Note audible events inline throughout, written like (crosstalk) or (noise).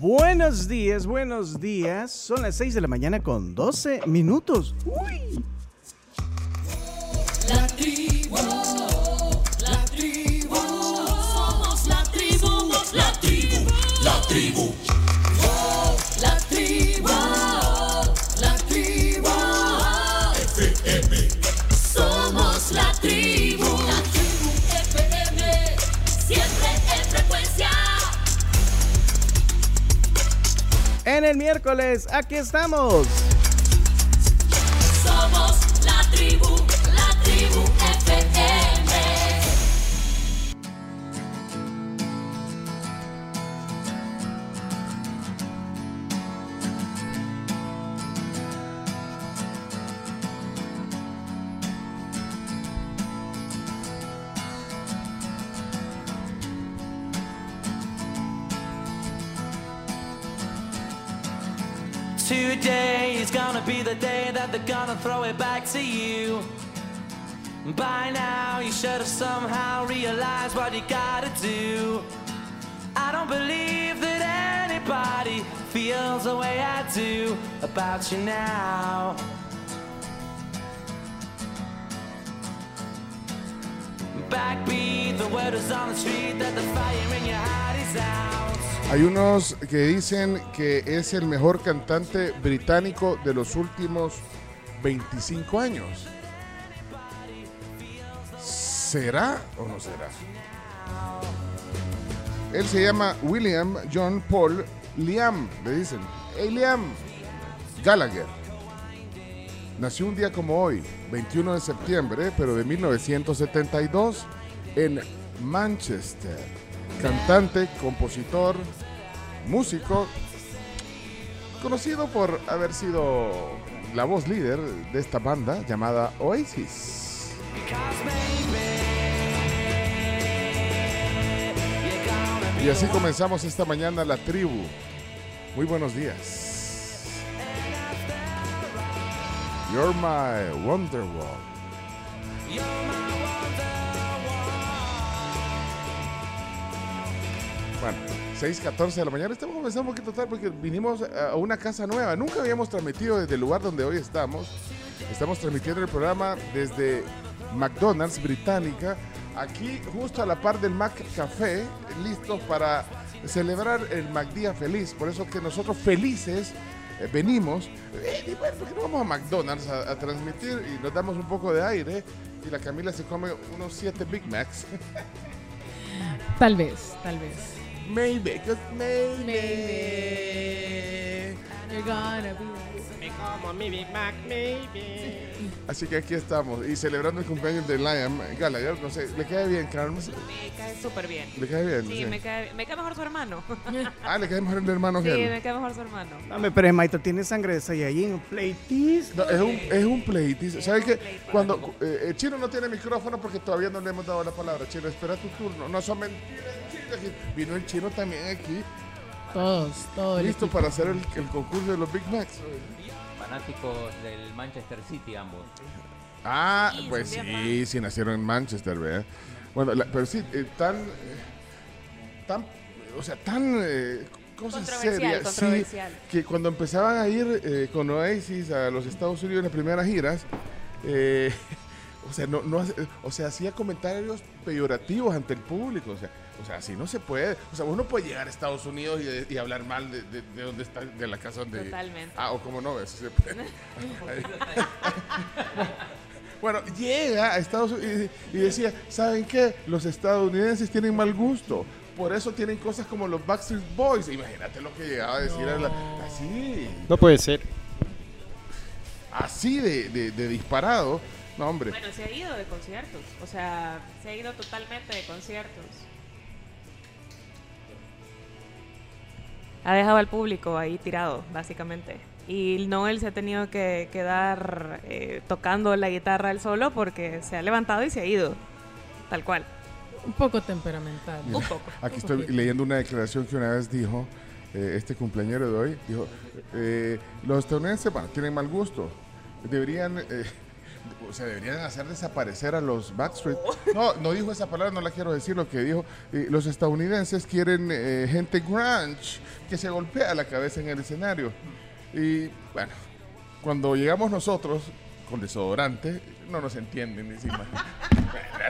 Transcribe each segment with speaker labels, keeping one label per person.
Speaker 1: Buenos días, buenos días. Son las 6 de la mañana con 12 minutos. Uy.
Speaker 2: La tribu, la tribu, somos la tribu, la tribu, la tribu. En
Speaker 1: el miércoles, aquí estamos.
Speaker 3: That they're gonna throw it back to you. By now, you should have somehow realized what you gotta do. I don't believe that anybody feels the way I do about you now. The word is on the street the fire in your heart is out.
Speaker 4: Hay unos que dicen que es el mejor cantante británico de los últimos 25 años. ¿Será o no será? Él se llama William John Paul Liam, le dicen. Hey Liam Gallagher. Nació un día como hoy, 21 de septiembre, pero de 1972, en Manchester. Cantante, compositor, músico, conocido por haber sido la voz líder de esta banda llamada Oasis. Y así comenzamos esta mañana la tribu. Muy buenos días. You're my Wonderwall. Bueno, 6:14 de la mañana. Estamos comenzando un poquito tarde porque vinimos a una casa nueva. Nunca habíamos transmitido desde el lugar donde hoy estamos. Estamos transmitiendo el programa desde McDonald's Británica, aquí justo a la par del Mac Café, listos para celebrar el MacDía feliz. Por eso que nosotros felices eh, venimos. Eh, bueno, ¿por qué no vamos a McDonald's a, a transmitir y nos damos un poco de aire? Y la Camila se come unos 7 Big Macs. (laughs)
Speaker 5: Tal vez, tal vez.
Speaker 4: Maybe, 'cause maybe.
Speaker 5: You're gonna be-
Speaker 4: Así que aquí estamos y celebrando el cumpleaños de Liam Gallagher. No sé, ¿le cae bien, Carlos?
Speaker 6: Me cae súper bien.
Speaker 4: ¿Le cae bien?
Speaker 6: Sí,
Speaker 4: Sí.
Speaker 6: Me, cae, me cae mejor su hermano. (laughs)
Speaker 4: Ah, le cae mejor el hermano
Speaker 6: Sí,
Speaker 4: que él.
Speaker 6: me cae mejor su hermano.
Speaker 1: Dame, pero Maito tiene sangre de Saiyajin, pleitista.
Speaker 4: No, es un, es un pleitis. ¿Sabes qué? Cuando eh, chino no tiene micrófono porque todavía no le hemos dado la palabra. Chino, espera tu turno. No son mentiras. Vino el chino también aquí,
Speaker 5: Todos, todo el
Speaker 4: listo para hacer el, el concurso de los Big Macs.
Speaker 7: Fanáticos del Manchester City ambos.
Speaker 4: Ah,
Speaker 6: Sí,
Speaker 4: pues sí, sí nacieron en Manchester, ¿verdad? Bueno, la- pero sí, eh, tan, eh, tan, o sea, tan eh, cosas serias, sí, que cuando empezaban a ir eh, con Oasis a los Estados Unidos en las primeras giras, eh, (laughs) o sea, no, no, o sea, hacía comentarios peyorativos ante el público, o sea, o sea, así no se puede, o sea, uno puede llegar a Estados Unidos y, y hablar mal de, de, de donde está, de la casa donde,
Speaker 6: Totalmente.
Speaker 4: ah, o como no, eso se puede. (laughs) Bueno, llega a Estados Unidos y, y decía, ¿saben qué? Los estadounidenses tienen mal gusto. Por eso tienen cosas como los Backstreet Boys. Imagínate lo que llegaba a decir. a la- así,
Speaker 8: No puede ser.
Speaker 4: así de, de- de disparado. No, hombre.
Speaker 6: Bueno, se ha ido de conciertos. O sea, se ha ido totalmente de conciertos. Ha dejado al público ahí tirado, básicamente. Y Noel se ha tenido que quedar eh, tocando la guitarra él solo porque se ha levantado y se ha ido. Tal cual.
Speaker 5: Un poco temperamental.
Speaker 6: Un poco.
Speaker 4: Aquí estoy leyendo una declaración que una vez dijo eh, este cumpleañero de hoy. Dijo, eh, los estadounidenses, bueno, tienen mal gusto. Deberían, eh, O sea, deberían hacer desaparecer a los Backstreet. No, no dijo esa palabra, no la quiero decir. Lo que dijo, eh, los estadounidenses quieren eh, gente grunge que se golpea la cabeza en el escenario. Y bueno, cuando llegamos nosotros con desodorante, no nos entienden encima.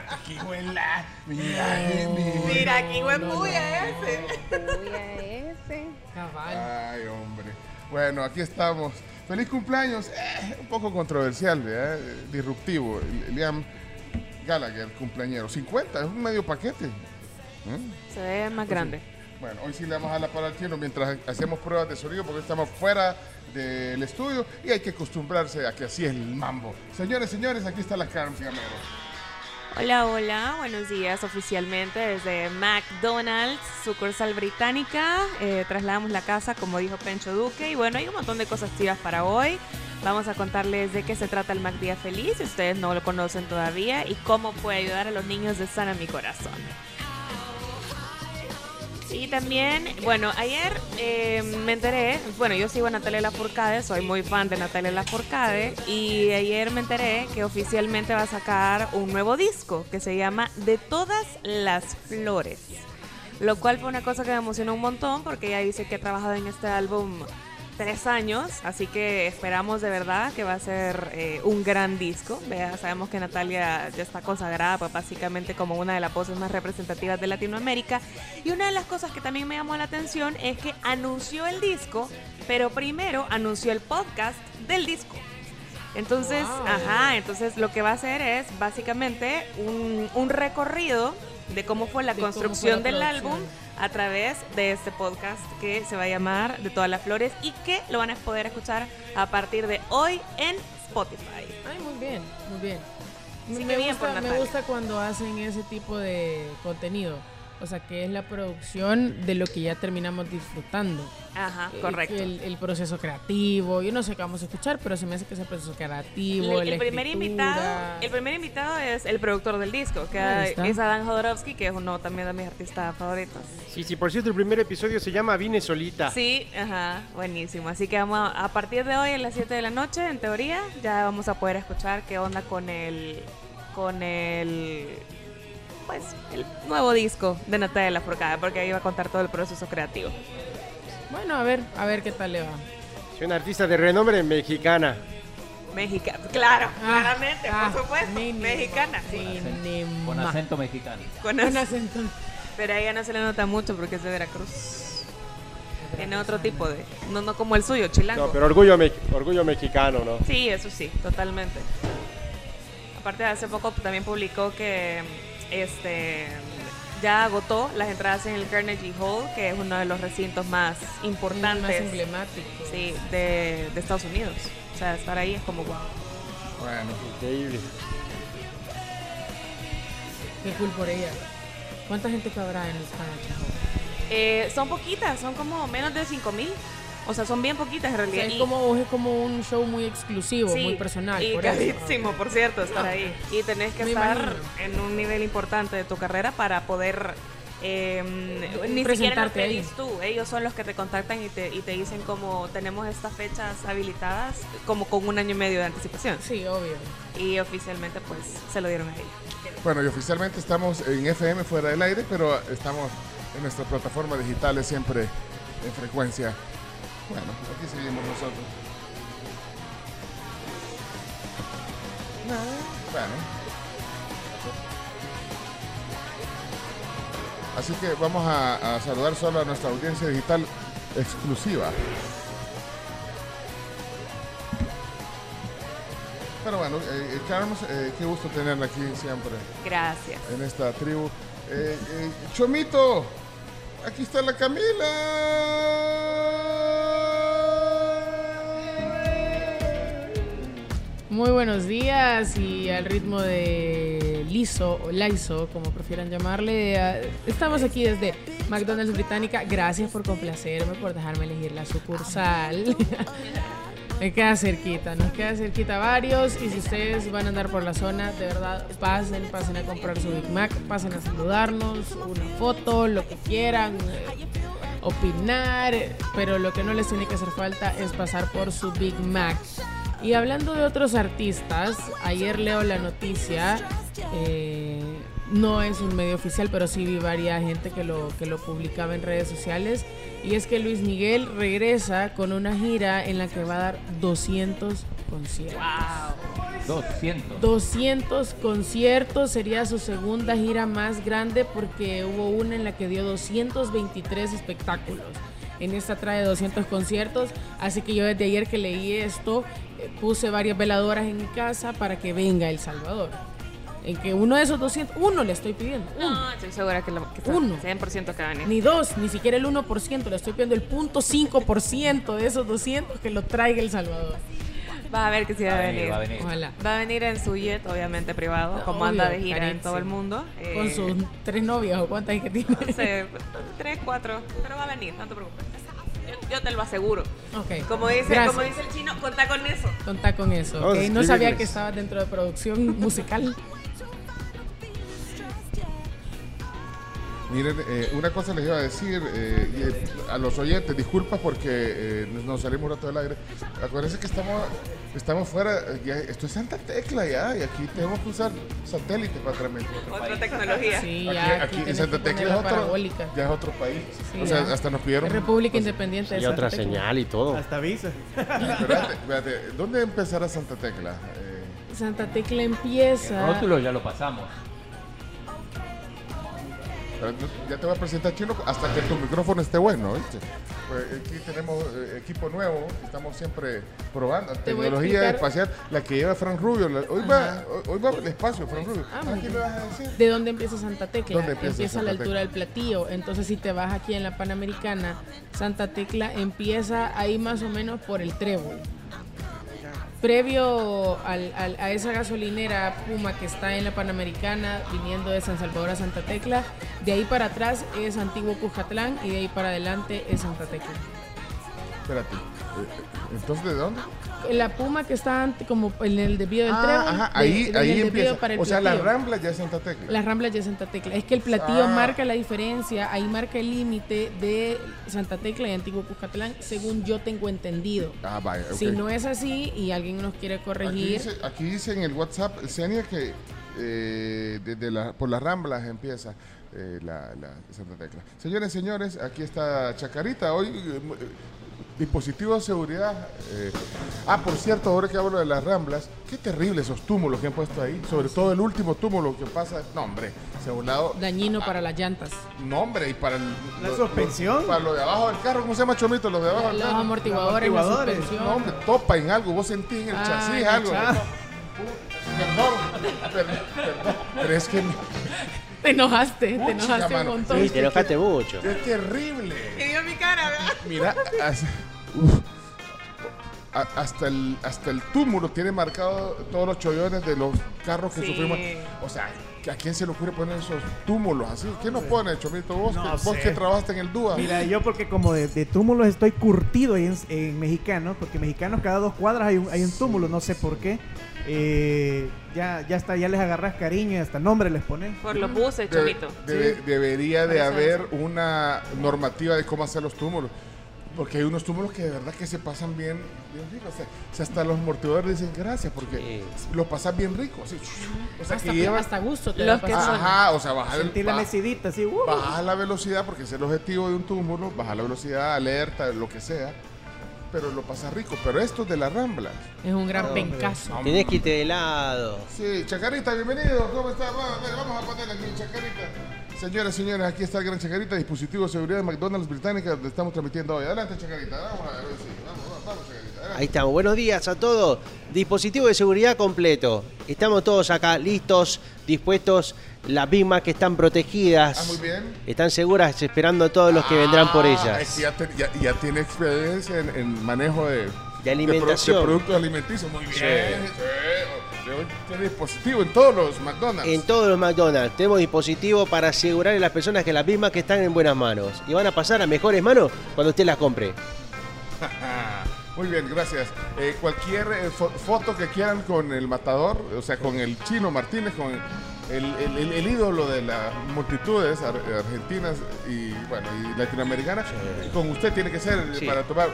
Speaker 4: Aquí huele. Mira, mira.
Speaker 6: Mira, aquí buen bulla ese.
Speaker 5: Cabal.
Speaker 4: Ay, hombre. Bueno, aquí estamos. Feliz cumpleaños. Eh, un poco controversial, ¿verdad? Disruptivo. Liam Gallagher, cumpleañero. 50, es un medio paquete. ¿Mm?
Speaker 6: Se ve más grande.
Speaker 4: Bueno, hoy sí le vamos a la palabra al chino mientras hacemos pruebas de sonido porque estamos fuera del estudio y hay que acostumbrarse a que así es el mambo. Señores, señores, aquí está la Fiamero.
Speaker 6: Hola, hola, buenos días oficialmente desde McDonald's, sucursal británica. Eh, trasladamos la casa, como dijo Pencho Duque, y bueno, hay un montón de cosas chivas para hoy. Vamos a contarles de qué se trata el Mac Día Feliz, si ustedes no lo conocen todavía, y cómo puede ayudar a los niños de Sana Mi Corazón. Y también, bueno, ayer eh, me enteré, bueno, yo sigo a Natalia Lafourcade, soy muy fan de Natalia Lafourcade, y ayer me enteré que oficialmente va a sacar un nuevo disco que se llama De todas las flores. Lo cual fue una cosa que me emocionó un montón porque ella dice que ha trabajado en este álbum tres años, así que esperamos de verdad que va a ser eh, un gran disco. Vea, sabemos que Natalia ya está consagrada pues, básicamente como una de las voces más representativas de Latinoamérica. Y una de las cosas que también me llamó la atención es que anunció el disco, pero primero anunció el podcast del disco. Entonces,
Speaker 5: Wow.
Speaker 6: ajá, entonces lo que va a hacer es básicamente un, un recorrido de cómo fue la
Speaker 5: De cómo fue
Speaker 6: construcción
Speaker 5: la
Speaker 6: del álbum a través de este podcast que se va a llamar De todas las flores y que lo van a poder escuchar a partir de hoy en Spotify.
Speaker 5: Ay, muy bien, muy bien.
Speaker 6: Así
Speaker 5: me,
Speaker 6: bien por
Speaker 5: gusta, me gusta cuando hacen ese tipo de contenido. O sea, que es la producción de lo que ya terminamos disfrutando.
Speaker 6: Ajá,
Speaker 5: Eh,
Speaker 6: correcto.
Speaker 5: El, el proceso creativo. Yo no sé qué vamos a escuchar, pero se me hace que es el proceso creativo.
Speaker 6: El, primer invitado, el primer invitado es el productor del disco, que es Adán Jodorowsky, que es uno también de mis artistas favoritos.
Speaker 8: Sí, sí, por cierto, el primer episodio se llama Vine Solita.
Speaker 6: Sí, ajá, buenísimo. Así que vamos a, a partir de hoy a las 7 de la noche, en teoría, ya vamos a poder escuchar qué onda con el con el pues el nuevo disco de Natalia Lafourcade, porque ahí va a contar todo el proceso creativo.
Speaker 5: Bueno, a ver, a ver qué tal le va.
Speaker 8: Es una artista de renombre mexicana.
Speaker 6: Mexicana, claro,
Speaker 5: Ah,
Speaker 6: claramente,
Speaker 5: ah,
Speaker 6: por supuesto,
Speaker 5: mínimo.
Speaker 6: mexicana.
Speaker 5: Mínima.
Speaker 7: Con acento mexicano.
Speaker 6: Con
Speaker 5: Con
Speaker 6: ac-
Speaker 5: acento.
Speaker 6: Pero a ella no se le nota mucho porque es de Veracruz. Tiene otro tipo de, no no como el suyo, chilango.
Speaker 8: No, pero orgullo, me- orgullo mexicano, ¿no?
Speaker 6: Sí, eso sí, totalmente. Aparte, hace poco también publicó que este ya agotó las entradas en el Carnegie Hall, que es uno de los recintos más
Speaker 5: Más
Speaker 6: importantes
Speaker 5: emblemático.
Speaker 6: sí, de, de Estados Unidos. O sea, estar ahí es como wow.
Speaker 4: Bueno,
Speaker 8: Increíble.
Speaker 5: Qué cool por ella. ¿Cuánta gente cabrá en el Carnegie Hall?
Speaker 6: Eh, son poquitas, son como menos de 5 mil. O sea, son bien poquitas en
Speaker 5: O
Speaker 6: realidad.
Speaker 5: sea, es
Speaker 6: Y-
Speaker 5: como, es como un show muy exclusivo,
Speaker 6: Sí,
Speaker 5: muy personal.
Speaker 6: Y
Speaker 5: por eso.
Speaker 6: carísimo, por cierto, estar ahí. Y tenés que
Speaker 5: Me
Speaker 6: estar
Speaker 5: imagino.
Speaker 6: en un nivel importante de tu carrera para poder. eh, ni siquiera
Speaker 5: ahí.
Speaker 6: pedís tú, ellos son los que te contactan y te, y te dicen como tenemos estas fechas habilitadas como con un año y medio de anticipación
Speaker 5: Sí, obvio.
Speaker 6: y oficialmente pues se lo dieron a ella.
Speaker 4: bueno, y oficialmente estamos en FM fuera del aire, pero estamos en nuestras plataformas digitales siempre en frecuencia. Bueno, aquí seguimos nosotros. Bueno. Así que vamos a, a saludar solo a nuestra audiencia digital exclusiva. Pero bueno, eh, eh, Carlos, eh, qué gusto tenerla aquí siempre
Speaker 6: Gracias.
Speaker 4: en esta tribu. Eh, Chomito, aquí está la Camila.
Speaker 5: Muy buenos días y al ritmo de Liso o Laiso, como prefieran llamarle, eh, estamos aquí desde McDonald's Británica. Gracias por complacerme, por dejarme elegir la sucursal. (laughs) Me queda cerquita, nos queda cerquita varios y si ustedes van a andar por la zona, de verdad, pasen, pasen a comprar su Big Mac, pasen a saludarnos, una foto, lo que quieran, eh, opinar, pero lo que no les tiene que hacer falta es pasar por su Big Mac. Y hablando de otros artistas, ayer leo la noticia, eh, no es un medio oficial, pero sí vi varias gente que lo, que lo publicaba en redes sociales, y es que Luis Miguel regresa con una gira en la que va a dar 200 conciertos.
Speaker 7: 200.
Speaker 5: 200 conciertos, sería su segunda gira más grande porque hubo una en la que dio 223 espectáculos. En esta trae 200 conciertos, así que yo desde ayer que leí esto eh, puse varias veladoras en mi casa para que venga El Salvador. En que uno de esos 200, uno le estoy pidiendo, uno.
Speaker 6: No, estoy segura que, lo, que está
Speaker 5: Uno.
Speaker 6: 100% que va a venir.
Speaker 5: Ni dos, ni siquiera el 1%, le estoy pidiendo el punto 5% de esos 200 que lo traiga El Salvador.
Speaker 6: Va a ver que sí va a venir.
Speaker 7: va a venir.
Speaker 5: Ojalá.
Speaker 6: Va a venir en su jet, obviamente privado, como
Speaker 5: Obvio,
Speaker 6: anda de gira en todo el mundo.
Speaker 5: Con
Speaker 6: Eh,
Speaker 5: sus tres novias o cuántas hay que tiene.
Speaker 6: no sé, tres, cuatro, pero va a venir, no te preocupes. Yo, yo te lo aseguro.
Speaker 5: Ok.
Speaker 6: Como dice,
Speaker 5: Gracias.
Speaker 6: como dice el chino, contá con eso.
Speaker 5: Contá con eso.
Speaker 8: Vamos
Speaker 5: ok.
Speaker 8: a
Speaker 5: No sabía que estabas dentro de producción musical.
Speaker 4: Miren, eh, una cosa les iba a decir eh, y, eh, a los oyentes, disculpas porque eh, nos- salimos un rato del aire. Acuérdense que estamos, estamos fuera, ya, esto es Santa Tecla ya, y aquí tenemos que usar satélite para transmitir.
Speaker 6: Otra tecnología.
Speaker 5: Sí,
Speaker 4: Aquí,
Speaker 5: ya.
Speaker 4: aquí en Santa Tecla es otro,
Speaker 5: parabólica.
Speaker 4: ya es otro país.
Speaker 5: Sí,
Speaker 4: o sea,
Speaker 5: ya.
Speaker 4: hasta nos pidieron...
Speaker 5: República Independiente de
Speaker 8: Y
Speaker 5: Santa
Speaker 8: otra
Speaker 5: Tecla.
Speaker 8: señal y todo.
Speaker 1: Hasta avisa.
Speaker 4: Espérate, espérate, ¿dónde empezará Santa Tecla? Eh,
Speaker 5: Santa Tecla
Speaker 7: El
Speaker 5: empieza.
Speaker 7: rótulo ya lo pasamos.
Speaker 4: Ya te voy a presentar, Chino, hasta que tu micrófono esté bueno, ¿viste? Pues aquí tenemos eh, equipo nuevo, estamos siempre probando,
Speaker 5: Te
Speaker 4: tecnología espacial, la que lleva Frank Rubio. la- hoy, va, hoy, va el espacio, Frank Rubio.
Speaker 5: Ah. ¿De dónde empieza Santa Tecla?
Speaker 4: ¿Dónde empieza
Speaker 5: a la altura del platillo. Entonces, si te vas aquí en la Panamericana, Santa Tecla empieza ahí más o menos por el trébol. Previo a esa gasolinera Puma que está en la Panamericana, viniendo de San Salvador a Santa Tecla, de ahí para atrás es Antiguo Cuscatlán y de ahí para adelante es Santa Tecla.
Speaker 4: Espérate. eh, Entonces, ¿de dónde?
Speaker 5: La Puma que está ante- como en el desvío del
Speaker 4: Ah,
Speaker 5: trébol,
Speaker 4: ajá, ahí, ahí
Speaker 5: el
Speaker 4: empieza.
Speaker 5: para el
Speaker 4: O sea, la
Speaker 5: platillo.
Speaker 4: Rambla ya es Santa Tecla.
Speaker 5: Las Ramblas de Santa Tecla. Es que el platillo
Speaker 4: Ah.
Speaker 5: marca la diferencia, ahí marca el límite de Santa Tecla y Antiguo Cuscatlán, según yo tengo entendido.
Speaker 4: Ah, vaya, ok.
Speaker 5: Si no es así y alguien nos quiere
Speaker 4: Aquí
Speaker 5: corregir,
Speaker 4: dice, aquí dice en el WhatsApp, Senia, que eh, desde la, por las Ramblas empieza eh, la, la Santa Tecla. Señores, señores, aquí está Chacarita. Hoy, eh, eh, dispositivo de seguridad. eh. Ah, por cierto, ahora que hablo de las Ramblas, qué terrible esos túmulos que han puesto ahí. Sobre todo el último túmulo que pasa. No, hombre, se ha volado.
Speaker 5: dañino para las llantas.
Speaker 4: No, hombre, y para el.
Speaker 1: La
Speaker 4: lo-
Speaker 1: suspensión.
Speaker 4: lo- para lo de abajo del carro, ¿cómo se llama, Chomito? Los de abajo del
Speaker 5: Los
Speaker 4: carro.
Speaker 5: amortiguadores, la
Speaker 1: amortiguadores.
Speaker 5: suspensión.
Speaker 4: No, hombre, topa en algo. Vos sentís en el
Speaker 5: Ah,
Speaker 4: chasis algo. perdón, perdón. Pero es que
Speaker 5: Te enojaste, te enojaste un montón.
Speaker 8: Sí, te enojaste mucho.
Speaker 4: es terrible.
Speaker 6: Y dio mi cara, ¿verdad?
Speaker 4: Mira, uf. Hasta el hasta el túmulo tiene marcado todos los chollones de los carros que
Speaker 6: Sí.
Speaker 4: sufrimos. O sea, ¿a quién se le ocurre poner esos túmulos así? ¿Quién nos pone, Chomito? Vos,
Speaker 1: No
Speaker 4: vos que trabajaste en el DUA.
Speaker 1: Mira, yo porque como de, de túmulos estoy curtido ahí en, en mexicanos, porque mexicanos cada dos cuadras hay un, hay un túmulo, no sé por qué. Eh, ya, ya está, ya les agarras cariño y hasta nombre les pones.
Speaker 6: Por los buses, chomito.
Speaker 4: debe- debería de haber una normativa de cómo hacer los túmulos. Porque hay unos túmulos que de verdad que se pasan bien, bien ricos. O sea, si hasta los amortiguadores dicen gracias porque los pasan bien ricos. así. O sea,
Speaker 5: Hasta,
Speaker 4: que
Speaker 5: hasta gusto te
Speaker 6: Los que son-
Speaker 4: Ajá, o sea, bajar el...
Speaker 1: La mesidita así. uh.
Speaker 4: bajar la velocidad porque ese es el objetivo de un túmulo, bajar la velocidad, alerta, lo que sea. Pero lo pasa rico. Pero esto es de la Rambla.
Speaker 5: Es un gran pencazo.
Speaker 8: Tenés que irte de lado.
Speaker 4: Sí, Chacarita, bienvenido. ¿Cómo está? Vamos, a ver, vamos a poner aquí, Chacarita. Señoras, señores, aquí está el gran Chacarita, dispositivo de seguridad de McDonald's Británica, donde estamos transmitiendo hoy. Adelante, Chacarita. Vamos a ver, sí, vamos, vamos, vamos, Chacarita. Adelante.
Speaker 8: Ahí estamos. Buenos días a todos. Dispositivo de seguridad completo. Estamos todos acá listos, dispuestos. Las Big Mac están protegidas.
Speaker 4: Ah, muy bien.
Speaker 8: Están seguras esperando a todos los que vendrán por
Speaker 4: Ah,
Speaker 8: ellas.
Speaker 4: es que ya, te- ya- ya tiene experiencia en, en manejo de,
Speaker 8: De alimentación.
Speaker 4: de, pro- de productos alimenticios. Muy bien. Sí. Hoy Tiene dispositivo en todos los McDonald's.
Speaker 8: En todos los McDonald's tenemos dispositivo para asegurar a las personas que las Big Mac están en buenas manos. Y van a pasar a mejores manos cuando usted las compre. (laughs)
Speaker 4: Muy bien, gracias. Eh, cualquier eh, fo- foto que quieran con el matador, o sea, con el chino Martínez, con el, el- el- el ídolo de las multitudes ar- argentinas y bueno y latinoamericanas, con usted tiene que ser eh,
Speaker 8: Sí.
Speaker 4: para tomar.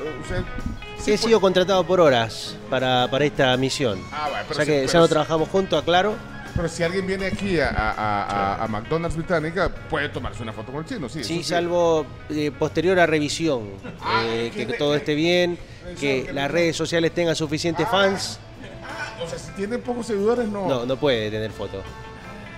Speaker 4: Usted
Speaker 8: he sido contratado por horas para, para esta misión.
Speaker 4: Ah, bueno,
Speaker 8: o sea que
Speaker 4: pero
Speaker 8: ya no trabajamos juntos, aclaro.
Speaker 4: Pero si alguien viene aquí a, a- a- a- a McDonald's Británica, puede tomarse una foto con el chino, sí.
Speaker 8: Sí, salvo eh, posterior a revisión,
Speaker 4: Ah,
Speaker 8: eh,
Speaker 4: que
Speaker 8: todo esté bien, que
Speaker 4: que
Speaker 8: las
Speaker 4: no-
Speaker 8: redes sociales tengan suficientes fans.
Speaker 4: O sea, si tienen pocos seguidores, no.
Speaker 8: No, no puede tener foto.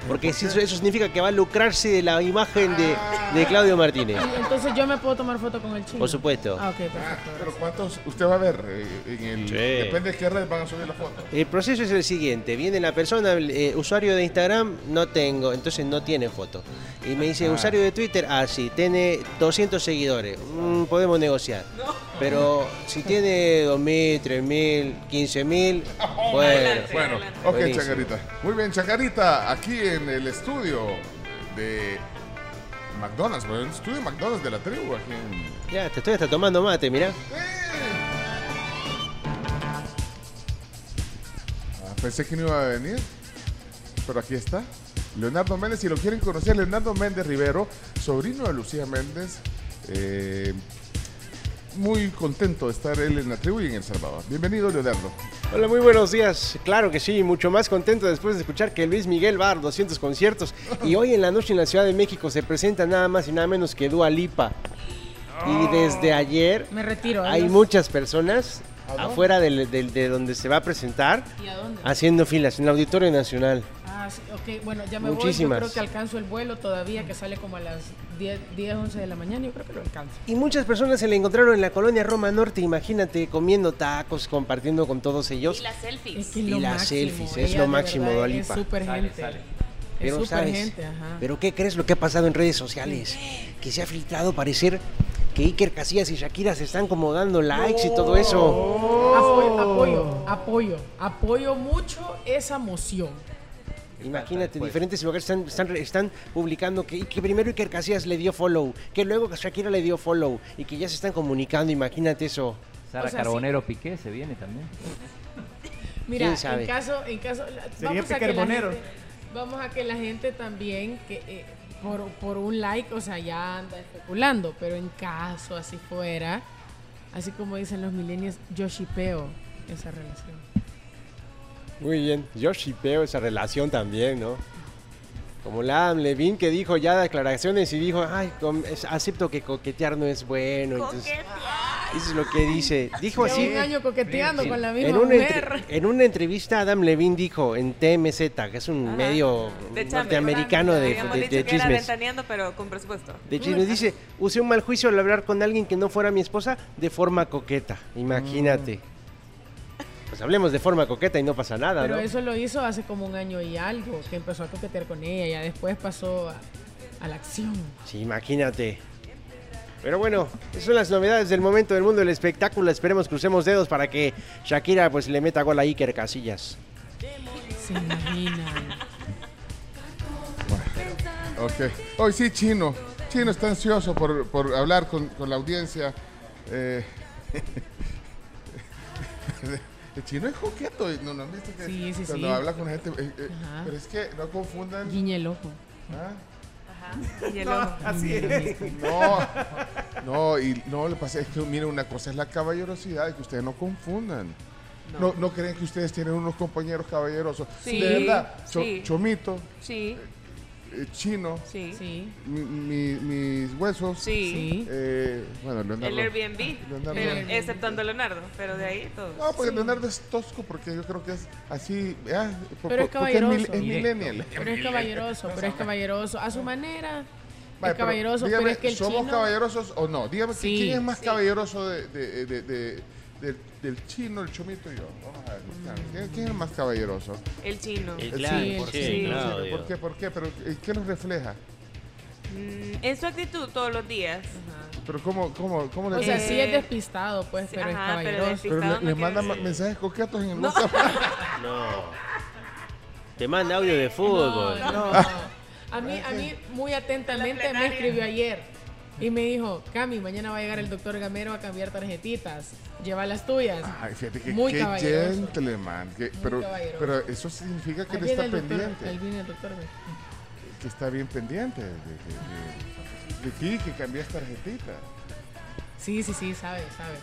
Speaker 8: Porque eso, eso significa que va a lucrarse de la imagen de, de Claudio Martínez.
Speaker 5: Y entonces yo me puedo tomar foto con el chino.
Speaker 8: Por supuesto.
Speaker 5: Ah, ok,
Speaker 4: Ah, pero ¿cuántos usted va a ver eh, en el...
Speaker 8: Sí.
Speaker 4: Depende de qué red van a subir la foto.
Speaker 8: El proceso es el siguiente, viene la persona, eh, usuario de Instagram, no tengo, entonces no tiene foto. Y me dice,
Speaker 4: Ah.
Speaker 8: usuario de Twitter, ah, sí, tiene 200 seguidores, Mm, podemos negociar. Pero si tiene 2.000, 3.000, 15.000, bueno.
Speaker 6: Adelante.
Speaker 4: Bueno,
Speaker 6: adelante.
Speaker 4: ok,
Speaker 8: Buenísimo.
Speaker 4: Chacarita. Muy bien, Chacarita, aquí en el estudio de McDonald's, bueno, el estudio de McDonald's de la tribu, aquí en...
Speaker 8: Ya, te estoy hasta tomando mate, mirá.
Speaker 4: Ah, pensé que no iba a venir, pero aquí está. Leonardo Méndez, si lo quieren conocer, Leonardo Méndez Rivero, sobrino de Lucía Méndez. eh, muy contento de estar él en la tribu y en El Salvador. Bienvenido, Leonardo.
Speaker 9: Hola, muy buenos días. Claro que sí, mucho más contento después de escuchar que Luis Miguel va a dar 200 conciertos. Y hoy en la noche en la Ciudad de México se presenta nada más y nada menos que Dua Lipa. Y desde ayer
Speaker 5: Me retiro.
Speaker 9: hay muchas personas afuera del- de donde se va a presentar
Speaker 5: ¿Y a dónde?
Speaker 9: haciendo filas en el Auditorio Nacional.
Speaker 5: Ah, sí, ok, bueno, ya me
Speaker 9: Muchísimas.
Speaker 5: voy. Yo creo que alcanzo el vuelo todavía, que sale como a las 10, 10 11 de la mañana. Yo creo que lo alcanzo.
Speaker 9: Y muchas personas se le encontraron en la colonia Roma Norte, imagínate, comiendo tacos, compartiendo con todos ellos.
Speaker 6: Y las
Speaker 5: Es
Speaker 6: selfies.
Speaker 5: que
Speaker 9: Y
Speaker 5: lo
Speaker 9: las
Speaker 5: máximo,
Speaker 9: selfies, es lo máximo,
Speaker 5: verdad Es súper gente.
Speaker 7: sale.
Speaker 5: Es
Speaker 9: Pero sabes,
Speaker 5: gente, ajá.
Speaker 9: pero ¿qué crees lo que ha pasado en redes sociales? Que se ha filtrado parecer que Iker Casillas y Shakira se están como dando likes y todo eso.
Speaker 5: Apoyo, apoyo, apoyo, apoyo mucho esa moción.
Speaker 9: Imagínate, diferentes lugares están, están, están publicando que, que primero Iker Casillas le dio follow, que luego Shakira le dio follow y que ya se están comunicando, imagínate eso.
Speaker 7: Sara
Speaker 5: O sea,
Speaker 7: Carbonero Piqué se viene también. (laughs)
Speaker 5: Mira, en caso, en caso,
Speaker 1: Sería
Speaker 5: vamos a que la gente, vamos a que la gente también que eh, por, por un like, o sea, ya anda especulando, pero en caso así fuera, así como dicen los millennials, yo shipeo esa relación.
Speaker 9: Muy bien, yo shipeo esa relación también, ¿no? Como la Adam Levine que dijo ya declaraciones y dijo, ay, es- acepto que coquetear no es bueno. Entonces, eso es lo que dice. Dijo
Speaker 5: Llevo
Speaker 9: así.
Speaker 5: un año coqueteando
Speaker 7: Sí.
Speaker 5: con la misma
Speaker 9: En una,
Speaker 5: mujer.
Speaker 9: en una entrevista Adam Levine dijo en TMZ, que es un medio
Speaker 6: De
Speaker 9: norteamericano de, de- de chismes.
Speaker 6: ventaneando, pero con presupuesto.
Speaker 9: De chismes dice, usé un mal juicio al hablar con alguien que no fuera mi esposa de forma coqueta. Imagínate. Pues hablemos de forma coqueta y no pasa nada,
Speaker 5: Pero
Speaker 9: ¿no?
Speaker 5: eso lo hizo hace como un año y algo, que empezó a coquetear con ella, ya después pasó a, a la acción.
Speaker 9: Sí, imagínate. Pero bueno, esas son las novedades del momento del mundo del espectáculo. Esperemos crucemos dedos para que Shakira pues le meta gol a Iker Casillas.
Speaker 5: Se imaginan.
Speaker 4: Ok. Hoy sí, Chino. Chino está ansioso por, por hablar con, con la audiencia. Eh, (laughs) (laughs) el chino es coqueto. ¿No, no han visto que
Speaker 5: Sí, sí,
Speaker 4: cuando
Speaker 5: sí.
Speaker 4: habla con gente... eh, eh,
Speaker 5: Ajá.
Speaker 4: pero es que no confundan...
Speaker 5: Guiñe el ojo.
Speaker 4: ¿ah?
Speaker 6: Y el ojo.
Speaker 1: Así es.
Speaker 4: No, no, y no, le pasa es que, miren, una cosa es la caballerosidad y que ustedes no confundan. No, no creen que ustedes tienen unos compañeros caballerosos.
Speaker 6: Sí,
Speaker 4: de verdad, Cho-. Chomito,
Speaker 6: Sí,
Speaker 4: eh, Chino,
Speaker 6: sí,
Speaker 5: Sí,
Speaker 4: mi- mi- mis huesos.
Speaker 6: sí.
Speaker 4: eh, bueno, Leonardo.
Speaker 6: El Airbnb,
Speaker 4: Leonardo.
Speaker 6: pero- exceptando Leonardo, pero de ahí todo.
Speaker 4: No, porque Leonardo es tosco porque yo creo que es así. ah, por-
Speaker 5: Pero es caballeroso.
Speaker 4: Es millennial.
Speaker 5: Pero es caballeroso, pero es caballeroso. A su manera.
Speaker 4: Vale,
Speaker 5: es
Speaker 4: pero
Speaker 5: caballeroso, pero
Speaker 4: dígame,
Speaker 5: es que el
Speaker 4: ¿Somos
Speaker 5: chino.
Speaker 4: caballerosos o no? Dígame,
Speaker 5: Sí,
Speaker 4: ¿quién es más
Speaker 5: sí.
Speaker 4: caballeroso de, de- de- de- del, del chino, el chomito y yo? Vamos a ver. ¿quién, quién es el más caballeroso?
Speaker 6: El chino.
Speaker 8: El
Speaker 4: El
Speaker 8: claro,
Speaker 5: sí,
Speaker 8: ¿por
Speaker 5: el
Speaker 8: qué?
Speaker 6: sí.
Speaker 4: ¿Por qué? ¿Por qué? ¿Pero eh, qué nos refleja?
Speaker 6: Mm, en su actitud todos los días.
Speaker 4: ¿Pero cómo, cómo, cómo le
Speaker 5: O sea,
Speaker 6: Eh,
Speaker 5: sí es despistado, pues, pero es
Speaker 6: ajá, pero
Speaker 5: caballeroso.
Speaker 4: Pero le,
Speaker 6: no
Speaker 4: le manda ma-
Speaker 6: decir-
Speaker 4: mensajes coquetos en el
Speaker 6: No.
Speaker 4: WhatsApp. (laughs)
Speaker 8: No. Te manda audio de fútbol.
Speaker 5: No, no, no. A mí, a mí muy atentamente me escribió ayer y me dijo, Cami, mañana va a llegar el doctor Gamero a cambiar tarjetitas. Lleva las tuyas.
Speaker 4: Ay, fíjate que
Speaker 5: Muy
Speaker 4: qué gentleman. que- pero,
Speaker 5: caballeroso.
Speaker 4: pero eso significa que él está
Speaker 5: el doctor,
Speaker 4: pendiente.
Speaker 5: ahí viene el doctor.
Speaker 4: Que está bien pendiente de, de- de- de ti, que cambias tarjetita.
Speaker 5: Sí, sí, sí, sabe, sabe.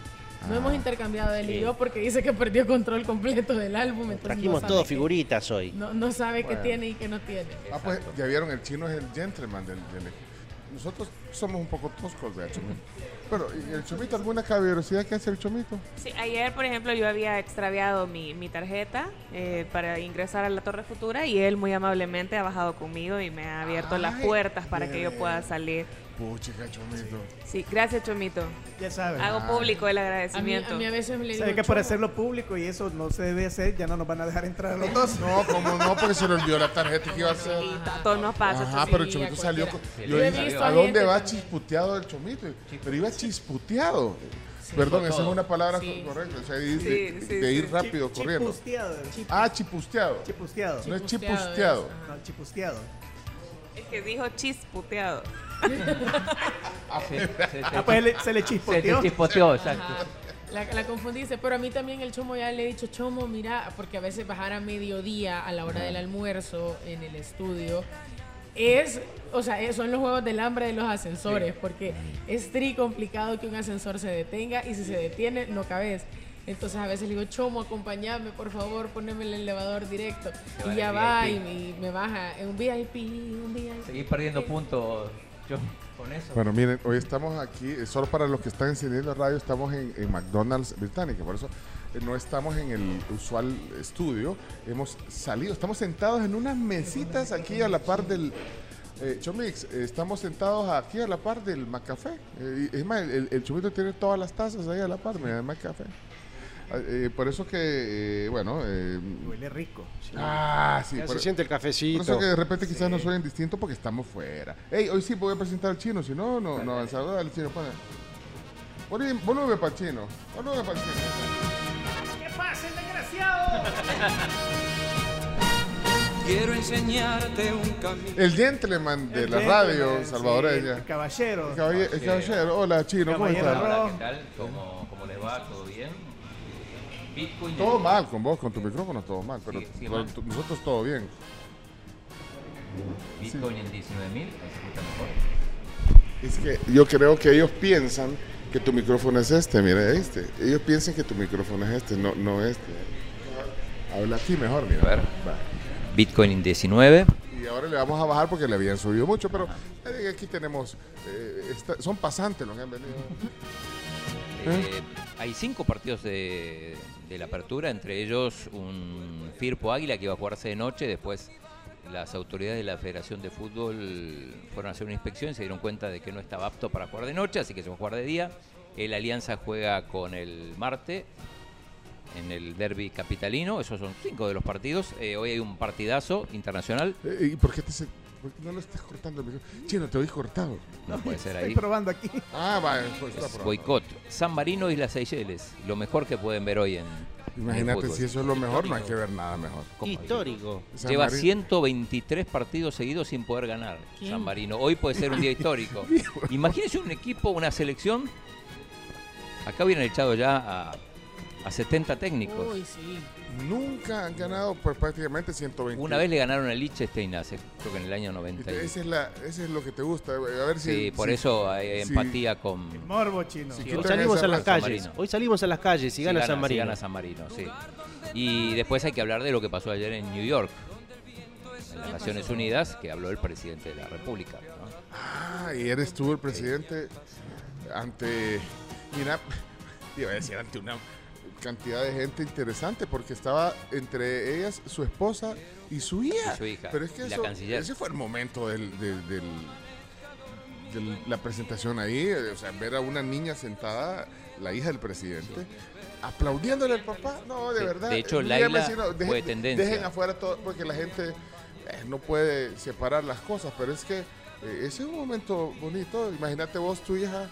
Speaker 5: No hemos intercambiado él y yo porque dice que perdió control completo del álbum. entonces
Speaker 8: Trajimos
Speaker 5: no sabe
Speaker 8: todo
Speaker 5: qué-
Speaker 8: figuritas hoy.
Speaker 5: No, no sabe qué tiene y qué no tiene.
Speaker 4: Ah, pues ya vieron, el chino es el gentleman del, del equipo. Nosotros somos un poco toscos, vea, Chomito. Bueno, ¿y el Chomito alguna caballerosidad que hace el Chomito?
Speaker 6: Sí, ayer, por ejemplo, yo había extraviado mi, mi tarjeta eh, para ingresar a la Torre Futura y él muy amablemente ha bajado conmigo y me ha abierto las puertas para que yo pueda salir.
Speaker 4: Puchica, Chomito.
Speaker 6: Sí, gracias, Chomito.
Speaker 1: Ya saben.
Speaker 6: Hago público el
Speaker 5: A mí,
Speaker 6: agradecimiento.
Speaker 5: a mí a veces me le digo.
Speaker 1: Sabe que por hacerlo público y eso no se debe hacer, ya no nos van a dejar entrar a los dos.
Speaker 4: No, como no, porque se le olvidó la tarjeta que iba a hacer.
Speaker 6: Sí, a todos nos pasa.
Speaker 4: Ajá, pero el
Speaker 5: a
Speaker 4: Chomito salió con... Yo dije, ¿a
Speaker 5: a
Speaker 4: dónde va chisputeado el Chomito? Pero iba chisputeado. Perdón, esa es una palabra
Speaker 5: Sí.
Speaker 4: correcta. O sea, de,
Speaker 6: Sí,
Speaker 4: de-
Speaker 6: sí,
Speaker 4: de ir
Speaker 6: sí.
Speaker 4: rápido corriendo.
Speaker 1: Chipusteado. chip-
Speaker 4: Ah, chipusteado.
Speaker 1: chipusteado.
Speaker 4: No es
Speaker 5: Chipusteado
Speaker 4: chipusteado.
Speaker 5: es,
Speaker 1: No, chipusteado.
Speaker 6: Es que dijo chisputeado.
Speaker 7: Se, se- se-
Speaker 1: Ah, pues le- se le
Speaker 7: se
Speaker 1: chispoteó.
Speaker 7: exacto.
Speaker 5: La, la confundiste, pero a mí también el chomo ya le he dicho, chomo, mira, porque a veces bajar a mediodía a la hora del almuerzo en el estudio es, o sea, son los juegos del hambre de los ascensores, porque es tri complicado que un ascensor se detenga y si se detiene no cabes. Entonces a veces le digo, chomo, acompáñame, por favor, poneme el elevador directo.
Speaker 7: Se
Speaker 5: Y ya va y,
Speaker 7: VIP.
Speaker 5: me- y me baja en un VIP, un VIP.
Speaker 7: Seguís perdiendo puntos con eso.
Speaker 4: Bueno, miren, hoy estamos aquí, eh, solo para los que están encendiendo radio, estamos en, McDonald's Británica, por eso eh, no estamos en el usual estudio, hemos salido, estamos sentados en unas mesitas aquí a la par del... Eh, Chomix, estamos sentados aquí a la par del Macafé. Es más, el, el Chomito tiene todas las tazas ahí a la par, mira, el Macafé. Ah, eh, por eso que, eh, bueno... eh,
Speaker 1: Huele rico.
Speaker 4: ah, sí,
Speaker 8: Ya
Speaker 4: por,
Speaker 8: se siente el
Speaker 4: por
Speaker 8: cafecito.
Speaker 4: eso que de repente quizás nos suenen distinto porque estamos fuera. Ey, hoy sí voy a presentar al chino, si no, no, no avanzamos. Dale, chino, pone. Volumen, para el chino. Volumen para el chino.
Speaker 1: ¿Qué pasa, el desgraciado? (laughs)
Speaker 3: Quiero enseñarte un camino.
Speaker 4: El gentleman de
Speaker 1: El
Speaker 4: la
Speaker 1: gentleman,
Speaker 4: radio
Speaker 1: sí, El
Speaker 4: salvadoreña.
Speaker 1: caballero.
Speaker 4: El caballero, el caballero. Hola, chino, ¿cómo
Speaker 1: Caballero
Speaker 4: estás?
Speaker 1: rojo.
Speaker 7: Hola, ¿qué tal? ¿Cómo, ¿Cómo les va? ¿Todo bien? Bitcoin.
Speaker 4: Todo mal con vos, con tu micrófono, todo mal. Pero
Speaker 7: Sí, sí, mal.
Speaker 4: nosotros todo bien.
Speaker 7: Bitcoin en 19.000. ¿Se escucha mejor?
Speaker 4: Es que yo creo que ellos piensan que tu micrófono es este, mira, este. Ellos piensan que tu micrófono es este, no, no este. Habla aquí mejor, mira.
Speaker 7: A ver.
Speaker 4: Va.
Speaker 7: Bitcoin en 19.
Speaker 4: Y ahora le vamos a bajar porque le habían subido mucho, pero eh, aquí tenemos, eh, esta- son pasantes los que han venido.
Speaker 7: Eh, hay cinco partidos de, la apertura, entre ellos un Firpo Águila que iba a jugarse de noche. Después las autoridades de la Federación de Fútbol fueron a hacer una inspección y se dieron cuenta de que no estaba apto para jugar de noche, así que se va a jugar de día. El Alianza juega con el Marte en el derby capitalino. Esos son cinco de los partidos. Eh, hoy hay un partidazo internacional.
Speaker 4: Eh, ¿Y por qué, te se- por qué no lo estás cortando el micrófono? Chino, te oí cortado.
Speaker 7: No puede ser
Speaker 1: Estoy
Speaker 7: ahí.
Speaker 1: probando aquí.
Speaker 4: Ah, va, pues está
Speaker 7: Es
Speaker 4: probando.
Speaker 7: boicot. San Marino y las Seychelles. Lo mejor que pueden ver hoy en.
Speaker 4: Imagínate, si eso es lo mejor, no hay que ver nada mejor.
Speaker 8: Histórico.
Speaker 4: San
Speaker 7: Lleva
Speaker 4: Marino-
Speaker 7: 123 partidos seguidos sin poder ganar
Speaker 5: ¿Quién?
Speaker 7: San Marino. Hoy puede ser un día (laughs) histórico. Imagínense un equipo, una selección. Acá hubieran echado ya a, a 70 técnicos.
Speaker 5: Uy, sí.
Speaker 4: Nunca han ganado pues, prácticamente 120.
Speaker 7: Una vez le ganaron a Liechtenstein hace, creo que en el año 90. y-
Speaker 4: Ese es, la, ese es lo que te gusta. A ver si.
Speaker 7: Sí, por
Speaker 4: si-
Speaker 7: eso hay
Speaker 4: sí.
Speaker 7: empatía con.
Speaker 1: Morbo chino.
Speaker 4: Sí,
Speaker 7: Sí,
Speaker 8: Hoy salimos a las calles. Hoy salimos a las calles y
Speaker 7: si
Speaker 8: gana
Speaker 7: gana,
Speaker 8: San
Speaker 7: si
Speaker 8: Marino.
Speaker 7: gana San Marino, sí. Y después hay que hablar de lo que pasó ayer en New York, en las Naciones Unidas, que habló el presidente de la República. ¿no?
Speaker 4: Ah, y eres tú el presidente ante. Mira, (laughs) iba a decir ante una cantidad de gente interesante, porque estaba entre ellas su esposa y su hija.
Speaker 7: Y su hija,
Speaker 4: Pero es que eso- ese fue el momento del, del- del- de la presentación ahí, o sea, ver a una niña sentada, la hija del presidente. Aplaudiéndole al papá, no, de verdad.
Speaker 7: de hecho, Laila
Speaker 4: si no,
Speaker 7: fue tendencia.
Speaker 4: Dejen afuera todo, porque la gente eh, no puede separar las cosas, pero es que eh, ese es un momento bonito. Imagínate vos, tu hija.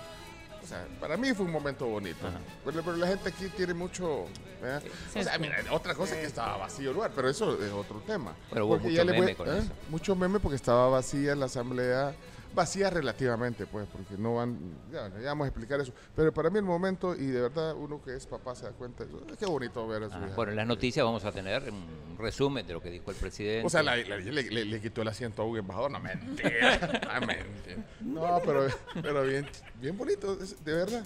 Speaker 4: Sea, para mí fue un momento bonito. Pero, pero la gente aquí tiene mucho. ¿verdad? O sea, mira, otra cosa es que estaba vacío el lugar, pero eso es otro tema.
Speaker 7: Bueno, hubo mucho
Speaker 4: ya le voy-
Speaker 7: meme con
Speaker 4: ¿eh?
Speaker 7: eso.
Speaker 4: Mucho meme porque estaba vacía la asamblea. Vacía relativamente, pues, porque no van. Ya, ya vamos a explicar eso. Pero para mí el momento, y de verdad uno que es papá se da cuenta, qué bonito ver a su
Speaker 7: Ah, bueno, en las noticias vamos a tener un resumen de lo que dijo el presidente.
Speaker 4: O sea, la- la- le, le- le quitó el asiento a un embajador. No, mentira. (laughs) Ah, mentira. No, pero, pero bien, bien bonito, de verdad.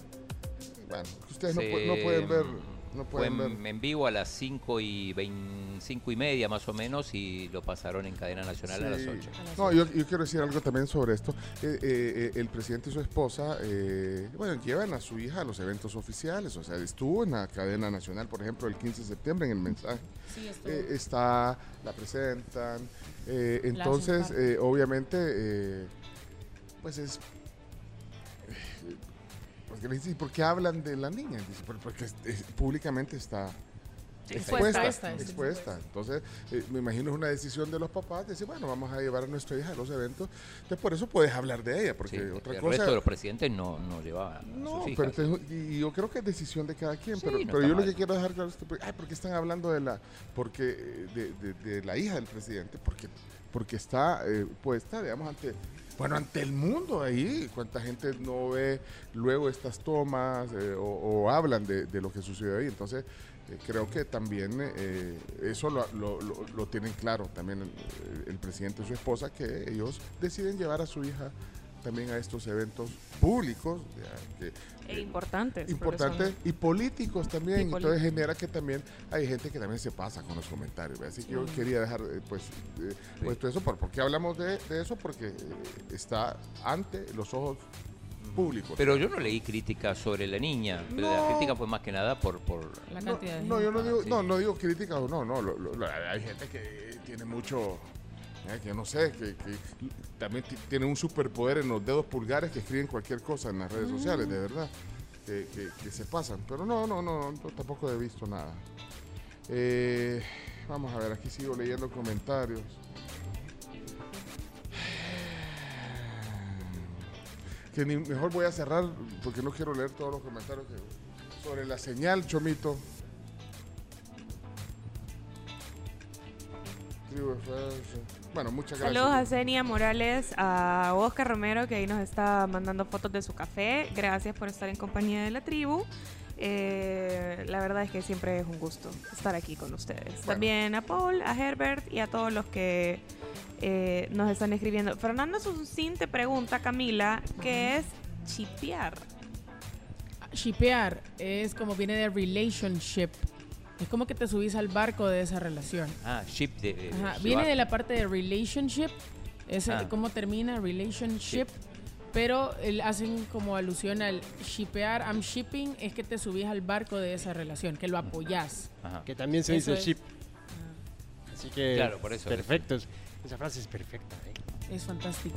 Speaker 4: Bueno, ustedes no, no pueden ver. No
Speaker 7: fue
Speaker 4: ver.
Speaker 7: en, en vivo a las 5 y, 20 cinco y media más o menos y lo pasaron en cadena nacional a las
Speaker 4: Sí.
Speaker 7: 8.
Speaker 4: No, yo, yo quiero decir algo también sobre esto. Eh, eh, eh, el presidente y su esposa, eh, bueno, llevan a su hija a los eventos oficiales. O sea, estuvo en la cadena nacional, por ejemplo, el 15 de septiembre en el mensaje.
Speaker 5: Sí, estuvo.
Speaker 4: Eh, está, la presentan. eh, entonces, eh, obviamente, eh, pues es. Porque le dicen, ¿por qué hablan de la niña? Dice, "Por- porque es- es- públicamente está
Speaker 5: Expuesta,
Speaker 4: expuesta. Entonces, eh, me imagino es una decisión de los papás decir, bueno, vamos a llevar a nuestra hija a los eventos. Entonces, por eso puedes hablar de ella, porque
Speaker 7: Sí,
Speaker 4: otra
Speaker 7: el
Speaker 4: cosa.
Speaker 7: resto de los presidentes no, no llevaban a
Speaker 4: No,
Speaker 7: sus
Speaker 4: pero y yo creo que es decisión de cada quien.
Speaker 7: Sí,
Speaker 4: pero
Speaker 7: no
Speaker 4: pero yo lo que quiero dejar claro es que, pues, ay, ¿por qué están hablando de la, porque, de, de- de la hija del presidente? Porque, porque está eh, puesta, digamos, ante, bueno, ante el mundo ahí. Cuánta gente no ve luego estas tomas eh, o, hablan de, lo que sucedió ahí. Entonces, eh, creo que también eh, eso lo, tienen claro también el, presidente y su esposa, que ellos deciden llevar a su hija también a estos eventos públicos,
Speaker 6: E importantes.
Speaker 4: importantes y políticos también.
Speaker 6: Y
Speaker 4: Entonces
Speaker 6: políticos.
Speaker 4: genera que también hay gente que también se pasa con los comentarios. ¿ve? Así que yo quería dejar eh, pues eh, puesto eso. ¿Por, qué hablamos de, de eso? Porque eh, está ante los ojos públicos.
Speaker 7: Pero yo no leí críticas sobre la niña. pero La
Speaker 4: No.
Speaker 7: crítica fue más que nada por, por
Speaker 5: La
Speaker 4: no,
Speaker 5: cantidad de
Speaker 4: no, yo no digo,
Speaker 7: Ah, sí.
Speaker 4: no, no digo críticas o no, no, lo- lo- lo- hay gente que tiene mucho, eh, que no sé, que, que también ti- tiene un superpoder en los dedos pulgares que escriben cualquier cosa en las redes sociales, de verdad, que, que- que se pasan. Pero no, no, no, no, tampoco he visto nada. Eh, vamos a ver, aquí sigo leyendo comentarios. (sighs) Que ni, mejor voy a cerrar porque no quiero leer todos los comentarios que- sobre la señal, Chomito. Tribu FS. Bueno, muchas gracias.
Speaker 6: Saludos a Zenia Morales, a Oscar Romero, que ahí nos está mandando fotos de su café. Gracias por estar en compañía de la tribu. Eh, la verdad es que siempre es un gusto estar aquí con ustedes. También a Paul, a Herbert y a todos los que eh, nos están escribiendo. Fernando Suncín te pregunta, Camila, ¿qué es chipear?
Speaker 5: Shipear es como viene de relationship. Es como que te subís al barco de esa relación.
Speaker 7: Ah, ship de. de
Speaker 5: Ajá,
Speaker 7: llevar.
Speaker 5: Viene de la parte de relationship. Es
Speaker 7: Ah.
Speaker 5: cómo termina relationship. Pero el- hacen como alusión al shipear. I'm shipping es que te subís al barco de esa relación, que lo apoyás.
Speaker 7: Ajá.
Speaker 9: Que también se
Speaker 5: Eso
Speaker 9: dice
Speaker 5: es.
Speaker 9: ship. Así que.
Speaker 7: Claro, por eso.
Speaker 9: Perfecto. Esa frase es perfecta. ¿eh?
Speaker 5: Es fantástica.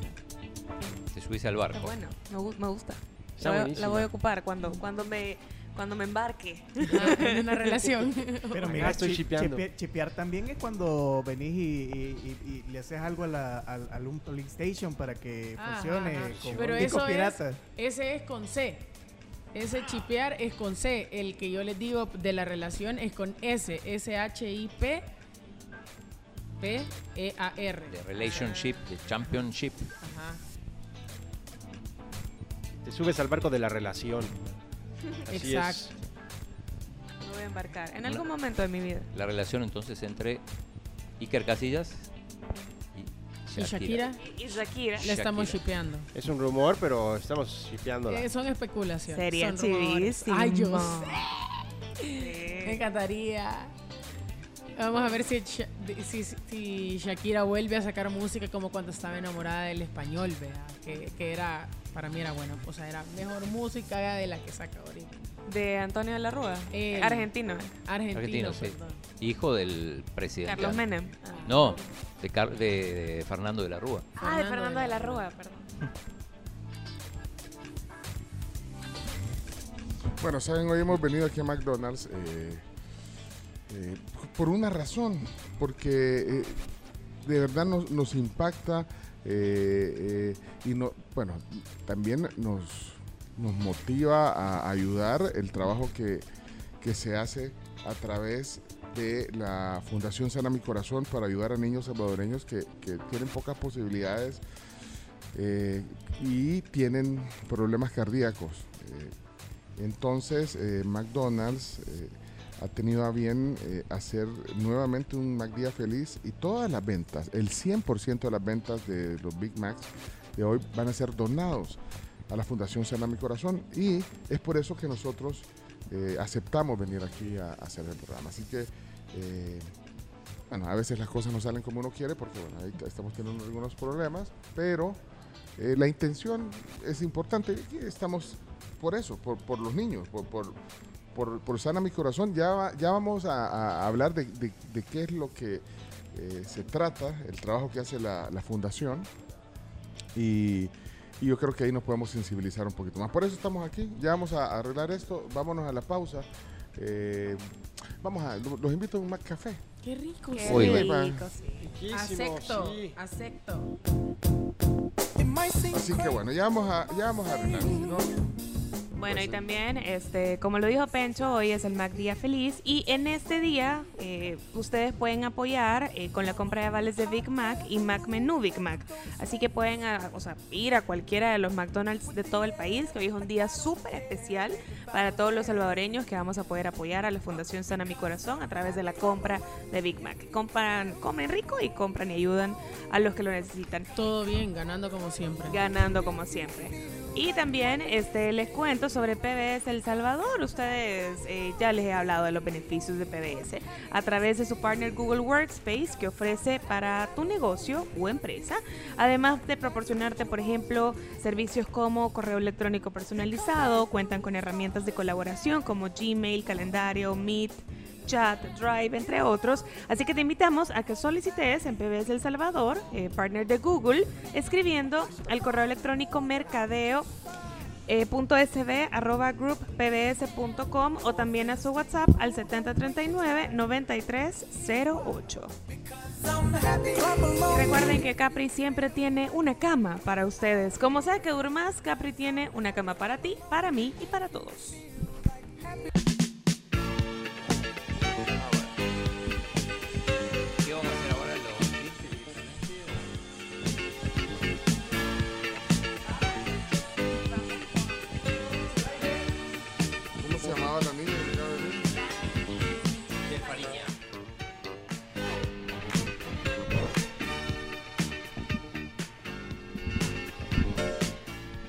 Speaker 7: Te subís al barco.
Speaker 6: Está bueno, me, me gusta.
Speaker 9: Está
Speaker 6: La voy, la voy a ocupar cuando, cuando, me, cuando me embarque.
Speaker 5: Ah, en una (laughs) relación.
Speaker 1: Pero mira,
Speaker 9: estoy
Speaker 1: chi-
Speaker 9: shipeando.
Speaker 1: chipe- chipear también es cuando venís y, y- y- y le haces algo a la- al, al un polling station para que
Speaker 5: Ajá,
Speaker 1: funcione
Speaker 5: ajá.
Speaker 1: con
Speaker 5: Pero
Speaker 1: discos
Speaker 5: eso es, ese es con C. Ese chipear es con C. El que yo les digo de la relación es con S. S-H-I-P. P-E-A-R.
Speaker 7: De relationship, de championship.
Speaker 5: Ajá.
Speaker 9: Te subes al barco de la relación. Así
Speaker 5: Exacto.
Speaker 6: Me voy a embarcar en algún momento de mi vida.
Speaker 7: La relación entonces entre Iker Casillas y
Speaker 5: Y
Speaker 7: Shakira.
Speaker 6: Y, y Shakira.
Speaker 5: la estamos shipeando.
Speaker 9: Es. es un rumor, pero estamos shipeándola.
Speaker 5: Eh, son especulaciones.
Speaker 6: Sería
Speaker 5: son rumores. Ay, yo sé. Me encantaría. Vamos a ver si, si, si Shakira vuelve a sacar música como cuando estaba enamorada del español, vea, que, que era, para mí era bueno, o sea, era mejor música de la que saca ahorita.
Speaker 6: De Antonio de la Rúa.
Speaker 5: Él.
Speaker 6: Argentino.
Speaker 5: Argentino,
Speaker 7: Argentino, sí.
Speaker 5: perdón.
Speaker 7: Hijo del presidente.
Speaker 6: Carlos Menem.
Speaker 7: No, de, Car- de- de Fernando de la Rúa.
Speaker 6: Ah, de Fernando de la Rúa, perdón. (laughs)
Speaker 4: Bueno, saben, hoy hemos venido aquí a McDonald's eh, eh, por una razón, porque eh, de verdad nos, nos impacta eh, eh, y no, bueno, también nos, nos motiva a ayudar el trabajo que, que se hace a través de la Fundación Sana Mi Corazón para ayudar a niños salvadoreños que, que tienen pocas posibilidades eh, y tienen problemas cardíacos. Entonces, McDonald's ha tenido a bien eh, hacer nuevamente un McDía feliz y todas las ventas, el 100% de las ventas de los Big Macs de hoy van a ser donados a la Fundación Sana Mi Corazón y es por eso que nosotros eh, aceptamos venir aquí a, hacer el programa. Así que, eh, bueno, a veces las cosas no salen como uno quiere porque, bueno, ahí estamos teniendo algunos problemas, pero la intención es importante y estamos por eso, por, los niños, por, por, por Sana Mi Corazón. Ya, va- ya vamos a, a hablar de, de- de qué es lo que eh, se trata, el trabajo que hace la, la fundación. Y, y yo creo que ahí nos podemos sensibilizar un poquito más. Por eso estamos aquí. Ya vamos a, arreglar esto. Vámonos a la pausa. Eh, vamos a, lo- los invito a un Mac Café.
Speaker 5: Qué rico.
Speaker 6: Qué
Speaker 5: sí.
Speaker 6: Rico, sí.
Speaker 5: Acepto,
Speaker 9: sí.
Speaker 5: acepto.
Speaker 4: Así que bueno, ya vamos a, ya vamos a arreglar. No,
Speaker 6: Bueno, y
Speaker 4: Pues
Speaker 6: también, este, como lo dijo Pencho, hoy es el Mac Día Feliz y en este día eh, ustedes pueden apoyar eh, con la compra de vales de Big Mac y Mac Menú Big Mac. Así que pueden ah, o sea, ir a cualquiera de los McDonald's de todo el país, que hoy es un día súper especial para todos los salvadoreños que vamos a poder apoyar a la Fundación Sana Mi Corazón a través de la compra de Big Mac. Compran, comen rico y compran y ayudan a los que lo necesitan
Speaker 5: Todo bien, ganando como siempre.
Speaker 6: ganando como siempre. Y también este, les cuento sobre PBS El Salvador. Ustedes eh, ya les he hablado de los beneficios de PBS a través de su partner Google Workspace que ofrece para tu negocio o empresa. Además de proporcionarte, por ejemplo, servicios como correo electrónico personalizado, cuentan con herramientas de colaboración como Gmail, calendario, Meet. Chat, Drive, entre otros. Así que te invitamos a que solicites en PBS El Salvador, eh, partner de Google, escribiendo al correo electrónico mercadeo eh, pbs.com o también a su WhatsApp al 7039-9308. Recuerden que Capri siempre tiene una cama para ustedes. Como sea que durmas, Capri tiene una cama para ti, para mí y para todos.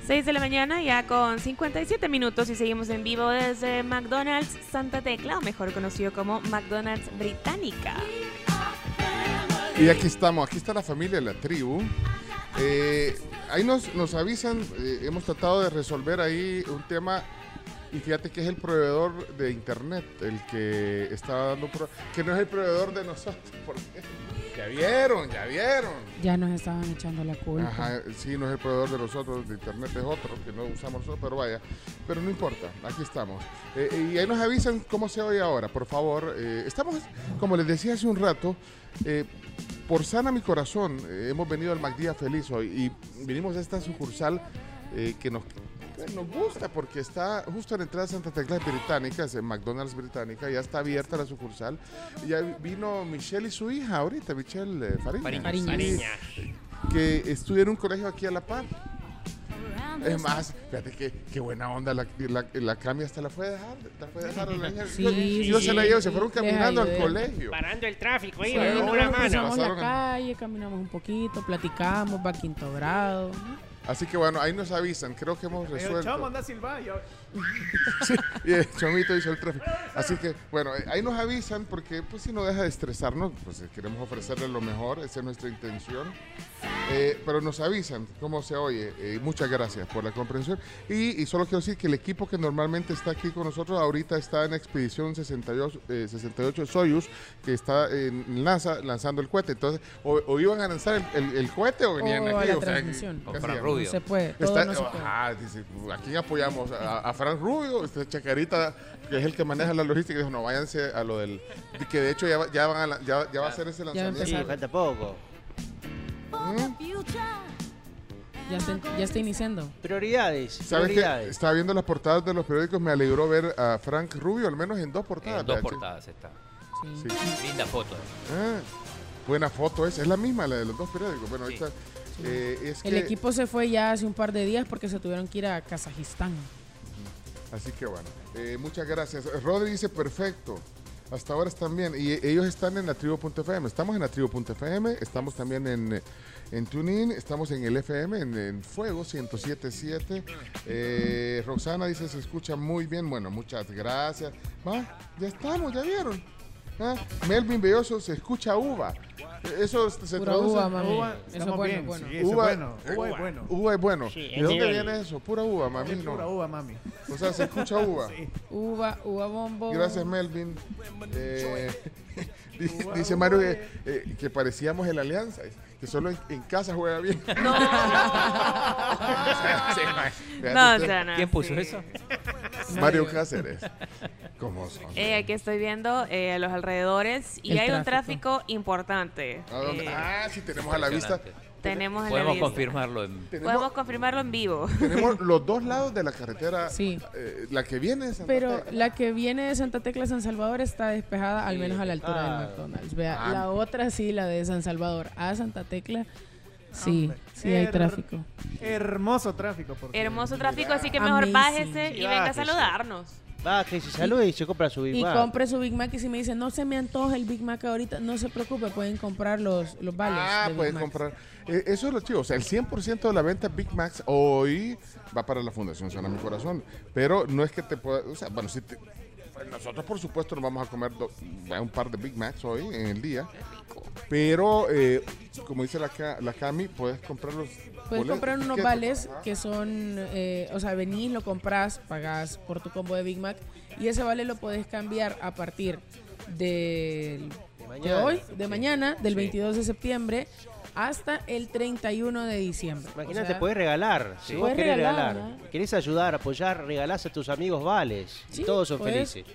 Speaker 6: 6 de la mañana, ya con 57 minutos y seguimos en vivo desde McDonald's Santa Tecla, o mejor conocido como McDonald's Británica.
Speaker 4: Y aquí estamos, aquí está la familia, la tribu. Eh, ahí nos, nos avisan, eh, hemos tratado de resolver ahí un tema y fíjate que es el proveedor de internet el que estaba dando, que no es el proveedor de nosotros. (laughs) porque ya vieron, ya vieron.
Speaker 5: Ya nos estaban echando la culpa.
Speaker 4: Ajá, sí, no es el proveedor de nosotros, de internet es otro, que no usamos nosotros, pero vaya, pero no importa, aquí estamos. Eh, y ahí nos avisan cómo se oye ahora, por favor. Eh, estamos, como les decía hace un rato, eh, por sana mi corazón, hemos venido al MacDía Feliz hoy y vinimos a esta sucursal que nos, nos gusta porque está justo en la entrada de Santa Tecla Británica, es en McDonald's Británica, ya está abierta la sucursal. Y ya vino Michelle y su hija ahorita, Michelle eh, Fariña.
Speaker 7: Fariña.
Speaker 4: Sí, que estudia en un colegio aquí a La Par. Es más, fíjate que qué buena onda, la, la, la Cami hasta la fue a dejar, la fue a dejar a la niña.
Speaker 5: Sí,
Speaker 4: yo
Speaker 5: sí,
Speaker 4: se la llevo, se fueron caminando al colegio.
Speaker 9: Parando el tráfico ahí,
Speaker 5: Sí,
Speaker 9: con una mano.
Speaker 5: cruzamos la calle, caminamos un poquito, platicamos, va a quinto grado. ¿no?
Speaker 4: Así que bueno, ahí nos avisan, creo que hemos
Speaker 1: El
Speaker 4: resuelto.
Speaker 1: anda. Yo,
Speaker 4: Y el chomito hizo el tráfico. Así que, bueno, eh, ahí nos avisan porque, pues, si no deja de estresarnos, pues eh, queremos ofrecerle lo mejor, esa es nuestra intención. Eh, pero nos avisan cómo se oye. Eh, muchas gracias por la comprensión. Y, y solo quiero decir que el equipo que normalmente está aquí con nosotros ahorita está en Expedición 68, eh, 68 Soyuz, que está en NASA lanzando el cohete. Entonces, o, o iban a lanzar el, el- el cohete o venían
Speaker 5: O
Speaker 4: aquí.
Speaker 5: la
Speaker 4: o sea,
Speaker 5: transmisión.
Speaker 4: ¿qué
Speaker 7: Con Fran
Speaker 4: hacían?
Speaker 7: Rubio.
Speaker 5: No se puede, todo
Speaker 4: Está-
Speaker 5: no se puede.
Speaker 4: ajá, dice, ¿a quién apoyamos? A, a Fran Rubio, este Chacarita, que es el que maneja la logística, dijo, no, váyanse a lo del... Que de hecho ya, va- ya, van a la- ya, ya va a ser ese lanzamiento.
Speaker 8: Sí, falta poco.
Speaker 5: Ya está, ya está iniciando.
Speaker 8: Prioridades.
Speaker 4: ¿Sabes qué?
Speaker 8: prioridades.
Speaker 4: Estaba viendo las portadas de los periódicos, me alegró ver a Frank Rubio, al menos en dos portadas.
Speaker 7: En dos portadas está.
Speaker 5: Sí.
Speaker 4: Sí.
Speaker 7: Linda foto.
Speaker 4: Ah, buena foto es, es la misma, la de los dos periódicos. Bueno,
Speaker 7: Sí.
Speaker 4: ahorita, eh, es
Speaker 5: El
Speaker 4: que-
Speaker 5: equipo se fue ya hace un par de días porque se tuvieron que ir a Kazajistán.
Speaker 4: Así que bueno, eh, muchas gracias. Rodri dice perfecto. Hasta ahora están bien. Y ellos están en la tribu.fm. Estamos en la tribu.fm. Estamos también en, en TuneIn. Estamos en el FM, en, en Fuego 1077. Eh, Roxana dice se escucha muy bien. Bueno, muchas gracias. Va, ya estamos, ya vieron. Ah, Melvin Belloso se escucha uva. Eso se
Speaker 5: Pura
Speaker 4: traduce.
Speaker 5: uva, mami.
Speaker 1: Uva,
Speaker 5: Eso bueno,
Speaker 1: bien,
Speaker 5: bueno.
Speaker 1: sí, eso es
Speaker 4: Uva,
Speaker 1: bueno. Uva es bueno.
Speaker 4: Uva es bueno.
Speaker 9: Sí,
Speaker 4: ¿De
Speaker 9: es
Speaker 4: dónde
Speaker 9: nivel.
Speaker 4: viene eso? Pura uva, mami.
Speaker 1: Es pura
Speaker 4: No.
Speaker 1: uva, mami.
Speaker 4: O sea, se escucha (laughs) uva.
Speaker 5: Uva, uva bombo.
Speaker 4: Gracias, Melvin. Eh, di- (laughs) dice Mario que, eh, que parecíamos el Alianza, que solo en, en casa juega bien. (laughs)
Speaker 6: No, (laughs) no, o sea, no,
Speaker 7: ¿Quién puso
Speaker 6: sí.
Speaker 7: eso?
Speaker 4: Mario Cáceres. ¿Cómo son?
Speaker 6: Eh, aquí estoy viendo eh, a los alrededores y
Speaker 5: El
Speaker 6: hay un
Speaker 5: tráfico.
Speaker 6: tráfico importante.
Speaker 4: ¿A dónde?
Speaker 6: Eh,
Speaker 4: ah, sí, tenemos a la vista.
Speaker 6: Tenemos en
Speaker 7: Podemos confirmarlo en
Speaker 6: Podemos confirmarlo en vivo.
Speaker 4: tenemos (laughs) los dos lados de la carretera.
Speaker 5: Sí.
Speaker 4: eh, la que viene es Santa
Speaker 5: Pero
Speaker 4: Tecla.
Speaker 5: la que viene de Santa Tecla San Salvador está despejada, al menos a la altura
Speaker 9: Ah.
Speaker 5: del McDonald's. Vea,
Speaker 4: Ah.
Speaker 5: la otra sí, la de San Salvador a Santa Tecla, sí,
Speaker 1: Hombre.
Speaker 5: sí hay
Speaker 1: Her-
Speaker 5: tráfico.
Speaker 1: Hermoso tráfico.
Speaker 6: Hermoso tráfico, así que mejor
Speaker 5: Amazing.
Speaker 6: bájese y venga a
Speaker 9: bájese.
Speaker 6: Saludarnos.
Speaker 9: Baje, se saluda y se compra su Big
Speaker 5: Y
Speaker 9: Mac.
Speaker 5: compre su Big Mac y si me dicen, no se me antoja el Big Mac ahorita, no se preocupe, pueden comprar los, los vales.
Speaker 4: Ah,
Speaker 5: de Big
Speaker 4: pueden comprar. Eh, eso es lo chido. O sea, el 100% de la venta Big Macs hoy va para la Fundación Sana Mi Corazón. Pero no es que te pueda. O sea, bueno, si te- nosotros, por supuesto, nos vamos a comer do- un par de Big Macs hoy en el día. Pero, eh, como dice la, la Cami, puedes comprar los.
Speaker 5: Puedes
Speaker 4: boletos,
Speaker 5: comprar unos vales que son, eh, o sea, venís, lo compras, pagás por tu combo de Big Mac y ese vale lo puedes cambiar a partir del- de,
Speaker 9: mañana.
Speaker 5: hoy, de mañana, del
Speaker 9: Sí.
Speaker 5: 22 de septiembre hasta el 31 de diciembre.
Speaker 9: Imagínate,
Speaker 5: O sea,
Speaker 9: puedes regalar. Si vos querés
Speaker 5: regalar,
Speaker 9: regalar,
Speaker 5: ¿no?
Speaker 9: querés ayudar, apoyar, regalás a tus amigos vales.
Speaker 5: Sí,
Speaker 9: y todos son felices.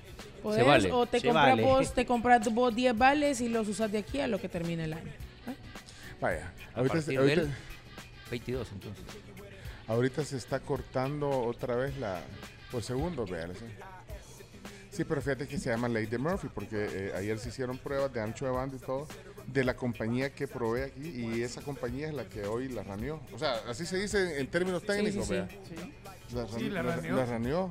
Speaker 5: podés,
Speaker 7: vale.
Speaker 5: o te
Speaker 9: Se
Speaker 5: compras
Speaker 9: vale.
Speaker 5: vos, te compras vos 10 vales y los usas de aquí a lo que termine el año.
Speaker 4: Vaya.
Speaker 7: A
Speaker 4: Ahorita,
Speaker 7: partir
Speaker 4: ahorita-
Speaker 7: del 22 entonces.
Speaker 4: ahorita se está cortando otra vez la. Por segundo, vean. Sí. Sí, pero fíjate que se llama Ley de Murphy, porque eh, ayer se hicieron pruebas de ancho de banda y todo, de la compañía que provee aquí, y esa compañía es la que hoy la raneó. O sea, así se dice en términos técnicos,
Speaker 5: sí.
Speaker 4: La,
Speaker 1: Sí,
Speaker 4: ran-
Speaker 1: la raneó.
Speaker 4: la raneó.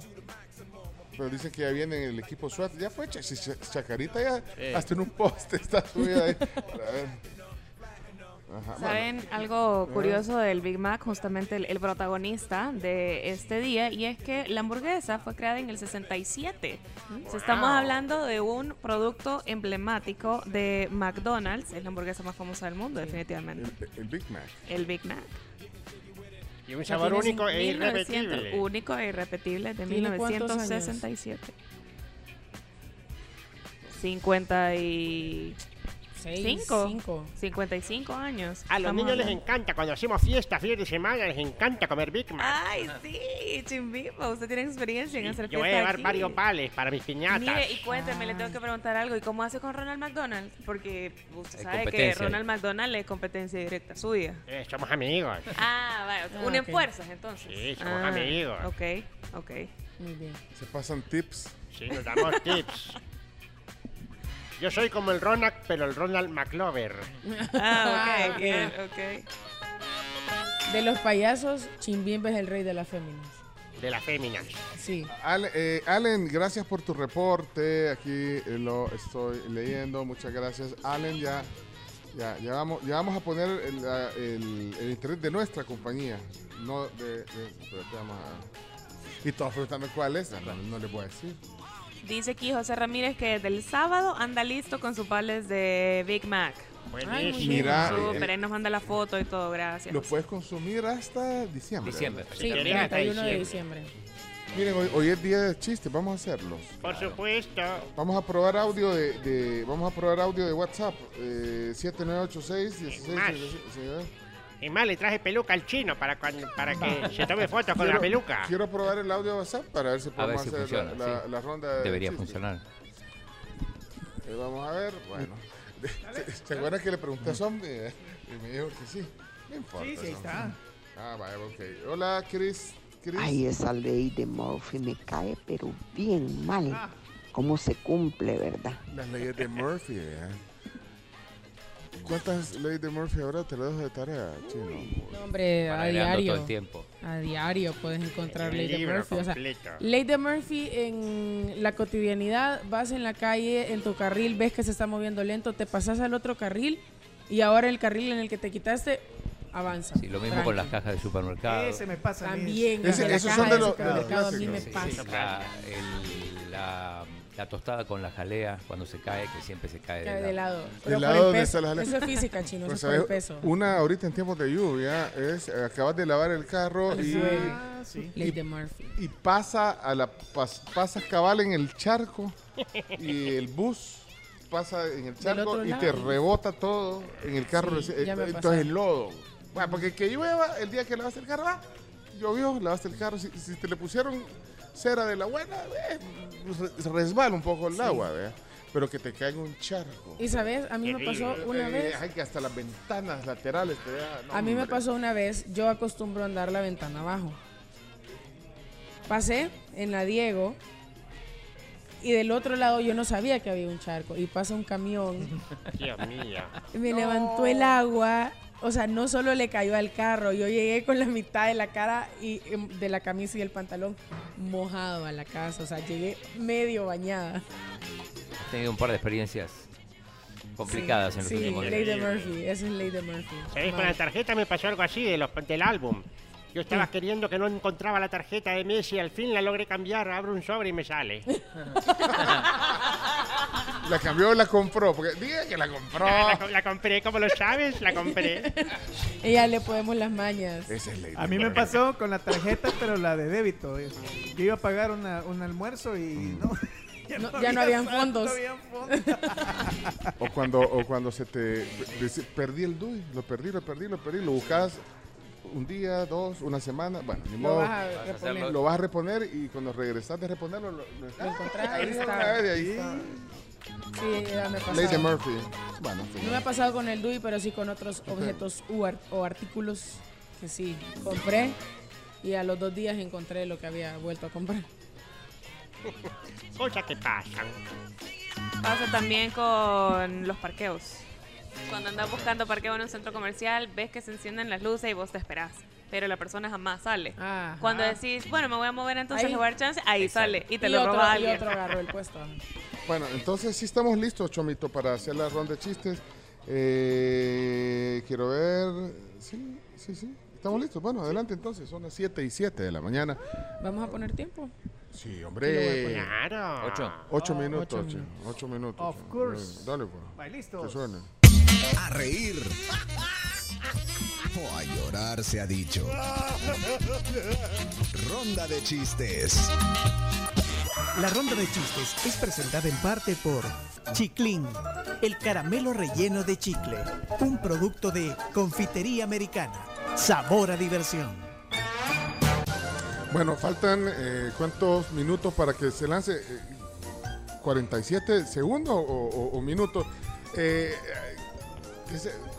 Speaker 4: Pero dice que ya viene el equipo SWAT. Ya fue, Ch- Ch- Chacarita ya hasta en un poste está subida ahí. (laughs) Para ver. Ajá, bueno.
Speaker 6: ¿Saben algo curioso del Big Mac? Justamente el, el protagonista de este día, y es que la hamburguesa fue creada en el 67. O sea, estamos hablando de un producto emblemático de McDonald's, es la hamburguesa más famosa del mundo, definitivamente.
Speaker 4: El, el Big Mac.
Speaker 6: El Big Mac.
Speaker 9: Y un sabor único e
Speaker 6: 1900,
Speaker 9: irrepetible.
Speaker 6: único e irrepetible de
Speaker 5: ¿Tiene cuántos años?
Speaker 6: 1967. 50 y...
Speaker 5: Seis,
Speaker 6: Cinco.
Speaker 5: cinco.
Speaker 6: 55 años.
Speaker 9: A los
Speaker 6: Estamos
Speaker 9: niños les
Speaker 6: hablando.
Speaker 9: encanta, cuando hacemos fiesta, fines de semana, les encanta comer Big Mac.
Speaker 6: Ay, sí, Chimbipo, usted tiene experiencia en hacer
Speaker 9: Yo voy a
Speaker 6: fiesta
Speaker 9: llevar
Speaker 6: aquí.
Speaker 9: varios vales para mis piñatas.
Speaker 6: Mire, y cuénteme, le tengo que preguntar algo. ¿Y cómo hace con Ronald McDonald? Porque usted
Speaker 7: Hay
Speaker 6: sabe que
Speaker 7: competencia.
Speaker 6: Ronald McDonald es competencia directa suya.
Speaker 9: Eh, somos amigos.
Speaker 6: Ah, vaya,
Speaker 5: Ah,
Speaker 6: unen
Speaker 5: ok.
Speaker 6: fuerzas entonces.
Speaker 9: Sí, somos
Speaker 6: Ah,
Speaker 9: amigos.
Speaker 6: Ok, ok.
Speaker 5: Muy bien.
Speaker 4: Se pasan tips.
Speaker 9: Sí, nos damos tips. (laughs) Yo soy como el Ronald, pero el Ronald McLover.
Speaker 6: Ah, ok,
Speaker 5: ok.
Speaker 6: bien, ok.
Speaker 5: De los payasos, Chimbimba es el rey de las féminas.
Speaker 9: De la fémina.
Speaker 5: Sí.
Speaker 4: Ale- eh, Allen, gracias por tu reporte. Aquí eh, lo estoy leyendo. Muchas gracias. Allen, ya, ya, ya, vamos, ya vamos a poner el, el- el internet de nuestra compañía. No de. de- vamos a- y todos preguntando cuál es. No, no les voy a decir.
Speaker 6: Dice aquí José Ramírez que desde el sábado anda listo con sus pales de Big Mac.
Speaker 5: Ay.
Speaker 4: Mira, eh,
Speaker 6: él nos manda la foto y todo, gracias.
Speaker 4: lo puedes consumir hasta diciembre.
Speaker 7: Diciembre.
Speaker 5: Sí,
Speaker 9: querés
Speaker 5: 31 de
Speaker 9: diciembre.
Speaker 4: Miren, hoy, hoy es día de chistes. Vamos a hacerlos.
Speaker 9: Por supuesto.
Speaker 4: Vamos a probar audio de, de- vamos a probar audio de WhatsApp eh, 7986 16
Speaker 9: Más. Y más, le traje peluca al chino para, cuando, para que se tome fotos con la peluca.
Speaker 4: Quiero probar el audio de WhatsApp para ver si
Speaker 7: ver
Speaker 4: podemos
Speaker 7: si
Speaker 4: hacer
Speaker 7: funciona.
Speaker 4: la, la-
Speaker 7: sí.
Speaker 4: la ronda de
Speaker 7: Debería
Speaker 4: chistes.
Speaker 7: funcionar.
Speaker 4: Eh, vamos a ver, bueno. (laughs) (laughs) ¿Se, acuerdan que le pregunté a Zombie? eh? Y me dijo que sí. No importa.
Speaker 1: Sí, sí, ahí está.
Speaker 4: Ah, vaya, ok. Hola, Chris. Chris.
Speaker 10: Ay, esa ley de Murphy me cae, pero bien mal.
Speaker 1: Ah.
Speaker 10: ¿Cómo se cumple, verdad?
Speaker 4: Las leyes de Murphy, ¿eh? ¿Cuántas leyes de Murphy ahora te lo dejo de tarea, chino?
Speaker 5: No, hombre, a
Speaker 7: todo
Speaker 5: diario.
Speaker 7: el tiempo.
Speaker 5: A diario puedes encontrar ley de Murphy. O sea, ley de Murphy en la cotidianidad, vas en la calle, en tu carril, ves que se está moviendo lento, te pasas al otro carril y ahora el carril en el que te quitaste avanza.
Speaker 7: Sí, lo mismo con las cajas de supermercado.
Speaker 1: Ese me pasa a mí.
Speaker 5: También,
Speaker 4: Ese-
Speaker 5: la
Speaker 4: esos
Speaker 5: caja
Speaker 4: son de
Speaker 5: de
Speaker 4: los-
Speaker 5: supermercado a mí me pasa.
Speaker 7: La, el- la- la tostada con la jalea cuando se cae, que siempre se cae,
Speaker 5: Cae
Speaker 7: de
Speaker 5: de
Speaker 7: lado.
Speaker 5: por
Speaker 4: lado
Speaker 5: el
Speaker 4: donde
Speaker 5: peso.
Speaker 4: está la jalea.
Speaker 5: Eso es física, chino,
Speaker 4: Pues,
Speaker 5: eso es por el
Speaker 4: ¿sabes?
Speaker 5: peso.
Speaker 4: Una ahorita en tiempos de lluvia es acabas de lavar el carro y,
Speaker 1: Ah, sí.
Speaker 5: Ley de Murphy.
Speaker 4: y pasa a la pas- pasas cabal en el charco y el bus pasa en el charco y te rebota todo en el carro.
Speaker 5: Sí,
Speaker 4: eh, entonces el lodo. Bueno, porque que llueva el día que lavaste el carro, ah, llovió, lavaste el carro. Si, si te le pusieron cera de la buena, eh, pues, re- resbala un poco el agua, ¿verdad? Pero que te caiga un charco.
Speaker 5: Y sabes, a mí me pasó una
Speaker 4: Eh,
Speaker 5: vez.
Speaker 4: Ay, que hasta las ventanas laterales te da- no,
Speaker 5: A mí me
Speaker 4: hombre.
Speaker 5: pasó una vez, yo acostumbro a andar la ventana abajo. Pasé en la Diego y del otro lado yo no sabía que había un charco y pasa un camión
Speaker 9: Dios mío.
Speaker 5: y me levantó el agua. O sea, no solo le cayó al carro, yo llegué con la mitad de la cara y em, de la camisa y el pantalón mojado a la casa. O sea, llegué medio bañada.
Speaker 7: He tenido un par de experiencias complicadas en los
Speaker 5: sí,
Speaker 7: últimos días.
Speaker 5: de Murphy, esa es de Murphy.
Speaker 9: ¿Sabes? Con la tarjeta me pasó algo así de los, del álbum. Yo estaba queriendo que no encontraba la tarjeta de Messi, al fin la logré cambiar, abro un sobre y me sale. (laughs)
Speaker 4: La cambió o la compró, porque diga que la compró.
Speaker 9: la, co- la compré, como lo sabes, la compré.
Speaker 5: Y ya le podemos las mañas.
Speaker 4: Esa es ley.
Speaker 1: A mí me pasó con la tarjeta, pero la de débito. Yo iba a pagar una- un almuerzo y no.
Speaker 5: No, ya no habían fondos.
Speaker 1: no habían fondos.
Speaker 4: O cuando, o cuando se te perdí el DUI, lo perdí, lo perdí, lo perdí, lo buscas un día, dos, una semana, bueno, ni
Speaker 5: Lo
Speaker 4: modo.
Speaker 5: Vas a reponer.
Speaker 4: Lo vas a reponer y cuando regresas de reponerlo, lo, lo, ahí
Speaker 5: ahí
Speaker 4: está. de ahí está.
Speaker 5: Sí, ya me ha pasado.
Speaker 4: Murphy. Bueno,
Speaker 5: No me ha pasado con el DUI, pero sí con otros objetos u o artículos que sí compré y a los dos días encontré lo que había vuelto a comprar. (laughs)
Speaker 9: Cosas que pasan.
Speaker 6: Pasa también con los parqueos. Cuando andas buscando parqueo en un centro comercial, ves que se encienden las luces y vos te esperás. Pero la persona jamás sale.
Speaker 5: Ajá.
Speaker 6: Cuando decís, bueno, me voy a mover entonces,
Speaker 5: Ahí-
Speaker 6: le voy a dar chance, ahí sale y te
Speaker 5: y
Speaker 6: lo
Speaker 5: otro,
Speaker 6: roba
Speaker 5: y
Speaker 6: alguien.
Speaker 5: otro agarró el puesto. (laughs)
Speaker 4: Bueno, entonces sí estamos listos, Chomito, para hacer la ronda de chistes. Eh, quiero ver. Sí, sí, sí. Estamos listos. Bueno, adelante entonces. Son las 7 y 7 de la mañana.
Speaker 5: Vamos a poner tiempo.
Speaker 4: Sí, hombre.
Speaker 9: Claro.
Speaker 7: Ocho.
Speaker 4: 8
Speaker 5: Oh,
Speaker 4: minutos,
Speaker 5: ocho
Speaker 4: che.
Speaker 5: minutos.
Speaker 4: 8 minutos.
Speaker 1: Of course.
Speaker 4: Dale, pues.
Speaker 1: Bye,
Speaker 4: Que
Speaker 1: listos.
Speaker 4: suene.
Speaker 11: A reír. O a llorar se ha dicho. Ronda de chistes.
Speaker 12: La ronda de chistes es presentada en parte por Chiclin, el caramelo relleno de chicle, un producto de confitería americana. Sabor a diversión.
Speaker 4: Bueno, faltan eh, cuántos minutos para que se lance. Eh, 47 segundos o, o- o minutos. Eh,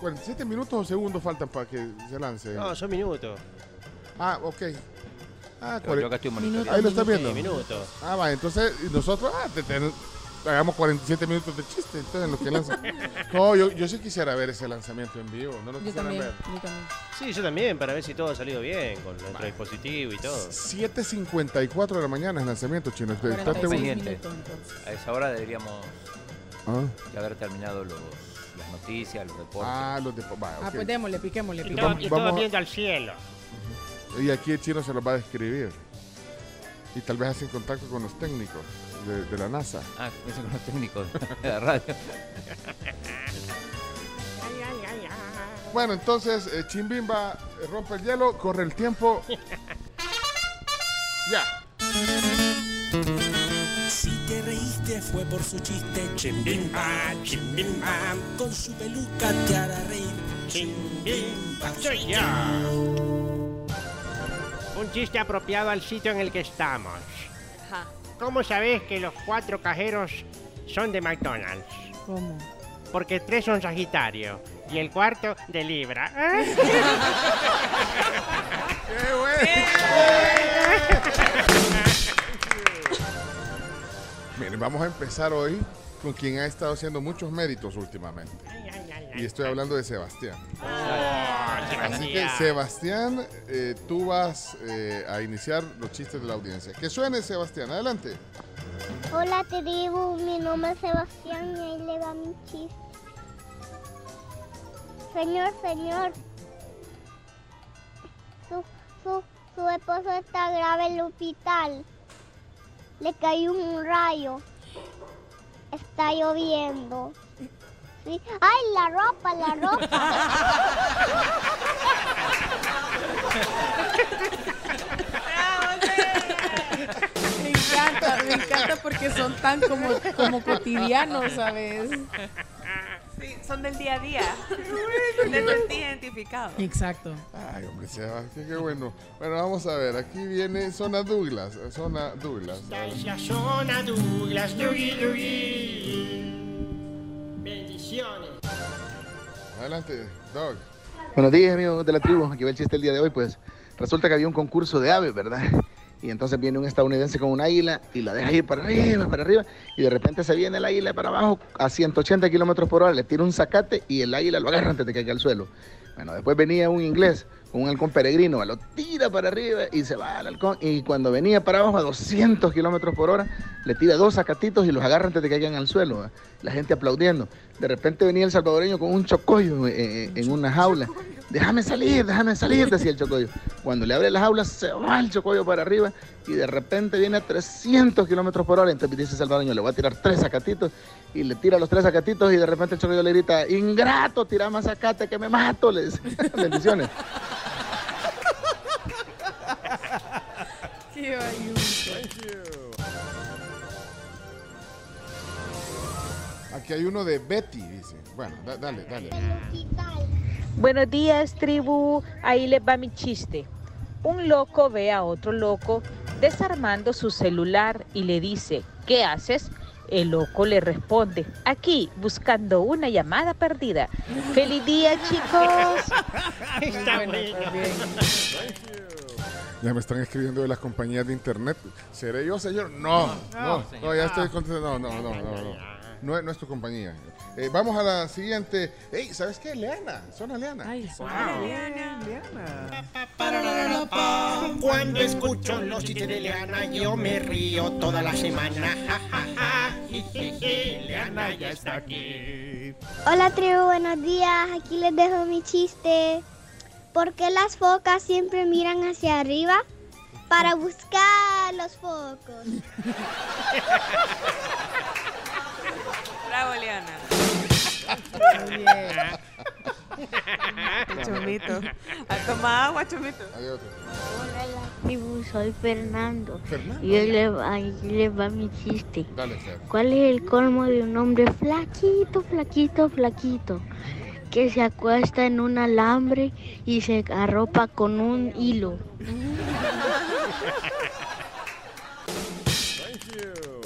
Speaker 4: 47 minutos o segundos faltan para que se lance.
Speaker 8: No, son minutos.
Speaker 4: Ah, ok. Ah,
Speaker 7: Yo- Yo acá
Speaker 4: 40
Speaker 7: estoy monitoreando.
Speaker 4: Ahí lo estás
Speaker 8: Sí,
Speaker 4: viendo.
Speaker 8: minutos.
Speaker 4: Ah, va, entonces nosotros ah, te- te- hagamos 47 minutos de chiste, entonces en lo que lanza. (laughs) No, yo, yo sí quisiera ver ese lanzamiento en vivo, no lo
Speaker 5: Yo
Speaker 4: quisiera
Speaker 5: también,
Speaker 4: ver.
Speaker 5: yo también.
Speaker 8: Sí, yo también, para ver si todo ha salido bien con nuestro dispositivo y todo.
Speaker 4: 7.54 de la mañana es lanzamiento chino. Estate
Speaker 5: 46
Speaker 4: bueno.
Speaker 7: pendiente.
Speaker 5: minutos entonces.
Speaker 7: A esa hora deberíamos
Speaker 4: Ah,
Speaker 7: ya haber terminado los, noticias, los deportes.
Speaker 4: ah, los de... va,
Speaker 5: Ah, pues démosle, piquémosle,
Speaker 9: Y,
Speaker 5: piquémosle.
Speaker 9: todo, y
Speaker 4: Vamos
Speaker 9: todo
Speaker 4: a-
Speaker 9: viendo al cielo.
Speaker 4: Y aquí el chino se los va a describir. Y tal vez hacen contacto con los técnicos de, de la NASA.
Speaker 7: Ah, eso con los técnicos de la radio.
Speaker 4: Bueno, entonces eh, Chimbimba rompe el hielo, corre el tiempo. (laughs) ya.
Speaker 12: Fue por su chiste. Chimbimba, chimbimba. Con su peluca te hará reír. Chimbimba,
Speaker 9: Soy yo. Un chiste apropiado al sitio en el que estamos.
Speaker 6: Ajá.
Speaker 9: ¿Cómo sabes que los cuatro cajeros son de McDonald's?
Speaker 5: ¿Cómo?
Speaker 9: Porque tres son Sagitario y el cuarto de Libra. ¿Eh? (laughs) (laughs)
Speaker 4: ¡Qué bueno! Miren, vamos a empezar hoy con quien ha estado haciendo muchos méritos últimamente. Y estoy hablando de Sebastián.
Speaker 9: Oh,
Speaker 4: Así que, Sebastián, eh, tú vas eh, a iniciar los chistes de la audiencia. Que suene, Sebastián. Adelante.
Speaker 13: Hola tribu, mi nombre es Sebastián y ahí le va mi chiste. Señor, señor, su, su, su esposo está grave en el hospital. Le cayó un rayo. Está lloviendo. Sí. ¡Ay, la ropa, la
Speaker 5: Me encanta, me encanta porque son tan como, como cotidianos, ¿sabes?
Speaker 6: Sí, son del día a día. (laughs) Te sentí identificado.
Speaker 5: Exacto.
Speaker 4: Ay, hombre, Sebastián, qué bueno. Bueno, vamos a ver. Aquí viene Zona Douglas. Zona Douglas.
Speaker 14: La zona Douglas, Dougie, Dougie. Bendiciones.
Speaker 4: Adelante, Doug.
Speaker 15: Buenos días, amigos de la tribu. Aquí va el chiste el día de hoy. Pues resulta que había un concurso de aves, ¿verdad? Y entonces viene un estadounidense con un águila y la deja ir para arriba, para arriba. Y de repente se viene el águila para abajo a 180 kilómetros por hora. Le tira un zacate y el águila lo agarra antes de que caiga al suelo. Bueno, después venía un inglés con un halcón peregrino, lo tira para arriba y se va al halcón. Y cuando venía para abajo a 200 kilómetros por hora, le tira dos zacatitos y los agarra antes de que caigan al suelo. La gente aplaudiendo. De repente venía el salvadoreño con un chocollo eh, en una jaula. Déjame salir, déjame salir, decía el chocollo. Cuando le abre la jaula, se va el chocollo para arriba y de repente viene a 300 kilómetros por hora. Entonces dice el salvadoreño, le voy a tirar tres zacatitos y le tira los tres zacatitos y de repente el chocollo le grita, ingrato, tira más zacate que me mato. Le dice. (laughs) Bendiciones.
Speaker 5: Qué
Speaker 4: Aquí hay uno de Betty, dice. Bueno, da- dale, dale.
Speaker 16: Buenos días, tribu. Ahí les va mi chiste. Un loco ve a otro loco desarmando su celular y le dice, ¿qué haces? El loco le responde, aquí, buscando una llamada perdida. ¡Feliz día, chicos! (laughs)
Speaker 14: Está bueno.
Speaker 4: Ya me están escribiendo de las compañías de internet. ¿Seré yo, señor? No, no, ya estoy contestando. No, no, no, no, no. No es, no es tu compañía. Eh, vamos a la siguiente. Ey, ¿sabes qué? Leana, zona Leana.
Speaker 5: Ay,
Speaker 14: Cuando escucho los chistes de Leana, yo me río toda la semana. (laughs) Leana ya está aquí.
Speaker 13: Hola tribu, buenos días. Aquí les dejo mi chiste. ¿Por qué las focas siempre miran hacia arriba? Para buscar los focos. (laughs)
Speaker 6: Bravo, Liana.
Speaker 5: Muy bien.
Speaker 6: Chomito. ¿A tomar agua, Chomito?
Speaker 13: Hola, tribu, soy Fernando.
Speaker 4: Fernando.
Speaker 13: Y hoy le va, ahí le va mi chiste.
Speaker 4: Dale, Fer.
Speaker 13: ¿Cuál es el colmo de un hombre flaquito, flaquito, flaquito? Que se acuesta en un alambre y se arropa con un hilo. (laughs)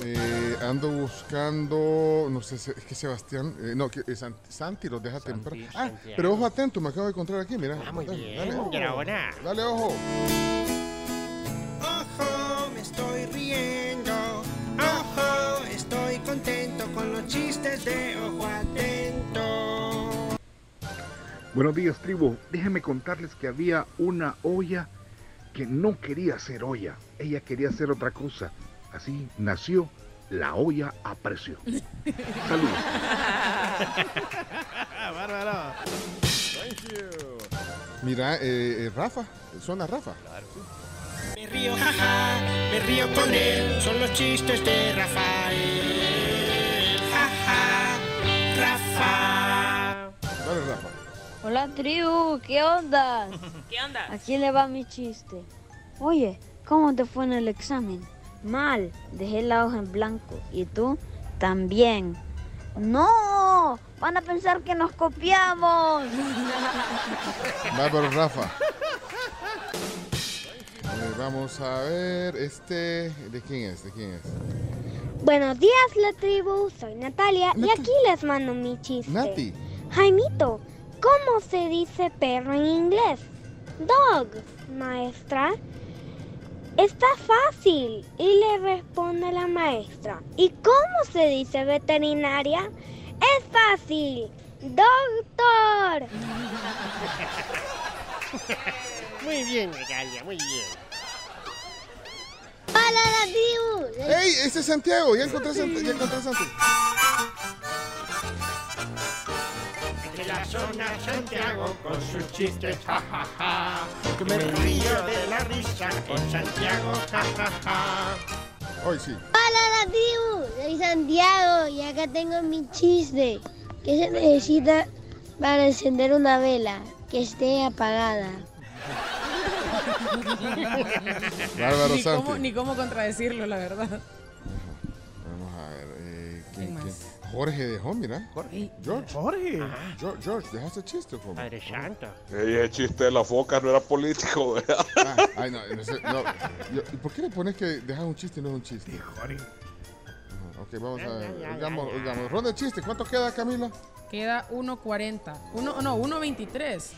Speaker 4: Eh, ando buscando, no sé, si- es que Sebastián, eh, no, que eh, San- Santi los deja temprano. Ah,
Speaker 14: Santiago.
Speaker 4: pero ojo atento, me acabo de encontrar aquí, mira.
Speaker 14: Ah, muy
Speaker 4: Dale,
Speaker 14: bien.
Speaker 4: dale.
Speaker 14: Ahora.
Speaker 4: Dale, ojo.
Speaker 14: Ojo, me estoy riendo. Ojo, estoy contento con los chistes de ojo atento.
Speaker 17: Buenos días, tribu. Déjenme contarles que había una olla que no quería ser olla. Ella quería hacer otra cosa. Así nació la olla a precio. (laughs) Saludos. (laughs)
Speaker 1: Bárbaro.
Speaker 4: Mira, eh, eh, Rafa, zona Rafa.
Speaker 14: Me río, jaja, me río con él. Son los chistes de Rafael. Jaja, Rafa.
Speaker 4: Dale, Rafa.
Speaker 18: Hola tribu, ¿qué onda? (laughs)
Speaker 6: ¿Qué onda?
Speaker 18: Aquí le va mi chiste. Oye, ¿cómo te fue en el examen? Mal, dejé la hoja en blanco. ¿Y tú? También. ¡No! Van a pensar que nos copiamos. (laughs)
Speaker 4: Bárbaro, Rafa. Eh, vamos a ver, este, ¿de quién es? ¿De quién es?
Speaker 13: Buenos días, la tribu. Soy Natalia y aquí les mando mi chiste.
Speaker 4: Nati.
Speaker 13: Jaimito, ¿cómo se dice perro en inglés? Dog, maestra. Está fácil. Y le responde la maestra. ¿Y cómo se dice veterinaria? Es fácil. Doctor. (laughs)
Speaker 9: Muy bien, Regalia, muy bien.
Speaker 13: ¡Hola, la tribu!
Speaker 4: ¡Ey! Ese es Santiago. Ya encontré a ya encontré a Santi.
Speaker 14: Zona Santiago con sus chistes, ja, ja, ja. Que me río de la risa con Santiago, ja, ja, ja.
Speaker 4: Hoy sí.
Speaker 13: ¡Hola, la tribu! Soy Santiago y acá tengo mi chiste. ¿Qué se necesita para encender una vela que esté apagada?
Speaker 4: Bárbaro
Speaker 5: ni, cómo, ni cómo contradecirlo, la verdad.
Speaker 4: Jorge dejó, mira. George.
Speaker 1: Jorge.
Speaker 4: George, George, dejaste chiste, joven.
Speaker 14: Padre Santo.
Speaker 19: Ey, el chiste de la foca no era político, (laughs) ¿verdad?
Speaker 4: Ah, ay, no, no sé, no. Yo- ¿Y por qué le pones que dejas un chiste y no es un chiste?
Speaker 1: Jorge.
Speaker 4: Ajá, Ok, vamos a ver. Oigamos, oigamos. Ronda de chiste. ¿Cuánto queda, Camila?
Speaker 5: Queda 1.40. Uno, no, 1.23.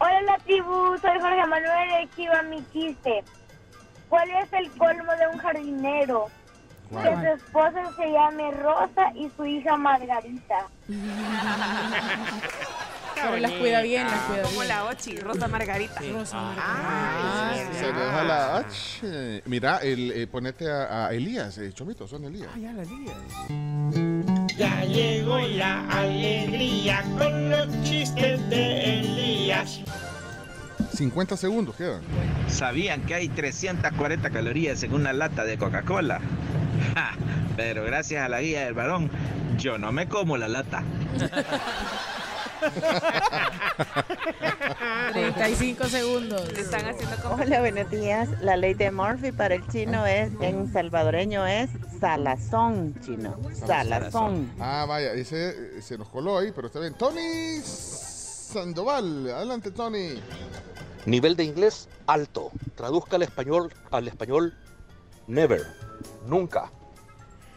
Speaker 13: Hola, la tribu. Soy Jorge Manuel aquí va mi chiste. ¿Cuál es el colmo de un jardinero? Que su esposa se llame Rosa y su hija Margarita.
Speaker 5: Pero las cuida bien, las cuida
Speaker 6: Como
Speaker 5: bien.
Speaker 6: la Ochi, Rosa Margarita.
Speaker 5: Rosa
Speaker 6: Ah,
Speaker 4: Se le deja la H. Mira, el, eh, ponete a, a Elías, eh, Chomito, son Elías.
Speaker 1: Ah, ya la lías.
Speaker 14: Ya llegó la alegría con los chistes de Elías.
Speaker 4: 50 segundos quedan.
Speaker 20: ¿Sabían que hay 340 calorías en una lata de Coca-Cola? (laughs) Ja, Pero gracias a la guía del varón, yo no me como la lata. (laughs)
Speaker 5: 35 segundos.
Speaker 6: Están haciendo como...
Speaker 21: Hola, buenos días. La ley de Murphy para el chino es, en salvadoreño es salazón chino. Salazón.
Speaker 4: Ah, vaya, ese se nos coló ahí, pero está bien. Tony Sandoval, adelante, Tony.
Speaker 22: Nivel de inglés alto. Traduzca al español al español never, nunca.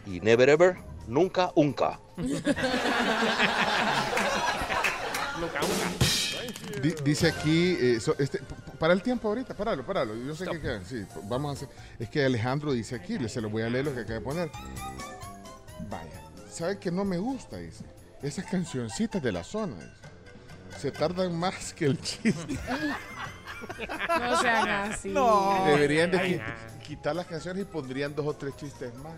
Speaker 22: Y never ever, nunca, unca.
Speaker 4: Di- dice aquí, eh, so- este, p- para el tiempo ahorita, paralo, paralo. Yo sé que quedan, sí, p- vamos a hacer. Es que Alejandro dice aquí, le- se lo voy a leer lo que acaba de poner. Vaya, ¿sabe que no me gusta? Dice. Esas cancioncitas de la zona. dice. Se tardan más que el chiste.
Speaker 5: No sean así.
Speaker 1: No.
Speaker 4: Deberían de qui- quitar las canciones y pondrían dos o tres chistes más.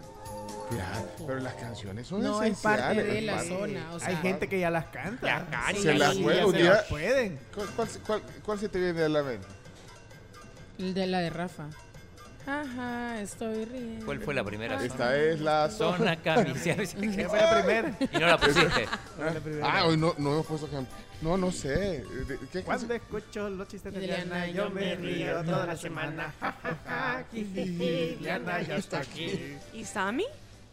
Speaker 4: Fíjate, pero las canciones son
Speaker 5: No, es
Speaker 4: esenciales.
Speaker 5: parte de
Speaker 4: es
Speaker 5: la
Speaker 4: parte-
Speaker 5: zona. O sea,
Speaker 1: Hay gente que ya las canta.
Speaker 14: Ya canta.
Speaker 4: Se las
Speaker 1: sí,
Speaker 4: puede
Speaker 1: ya
Speaker 4: un
Speaker 1: se
Speaker 4: día-
Speaker 1: las pueden.
Speaker 4: ¿Cuál, cuál, cuál- cuál se te viene a la mente?
Speaker 5: El de la de Rafa. Ajá, estoy riendo.
Speaker 7: ¿Cuál fue la primera
Speaker 5: Ajá.
Speaker 4: Esta es la zona.
Speaker 7: Zona Cami. sí, sí, sí.
Speaker 1: Esa fue la (laughs) primera.
Speaker 7: Y no la pusiste. (laughs)
Speaker 4: Ah, hoy no, no hemos puesto No, no sé. ¿De- ¿Qué
Speaker 1: Cuando escucho los chistes de Diana, yo me río toda la semana. Ja, ja, ja, jijiji, (laughs) Diana ya está aquí.
Speaker 6: ¿Y Sammy?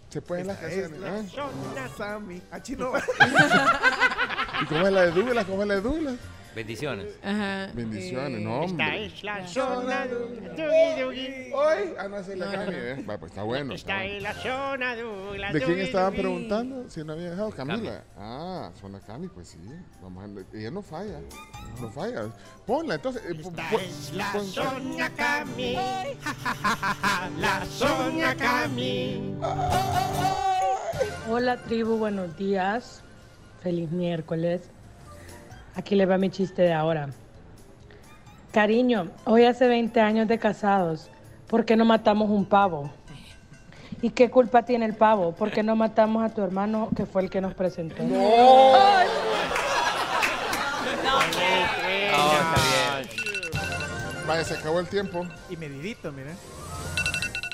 Speaker 4: Se pueden las canciones.
Speaker 1: la
Speaker 4: ¿ah?
Speaker 1: zona Sammy. Ah, chino.
Speaker 4: ¿Y cómo es la de Douglas? ¿Cómo es la de Douglas?
Speaker 7: Bendiciones.
Speaker 5: Ajá.
Speaker 4: Bendiciones,
Speaker 5: eh,
Speaker 4: no,
Speaker 14: Esta
Speaker 4: hombre.
Speaker 14: es la zona.
Speaker 4: Hoy, ah, no, es la
Speaker 5: no.
Speaker 4: eh. Va, pues está bueno. está
Speaker 14: Esta
Speaker 4: bueno.
Speaker 14: es la zona Douglas.
Speaker 4: ¿De quién estaban preguntando? Si no había dejado Camila. Ah, son la Cami, pues sí. Vamos a ella no falla. No falla. Ponla, entonces. eh,
Speaker 14: Esta
Speaker 4: pon-
Speaker 14: es la
Speaker 4: pon-
Speaker 14: zona Cami. Ja, ja, ja, ja, ja, La zona Cami.
Speaker 23: Hola tribu, buenos días. Feliz miércoles. Aquí le va mi chiste de ahora. Cariño, hoy hace 20 años de casados. ¿Por qué no matamos un pavo? ¿Y qué culpa tiene el pavo? ¿Por qué no matamos a tu hermano que fue el que nos presentó?
Speaker 7: No, está bien.
Speaker 4: Vaya, se acabó el tiempo.
Speaker 1: Y medidito, mira.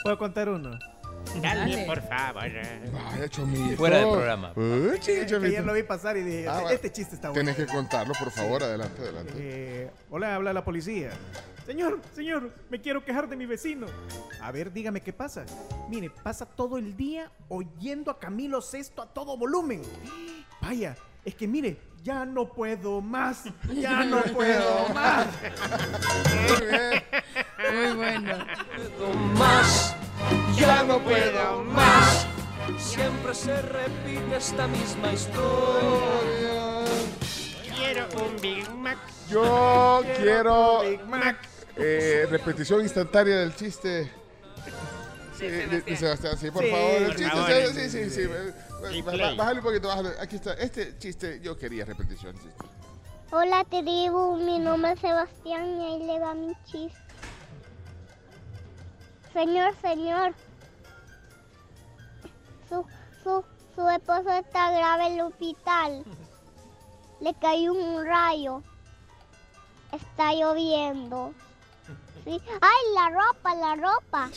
Speaker 1: ¿Puedo contar uno?
Speaker 14: Dale,
Speaker 5: Dale.
Speaker 14: por favor.
Speaker 4: Vaya, Chomito.
Speaker 7: Fuera del programa.
Speaker 4: Uy,
Speaker 1: que
Speaker 4: Chomito.
Speaker 1: ayer lo vi pasar y dije,
Speaker 4: Ah,
Speaker 1: este,
Speaker 4: va.
Speaker 1: este chiste está bueno.
Speaker 4: Tienes que contarlo, por favor. Adelante, adelante.
Speaker 1: Eh, hola, habla la policía. Señor, señor, me quiero quejar de mi vecino. A ver, dígame qué pasa. Mire, pasa todo el día oyendo a Camilo Sesto a todo volumen. Vaya, es que mire, ya no puedo más. Ya no puedo más.
Speaker 5: Muy bueno.
Speaker 3: más, ya no puedo más. Siempre se repite esta misma historia.
Speaker 14: Quiero un Big Mac.
Speaker 4: Yo quiero
Speaker 1: Big Mac.
Speaker 4: eh, repetición instantánea del chiste. Sí, de, de Sebastián, sí, por
Speaker 1: Sí,
Speaker 4: favor. El chiste,
Speaker 14: favor.
Speaker 4: sí, sí, sí. sí.
Speaker 14: Play.
Speaker 4: Bájale un poquito, bájale. Aquí está. Este chiste, yo quería repetición. chiste.
Speaker 13: Hola tribu, mi nombre es Sebastián y ahí le va mi chiste. Señor, señor. Su, su, su esposo está grave en el hospital. Le cayó un rayo. Está lloviendo. ¡Ay, la ropa, la ropa!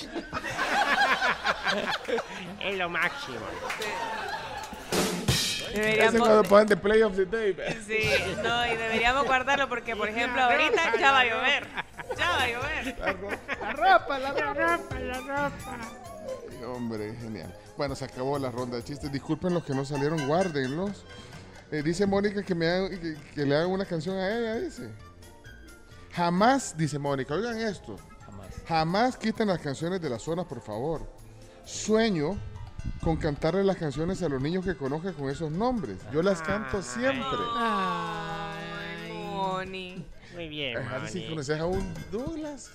Speaker 13: (laughs)
Speaker 14: es lo máximo.
Speaker 4: Ese
Speaker 6: Deberíamos,
Speaker 4: cuando ponen de Play of the Day.
Speaker 6: sí, no, y deberíamos guardarlo porque, por ejemplo, ahorita ya va a llover. Ya va a llover.
Speaker 1: La ropa, la ropa.
Speaker 14: ropa, la ropa.
Speaker 4: Ay, hombre, genial. Bueno, se acabó la ronda de chistes. Disculpen los que no salieron, guárdenlos. Eh, dice Mónica que, me que le hagan una canción a ella, dice. Jamás, dice Mónica, oigan esto.
Speaker 7: Jamás.
Speaker 4: Jamás quiten las canciones de las zonas, por favor. Sueño con cantarle las canciones a los niños que conozca con esos nombres. Yo las canto siempre.
Speaker 6: Ay, Moni.
Speaker 14: Muy bien,
Speaker 4: Así si conoces a un Douglas,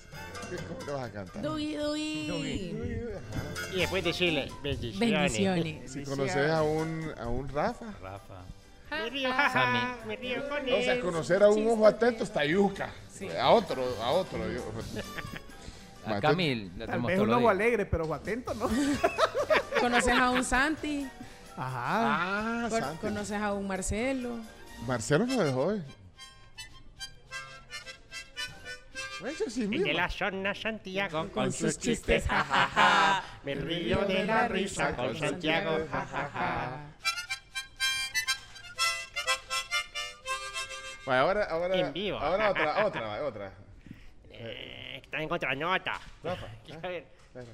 Speaker 4: ¿qué- ¿cómo le vas a cantar?
Speaker 5: Dugui, dugui.
Speaker 14: Y después decirle bendiciones.
Speaker 5: Bendiciones.
Speaker 4: Si conoces a un, a un Rafa.
Speaker 24: Rafa.
Speaker 14: Me río, jaja,
Speaker 7: Sammy.
Speaker 14: me río con
Speaker 4: O sea,
Speaker 14: él.
Speaker 4: conocer a un ojo atento está yuca. A otro, a otro. yo-
Speaker 7: A Camil la
Speaker 1: Tal vez un ojo alegre, pero ojo atento, ¿no? (laughs)
Speaker 5: ¿Conoces a un Santi?
Speaker 1: Ajá.
Speaker 4: Ah,
Speaker 5: Con-
Speaker 4: Santi.
Speaker 5: ¿Conoces a un Marcelo?
Speaker 4: Marcelo no dejó hoy. Eso sí,
Speaker 14: El de la zona Santiago
Speaker 5: Con sus chistes, ja, ja,
Speaker 14: jajaja. Me río de la risa con Santiago, jajaja.
Speaker 4: Bueno, ahora, ahora,
Speaker 14: En vivo.
Speaker 4: ahora otra, otra, (laughs) otra.
Speaker 14: Eh, está en contranota.
Speaker 4: Rafa,
Speaker 14: Quiero ver.
Speaker 4: Espera.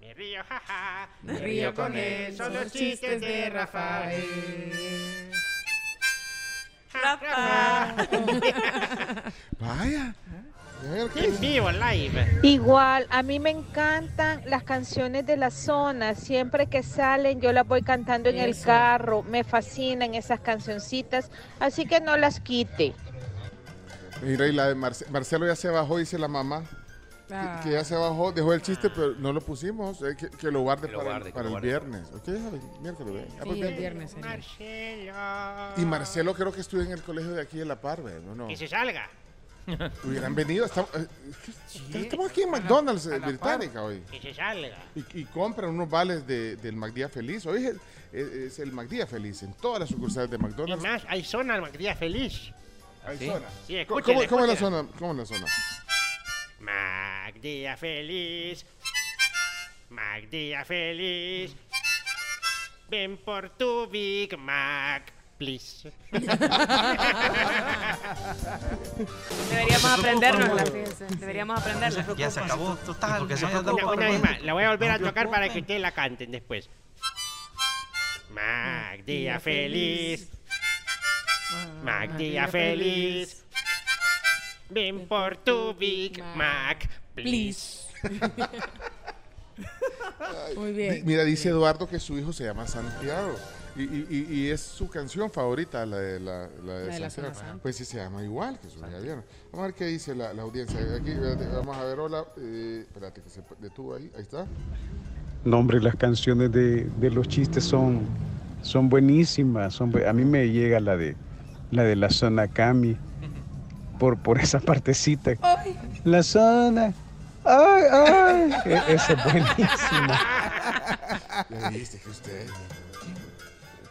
Speaker 14: Me río, jaja.
Speaker 5: Me río con él,
Speaker 14: Son los chistes de Rafael. Rafa. (laughs)
Speaker 4: Vaya. A ver, ¿qué
Speaker 14: En vivo, live.
Speaker 16: Igual, a mí me encantan las canciones de la zona. Siempre que salen, yo las voy cantando en el
Speaker 5: Eso.
Speaker 16: carro. Me fascinan esas cancioncitas, así que no las quite.
Speaker 4: Mira, y la de Marce- Marcelo ya se bajó, dice la mamá. que-
Speaker 5: Ah.
Speaker 4: Que, ya se bajó, dejó el chiste, pero no lo pusimos. eh, que, que lo guarde
Speaker 7: Que lo
Speaker 4: para, el-
Speaker 7: guarde, que
Speaker 4: para
Speaker 7: lo
Speaker 4: el
Speaker 7: guarde.
Speaker 4: viernes. ¿Ok? Javi? Miércoles. Ah, pues
Speaker 5: Sí,
Speaker 4: bien.
Speaker 5: el viernes. sería.
Speaker 14: Marcelo.
Speaker 4: Y Marcelo creo que estuvo en el colegio de aquí de La Par, ¿ve? ¿no? no.
Speaker 14: Que se salga. (laughs)
Speaker 4: Hubieran venido. Estamos, eh, estamos aquí en McDonald's, eh,
Speaker 1: la
Speaker 4: Británica, hoy.
Speaker 14: Que se salga.
Speaker 4: Y, y compran unos vales de, del McDía Feliz. Hoy es, es- es el McDía Feliz en todas las sucursales de
Speaker 14: Y
Speaker 4: McDonald's.
Speaker 14: más, hay zona al día feliz.
Speaker 4: Hay
Speaker 7: ¿Sí?
Speaker 4: zona.
Speaker 14: Sí,
Speaker 4: ¿Cómo, cómo es la zona? ¿Cómo es la zona?
Speaker 14: Mac día feliz. Mac día feliz. Ven por tu Big Mac, please. (laughs)
Speaker 6: Deberíamos aprendernos fíjense. Deberíamos aprenderla.
Speaker 24: Ya se acabó, total. Porque se
Speaker 14: Una, una vez más, la voy a volver a tocar para que ustedes la canten después. Mac día feliz. Mac día feliz. Ven por tu Big Mac, please. (laughs)
Speaker 5: Muy bien.
Speaker 4: Mira, dice Eduardo que su hijo se llama Santiago. Y, y- y- es su canción favorita, la de, la, la de
Speaker 5: La de la Santa.
Speaker 4: Pues sí, se llama igual que su hija Diana. Vamos a ver qué dice la, la audiencia. Aquí, espérate, vamos a ver, hola. eh, espérate, que se detuvo ahí. Ahí está.
Speaker 25: No, hombre, las canciones de, de los chistes son, son buenísimas. Son, a mí me llega la de la de la zona Cami por, por esa partecita. La zona. Ay, ay. E- Esa es buenísima.
Speaker 4: Ya viste que usted.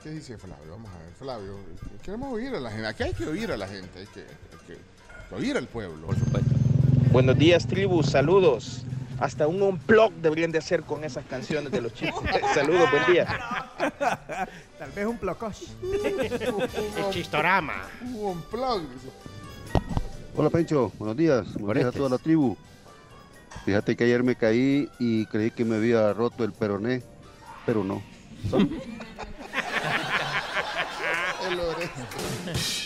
Speaker 4: ¿Qué dice Flavio? Vamos a ver, Flavio. Queremos oír a la gente. Aquí hay que oír a la gente. Hay que, hay que oír al pueblo.
Speaker 7: Por supuesto.
Speaker 26: Buenos días, tribu, saludos. Hasta un unplug deberían de hacer con esas canciones de los chistes. (laughs) saludos, buen día. (laughs)
Speaker 1: Tal vez un plocosh. (laughs)
Speaker 14: El chistorama.
Speaker 4: Un plug. dice.
Speaker 27: Hola Pencho, buenos días, buenos días a toda la tribu. Fíjate que ayer me caí y creí que me había roto el peroné, pero no.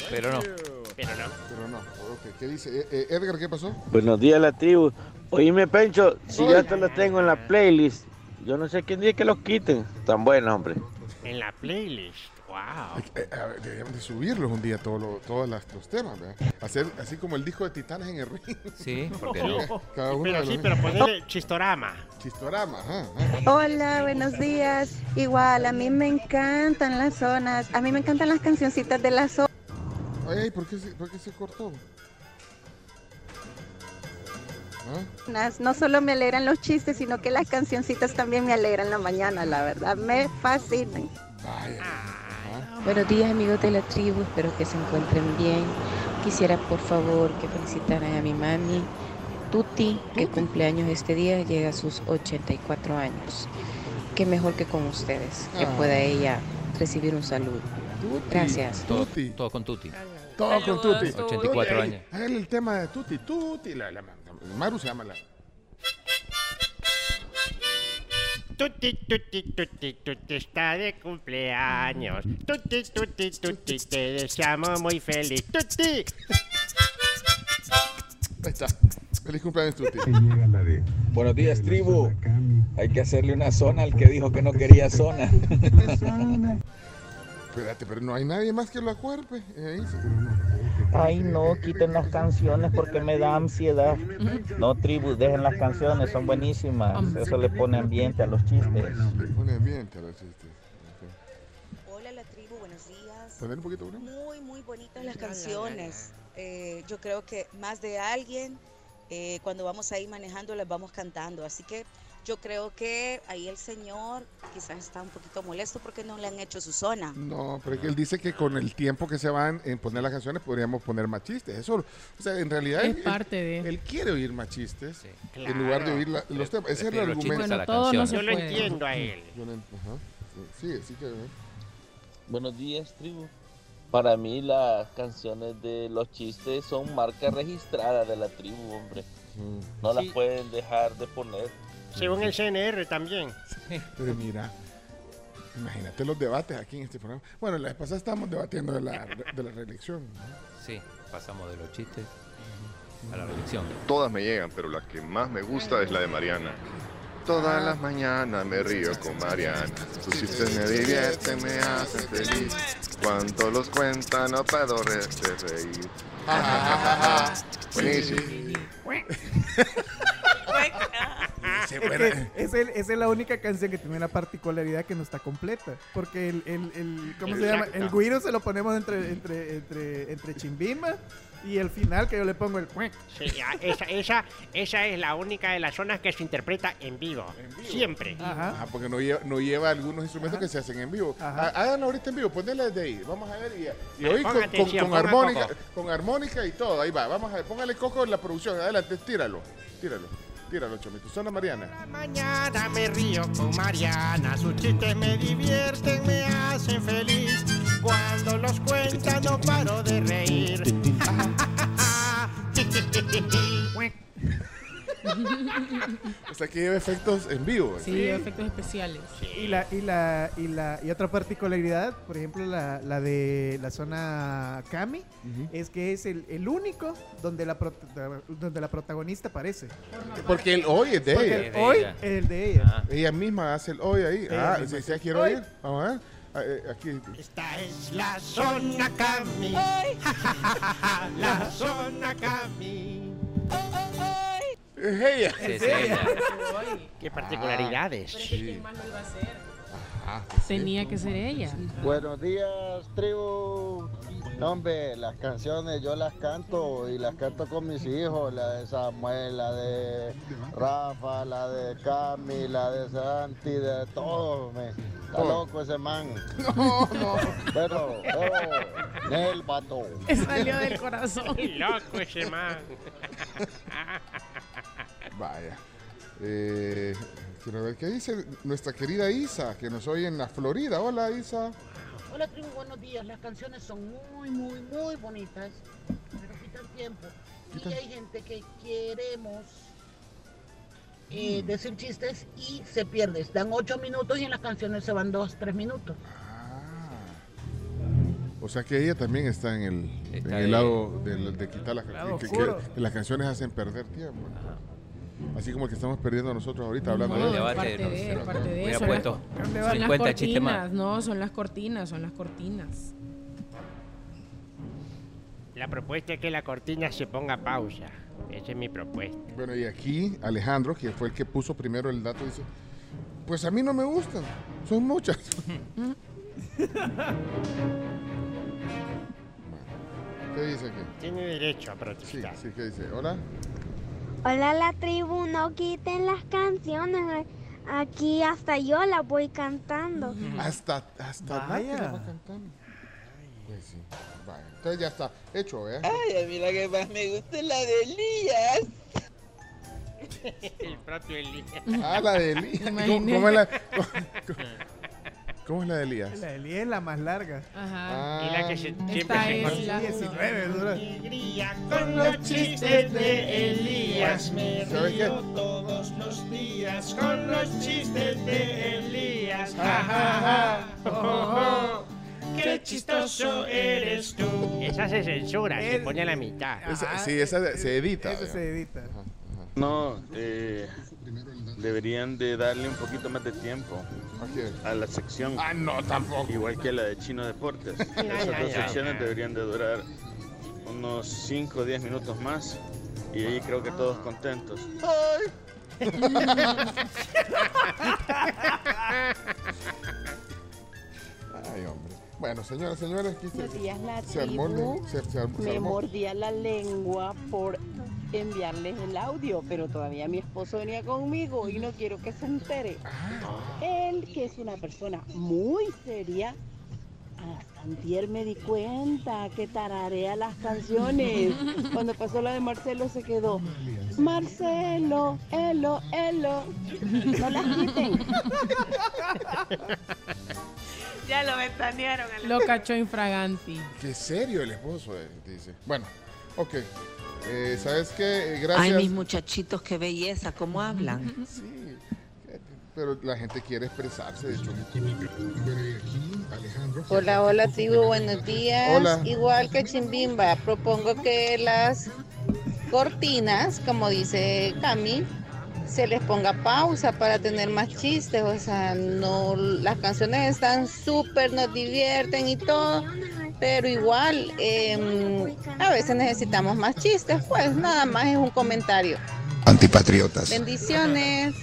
Speaker 7: Pero no.
Speaker 14: Pero no.
Speaker 4: Pero no. Ok, ¿Qué dice? Eh, eh, Edgar, ¿qué pasó?
Speaker 28: Buenos días, la tribu. Oíme, Pencho, si
Speaker 4: Ay.
Speaker 28: yo hasta los tengo en la playlist, yo no sé quién dice que los quiten. Tan buenos, hombre.
Speaker 14: En la playlist. Wow.
Speaker 4: Eh, a ver, deberíamos de subirlos un día todos los, todos las- los temas, ¿verdad? Hacer así como el disco de Titanes en el ring.
Speaker 7: Sí, ¿por qué
Speaker 14: Sí. (laughs)
Speaker 7: no?
Speaker 4: Cada uno
Speaker 14: Pero sí,
Speaker 4: los-
Speaker 14: pero (laughs) ponerle chistorama.
Speaker 4: Chistorama, ajá, ajá.
Speaker 24: Hola, buenos días. Igual, a mí me encantan las zonas, a mí me encantan las cancioncitas de las zonas.
Speaker 4: Ay, ¿por qué se, por qué se cortó?
Speaker 24: No solo me alegran los chistes, sino que las cancioncitas también me alegran la mañana, la verdad, me fascinan.
Speaker 29: Buenos días amigos de la tribu, espero que se encuentren bien. Quisiera por favor que felicitaran a mi mami Tuti, que cumpleaños este día, llega a sus 84 años. Qué mejor que con ustedes, que
Speaker 4: Ah.
Speaker 29: pueda ella recibir un saludo. Gracias.
Speaker 7: Todo, todo con Tuti.
Speaker 4: Todo con Tuti.
Speaker 7: 84
Speaker 4: Oye,
Speaker 7: años.
Speaker 4: Háganle el tema de Tuti, Tuti. La, la- la- Maru se llama la.
Speaker 14: Tuti, tuti, tuti, tuti está de cumpleaños. Tuti, tuti, tuti, te deseamos muy feliz. Tuti.
Speaker 4: Ahí está. Feliz cumpleaños, Tuti.
Speaker 30: Buenos días, tribu. Hay que hacerle una zona al que dijo que no quería zona.
Speaker 4: Espérate, pero no hay nadie más que lo acuerpe. Ahí se-
Speaker 28: Ay, no, quiten las canciones porque me da ansiedad. No, tribu, dejen las canciones, son buenísimas. Eso le pone ambiente a los chistes.
Speaker 4: Le pone ambiente a los chistes.
Speaker 31: Hola la tribu, buenos días.
Speaker 4: Poner un poquito, Bruno.
Speaker 31: Muy, muy bonitas las canciones. Eh, yo creo que más de alguien, eh, cuando vamos ahí manejando, las vamos cantando. Así que yo creo que ahí el señor quizás está un poquito molesto porque no le han hecho su zona.
Speaker 4: No, pero es que él dice que con el tiempo que se van en poner las canciones podríamos poner más chistes. Eso, o sea, en realidad
Speaker 5: Es
Speaker 4: él,
Speaker 5: parte de-
Speaker 4: él quiere oír más chistes en lugar de oír la- los temas. Ese es el argumento.
Speaker 7: Bueno, todo no.
Speaker 14: Yo lo entiendo a él.
Speaker 4: Yo en- ajá. Sí, sí, sí que.
Speaker 28: Buenos días, tribu. Para mí las canciones de los chistes son marca registrada de la tribu, hombre. No las
Speaker 14: Sí.
Speaker 28: pueden dejar de poner.
Speaker 14: Según el CNR también.
Speaker 4: Pero mira, imagínate los debates aquí en este programa. Bueno, la vez pasada estábamos debatiendo de la, de la reelección. ¿no?
Speaker 7: Sí, pasamos de los chistes a la reelección.
Speaker 32: Todas me llegan, pero la que más me gusta es la de Mariana. Todas las mañanas me río con Mariana. Sus chistes me divierten, me hacen feliz. Cuando los cuentan no puedo re- de reír. Buenísimo. (laughs)
Speaker 1: Es que es el- esa es la única canción que tiene una particularidad que no está completa. Porque el, el, el- ¿cómo se llama?
Speaker 14: Exacto.
Speaker 1: El guiro se lo ponemos entre, entre, entre, entre chimbimba y el final que yo le pongo el cuec.
Speaker 14: Sí, ah, esa, esa, esa es la única de las zonas que se interpreta en vivo. Siempre.
Speaker 4: Ajá, porque no lleva, no lleva algunos instrumentos que se hacen en vivo.
Speaker 14: Ajá.
Speaker 4: Há- Háganlo ahorita en vivo, ponele desde ahí. Vamos a ver. Y, y
Speaker 14: Ah,
Speaker 4: hoy con, con-
Speaker 14: atención,
Speaker 4: con
Speaker 14: ponga
Speaker 4: armónica,
Speaker 14: coco.
Speaker 4: con armónica y todo. Ahí va. Vamos a ver. Póngale coco en la producción. Adelante, tíralo. Tíralo. Tíralo, chomito. Zona Mariana.
Speaker 14: Mañana me río con Mariana, sus chistes me divierten, me hacen feliz. Cuando los cuentan no paro de reír. (laughs) (laughs) (laughs)
Speaker 4: O sea que lleva efectos en vivo.
Speaker 5: Sí, efectos especiales.
Speaker 1: Y la, y la, y la, y otra particularidad, por ejemplo, la, la de la zona Kami, es que es el, el único donde la, donde la protagonista aparece.
Speaker 4: Porque el hoy es de
Speaker 1: Porque
Speaker 4: ella.
Speaker 1: el hoy es el de ella.
Speaker 4: Ella misma hace el hoy ahí.
Speaker 1: Ella
Speaker 4: ah, si,
Speaker 1: hace
Speaker 4: quiero
Speaker 1: hoy.
Speaker 4: oír. Vamos a ver. Ah, eh, Aquí.
Speaker 14: Esta es la zona Cami. (laughs) la zona Cami.
Speaker 4: Es ella.
Speaker 14: Es ella. Qué particularidades.
Speaker 5: Pero es que ¿quién más lo iba a hacer?
Speaker 4: Ah,
Speaker 5: Tenía que ser ella.
Speaker 33: Buenos días, tribu. No, hombre, las canciones yo las canto y las canto con mis hijos, la de Samuel, la de Rafa, la de Cami, la de Santi, de todos. me. Está
Speaker 4: Oh.
Speaker 33: loco ese man. (laughs)
Speaker 4: No, no.
Speaker 33: Pero, pero, el vato. (laughs)
Speaker 5: Salió del corazón.
Speaker 14: Qué loco ese man. (laughs)
Speaker 4: Vaya. Eh, quiero ver qué dice nuestra querida Isa, que nos oye en la Florida. Hola, Isa.
Speaker 34: Hola tribu, buenos días. Las canciones son muy, muy, muy bonitas, pero quitan tiempo. Y hay gente que queremos eh, decir chistes y se pierde. Dan ocho minutos y en las canciones se van dos, tres minutos.
Speaker 4: O sea que ella también está en el, en lado de, quitar las que,
Speaker 7: oscuro.
Speaker 4: que- que las canciones hacen perder tiempo. Así como el que estamos perdiendo nosotros ahorita hablando
Speaker 5: No,
Speaker 4: de
Speaker 5: parte de, es parte de eso.
Speaker 7: puesto
Speaker 5: Son las
Speaker 7: 50 chistes más.
Speaker 5: cortinas, no, son las cortinas, son las cortinas.
Speaker 14: La propuesta es que la cortina se ponga pausa. Esa es mi propuesta.
Speaker 4: Bueno, y aquí Alejandro, que fue el que puso primero el dato, dice, pues a mí no me gustan, son muchas. (laughs) ¿Qué dice aquí?
Speaker 14: Tiene derecho a
Speaker 4: Sí,
Speaker 14: protestar.
Speaker 4: sí, ¿qué dice? Hola.
Speaker 13: Hola la tribu, no quiten las canciones. Aquí hasta yo las voy cantando.
Speaker 4: Hasta, hasta
Speaker 1: Vaya.
Speaker 4: La va cantando. Pues sí, vaya. Entonces ya está hecho, ¿eh?
Speaker 35: Ay, a mí la que más me gusta es la de Elías. (laughs)
Speaker 14: El propio Elías.
Speaker 4: Ah, la de Elías. (laughs) ¿Cómo, cómo la, cómo, cómo es la de Elías?
Speaker 1: La de Elías es la más larga.
Speaker 5: Ajá.
Speaker 14: Y la que se, siempre se
Speaker 5: es la
Speaker 1: 19 dura.
Speaker 14: Con los chistes de Elías me río todos los días con los chistes de Elías. Ja, ja, ja. Oh, oh, oh. Qué chistoso eres tú. Esa se censura, se pone a la mitad.
Speaker 4: Esa- sí, esa se edita.
Speaker 1: Esa se edita.
Speaker 30: No, eh, deberían de darle un poquito más de tiempo a la sección.
Speaker 4: Ah, no, tampoco.
Speaker 30: Igual que la de Chino Deportes. (laughs) Esas dos secciones deberían de durar unos 5 o 10 minutos más y ahí creo que todos contentos.
Speaker 4: Ay, (laughs) hombre. Bueno, señoras, señores, se, se armó, se, se armó- se
Speaker 36: Me
Speaker 4: armó.
Speaker 36: mordía la lengua por enviarles el audio, pero todavía mi esposo venía conmigo y no quiero que se entere. Él, que es una persona muy seria, hasta antier me di cuenta que tararea las canciones. Cuando pasó la de Marcelo se quedó, Marcelo, Elo, Elo, no las quiten. (laughs)
Speaker 6: Ya lo ventanearon.
Speaker 5: Lo cachó infraganti.
Speaker 4: Qué serio el esposo, eh, dice. Bueno, ok. Eh, ¿Sabes qué? Eh, Gracias.
Speaker 37: Ay, mis muchachitos, qué belleza, cómo hablan.
Speaker 4: Sí, eh, pero la gente quiere expresarse, de hecho.
Speaker 38: Hola, hola tribu, buenos días.
Speaker 4: Hola.
Speaker 38: Igual que Chimbimba, propongo que las cortinas, como dice Cami, se les ponga pausa para tener más chistes. O sea, no, las canciones están súper, nos divierten y todo, pero igual em, a veces necesitamos más chistes. Pues nada más es un comentario.
Speaker 39: Antipatriotas.
Speaker 38: Bendiciones.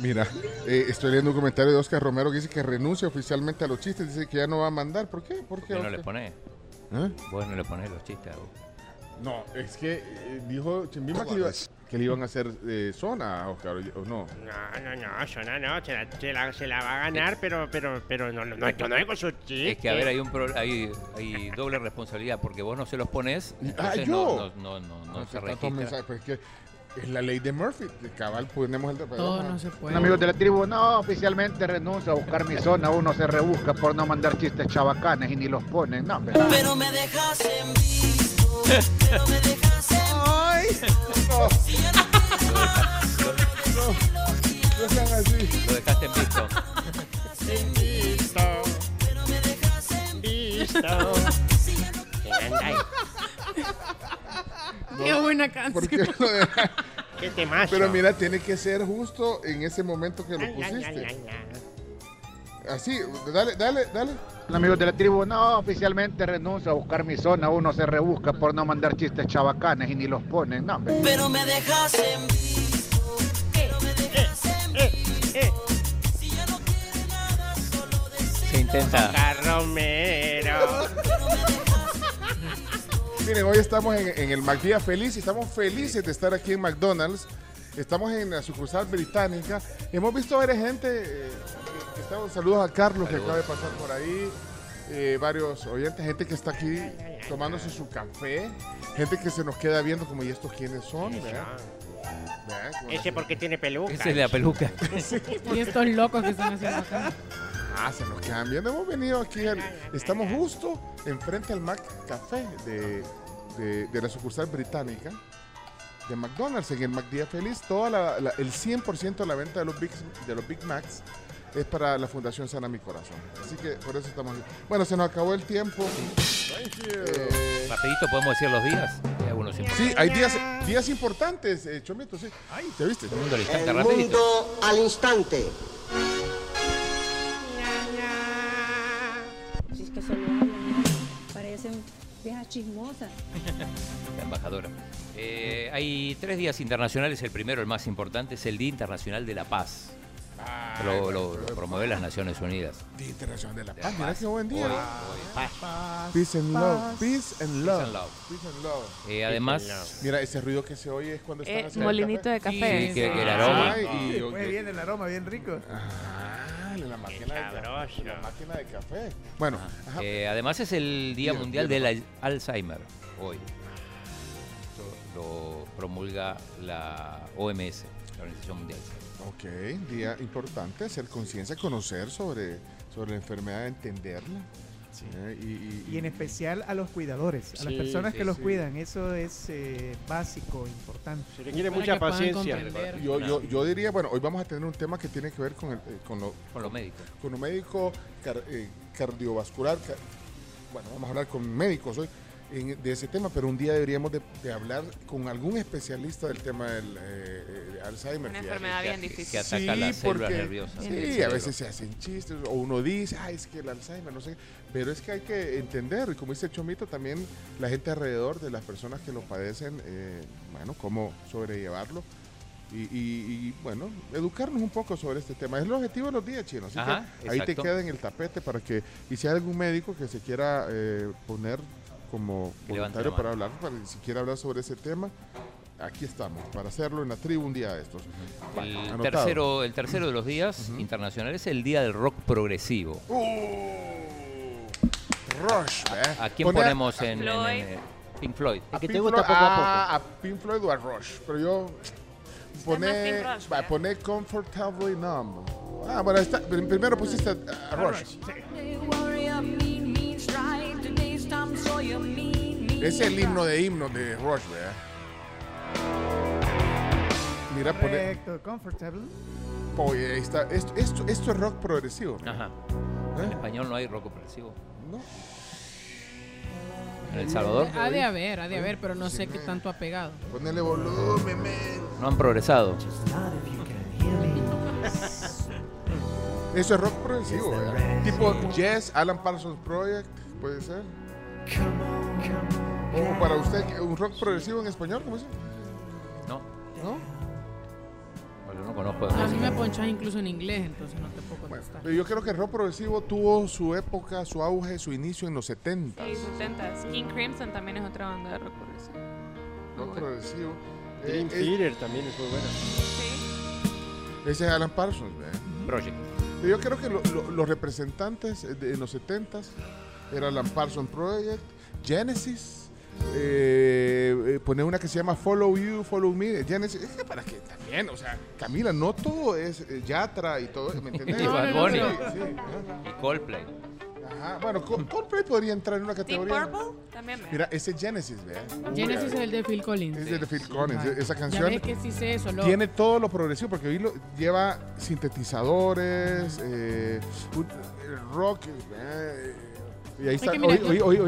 Speaker 4: Mira, eh, estoy leyendo un comentario de Oscar Romero que dice que renuncia oficialmente a los chistes. Dice que ya no va a mandar. ¿Por qué? ¿Por qué?
Speaker 7: ¿Vos no
Speaker 4: Oscar?
Speaker 7: le ponés?
Speaker 4: ¿Eh?
Speaker 7: Vos no le ponés los chistes a vos.
Speaker 4: No, es que eh, dijo Chimbimba que, iba- que le iban a hacer eh, zona a Oscar, ¿o no?
Speaker 14: No, no, no, Zona no, se la, se la- se la va a ganar, pero, pero, pero no, no, no, yo no vengo su chiste.
Speaker 7: Es que, a ver, hay, un pro- hay, hay doble responsabilidad porque vos no se los pones,
Speaker 4: Ah,
Speaker 7: entonces
Speaker 4: yo.
Speaker 7: no, no, no, no, no
Speaker 4: No,
Speaker 7: se registra.
Speaker 4: mensajes, pues es que es la ley de Murphy. de Cabal, ponemos el...
Speaker 5: Todo no se puede.
Speaker 40: Amigos de la tribu, no, oficialmente renuncio a buscar mi zona. Uno se rebusca por no mandar chistes chabacanes y ni los ponen. No, hombre.
Speaker 3: Pero me dejas en visto. Pero me dejas en Ya no
Speaker 4: No sean así.
Speaker 7: Lo dejaste en visto.
Speaker 14: En visto. Pero me dejas en visto.
Speaker 5: Qué buena
Speaker 4: ¿Por qué
Speaker 5: canción.
Speaker 4: lo?
Speaker 14: Qué temazo.
Speaker 4: Pero mira, tiene que ser justo en ese momento que lo pusiste. Así, dale, dale, dale.
Speaker 40: Amigos de la tribu, no, oficialmente renuncio a buscar mi zona. Uno se rebusca por no mandar chistes chabacanes y ni los ponen. No, hombre.
Speaker 3: Pero me dejas en visto. Pero me dejas en visto. Si ya no quieres nada, solo deseo.
Speaker 7: Se intenta.
Speaker 14: Romero. (laughs)
Speaker 4: Miren, hoy estamos en, en el McDía Feliz y estamos felices de estar aquí en McDonald's. Estamos en la sucursal británica. Hemos visto varias gente. eh, estamos, saludos a Carlos que acaba de pasar por ahí. eh, varios oyentes, gente que está aquí tomándose su café. Gente que se nos queda viendo como, ¿y estos quiénes son? ¿verdad? ¿Verdad? Como
Speaker 14: Ese porque tiene peluca.
Speaker 7: Esa es la peluca. (laughs)
Speaker 5: Y estos locos que están haciendo acá.
Speaker 4: Ah, se nos quedan viendo. Hemos venido aquí. al- estamos justo enfrente al Mac Café de, de- de la sucursal británica de McDonald's. En el McDía Feliz, toda la- la- el 100% de la venta de los, Big, de los Big Macs es para la Fundación Sana Mi Corazón. Así que por eso estamos aquí. Bueno, se nos acabó el tiempo. Eh,
Speaker 7: Rapidito podemos decir los días. Hay algunos
Speaker 4: sí, hay días, días importantes, eh, Chomito, sí. ¿Te viste?
Speaker 7: El mundo al instante,
Speaker 41: El
Speaker 7: rapidito.
Speaker 41: mundo al instante.
Speaker 42: Si es que solo hablan, parecen
Speaker 43: Vieja chismosa. (laughs)
Speaker 7: La embajadora. Eh, hay tres días internacionales. El primero, el más importante, es el Día Internacional de la Paz. Lo, lo- lo promueve las Naciones Unidas.
Speaker 4: Día Internacional de la Paz. Mira qué buen día.
Speaker 7: Hoy,
Speaker 4: Paz. Peace and love. Peace and love.
Speaker 7: and love.
Speaker 4: Peace and love.
Speaker 7: Eh, además-
Speaker 4: Mira, ese ruido que se oye es cuando están
Speaker 6: Eh,
Speaker 4: haciendo
Speaker 6: molinito de
Speaker 4: café.
Speaker 6: café.
Speaker 7: Sí, que- que el aroma.
Speaker 4: Ay, y-
Speaker 1: Después viene el aroma bien rico.
Speaker 4: Ah, la máquina, de, ca- la máquina de café. Bueno, ajá.
Speaker 7: Eh, además es el Día Mundial del Al- Alzheimer hoy. Lo, lo promulga la OMS, la Organización Mundial de Salud.
Speaker 4: Ok, día importante, hacer conciencia, conocer sobre, sobre la enfermedad, entenderla. Eh, y, y-
Speaker 1: Y en especial a los cuidadores, a las personas
Speaker 4: sí,
Speaker 1: que los cuidan. Eso es eh, básico, importante.
Speaker 14: Se requiere Para mucha paciencia.
Speaker 4: Yo, yo, yo diría, bueno, hoy vamos a tener un tema que tiene que ver con, el, eh, con, lo,
Speaker 7: Con lo médico.
Speaker 4: Con lo médico car- eh, cardiovascular. ca- bueno, vamos a hablar con médicos hoy en- de ese tema, pero un día deberíamos de, de hablar con algún especialista del tema del eh, eh, Alzheimer.
Speaker 6: Una enfermedad bien difícil.
Speaker 7: Que ataca las células nerviosas del
Speaker 4: Sí, a veces se hacen chistes o uno dice, ay, es que el Alzheimer, no sé. Pero es que hay que entender, y como dice Chomito, también la gente alrededor de las personas que lo padecen, eh, bueno, cómo sobrellevarlo. Y, y- y, bueno, educarnos un poco sobre este tema. Es el objetivo de los días chinos. Así
Speaker 7: Ajá,
Speaker 4: que ahí te queda en el tapete para que, y si hay algún médico que se quiera eh, poner como
Speaker 7: Que
Speaker 4: voluntario para hablar, para si quiere hablar sobre ese tema, aquí estamos, para hacerlo en la tribu un día de estos.
Speaker 7: El
Speaker 4: anotado.
Speaker 7: tercero, el tercero de los días internacionales es el Día del Rock Progresivo.
Speaker 4: Rush, ¿eh?
Speaker 7: ¿A quién
Speaker 4: Pone a-
Speaker 7: ponemos en, en-
Speaker 6: Floyd.
Speaker 7: en, eh, Pink Floyd?
Speaker 4: A
Speaker 14: que te
Speaker 4: Pink
Speaker 14: gusta
Speaker 4: Floyd-
Speaker 14: poco a
Speaker 4: ah, a Pink Floyd o a Rush. Pero yo
Speaker 6: Team Rush,
Speaker 4: pone Comfortably Numb. Ah, bueno, está, prim- primero pusiste a, a Rush. Es el himno de himnos de Rush, ¿verdad? Mira, pone.
Speaker 1: Correcto, comfortable.
Speaker 4: Oye, ahí está. Esto, esto, esto es rock progresivo.
Speaker 7: Ajá.
Speaker 4: ¿Eh?
Speaker 7: En español no hay rock progresivo.
Speaker 4: No.
Speaker 7: En El Salvador
Speaker 5: Ha de haber, ha de haber, pero no sé qué tanto ha pegado.
Speaker 4: Ponele volumen, men.
Speaker 7: no han progresado.
Speaker 4: Eso es rock progresivo, ¿verdad? Tipo Yes, Alan Parsons Project, puede ser. O para usted, un rock progresivo en español, ¿cómo dice?
Speaker 7: No,
Speaker 4: ¿No?
Speaker 7: porque no conozco
Speaker 5: A mí me ponchas incluso en inglés, entonces no te puedo
Speaker 4: Bueno,
Speaker 5: contestar.
Speaker 4: pero yo creo que el rock progresivo tuvo su época, su auge, su inicio en los 70.
Speaker 6: Sí, 70 King Crimson también es otra banda de rock progresivo.
Speaker 4: Rock progresivo.
Speaker 14: Dream
Speaker 4: Eh, eh,
Speaker 14: Theater también es muy buena.
Speaker 6: Sí.
Speaker 4: ese es Alan Parsons, ¿verdad?
Speaker 7: Project.
Speaker 4: Yo creo que lo- lo- los representantes de- en los 70s era Alan Parsons Project, Genesis, eh, eh, poner una que se llama Follow You, Follow Me, Genesis, es para que también, o sea, Camila, no todo es eh, Yatra y todo, ¿me (laughs) entendés?
Speaker 7: Y Bad Bunny.
Speaker 4: Sí, sí, ajá.
Speaker 7: Y Coldplay.
Speaker 4: Ajá, bueno, Col- Coldplay podría entrar en una
Speaker 6: Team
Speaker 4: categoría.
Speaker 6: Purple también. ¿verdad?
Speaker 4: Mira, ese Genesis, ¿vea?
Speaker 5: Genesis es el de Phil Collins.
Speaker 4: Es de Phil Collins,
Speaker 5: Ajá.
Speaker 4: esa
Speaker 5: Ya
Speaker 4: canción
Speaker 5: ves que sí sé eso. Lo...
Speaker 4: tiene todo lo progresivo porque hoy lo, lleva sintetizadores, eh, rock, eh, y ahí está,
Speaker 5: mira,
Speaker 4: hoy,
Speaker 5: yo-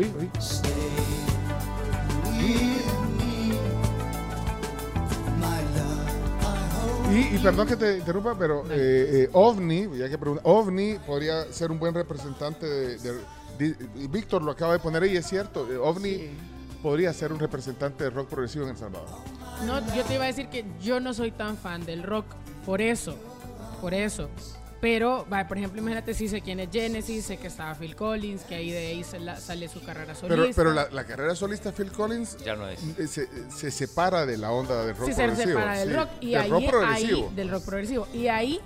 Speaker 4: Y, y perdón que te interrumpa, pero eh, eh, OVNI, ya que pregunta, OVNI podría ser un buen representante de, de- de- y Víctor lo acaba de poner ahí, es cierto, eh, OVNI podría ser un representante de rock progresivo en El Salvador.
Speaker 5: No, yo te iba a decir que yo no soy tan fan del rock, por eso, por eso. Pero, va, por ejemplo, imagínate si sé quién es Genesis, sé que estaba Phil Collins, que ahí de ahí se la- sale su carrera solista.
Speaker 4: Pero, pero la, la carrera solista de Phil Collins
Speaker 7: Ya no es.
Speaker 4: eh, se, se separa de la onda del rock
Speaker 5: sí, se
Speaker 4: progresivo.
Speaker 5: separa del
Speaker 4: sí,
Speaker 5: rock y
Speaker 4: del
Speaker 5: ahí,
Speaker 4: rock
Speaker 5: ahí
Speaker 4: progresivo.
Speaker 5: del rock progresivo y ahí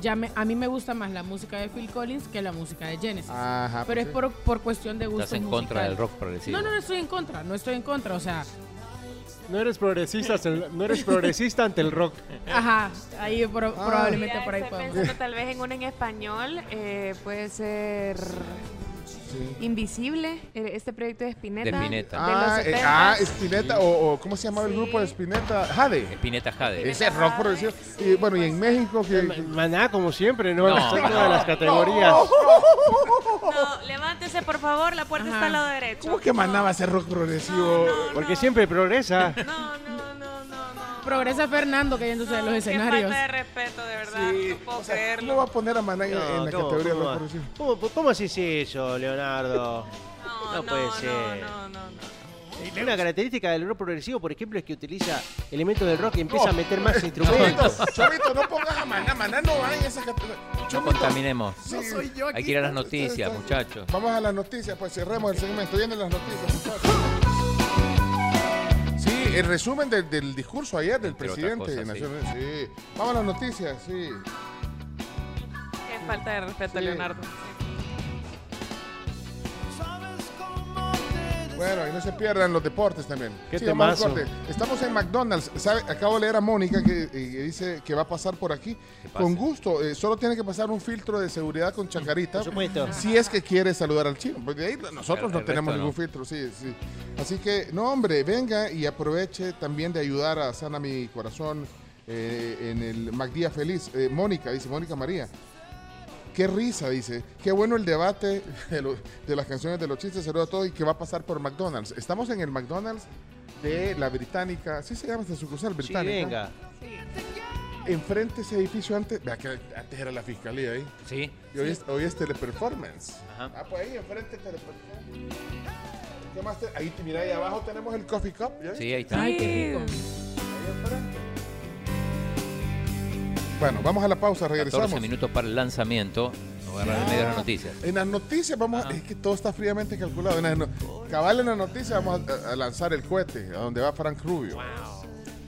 Speaker 5: ya me, a mí me gusta más la música de Phil Collins que la música de Genesis.
Speaker 4: Ajá,
Speaker 5: pero
Speaker 4: pues
Speaker 5: es por, por cuestión de gusto
Speaker 7: Estás en contra del rock progresivo.
Speaker 5: No, no, no estoy en contra, no estoy en contra, o sea,
Speaker 14: No eres progresista, (laughs) no eres progresista ante el rock.
Speaker 5: ajá, ahí pro-
Speaker 4: Ah.
Speaker 5: probablemente
Speaker 6: Mira,
Speaker 5: por ahí
Speaker 6: estoy
Speaker 5: podemos.
Speaker 6: pensando tal vez en una en español. eh, puede ser Invisible, eh, este proyecto de Spinetta.
Speaker 7: De Spinetta.
Speaker 6: de
Speaker 4: Ah, eh,
Speaker 6: 70s.
Speaker 4: ah, Spinetta, o, o ¿cómo se llamaba el grupo de Spinetta? Jade.
Speaker 7: Spinetta Jade.
Speaker 4: Ese rock progresivo. Y bueno, y en México que...
Speaker 14: Maná, como siempre, ¿no?
Speaker 7: No,
Speaker 14: En (laughs)
Speaker 7: no.
Speaker 14: todas las categorías.
Speaker 6: No, levántese por favor, la puerta está al lado derecho.
Speaker 4: ¿Cómo que mandaba ese rock progresivo?
Speaker 14: Porque siempre progresa.
Speaker 5: Progresa Fernando cayéndose de los
Speaker 6: Qué
Speaker 5: escenarios.
Speaker 6: falta de respeto, de verdad.
Speaker 4: Sí,
Speaker 6: no puedo
Speaker 4: o sea,
Speaker 6: creerlo.
Speaker 4: ¿Cómo va a poner a Maná en, en la
Speaker 14: ¿cómo-
Speaker 4: categoría de
Speaker 14: va?
Speaker 4: progresivo?
Speaker 14: ¿Cómo, cómo así es eso, Leonardo?
Speaker 6: No,
Speaker 14: No, puede ser. Una característica del rock progresivo, por ejemplo, es que utiliza elementos del rock y empieza a meter más instrumentos.
Speaker 4: Chovito, no pongas a Maná. Maná no va en esa categoría.
Speaker 7: No contaminemos.
Speaker 4: No soy yo
Speaker 7: Hay
Speaker 4: aquí.
Speaker 7: que ir a las noticias, muchachos.
Speaker 4: Vamos a las noticias, pues cerremos el segmento. Vienen las noticias, muchachos. El resumen del, del discurso ayer del
Speaker 7: Entre
Speaker 4: presidente de
Speaker 7: cosas, sí.
Speaker 4: Naciones Sí. Vamos a las noticias, sí.
Speaker 6: Qué falta de respeto,
Speaker 4: Sí.
Speaker 6: Leonardo.
Speaker 4: Bueno, y no se pierdan los deportes también.
Speaker 14: Qué
Speaker 4: Sí,
Speaker 14: temazo.
Speaker 4: Estamos en McDonald's. ¿Sabe? Acabo de leer a Mónica que, eh, que dice que va a pasar por aquí. Con gusto. eh, solo tiene que pasar un filtro de seguridad con chacarita.
Speaker 14: Por supuesto.
Speaker 4: Si es que quiere saludar al chino. Ahí nosotros
Speaker 7: El-
Speaker 4: no tenemos
Speaker 7: resto
Speaker 4: ningún
Speaker 7: no.
Speaker 4: filtro. Sí, sí. Así que, no, hombre, venga y aproveche también de ayudar a Sana Mi Corazón eh, en el MacDía Feliz. Eh, Mónica, dice Mónica María. Qué risa, dice. Qué bueno el debate de, lo- de las canciones de los chistes. Saludos a todos y que va a pasar por McDonald's. Estamos en el McDonald's de la Británica. ¿Sí se llama esta sucursal
Speaker 14: Sí,
Speaker 4: británica?
Speaker 14: venga.
Speaker 4: Enfrente ese edificio antes. Vea que antes era la fiscalía ahí.
Speaker 7: Sí.
Speaker 4: Y hoy, es, hoy es Teleperformance.
Speaker 7: Ajá.
Speaker 4: Ah, pues ahí enfrente Teleperformance. ¿Qué más? te- ahí, mira, ahí abajo tenemos el Coffee Cup. ¿ya?
Speaker 7: Sí, ahí está.
Speaker 5: Ay, qué rico.
Speaker 4: Ahí enfrente. Bueno, vamos a la pausa,
Speaker 7: 14
Speaker 4: regresamos.
Speaker 7: minutos para el lanzamiento. Agarrar en medio de las noticias.
Speaker 4: En las noticias vamos a, es que todo está fríamente calculado. En las no- cabal en las noticias vamos a, a lanzar el cohete a donde va Frank Rubio.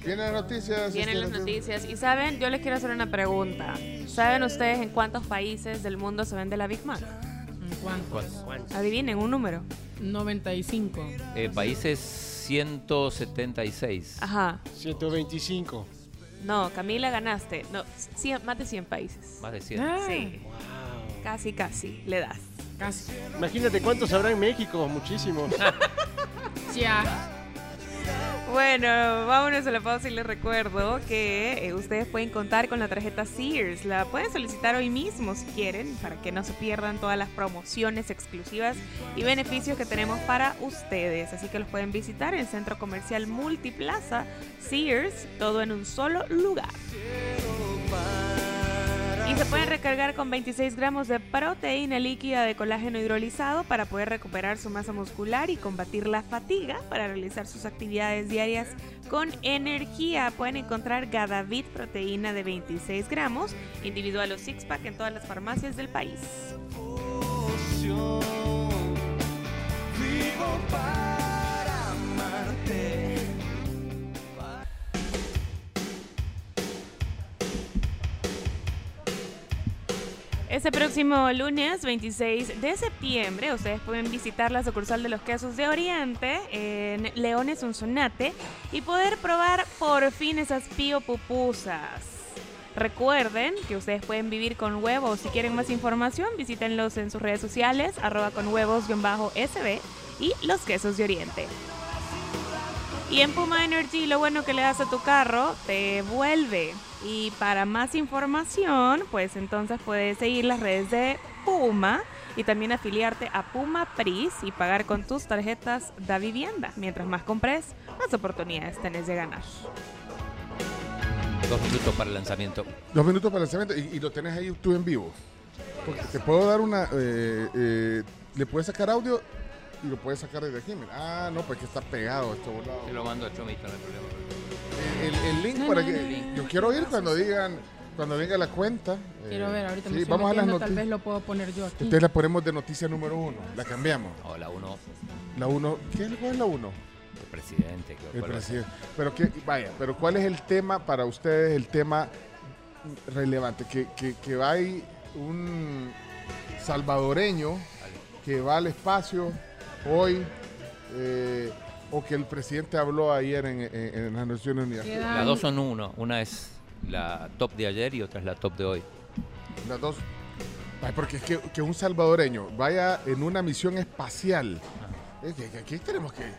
Speaker 4: Vienen las noticias.
Speaker 6: Vienen las
Speaker 4: este,
Speaker 6: noticias. Y saben, yo les quiero hacer una pregunta. ¿Saben ustedes en cuántos países del mundo se vende la Big Mac?
Speaker 5: ¿Cuántos?
Speaker 6: Adivinen un número.
Speaker 5: 95.
Speaker 7: Eh, países 176.
Speaker 6: Ajá.
Speaker 14: 125.
Speaker 6: No, Camila ganaste. No, cien- más de 100 países.
Speaker 7: Más de 100.
Speaker 5: Ah,
Speaker 6: Sí. Casi, casi. Le das.
Speaker 5: Casi.
Speaker 14: Imagínate cuántos habrá en México, muchísimos. (laughs)
Speaker 5: Ya.
Speaker 6: Bueno, vámonos a la pausa y les recuerdo que eh, ustedes pueden contar con la tarjeta Sears. La pueden solicitar hoy mismo si quieren, para que no se pierdan todas las promociones exclusivas y beneficios que tenemos para ustedes. Así que los pueden visitar en el Centro Comercial Multiplaza Sears, todo en un solo lugar. Se pueden recargar con 26 gramos de proteína líquida de colágeno hidrolizado para poder recuperar su masa muscular y combatir la fatiga para realizar sus actividades diarias con energía. Pueden encontrar Gadavit proteína de 26 gramos, individual o six pack en todas las farmacias del país. Este próximo lunes 26 de septiembre ustedes pueden visitar la sucursal de los quesos de Oriente en Leones Unzonate y poder probar por fin esas pío pupusas. Recuerden que ustedes pueden vivir con huevos. Si quieren más información, visítenlos en sus redes sociales, arroba con huevos-sb y los quesos de Oriente. Y en Puma Energy lo bueno que le das a tu carro te vuelve. Y para más información, pues entonces puedes seguir las redes de Puma y también afiliarte a Puma Pris y pagar con tus tarjetas da vivienda. Mientras más compres, más oportunidades tenés de ganar.
Speaker 7: Dos minutos para el lanzamiento.
Speaker 4: Dos minutos para el lanzamiento y, y lo tenés ahí tú en vivo. Porque te puedo dar una. eh, eh, le puedes sacar audio y lo puedes sacar desde aquí. mira. Ah, no, pues que está pegado esto volado.
Speaker 7: Te lo mando a Chomito, no hay problema.
Speaker 4: El, el link
Speaker 5: No,
Speaker 4: para
Speaker 5: no,
Speaker 4: que.
Speaker 5: no.
Speaker 4: Yo quiero oír cuando digan. Cuando venga la cuenta.
Speaker 5: Quiero
Speaker 4: eh,
Speaker 5: ver, ahorita me estoy
Speaker 4: vamos a las
Speaker 5: tal
Speaker 4: noticias.
Speaker 5: vez lo puedo poner yo aquí.
Speaker 4: Entonces la ponemos de noticia número uno. La cambiamos.
Speaker 7: O la 1,
Speaker 4: La uno. ¿Qué es cuál es la uno?
Speaker 7: el presidente. creo
Speaker 4: El presidente. Pero que, vaya, pero ¿cuál es el tema para ustedes, el tema relevante? Que, que, que hay un salvadoreño que va al espacio hoy, eh, o que el presidente habló ayer en, en- en las Naciones Unidas.
Speaker 7: Las dos son uno. Una es la top de ayer y otra es la top de hoy.
Speaker 4: Las dos. Ay, porque es que, que un salvadoreño vaya en una misión espacial. Es que, que aquí tenemos que. eh,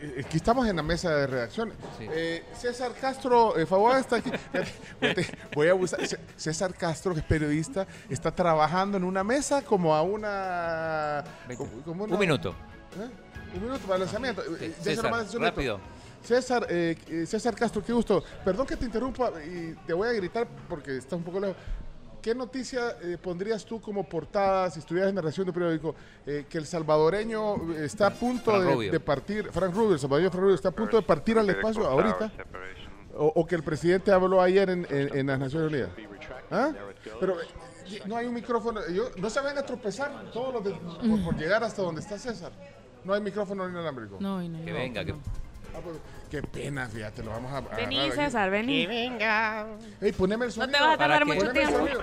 Speaker 4: eh, Aquí estamos en la mesa de redacción. Eh, César Castro, eh, favor, está aquí. Voy a buscar. C- César Castro, que es periodista, está trabajando en una mesa como a una. como- como una-
Speaker 7: Un minuto.
Speaker 4: ¿Eh? Un minuto para el lanzamiento. Eh, eh, ya se lo
Speaker 7: César,
Speaker 4: un minuto.
Speaker 7: rápido.
Speaker 4: César, eh, eh, César Castro, qué gusto. Perdón que te interrumpa y te voy a gritar porque está un poco lejos. ¿Qué ¿qué noticia eh, pondrías tú como portada si estuvieras en la redacción de periódico? eh, que el salvadoreño está a punto
Speaker 7: Frank
Speaker 4: de, de partir, Frank Rubio, el salvadoreño Frank Rubio está a punto de partir al espacio ahorita. O, o que el presidente habló ayer en, en- en las Naciones Unidas. ¿Ah? Pero eh, no hay un micrófono. yo- no se van a tropezar todos los de- por, por llegar hasta donde está César. No hay micrófono inalámbrico.
Speaker 5: No, y no.
Speaker 7: Que venga, que
Speaker 4: Ah, pues, qué pena, fíjate, lo vamos a. a
Speaker 6: Vení,
Speaker 4: agarrar aquí.
Speaker 6: César, vení.
Speaker 14: venga.
Speaker 4: Ey, poneme el
Speaker 6: No
Speaker 4: sonido.
Speaker 6: te vas a tardar
Speaker 7: ¿Para
Speaker 6: mucho
Speaker 4: Poneme el
Speaker 6: tiempo.
Speaker 4: sonido.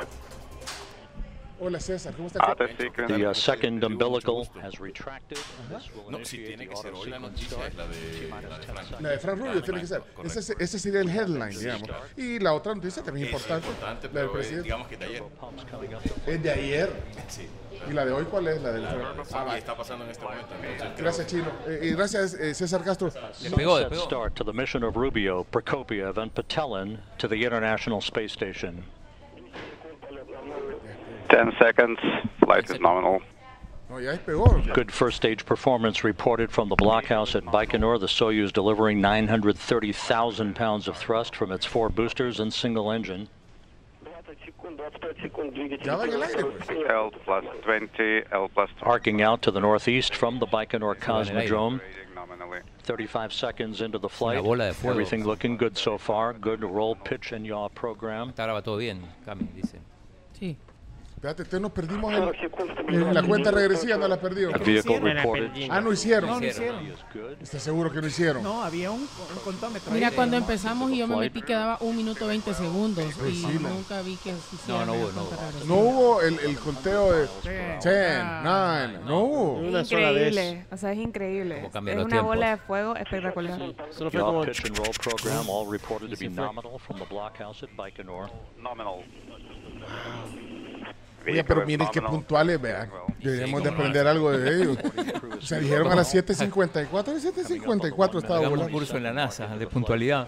Speaker 4: Hola César, ¿cómo
Speaker 44: Ah,
Speaker 4: estás?
Speaker 43: The uh, second umbilical has retracted. This will
Speaker 45: No, sí,
Speaker 43: initiate
Speaker 45: tiene
Speaker 43: the
Speaker 45: que ser
Speaker 43: auto
Speaker 45: hoy la
Speaker 43: sequence
Speaker 45: noticia,
Speaker 43: start.
Speaker 45: es la de, la de
Speaker 43: 10
Speaker 45: Frank.
Speaker 43: seconds.
Speaker 4: La de Frank Rubio tiene que ser. Ese, es- ese sería el headline, digamos. Y la otra noticia también
Speaker 45: Es
Speaker 4: importante,
Speaker 45: importante,
Speaker 4: la del
Speaker 45: pero eh,
Speaker 4: presidente.
Speaker 45: digamos que de ayer.
Speaker 4: Es de ayer.
Speaker 45: Sí.
Speaker 4: ¿Y la de hoy cuál es? La del
Speaker 45: Ah, y está pasando en este momento. entonces,
Speaker 4: Gracias, Chino. Eh, y gracias, eh, César Castro.
Speaker 43: Sunset start to the mission of Rubio, Prokopiev, and Patelin to the International Space Station.
Speaker 44: 10 seconds. Flight is nominal.
Speaker 4: No, ya despegó.
Speaker 43: Good first stage performance reported from the blockhouse at Baikonur. The Soyuz delivering 930,000 pounds of thrust from its four boosters and single engine.
Speaker 4: Ya va en el aire, pues.
Speaker 44: L plus 20, L plus 20.
Speaker 43: Arcing out to the northeast from the Baikonur
Speaker 7: va en el aire.
Speaker 43: Cosmodrome. 35 seconds into the flight.
Speaker 7: bola de fuego.
Speaker 43: Everything looking good so far. Good roll, pitch, and yaw program.
Speaker 7: Ahora va todo bien, Cami, dice.
Speaker 5: Sí.
Speaker 4: Espérate, nos perdimos la cuenta regresiva, no la
Speaker 43: reported.
Speaker 4: Ah, no hicieron.
Speaker 1: No, no hicieron.
Speaker 4: ¿Estás seguro que no hicieron?
Speaker 1: No, había un, un contómetro.
Speaker 5: Mira, cuando empezamos y yo me metí quedaba un minuto 20 segundos y nunca vi que
Speaker 7: No, no hubo, no
Speaker 5: cuenta
Speaker 7: hubo.
Speaker 5: regresiva.
Speaker 4: No hubo el, el conteo de 10,
Speaker 1: Ah,
Speaker 4: 9, no hubo.
Speaker 14: Una sola vez.
Speaker 6: Increíble, o sea, es increíble. Es una bola de fuego espectacular.
Speaker 14: Solo fue
Speaker 43: Yaw,
Speaker 14: como...
Speaker 43: pitch, and roll program all reported to
Speaker 14: Y se
Speaker 43: be
Speaker 14: fue.
Speaker 43: nominal from the blockhouse at Baikonur.
Speaker 44: Nominal.
Speaker 4: Oye, pero miren qué puntuales, vean. Deberíamos de aprender algo de ellos. (laughs) O sea, dijeron a las 7.54, a las 7.54 estaba
Speaker 7: Hagamos un
Speaker 4: volando.
Speaker 7: curso en la NASA de puntualidad.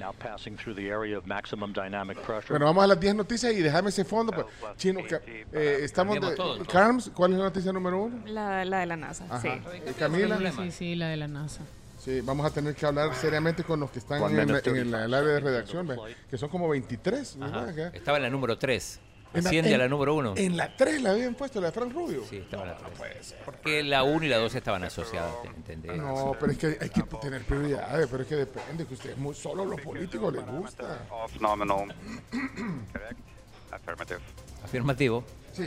Speaker 43: Now passing through the area of maximum dynamic pressure.
Speaker 4: Bueno, vamos a las 10 noticias y déjame ese fondo. Pues. Chino, eh, estamos de... Carms, ¿cuál es la noticia número uno?
Speaker 6: La, la de la NASA,
Speaker 4: Ajá.
Speaker 6: sí.
Speaker 4: Eh, Camila.
Speaker 5: Sí, sí, la de la NASA.
Speaker 4: Sí, vamos a tener que hablar seriamente con los que están en, el,
Speaker 43: 35
Speaker 4: el área de redacción, que son como 23. ¿verdad? Acá.
Speaker 7: Estaba en la número 3.
Speaker 4: En la-
Speaker 7: Asciende a la número 1.
Speaker 4: En la 3 la habían puesto, la de Frank Rubio.
Speaker 7: Sí, estaba en la 3. Porque la 1 y la 2 estaban asociadas, ¿entendés?
Speaker 4: No, pero es que hay que tener prioridades, pero es que depende, que ustedes muy, solo los políticos les gusta.
Speaker 7: Afirmativo.
Speaker 4: Sí.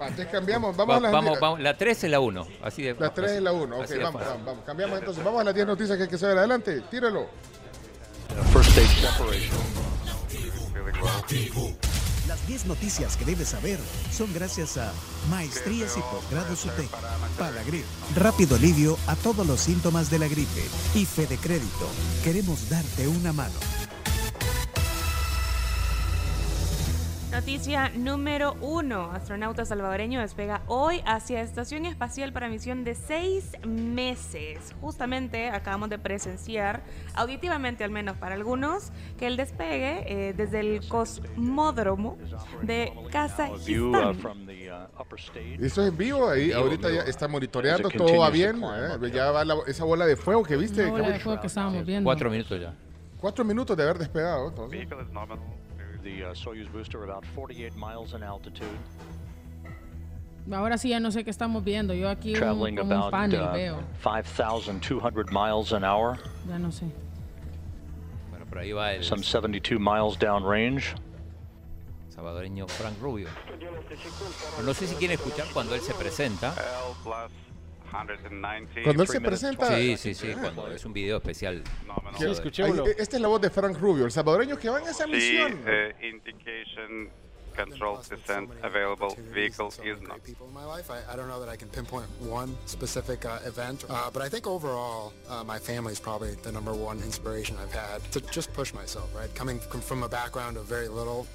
Speaker 4: Va, entonces cambiamos, vamos
Speaker 7: Va-
Speaker 4: a las
Speaker 7: vamos, vamos, la 3 es la 1. Así de
Speaker 4: La 3 es la 1, ok,
Speaker 7: así
Speaker 4: vamos, vamos, vamos. Cambiamos entonces, vamos a las 10 noticias que hay que saber. Adelante, tíralo.
Speaker 43: First stage separation.
Speaker 46: Las 10 noticias que debes saber son gracias a Maestrías y Posgrados UTEC, Palagrir, rápido alivio a todos los síntomas de la gripe y Fede Crédito. Queremos darte una mano.
Speaker 6: Noticia número uno. Astronauta salvadoreño despega hoy hacia Estación Espacial para misión de seis meses. Justamente acabamos de presenciar, auditivamente al menos para algunos, que el despegue eh, desde el cosmódromo de Kazajistán.
Speaker 4: Esto es en vivo, ahí ahorita ya está monitoreando, todo va bien. eh, Ya va la- esa bola de fuego que viste.
Speaker 5: Bola de fuego que estábamos viendo.
Speaker 7: 4 minutos ya.
Speaker 4: Cuatro minutos de haber despegado. entonces.
Speaker 43: The uh, Soyuz booster about 48 miles in altitude.
Speaker 5: Ahora sí ya no sé qué estamos viendo. Yo aquí un,
Speaker 43: Traveling
Speaker 5: un
Speaker 43: about
Speaker 5: panel
Speaker 43: uh,
Speaker 5: veo.
Speaker 43: 5,200 miles an hour.
Speaker 5: Ya no sé.
Speaker 7: Bueno, por ahí va el
Speaker 43: Some 72 miles downrange.
Speaker 7: salvadoreño Frank Rubio. Pero no sé si quieren escuchar cuando él se presenta.
Speaker 44: L plus 190.
Speaker 4: Cuando él se
Speaker 43: Three minutes,
Speaker 4: presenta.
Speaker 7: Sí, sí, sí, cuando es un video especial.
Speaker 44: Nominal.
Speaker 14: Sí,
Speaker 4: Ahí,
Speaker 14: escuchémoslo.
Speaker 4: eh, esta es la voz de Frank Rubio, el salvadoreño que va en esa
Speaker 44: Sí,
Speaker 4: misión.
Speaker 44: uh, indication control descent available. Vehicle is not.
Speaker 47: people in my life. I, I don't know that I can pinpoint one specific uh, event, uh, but I think overall, uh, my family is probably the number one inspiration I've had to just push myself, right? Coming from, from a background of very little,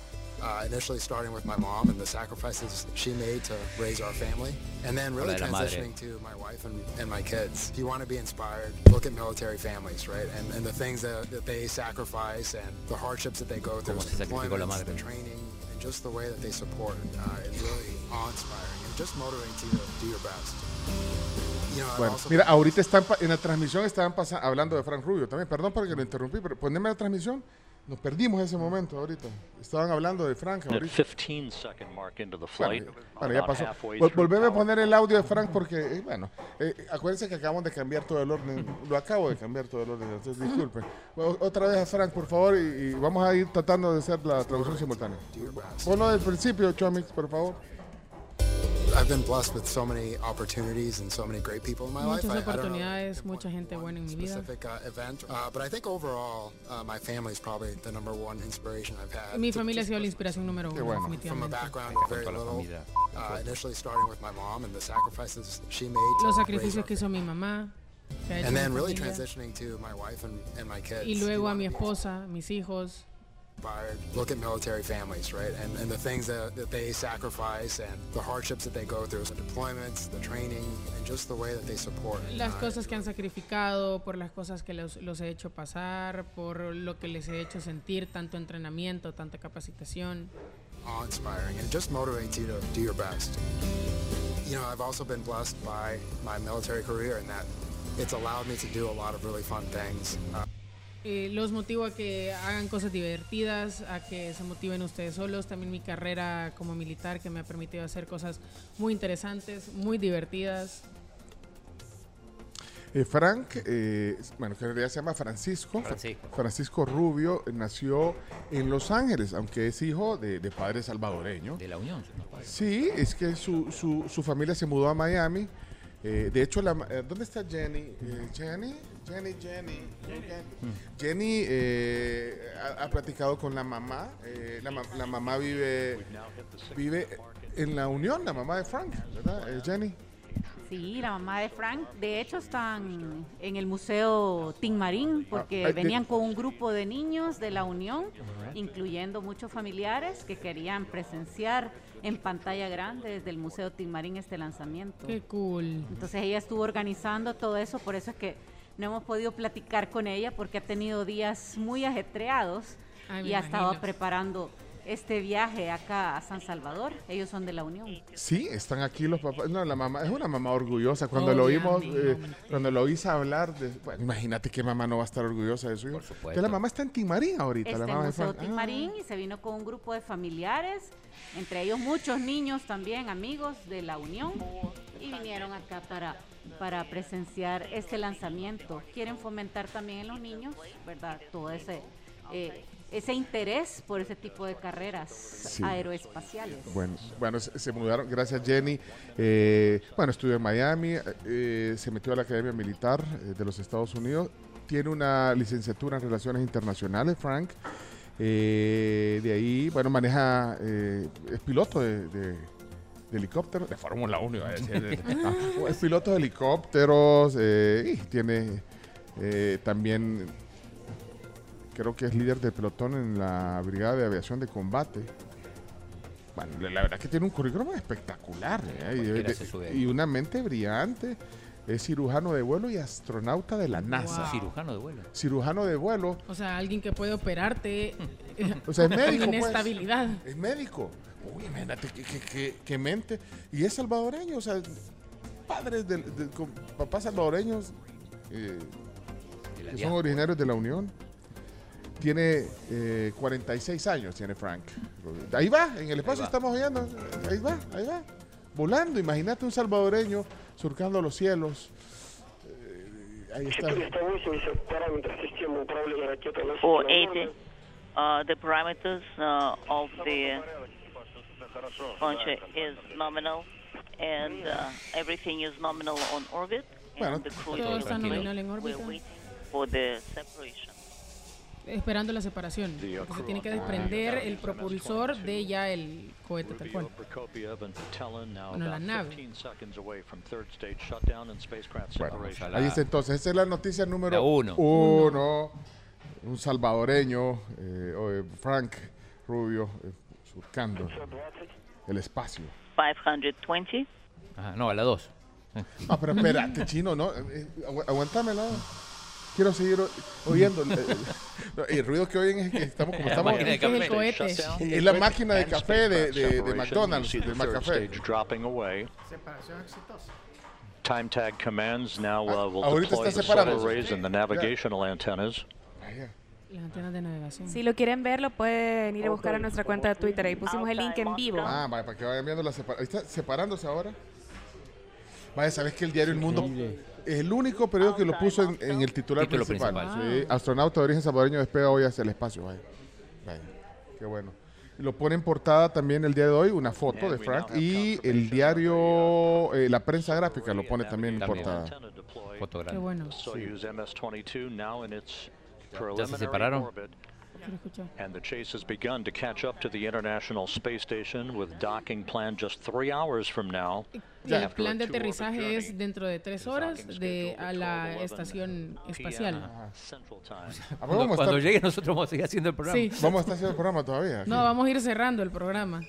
Speaker 47: uh, initially starting with my mom and the sacrifices she made to raise our family, and then really
Speaker 7: Hola de la madre.
Speaker 47: transitioning to my wife and, and my kids. If you want to be inspired, look at military families, right? And, and the things that, that they sacrifice and the hardships that they go through,
Speaker 7: Cómo se sacrificó la
Speaker 47: deployments, the training, and just the way that they support uh, is really awe-inspiring and just motivating you to do your best. You know,
Speaker 4: Bueno, mira, ahorita están en la transmisión estaban pasa- hablando de Frank Rubio también. Perdón porque lo interrumpí, pero poneme la transmisión. Nos perdimos ese momento ahorita. Estaban hablando de Frank ahorita.
Speaker 43: 15 second mark into the flight.
Speaker 4: Bueno, bueno, ya pasó. Vol- Volveme a poner el audio de Frank porque, eh, bueno, eh, acuérdense que acabamos de cambiar todo el orden. Lo acabo de cambiar todo el orden, entonces disculpen. O- Otra vez a Frank, por favor, y, y vamos a ir tratando de hacer la traducción simultánea. Ponlo del principio, Chomix, por favor.
Speaker 47: I've been blessed with so many opportunities and so many great people in my life.
Speaker 5: Muchas
Speaker 47: I, I don't know
Speaker 5: oportunidades, mucha gente buena en mi vida.
Speaker 47: specific uh, event, uh, but I think overall, uh, my family is probably the number one inspiration I've had.
Speaker 5: Mi familia ha sido la inspiración número uno,
Speaker 47: From a background of very little, uh, initially starting with my mom and the sacrifices she made
Speaker 5: Los sacrificios que hizo mi mamá, que ha hecho
Speaker 47: and then really transitioning to my wife and, and my kids.
Speaker 5: y luego a mi esposa, mis hijos.
Speaker 47: Inspired. Look at military families, right? And, and the things that, that they sacrifice and the hardships that they go through, the deployments, the training, and just the way that they support.
Speaker 5: Las
Speaker 47: Uh,
Speaker 5: cosas que han sacrificado, por las cosas que los, los he hecho pasar, por lo que les he hecho sentir, tanto entrenamiento, tanta capacitación.
Speaker 47: awe-inspiring and it just motivates you to do your best. You know, I've also been blessed by my military career in that it's allowed me to do a lot of really fun things. Uh,
Speaker 5: Eh, los motivo a que hagan cosas divertidas, a que se motiven ustedes solos. También mi carrera como militar que me ha permitido hacer cosas muy interesantes, muy divertidas.
Speaker 4: Eh, Frank, eh, bueno, que en realidad se llama Francisco.
Speaker 7: Francisco.
Speaker 4: Francisco Rubio eh, nació en Los Ángeles, aunque es hijo de, de padre salvadoreño.
Speaker 7: De la Unión. si no.
Speaker 4: Sí, es que su, su, su familia se mudó a Miami. Eh, de hecho, la ma- eh, ¿dónde está Jenny? Eh, Jenny, Jenny, Jenny. Jenny eh, ha, ha platicado con la mamá. eh, la, ma- la mamá vive, vive en la Unión, la mamá de Frank, ¿verdad? Eh, Jenny.
Speaker 48: Sí, la mamá de Frank. De hecho, están en el Museo Tin Marín porque
Speaker 4: Ah, ay,
Speaker 48: venían con un grupo de niños de la Unión, incluyendo muchos familiares que querían presenciar en pantalla grande desde el Museo Tin Marín este lanzamiento.
Speaker 5: Qué cool.
Speaker 48: Entonces ella estuvo organizando todo eso, por eso es que no hemos podido platicar con ella porque ha tenido días muy ajetreados
Speaker 5: Ay,
Speaker 48: y ha estado preparando este viaje acá a San Salvador. Ellos son de la Unión.
Speaker 4: Sí, están aquí los papás. No, la mamá es una mamá orgullosa. Cuando lo oímos, eh, cuando lo oíste hablar, de, bueno, imagínate qué mamá no va a estar orgullosa de su hijo. Que la mamá está en Timarín ahorita.
Speaker 48: Este
Speaker 4: la mamá de
Speaker 48: Museo. Tin
Speaker 4: Ah.
Speaker 48: Y se vino con un grupo de familiares, entre ellos muchos niños también, amigos de la Unión, y vinieron acá para, para presenciar este lanzamiento. Quieren fomentar también en los niños, ¿verdad? Todo ese, eh, ese interés por ese tipo de carreras
Speaker 4: Sí.
Speaker 48: aeroespaciales.
Speaker 4: Bueno, bueno se, se mudaron, gracias Jenny. Eh, bueno, estudió en Miami, eh, se metió a la Academia Militar eh, de los Estados Unidos. Tiene una licenciatura en Relaciones Internacionales, Frank. Eh, de ahí, bueno, maneja, eh, es piloto de, de- de helicópteros, de Fórmula 1, iba a decir. (laughs) Ah, es piloto de helicópteros eh, y tiene eh, también, creo que es líder de pelotón en la Brigada de Aviación de Combate. Bueno, la la verdad que tiene un currículum espectacular ¿eh? y, una mente brillante. Es cirujano de vuelo y astronauta de la NASA.
Speaker 5: Wow.
Speaker 7: Cirujano de vuelo.
Speaker 4: Cirujano de vuelo.
Speaker 5: O sea, alguien que puede operarte (laughs)
Speaker 4: O sea, es (laughs)
Speaker 5: con
Speaker 4: médico. pues.
Speaker 5: inestabilidad.
Speaker 4: Es médico. Uy, imagínate qué, mente. Y es salvadoreño, o sea, padres del, del con papás salvadoreños eh, que son originarios de la Unión. Tiene eh, 46 años, tiene Frank. Ahí va, en el espacio estamos oyendo. Ahí va, ahí va. Volando, imagínate un salvadoreño surcando los cielos. Eh.
Speaker 49: O oh,
Speaker 39: eight, uh, the parameters uh, of the launcher is nominal, and uh, everything is nominal on orbit.
Speaker 4: Bueno,
Speaker 39: and the cruise
Speaker 5: todo
Speaker 39: is
Speaker 5: está nominal en órbita.
Speaker 39: We're waiting for the separation.
Speaker 5: Esperando la separación. porque se tiene que desprender el propulsor de ya el cohete tal cual. Bueno, la nave.
Speaker 43: 15 seconds away from third stage shutdown and spacecraft
Speaker 4: Bueno, ahí está entonces. Esa es la noticia número
Speaker 7: uno.
Speaker 4: uno. Un salvadoreño, eh, o, eh, Frank Rubio, eh, surcando el espacio.
Speaker 39: 520.
Speaker 7: Ajá, no, a la 2.
Speaker 4: Ah, pero espérate, chino, ¿no? Eh, agu- aguantámela. Quiero seguir oyendo. eh, eh, no, el ruido que oyen es que estamos como
Speaker 7: La
Speaker 4: estamos.
Speaker 7: máquina de
Speaker 5: Es el
Speaker 7: café.
Speaker 5: cohete.
Speaker 4: Es la máquina de café de, de, de. McDonald's,
Speaker 43: You see
Speaker 4: de
Speaker 43: the third
Speaker 4: McCafé.
Speaker 1: Separación exitosa.
Speaker 43: Time tag commands now uh, will
Speaker 4: ahorita
Speaker 43: deploy
Speaker 4: está
Speaker 43: the
Speaker 4: separado.
Speaker 43: solar arrays and the navigational antennas.
Speaker 4: Vaya.
Speaker 5: Las antenas de navegación.
Speaker 6: Si lo quieren ver, lo pueden ir a buscar a nuestra cuenta de Twitter. Ahí pusimos el link en vivo.
Speaker 4: Ah, vaya, para que vayan viendo la separación. Ahí está separándose ahora. Vaya, ¿sabes que el diario El Mundo es el único periódico que lo puso en, en el titular
Speaker 7: Título
Speaker 4: principal?
Speaker 7: principal.
Speaker 4: Sí, astronauta de origen salvadoreño despega hoy hacia el espacio. Vaya, vaya, qué bueno. Lo pone en portada también el día de hoy, una foto de Frank. Y el diario, eh, la prensa gráfica lo pone también en portada.
Speaker 5: Qué bueno.
Speaker 43: Soyuz MS-22 now in its
Speaker 7: ya se separaron.
Speaker 43: And the chase has begun to catch up to the International Space Station with docking planned just three hours from now.
Speaker 5: Y el plan de aterrizaje es dentro de tres horas de a la estación espacial.
Speaker 4: Ah, (laughs)
Speaker 7: Cuando, cuando llegue nosotros vamos a seguir haciendo el programa.
Speaker 5: Sí.
Speaker 4: Vamos a estar haciendo el programa todavía.
Speaker 5: No, vamos a ir cerrando el programa.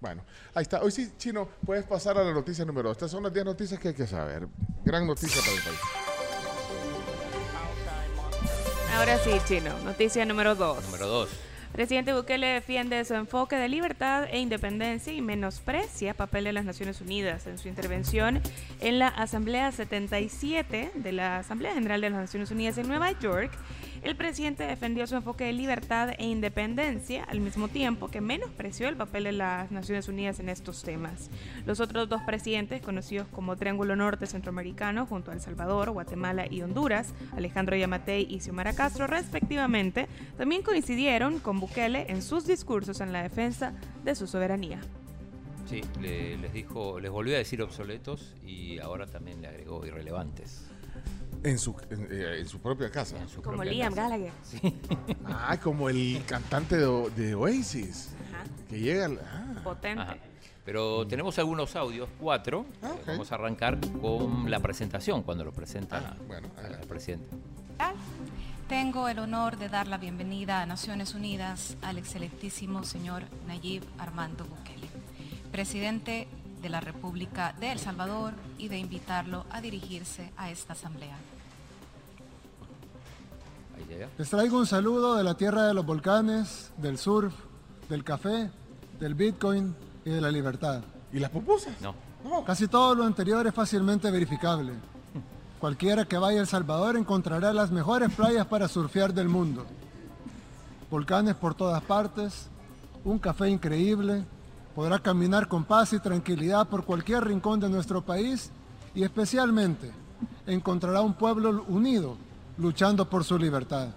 Speaker 4: Bueno, ahí está. Hoy sí, Chino, puedes pasar a la noticia número 2. Estas son las 10 noticias que hay que saber. Gran noticia para el país.
Speaker 6: Ahora sí, Chino. Noticia número 2.
Speaker 7: Número 2.
Speaker 6: Presidente Bukele defiende su enfoque de libertad e independencia y menosprecia papel de las Naciones Unidas. En su intervención en la Asamblea 77 de la Asamblea General de las Naciones Unidas en Nueva York, el presidente defendió su enfoque de libertad e independencia al mismo tiempo que menospreció el papel de las Naciones Unidas en estos temas. Los otros dos presidentes, conocidos como Triángulo Norte Centroamericano, junto a El Salvador, Guatemala y Honduras, Alejandro Yamatei y Xiomara Castro, respectivamente, también coincidieron con Bukele en sus discursos en la defensa de su soberanía.
Speaker 7: Sí, le- les dijo, les volvió a decir obsoletos y ahora también le agregó irrelevantes.
Speaker 4: En su, en, eh, en su propia casa.
Speaker 7: su
Speaker 6: Como
Speaker 7: propia
Speaker 6: Liam
Speaker 7: casa.
Speaker 6: Gallagher.
Speaker 4: Ah, como el cantante de, Oasis.
Speaker 6: Ajá.
Speaker 4: Que llega al. Ah,
Speaker 6: Potente.
Speaker 7: Ajá. Pero tenemos algunos audios, cuatro.
Speaker 4: Ah,
Speaker 7: Vamos a arrancar con la presentación, cuando lo presenta
Speaker 4: bueno,
Speaker 7: el presidente.
Speaker 50: Tengo el honor de dar la bienvenida a Naciones Unidas al excelentísimo señor Nayib Armando Bukele, presidente de la República de El Salvador, y de invitarlo a dirigirse a esta asamblea.
Speaker 51: Les traigo un saludo de la tierra de los volcanes, del surf, del café, del bitcoin y de la libertad.
Speaker 4: ¿Y las pupusas?
Speaker 7: No.
Speaker 51: Casi todo lo anterior es fácilmente verificable. Cualquiera que vaya a El Salvador encontrará las mejores playas para surfear del mundo. Volcanes por todas partes, un café increíble, podrá caminar con paz y tranquilidad por cualquier rincón de nuestro país y especialmente encontrará un pueblo unido luchando por su libertad.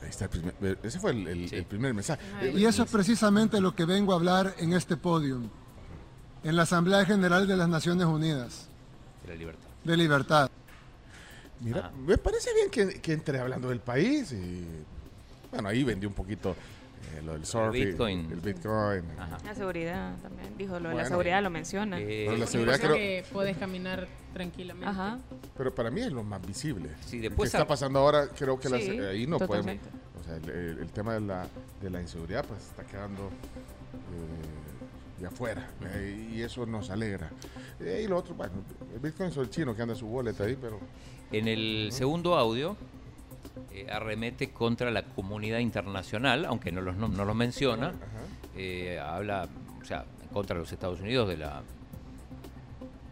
Speaker 4: ahí está el primer- ese fue el, el- el primer mensaje.
Speaker 51: Y eso es precisamente lo que vengo a hablar en este podio, en la Asamblea General de las Naciones Unidas,
Speaker 7: De la libertad.
Speaker 51: de libertad.
Speaker 4: Mira, me parece bien que, que entre hablando del país y. Bueno, ahí vendió un poquito lo del surf. y-
Speaker 7: Bitcoin.
Speaker 4: El Bitcoin.
Speaker 6: La seguridad también. Dijo lo de la
Speaker 4: Bueno.
Speaker 6: seguridad, lo menciona.
Speaker 7: Eh,
Speaker 4: Pero la
Speaker 5: Sí,
Speaker 4: seguridad creo-
Speaker 5: que puedes caminar tranquilamente.
Speaker 6: Ajá.
Speaker 4: Pero para mí es lo más visible.
Speaker 7: Sí,
Speaker 4: ¿Qué
Speaker 7: después
Speaker 4: está pasando ahora? Creo que las-
Speaker 6: Sí,
Speaker 4: ahí no podemos. O sea, el, el- el tema de la, de la inseguridad pues está quedando eh, de afuera. eh, y eso nos alegra. Eh, y lo otro, bueno, el Bitcoin es el chino que anda su wallet ahí, pero.
Speaker 7: En el segundo audio eh, arremete contra la comunidad internacional, aunque no los, no, no los menciona. Eh, habla, o sea, contra los Estados Unidos, de la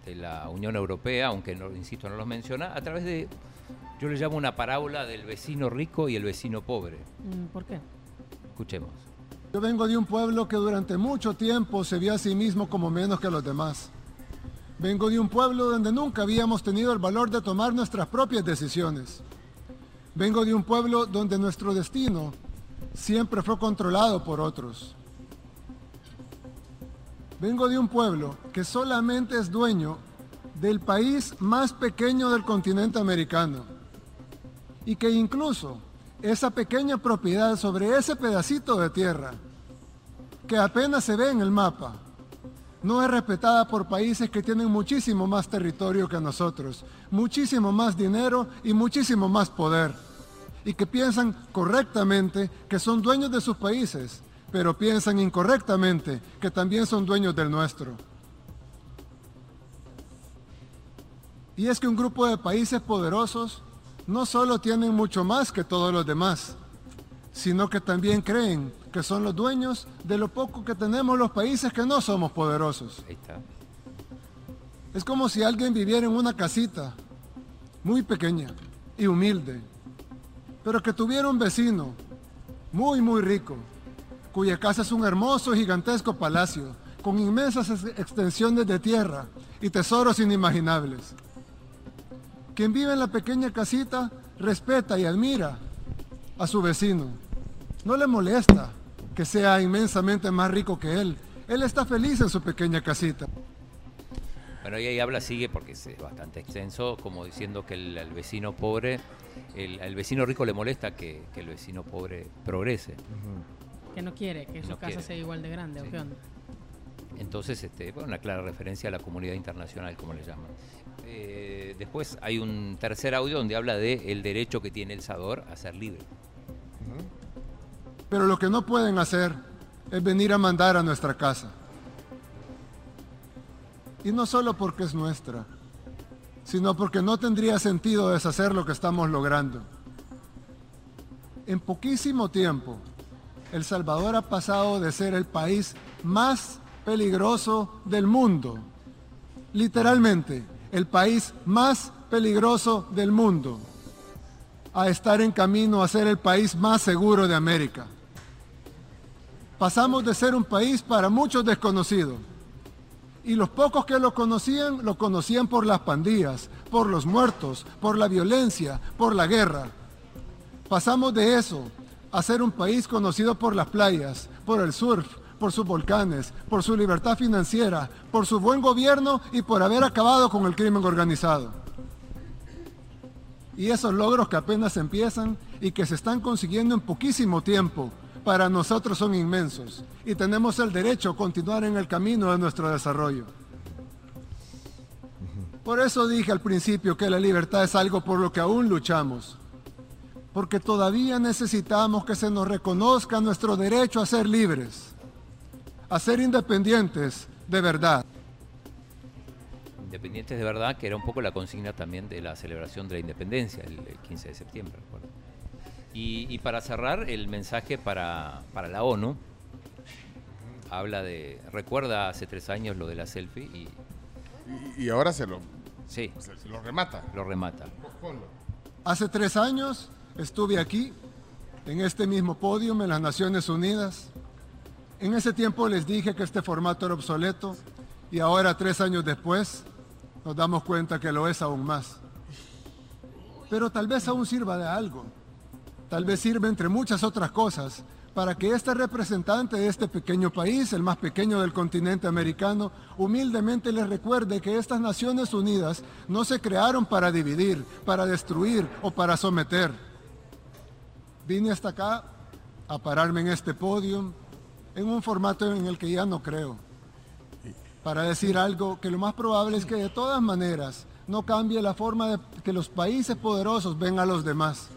Speaker 7: de la Unión Europea, aunque no, insisto, no los menciona, a través de, yo le llamo una parábola del vecino rico y el vecino pobre.
Speaker 5: Mm, ¿Por qué?
Speaker 7: Escuchemos.
Speaker 51: Yo vengo de un pueblo que durante mucho tiempo se vio a sí mismo como menos que los demás. Vengo de un pueblo donde nunca habíamos tenido el valor de tomar nuestras propias decisiones. Vengo de un pueblo donde nuestro destino siempre fue controlado por otros. Vengo de un pueblo que solamente es dueño del país más pequeño del continente americano y que incluso esa pequeña propiedad sobre ese pedacito de tierra que apenas se ve en el mapa no es respetada por países que tienen muchísimo más territorio que nosotros, muchísimo más dinero y muchísimo más poder y que piensan correctamente que son dueños de sus países, pero piensan incorrectamente que también son dueños del nuestro. Y es que un grupo de países poderosos no solo tienen mucho más que todos los demás, sino que también creen que son los dueños de lo poco que tenemos los países que no somos poderosos. Es como si alguien viviera en una casita muy pequeña y humilde, pero que tuviera un vecino muy, muy rico, cuya casa es un hermoso, gigantesco palacio, con inmensas ex- extensiones de tierra y tesoros inimaginables. Quien vive en la pequeña casita respeta y admira a su vecino. No le molesta que sea inmensamente más rico que él. Él está feliz en su pequeña casita.
Speaker 7: Bueno, y ahí habla, sigue porque es bastante extenso, como diciendo que el, al vecino pobre, el, al vecino rico le molesta que, que el vecino pobre progrese.
Speaker 5: Que no quiere que su
Speaker 7: No
Speaker 5: casa
Speaker 7: quiere.
Speaker 5: sea igual de grande, ¿o qué onda?
Speaker 7: Entonces, este, bueno, una clara referencia a la comunidad internacional, como le llaman. Eh, después hay un tercer audio donde habla de el derecho que tiene El Salvador a ser libre.
Speaker 51: Pero lo que no pueden hacer es venir a mandar a nuestra casa. Y no solo porque es nuestra, sino porque no tendría sentido deshacer lo que estamos logrando. En poquísimo tiempo, El Salvador ha pasado de ser el país más peligroso del mundo, literalmente el país más peligroso del mundo, a estar en camino a ser el país más seguro de América. Pasamos de ser un país para muchos desconocido. Y los pocos que lo conocían, lo conocían por las pandillas, por los muertos, por la violencia, por la guerra. Pasamos de eso a ser un país conocido por las playas, por el surf, por sus volcanes, por su libertad financiera, por su buen gobierno y por haber acabado con el crimen organizado. Y esos logros que apenas empiezan y que se están consiguiendo en poquísimo tiempo, para nosotros son inmensos y tenemos el derecho a continuar en el camino de nuestro desarrollo. Por eso dije al principio que la libertad es algo por lo que aún luchamos, porque todavía necesitamos que se nos reconozca nuestro derecho a ser libres, a ser independientes de verdad.
Speaker 7: Independientes de verdad, que era un poco la consigna también de la celebración de la independencia, el, el 15 de septiembre. Y, y para cerrar, el mensaje para, para la ONU habla de, recuerda hace tres años lo de la selfie y...
Speaker 4: Y, y ahora se lo,
Speaker 7: sí,
Speaker 4: se, se lo remata.
Speaker 7: lo remata.
Speaker 51: Hace tres años estuve aquí, en este mismo podio, en las Naciones Unidas. En ese tiempo les dije que este formato era obsoleto y ahora, tres años después, nos damos cuenta que lo es aún más. Pero tal vez aún sirva de algo. Tal vez sirva entre muchas otras cosas para que este representante de este pequeño país, el más pequeño del continente americano, humildemente les recuerde que estas Naciones Unidas no se crearon para dividir, para destruir o para someter. Vine hasta acá a pararme en este podio, en un formato en el que ya no creo, para decir algo que lo más probable es que de todas maneras no cambie la forma de que los países poderosos ven a los demás,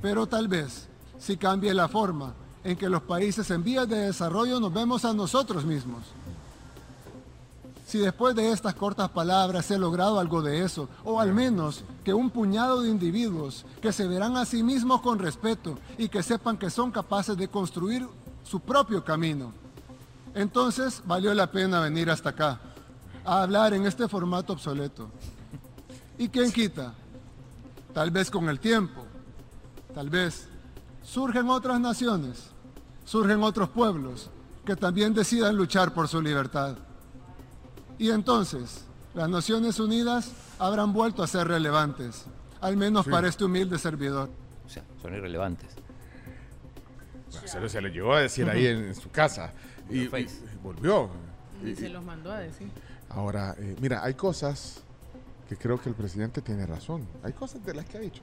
Speaker 51: pero tal vez sí cambie la forma en que los países en vías de desarrollo nos vemos a nosotros mismos. Si después de estas cortas palabras he logrado algo de eso, o al menos que un puñado de individuos que se verán a sí mismos con respeto y que sepan que son capaces de construir su propio camino, entonces valió la pena venir hasta acá, a hablar en este formato obsoleto. ¿Y quién quita? Tal vez con el tiempo, tal vez surgen otras naciones, surgen otros pueblos que también decidan luchar por su libertad. Y entonces, las Naciones Unidas habrán vuelto a ser relevantes, al menos
Speaker 4: Sí.
Speaker 51: para este humilde servidor.
Speaker 7: O sea, son irrelevantes.
Speaker 4: Bueno, se, lo, se lo llegó a decir ahí en, en su casa. Y, volvió.
Speaker 5: Y
Speaker 4: Y-
Speaker 5: se los mandó a decir.
Speaker 4: Ahora, eh, mira, hay cosas que creo que el presidente tiene razón. Hay cosas de las que ha dicho.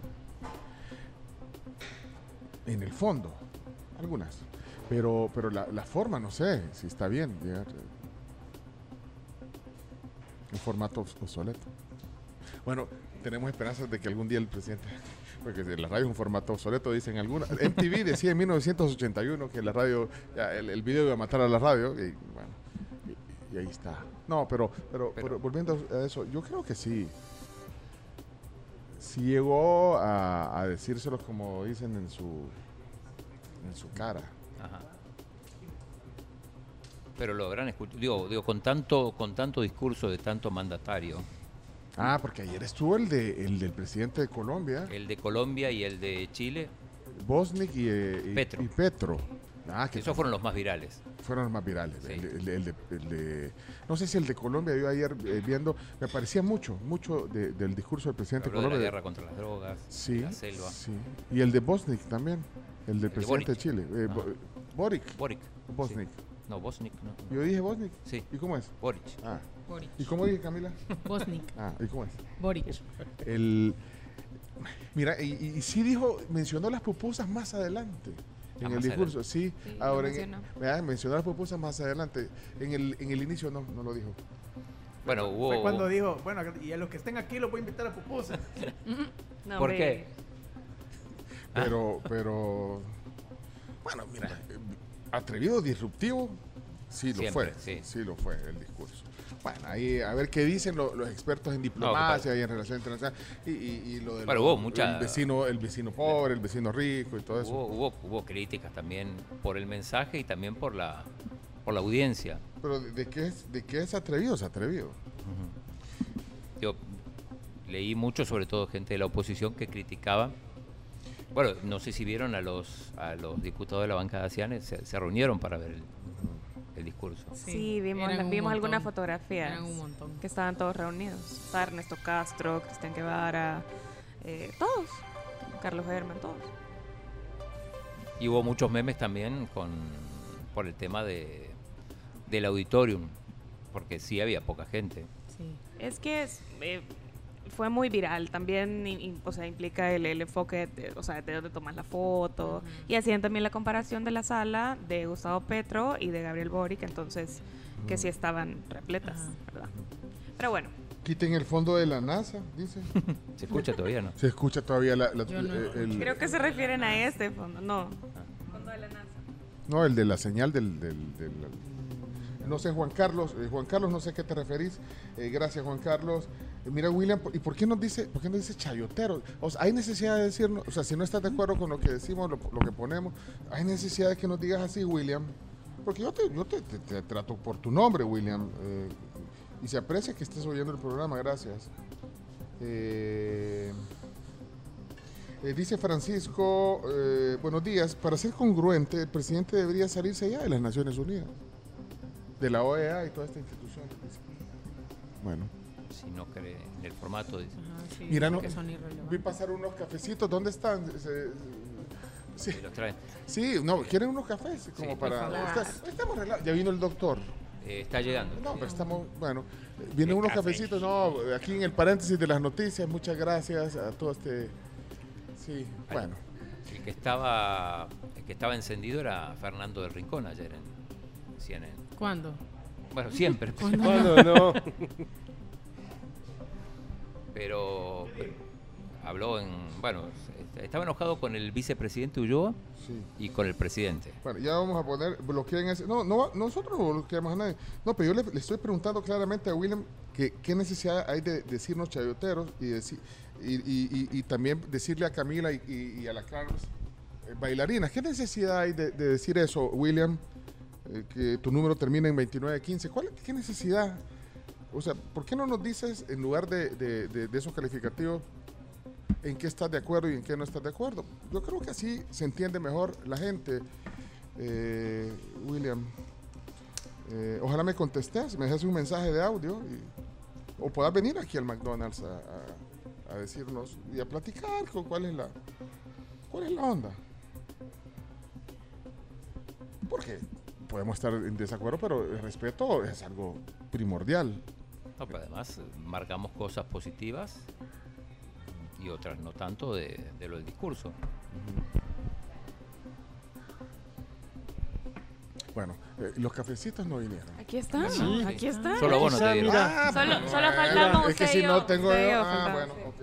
Speaker 4: En el fondo, algunas. Pero, pero la, la forma, no sé si está bien. llegar, eh, un formato obs- obsoleto. Bueno, tenemos esperanzas de que algún día el presidente, (laughs) porque la radio es un formato obsoleto, dicen algunas. MTV decía en 1981 que la radio, ya, el, el video iba a matar a la radio, y bueno, y, y ahí está. No, pero, pero, pero volviendo a eso, yo creo que sí. Sí llegó a, a decírselos como dicen en su, en su cara.
Speaker 7: Ajá. Pero lo habrán escuchado, digo, digo, con tanto, con tanto discurso de tanto mandatario,
Speaker 4: Ah, porque ayer estuvo el, de, el del presidente de Colombia,
Speaker 7: El de Colombia y el de Chile,
Speaker 4: Bosnik y, eh, y-
Speaker 7: Petro.
Speaker 4: y Petro. Ah, que
Speaker 7: esos fueron los más virales.
Speaker 4: fueron los más virales. El, el- el de, el de- no sé si el de Colombia, yo ayer eh, viendo, me parecía mucho, mucho de- del discurso del presidente
Speaker 7: Habló
Speaker 4: de
Speaker 7: de la
Speaker 4: Colombia.
Speaker 7: guerra contra las drogas,
Speaker 4: Sí,
Speaker 7: de la selva.
Speaker 4: sí. Y el de Bosnik también, el del
Speaker 7: de
Speaker 4: presidente de. Chile. eh,
Speaker 7: Ah.
Speaker 4: Bo- Boric.
Speaker 7: Boric.
Speaker 4: Bosnik.
Speaker 7: No, Bosnik, no.
Speaker 4: Yo dije Bosnik.
Speaker 7: Sí.
Speaker 4: ¿Y cómo es?
Speaker 7: Boric.
Speaker 4: Ah.
Speaker 5: Boric.
Speaker 4: ¿Y cómo dije, Camila? (laughs)
Speaker 5: Bosnik.
Speaker 4: Ah, ¿y cómo es?
Speaker 5: Boric.
Speaker 4: El, mira, y, y- y sí dijo, mencionó las pupusas más adelante. En el discurso, sí. Ahora, en-
Speaker 6: mencionó.
Speaker 4: las pupusas más adelante. En el, en el inicio no, no lo dijo.
Speaker 7: Bueno, hubo...
Speaker 1: Fue cuando dijo, bueno, y a los que estén aquí los voy a invitar a pupusas. (laughs)
Speaker 6: No,
Speaker 7: ¿Por qué? (laughs)
Speaker 4: Pero, pero, bueno, mira, eh, atrevido, disruptivo, sí lo
Speaker 7: Siempre,
Speaker 4: fue.
Speaker 7: sí.
Speaker 4: Sí. lo fue el discurso. Bueno, ahí a ver qué dicen lo- los expertos en diplomacia y en relaciones internacionales y, y- y lo del
Speaker 7: Bueno, hubo mucha-
Speaker 4: el vecino, el vecino pobre, el vecino rico y todo eso.
Speaker 7: Hubo, hubo, hubo críticas también por el mensaje y también por la, por la audiencia.
Speaker 4: Pero de, de qué es, de qué es atrevido, es atrevido.
Speaker 7: Yo leí mucho, sobre todo gente de la oposición, que criticaba. Bueno, no sé si vieron a los, a los diputados de la bancada Cianes, se, se reunieron para ver el, el discurso.
Speaker 6: Sí, vimos, vimos algunas fotografías
Speaker 5: Eran un montón.
Speaker 6: que estaban todos reunidos. Estaba Ernesto Castro, Cristian Guevara, eh, todos. Carlos Herman, todos.
Speaker 7: Y hubo muchos memes también con, por el tema de, del auditorium, porque sí había poca gente.
Speaker 5: Sí.
Speaker 6: Es que es, eh, fue muy viral. También o sea, implica el, el enfoque, de, o sea, de dónde tomas la foto. Y hacían también la comparación de la sala de Gustavo Petro y de Gabriel Boric, entonces, que sí estaban repletas, ¿verdad? Pero bueno,
Speaker 4: Quiten el fondo de la NASA, dice. (laughs)
Speaker 7: ¿Se escucha todavía, no?
Speaker 4: Se escucha todavía la, la-
Speaker 5: Yo no.
Speaker 4: eh, el,
Speaker 6: creo que se refieren a este fondo, no. Fondo de la NASA.
Speaker 4: no, el de la señal del, del- del- no sé, Juan Carlos, eh, Juan Carlos, no sé a qué te referís. Eh, gracias, Juan Carlos. Eh, mira, William, ¿y por qué nos dice, por qué nos dice chayotero? O sea, hay necesidad de decirnos, o sea, si no estás de acuerdo con lo que decimos, lo, que ponemos, hay necesidad de que nos digas así, William. Porque yo te, yo te, te- trato por tu nombre, William. eh, y se aprecia que estés oyendo el programa, gracias. Eh, eh, dice Francisco, buenos días, para ser congruente, el presidente debería salirse ya de las Naciones Unidas, de la OEA y toda esta institución. Bueno,
Speaker 7: Si no cree en el formato.
Speaker 5: Ajá, sí,
Speaker 4: mira, no,
Speaker 5: son
Speaker 4: vi pasar unos cafecitos, ¿dónde están? Se- sí,
Speaker 7: los traen.
Speaker 4: sí, no, ¿quieren unos cafés? Como
Speaker 7: Sí,
Speaker 4: para... está- estamos relajados. ya vino el doctor.
Speaker 7: Eh, está llegando.
Speaker 4: No, pero estamos, bueno, vienen unos
Speaker 7: café.
Speaker 4: cafecitos, no, aquí en el paréntesis de las noticias, muchas gracias a todo este, sí, bueno,
Speaker 7: El que estaba el que estaba encendido era Fernando del Rincón ayer en CNN.
Speaker 5: ¿Cuándo?
Speaker 7: Bueno, siempre. (laughs) (laughs)
Speaker 14: ¿Cuándo no?
Speaker 7: Pero, pero habló en. Bueno, estaba enojado con el vicepresidente Ulloa
Speaker 4: sí.
Speaker 7: y con el presidente.
Speaker 4: Bueno, ya vamos a poner, bloqueen ese, no, no, nosotros no bloqueamos a nadie, no, pero yo le, le estoy preguntando claramente a William que qué necesidad hay de decirnos chayoteros y, decir, y, y- y- y también decirle a Camila y, a la Carlos eh, bailarinas, ¿qué necesidad hay de, de decir eso, William? Eh, que tu número termina en 2915, ¿cuál, ¿qué necesidad? O sea, ¿por qué no nos dices, en lugar de, de- de- esos calificativos, en qué estás de acuerdo y en qué no estás de acuerdo? Yo creo que así se entiende mejor la gente. Eh, William, eh, ojalá me contestes, me dejes un mensaje de audio o puedas venir aquí al McDonald's a, a- a decirnos y a platicar con cuál es la cuál es la onda. Porque podemos estar en desacuerdo, pero el respeto es algo primordial.
Speaker 7: No, pero además eh, marcamos cosas positivas y otras no tanto de, de lo del discurso.
Speaker 4: Bueno, eh, los cafecitos no vinieron.
Speaker 6: Aquí está,
Speaker 14: Sí.
Speaker 6: aquí está.
Speaker 7: Solo vos no te dieron.
Speaker 14: mira.
Speaker 4: Ah,
Speaker 6: Solo-
Speaker 4: bueno,
Speaker 6: solo
Speaker 4: bueno,
Speaker 6: faltamos
Speaker 4: Es que si no tengo yo. Ah, bueno, ok.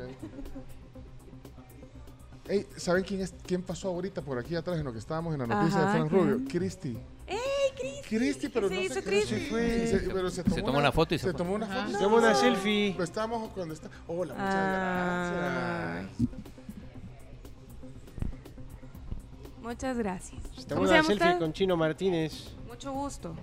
Speaker 4: Ey, ¿saben quién es quién pasó ahorita por aquí atrás en lo que estábamos en la noticia
Speaker 6: Ajá,
Speaker 4: de Frank
Speaker 6: ¿quién?
Speaker 4: Rubio? Cristi.
Speaker 6: ¡Ey, Cristi!
Speaker 4: Cristi, pero
Speaker 6: ¿Qué
Speaker 4: no
Speaker 6: se
Speaker 4: sé
Speaker 6: hizo Cristi?
Speaker 4: sí,
Speaker 14: fue.
Speaker 4: se- pero se tomó,
Speaker 7: Se tomó una foto y se
Speaker 4: se tomó una foto. y se
Speaker 14: Tomó una selfie.
Speaker 4: Pues estábamos cuando está. Hola, muchas
Speaker 6: Ay.
Speaker 4: gracias.
Speaker 6: Muchas gracias.
Speaker 14: Estamos
Speaker 6: ¿Cómo
Speaker 14: en
Speaker 6: llama
Speaker 14: selfie
Speaker 6: usted?
Speaker 14: con Chino Martínez.
Speaker 6: Mucho gusto.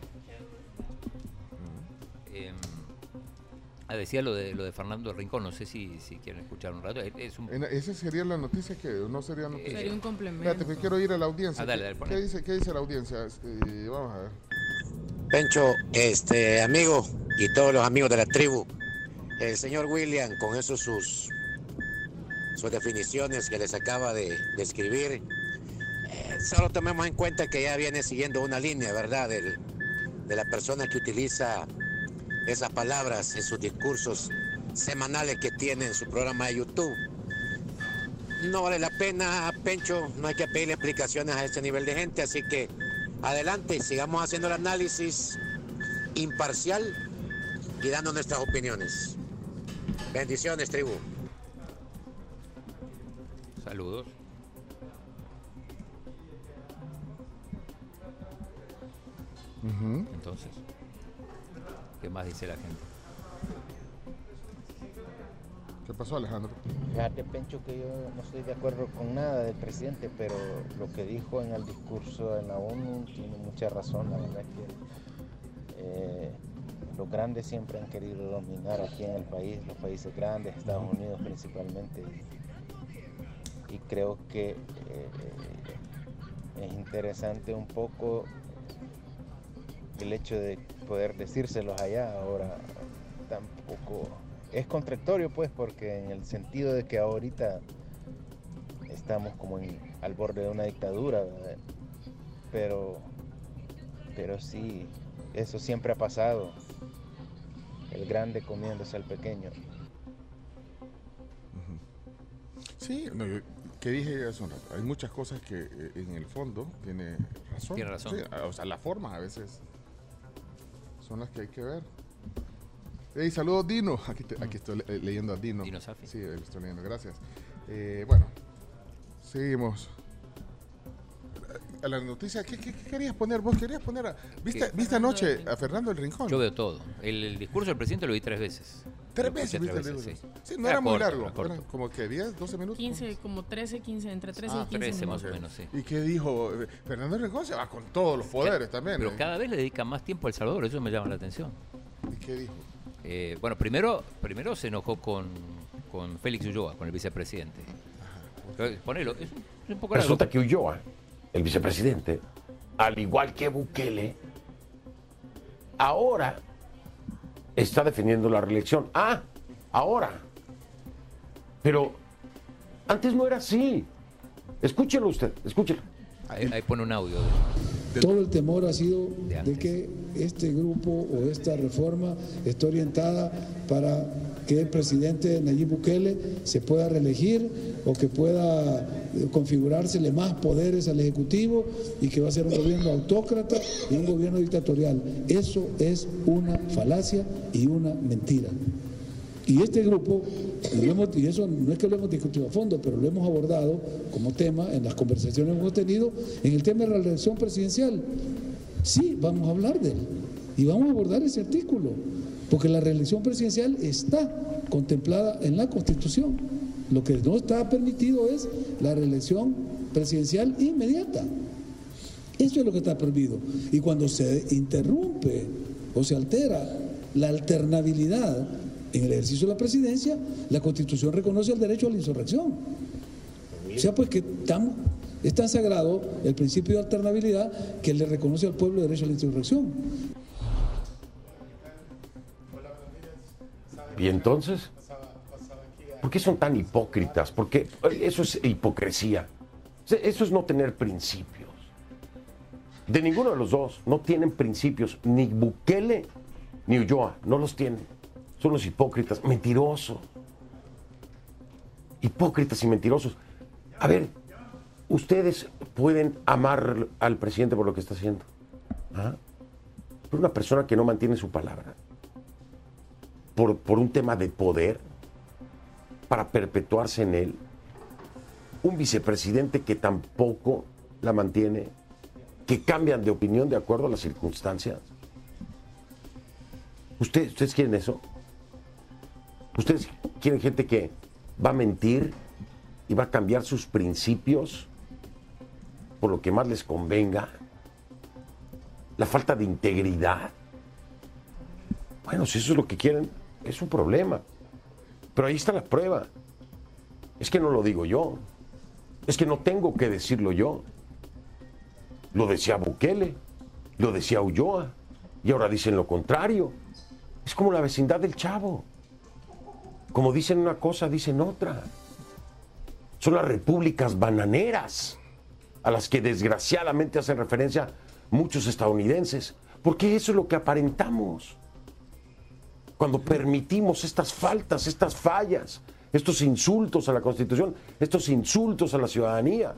Speaker 7: Ah, decía lo de lo de Fernando Rincón, no sé si, si quieren escuchar un rato. Es un,
Speaker 4: Esa sería la noticia que no sería noticia.
Speaker 5: Sería un complemento.
Speaker 4: Espérate, que quiero ir a la audiencia.
Speaker 7: Ah, dale,
Speaker 4: ¿Qué-
Speaker 7: dale,
Speaker 4: ¿Qué,
Speaker 7: ponle.
Speaker 4: dice, ¿Qué dice la audiencia? Este, vamos a ver.
Speaker 52: Pencho, este amigo y todos los amigos de la tribu, el señor William, con esos sus, sus definiciones que les acaba de, de escribir, eh, solo tomemos en cuenta que ya viene siguiendo una línea, ¿verdad? Del- de la persona que utiliza esas palabras en sus discursos semanales que tiene en su programa de YouTube. No vale la pena, Pencho, no hay que pedirle explicaciones a este nivel de gente, así que adelante, sigamos haciendo el análisis imparcial y dando nuestras opiniones. Bendiciones, tribu.
Speaker 7: Saludos. Entonces, ¿qué más dice la gente?
Speaker 4: ¿Qué pasó, Alejandro?
Speaker 53: Fíjate, Pencho, que yo no estoy de acuerdo con nada del presidente, pero lo que dijo en el discurso en la ONU tiene mucha razón. La verdad que eh, los grandes siempre han querido dominar aquí en el país, los países grandes, Estados Unidos principalmente. Y, y creo que eh, es interesante un poco el hecho de poder decírselos allá ahora tampoco es contradictorio pues porque en el sentido de que ahorita estamos como en- al borde de una dictadura ¿verdad? pero pero sí eso siempre ha pasado el grande comiéndose al pequeño
Speaker 4: Sí, no, yo- que dije hace un rato. Hay muchas cosas que eh, en el fondo tiene razón.
Speaker 7: Tiene razón.
Speaker 4: Sí, o sea, las formas a veces son las que hay que ver. Hey, saludos Dino. Aquí, te- aquí estoy le- leyendo a Dino.
Speaker 7: Dino Safi.
Speaker 4: Sí, lo estoy leyendo, gracias. Eh, bueno, seguimos. A la noticia, ¿qué, qué- qué querías poner vos? ¿Querías poner a... ¿Viste. ¿viste anoche a Fernando el Rincón?
Speaker 7: Yo veo todo. El, el discurso del presidente lo vi tres veces.
Speaker 4: Tres veces, viste,
Speaker 7: veces,
Speaker 4: sí. Sí, no era, muy
Speaker 7: corto,
Speaker 4: largo.
Speaker 7: era.
Speaker 4: Eran como que 10, 12 minutos.
Speaker 5: 15, como 13, 15, entre 13
Speaker 4: Ah,
Speaker 5: y 15
Speaker 7: 13 más
Speaker 5: minutos.
Speaker 7: o menos, sí.
Speaker 4: ¿Y qué dijo? Fernando Rincón se va con todos los poderes también.
Speaker 7: Pero
Speaker 4: ¿eh?
Speaker 7: cada vez le dedica más tiempo a El Salvador, eso me llama la atención.
Speaker 4: ¿Y qué dijo?
Speaker 7: Eh, bueno, primero, primero se enojó con, con Félix Ulloa, con el vicepresidente. Eh, Ponelo, es un, es un poco largo.
Speaker 41: Resulta que Ulloa, el vicepresidente, al igual que Bukele, ahora está defendiendo la reelección. Ah, ahora. Pero antes no era así. Escúchelo usted, escúchelo.
Speaker 7: Ahí, pone un audio. de-
Speaker 54: Todo el temor ha sido de que este grupo o esta reforma esté orientada para que el presidente Nayib Bukele se pueda reelegir o que pueda eh, configurársele más poderes al Ejecutivo y que va a ser un gobierno autócrata y un gobierno dictatorial. Eso es una falacia y una mentira. Y este grupo, y, eso no es que lo hemos discutido a fondo, pero lo hemos abordado como tema en las conversaciones que hemos tenido en el tema de la elección presidencial. Sí, vamos a hablar de él y vamos a abordar ese artículo, porque la reelección presidencial está contemplada en la Constitución. Lo que no está permitido es la reelección presidencial inmediata. Eso es lo que está prohibido. Y cuando se interrumpe o se altera la alternabilidad en el ejercicio de la presidencia, la Constitución reconoce el derecho a la insurrección. O sea, pues que es tan sagrado el principio de alternabilidad que le reconoce al pueblo el derecho a la insurrección.
Speaker 41: Y entonces, ¿por qué son tan hipócritas? Porque eso es hipocresía. Eso es no tener principios. De ninguno de los dos no tienen principios. Ni Bukele ni Ulloa no los tienen. Son los hipócritas, mentirosos. Hipócritas y mentirosos. A ver, ustedes pueden amar al presidente por lo que está haciendo. ¿Ah? Pero una persona que no mantiene su palabra por, por un tema de poder para perpetuarse en él. Un vicepresidente que tampoco la mantiene, que cambian de opinión de acuerdo a las circunstancias. ¿Ustedes, ¿Ustedes quieren eso? ¿Ustedes quieren gente que va a mentir y va a cambiar sus principios por lo que más les convenga? La falta de integridad. Bueno, si eso es lo que quieren, es un problema. Pero ahí está la prueba. Es que no lo digo yo. Es que no tengo que decirlo yo. Lo decía Bukele, lo decía Ulloa, y ahora dicen lo contrario. Es como la vecindad del chavo. Como dicen una cosa, dicen otra. Son las repúblicas bananeras a las que desgraciadamente hacen referencia muchos estadounidenses, porque eso es lo que aparentamos. Cuando permitimos estas faltas, estas fallas, estos insultos a la Constitución, estos insultos a la ciudadanía,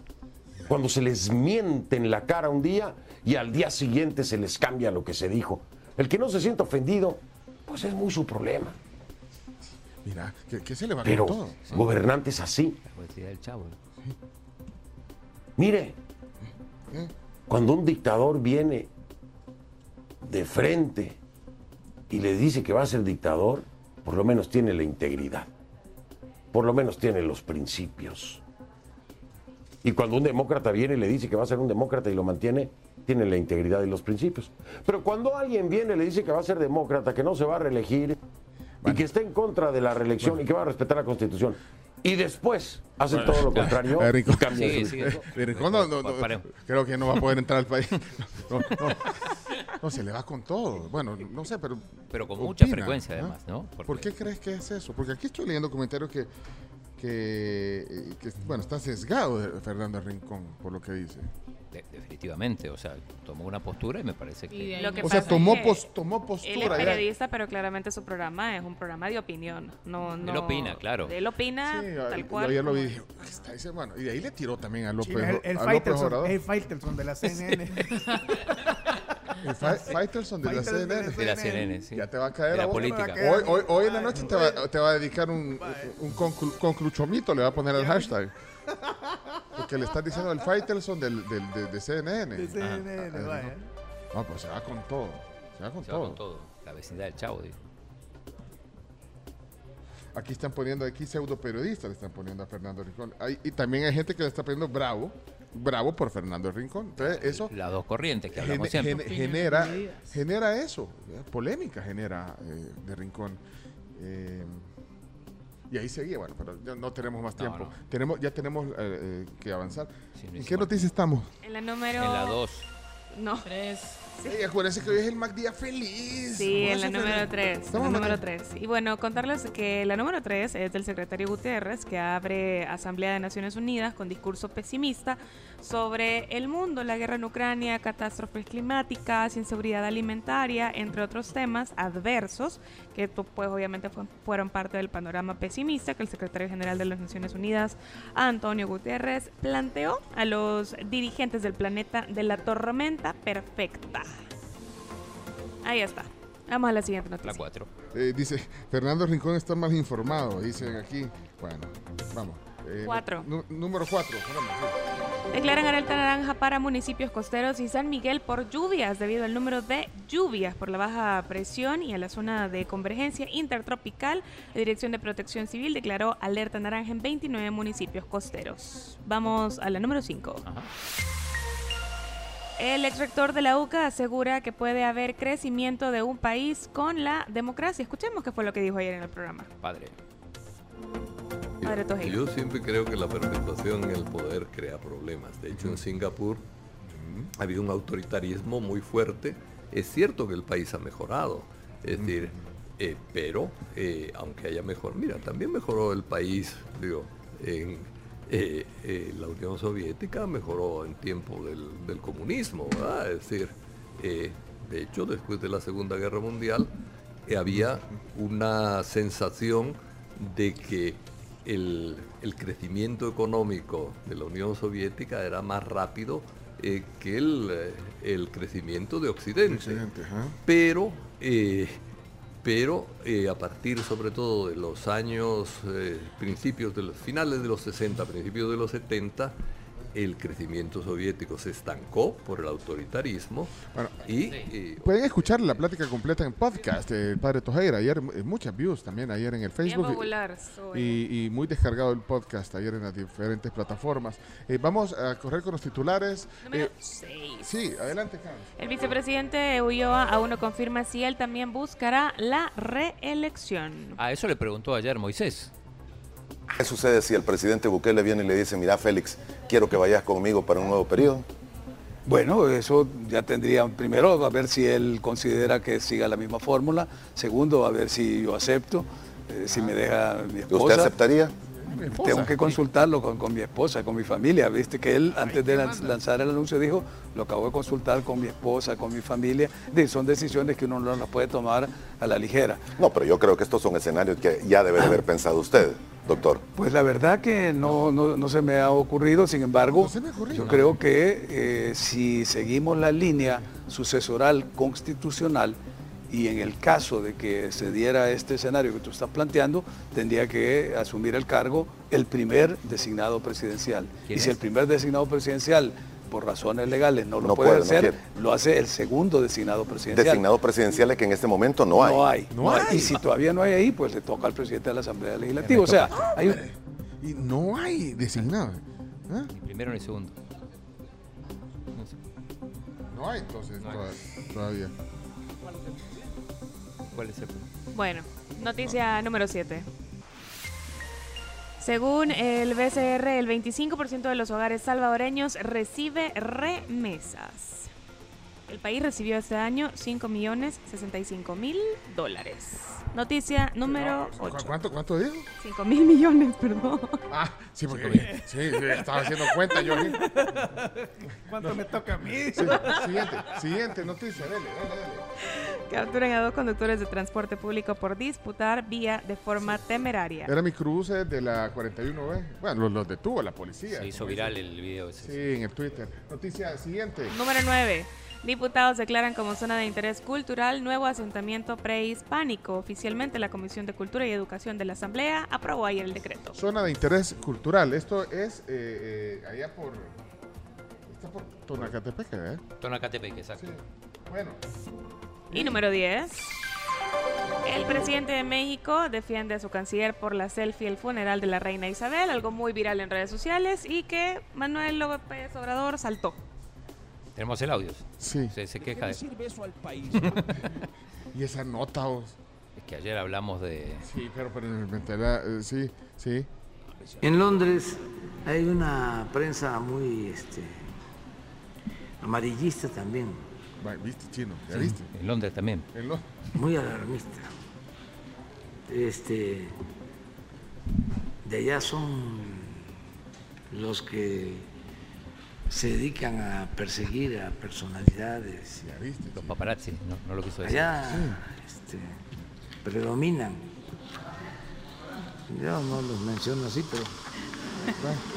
Speaker 41: cuando se les miente en la cara un día y al día siguiente se les cambia lo que se dijo. El que no se sienta ofendido, pues es muy su problema.
Speaker 4: Mira, ¿qué, qué se le va
Speaker 41: Pero
Speaker 4: todo?
Speaker 41: gobernantes así.
Speaker 7: del chavo.
Speaker 41: Mire, cuando un dictador viene de frente y le dice que va a ser dictador, por lo menos tiene la integridad, por lo menos tiene los principios. Y cuando un demócrata viene y le dice que va a ser un demócrata y lo mantiene, tiene la integridad y los principios. Pero cuando alguien viene y le dice que va a ser demócrata, que no se va a reelegir y que está en contra de la reelección y que va a respetar la constitución, y después hacen todo lo contrario, (laughs)
Speaker 4: Eh, Rincón, Sí, sí, Eh, Rincón no- no- no, creo que no va a poder entrar al país. (laughs) No, no, no. (laughs) No, se le va con todo. Bueno, no sé, pero.
Speaker 7: Pero con mucha frecuencia, además, ¿no?
Speaker 4: ¿Por qué crees que es eso? Porque aquí estoy leyendo comentarios que. que, eh, que, bueno, está sesgado de Fernando Rincón por lo que dice.
Speaker 7: De- definitivamente, o sea, tomó una postura y me parece que...
Speaker 6: Lo que
Speaker 4: O sea, tomó
Speaker 6: es que
Speaker 4: pos- tomó
Speaker 6: Él es
Speaker 4: postura, ya.
Speaker 6: periodista, pero claramente su programa es un programa de opinión. No, no,
Speaker 7: Él opina, claro.
Speaker 6: Él opina
Speaker 4: Sí,
Speaker 6: tal
Speaker 4: yo
Speaker 6: cual.
Speaker 4: ayer lo vi dije, ¿qué está diciendo? Bueno, y de ahí le tiró también a López,
Speaker 1: Sí, el, el
Speaker 4: a López
Speaker 1: Faitelson,
Speaker 4: Obrador.
Speaker 1: el Faitelson de la (laughs) CNN.
Speaker 4: El Fa- Faitelson de
Speaker 1: de la
Speaker 4: CNN.
Speaker 7: De la CNN, sí.
Speaker 4: Ya te va a caer
Speaker 7: De
Speaker 4: a
Speaker 7: la
Speaker 4: vos.
Speaker 7: política.
Speaker 4: Hoy, hoy, hoy en la noche te va, te va a dedicar un, un conclu- concluchomito, le va a poner el hashtag. Porque le estás diciendo el Faitelson del, del, de, de CNN.
Speaker 1: De CNN,
Speaker 4: Ajá.
Speaker 1: vaya.
Speaker 4: No, pues se va con todo. Se va con
Speaker 7: Se va
Speaker 4: todo.
Speaker 7: con todo. La vecindad del chavo, digo.
Speaker 4: Aquí están poniendo, aquí pseudo periodistas le están poniendo a Fernando Rincón. Hay- y también hay gente que le está poniendo bravo, bravo por Fernando Rincón. Entonces, eso
Speaker 7: Las dos corrientes que hablamos
Speaker 4: gene-
Speaker 7: siempre.
Speaker 4: gene- genera, genera eso, polémica genera eh, de Rincón. Eh, y ahí seguía, bueno, pero ya no tenemos más tiempo.
Speaker 7: no.
Speaker 4: Tenemos, ya tenemos eh, eh, que avanzar.
Speaker 7: Sí,
Speaker 4: ¿En qué noticia estamos?
Speaker 6: En la número.
Speaker 7: En la 2.
Speaker 6: No.
Speaker 4: Ey, acuérdense que hoy es el Mac Día Feliz.
Speaker 6: Sí, en la número
Speaker 4: feliz.
Speaker 6: 3.
Speaker 4: Estamos
Speaker 6: La número
Speaker 4: hablando-
Speaker 6: 3. Y bueno, contarles que la número 3 es del secretario Guterres, que abre Asamblea de Naciones Unidas con discurso pesimista sobre el mundo, la guerra en Ucrania, catástrofes climáticas, inseguridad alimentaria, entre otros temas adversos, que pues obviamente fu- fueron parte del panorama pesimista que el secretario general de las Naciones Unidas, Antonio Guterres, planteó a los dirigentes del planeta de la tormenta perfecta. Ahí está. Vamos a la siguiente noticia.
Speaker 7: La 4.
Speaker 4: Eh, dice, Fernando Rincón está mal informado, dicen aquí. Bueno, vamos. Eh,
Speaker 6: Cuatro.
Speaker 4: número 4.
Speaker 6: Declaran alerta naranja para municipios costeros y San Miguel por lluvias debido al número de lluvias por la baja presión y a la zona de convergencia intertropical. La Dirección de Protección Civil declaró alerta naranja en 29 municipios costeros. Vamos a la número 5. El ex rector de la UCA asegura que puede haber crecimiento de un país con la democracia. Escuchemos qué fue lo que dijo ayer en el programa.
Speaker 7: Padre.
Speaker 6: Padre Tojeiro.
Speaker 55: Yo siempre creo que la perpetuación en el poder crea problemas. De hecho, en Singapur ha habido un autoritarismo muy fuerte. Es cierto que el país ha mejorado, es decir, eh, pero eh, aunque haya mejor, mira, también mejoró el país, digo, en eh, eh, la Unión Soviética mejoró en tiempo del, del comunismo, ¿verdad? Es decir, eh, de hecho, después de la Segunda Guerra Mundial había una sensación de que el, el crecimiento económico de la Unión Soviética era más rápido que el, el crecimiento de Occidente. Pero, eh, pero eh, a partir sobre todo de los años, eh, principios de los finales de los 60, principios de los 70, el crecimiento soviético se estancó por el autoritarismo y, y-
Speaker 4: Pueden escuchar la plática completa en podcast del padre Tojeira. Ayer eh, muchas views también ayer en el Facebook. y-
Speaker 6: popular, soy.
Speaker 4: Y, y muy descargado el podcast ayer en las diferentes plataformas. Eh, vamos a correr con los titulares.
Speaker 6: Número
Speaker 4: Eh. Sí, adelante, Carlos.
Speaker 6: El vicepresidente Ulloa aún no confirma si él también buscará la reelección.
Speaker 7: A eso le preguntó ayer Moisés.
Speaker 56: ¿Qué sucede si el presidente Bukele viene y le dice, mira Félix, quiero que vayas conmigo para un nuevo periodo?
Speaker 57: Bueno, eso ya tendría, primero, a ver si él considera que siga la misma fórmula. Segundo, a ver si yo acepto, eh, si me deja mi esposa.
Speaker 56: ¿Usted aceptaría?
Speaker 57: Tengo que consultarlo con, con mi esposa, con mi familia. Viste que él, antes de lanz- lanzar el anuncio, dijo, lo acabo de consultar con mi esposa, con mi familia. De- son decisiones que uno no las puede tomar a la ligera.
Speaker 56: No, pero yo creo que estos son escenarios que ya debe de haber pensado usted, doctor.
Speaker 57: Pues la verdad que no, no, no se me ha ocurrido, sin embargo, yo creo que eh, si seguimos la línea sucesoral constitucional y en el caso de que se diera este escenario que tú estás planteando, tendría que asumir el cargo el primer designado presidencial. Y
Speaker 7: ¿Quién
Speaker 57: si
Speaker 7: es?
Speaker 57: el primer designado presidencial, por razones legales, no lo
Speaker 56: No
Speaker 57: puede hacer, lo hace el segugo designado presidencial.
Speaker 56: Designados presidenciales que en este momento no hay.
Speaker 57: No hay, no hay. Y si todavía no hay ahí, pues le toca al presidente de la Asamblea Legislativa. O sea, hay un-
Speaker 4: Y no hay designado. ¿Ah?
Speaker 7: Ni primero ni segundo.
Speaker 4: No hay entonces toda- todavía.
Speaker 7: ¿Cuál es el
Speaker 6: Bueno, noticia número 7. Según el BCR, el 25% de los hogares salvadoreños recibe remesas. El país recibió este año 5 millones 65 mil dólares. Noticia número
Speaker 4: ¿Cu-
Speaker 6: 8.
Speaker 4: ¿Cuánto, cuánto dijo?
Speaker 6: 5 mil millones, perdón.
Speaker 4: Ah, sí, porque. Sí, sí, estaba haciendo cuenta yo. aquí.
Speaker 1: ¿Cuánto me toca a mí?
Speaker 4: Sí, siguiente, siguiente noticia, dale, dale, dale.
Speaker 6: Capturan a dos conductores de transporte público por disputar vía de forma temeraria.
Speaker 4: Era mi cruce de la 41B. Bueno, los, los detuvo la policía.
Speaker 7: Se hizo viral el video ese.
Speaker 4: Sí, en el Twitter. Noticia siguiente.
Speaker 6: Número 9. Diputados declaran como zona de interés cultural nuevo asentamiento prehispánico. Oficialmente la Comisión de Cultura y Educación de la Asamblea aprobó ayer el decreto.
Speaker 4: Zona de interés cultural. Esto es eh, eh, allá por. Está por Tonacatepeque, ¿eh?
Speaker 7: Tonacatepeque, exacto.
Speaker 4: Bueno.
Speaker 6: Y número 10. El presidente de México defiende a su canciller por la selfie el funeral de la reina Isabel, algo muy viral en redes sociales y que Manuel López Obrador saltó.
Speaker 7: Tenemos el audio.
Speaker 4: Sí.
Speaker 7: Se, se queja de
Speaker 46: eso al país. (laughs)
Speaker 4: y esa nota, vos.
Speaker 7: Es que ayer hablamos de...
Speaker 4: Sí, pero, pero me enteré, eh, sí, sí.
Speaker 58: En Londres hay una prensa muy este, amarillista también.
Speaker 4: ¿Viste, chino? ¿Ya
Speaker 7: Sí,
Speaker 4: viste?
Speaker 7: En Londres también.
Speaker 4: En Lo-
Speaker 58: Muy alarmista. Este, de allá son los que se dedican a perseguir a personalidades.
Speaker 4: ¿Ya viste?
Speaker 7: Los paparazzi, no, no lo quiso decir.
Speaker 58: Allá este, predominan. Yo no los menciono así, pero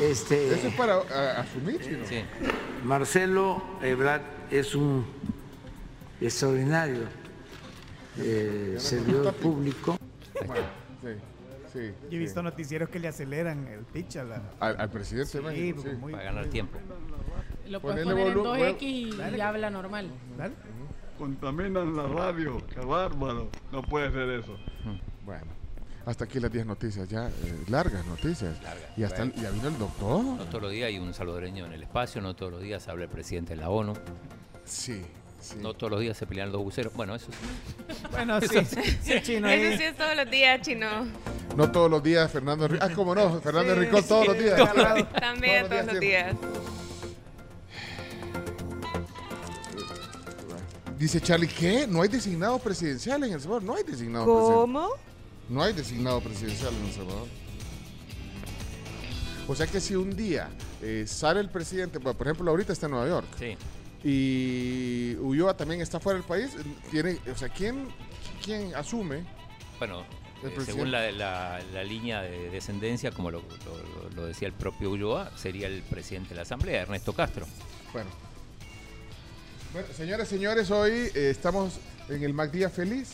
Speaker 58: este,
Speaker 4: Eso es para a- asumir, chino.
Speaker 7: Sí.
Speaker 58: Marcelo Ebrard es un extraordinario eh, servidor público.
Speaker 4: Bueno, sí, sí.
Speaker 1: Yo he visto noticieros que le aceleran el pitch a la...
Speaker 4: Al, al presidente de
Speaker 1: Sí,
Speaker 4: México, sí.
Speaker 1: muy-
Speaker 7: Para ganar tiempo.
Speaker 5: Lo puedes
Speaker 4: Ponele
Speaker 5: poner en
Speaker 4: volu-
Speaker 5: 2X y,
Speaker 1: Dale.
Speaker 5: y habla normal.
Speaker 1: Dale.
Speaker 44: Contaminan la radio, qué bárbaro. No puede ser eso.
Speaker 4: Bueno, hasta aquí las 10 noticias, ya eh, largas noticias.
Speaker 7: Largas,
Speaker 4: Y hasta el-
Speaker 7: bueno.
Speaker 4: ya vino el doctor.
Speaker 7: No todos los días hay un salvadoreño en el espacio, no todos los días habla el presidente de la ONU,
Speaker 4: Sí, sí.
Speaker 7: no todos los días se pelean los buceros. Bueno, eso sí.
Speaker 1: Bueno, sí, sí, (laughs) chino.
Speaker 6: Eso sí es todos los días, chino.
Speaker 4: No todos los días, Fernando Enrique. Ah, cómo no, Fernando
Speaker 1: Sí,
Speaker 4: Enrique todos
Speaker 1: sí,
Speaker 4: los días.
Speaker 6: También todos los días.
Speaker 4: Dice Charlie, ¿qué? ¿No hay designado presidencial en El Salvador? No hay designado presidencial.
Speaker 6: ¿Cómo?
Speaker 4: No hay designado presidencial en El Salvador. O sea que si un día eh, sale el presidente, por ejemplo, ahorita está en Nueva York,
Speaker 7: Sí.
Speaker 4: Y Ulloa también está fuera del país, tiene, o sea, ¿quién, quién asume?
Speaker 7: Bueno, eh, según la, la- la línea de descendencia, como lo, lo- lo decía el propio Ulloa, sería el presidente de la Asamblea, Ernesto Castro.
Speaker 4: Bueno. Bueno, señoras y señores, hoy eh, estamos en el Mac Día Feliz.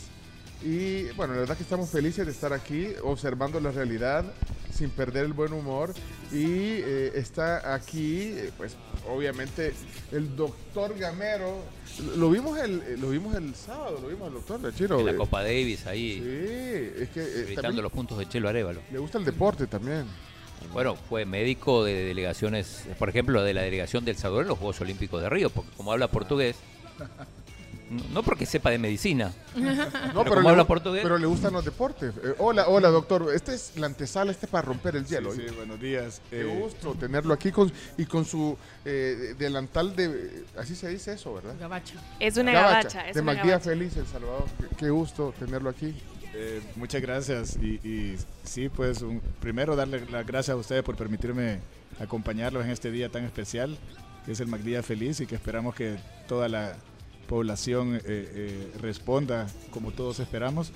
Speaker 4: Y bueno, la verdad que estamos felices de estar aquí observando la realidad sin perder el buen humor. Y eh, está aquí, eh, pues obviamente, el doctor Gamero. Lo vimos el, eh, lo vimos el sábado, lo vimos el doctor de Chino.
Speaker 7: En la
Speaker 4: eh,
Speaker 7: Copa Davis ahí.
Speaker 4: Sí, es que eh,
Speaker 7: los puntos de Chelo Arevalo.
Speaker 4: le gusta el deporte también.
Speaker 7: Bueno, fue médico de delegaciones, por ejemplo, de la delegación del Salvador en los Juegos Olímpicos de Río, porque como habla portugués, (laughs) no- porque sepa de medicina, (laughs)
Speaker 4: No,
Speaker 7: pero, como
Speaker 4: le,
Speaker 7: habla
Speaker 4: gu-
Speaker 7: portugués,
Speaker 4: pero le gustan los deportes. Eh, hola, hola, doctor. Este es la antesala, este es para romper el hielo.
Speaker 59: Sí, sí, buenos días.
Speaker 4: Qué
Speaker 59: Eh,
Speaker 4: gusto tenerlo aquí con, y con su eh, delantal de... Así se dice eso, ¿verdad?
Speaker 5: Gabacho.
Speaker 6: Es una gabacha, es
Speaker 4: de Magdía
Speaker 6: gabacha.
Speaker 4: Feliz, El Salvador. Qué, qué gusto tenerlo aquí.
Speaker 59: eh, muchas gracias. Y, y sí, pues un- primero darle las gracias a ustedes por permitirme acompañarlos en este día tan especial, que es el MacDía Feliz y que esperamos que toda la población eh, eh, responda como todos esperamos.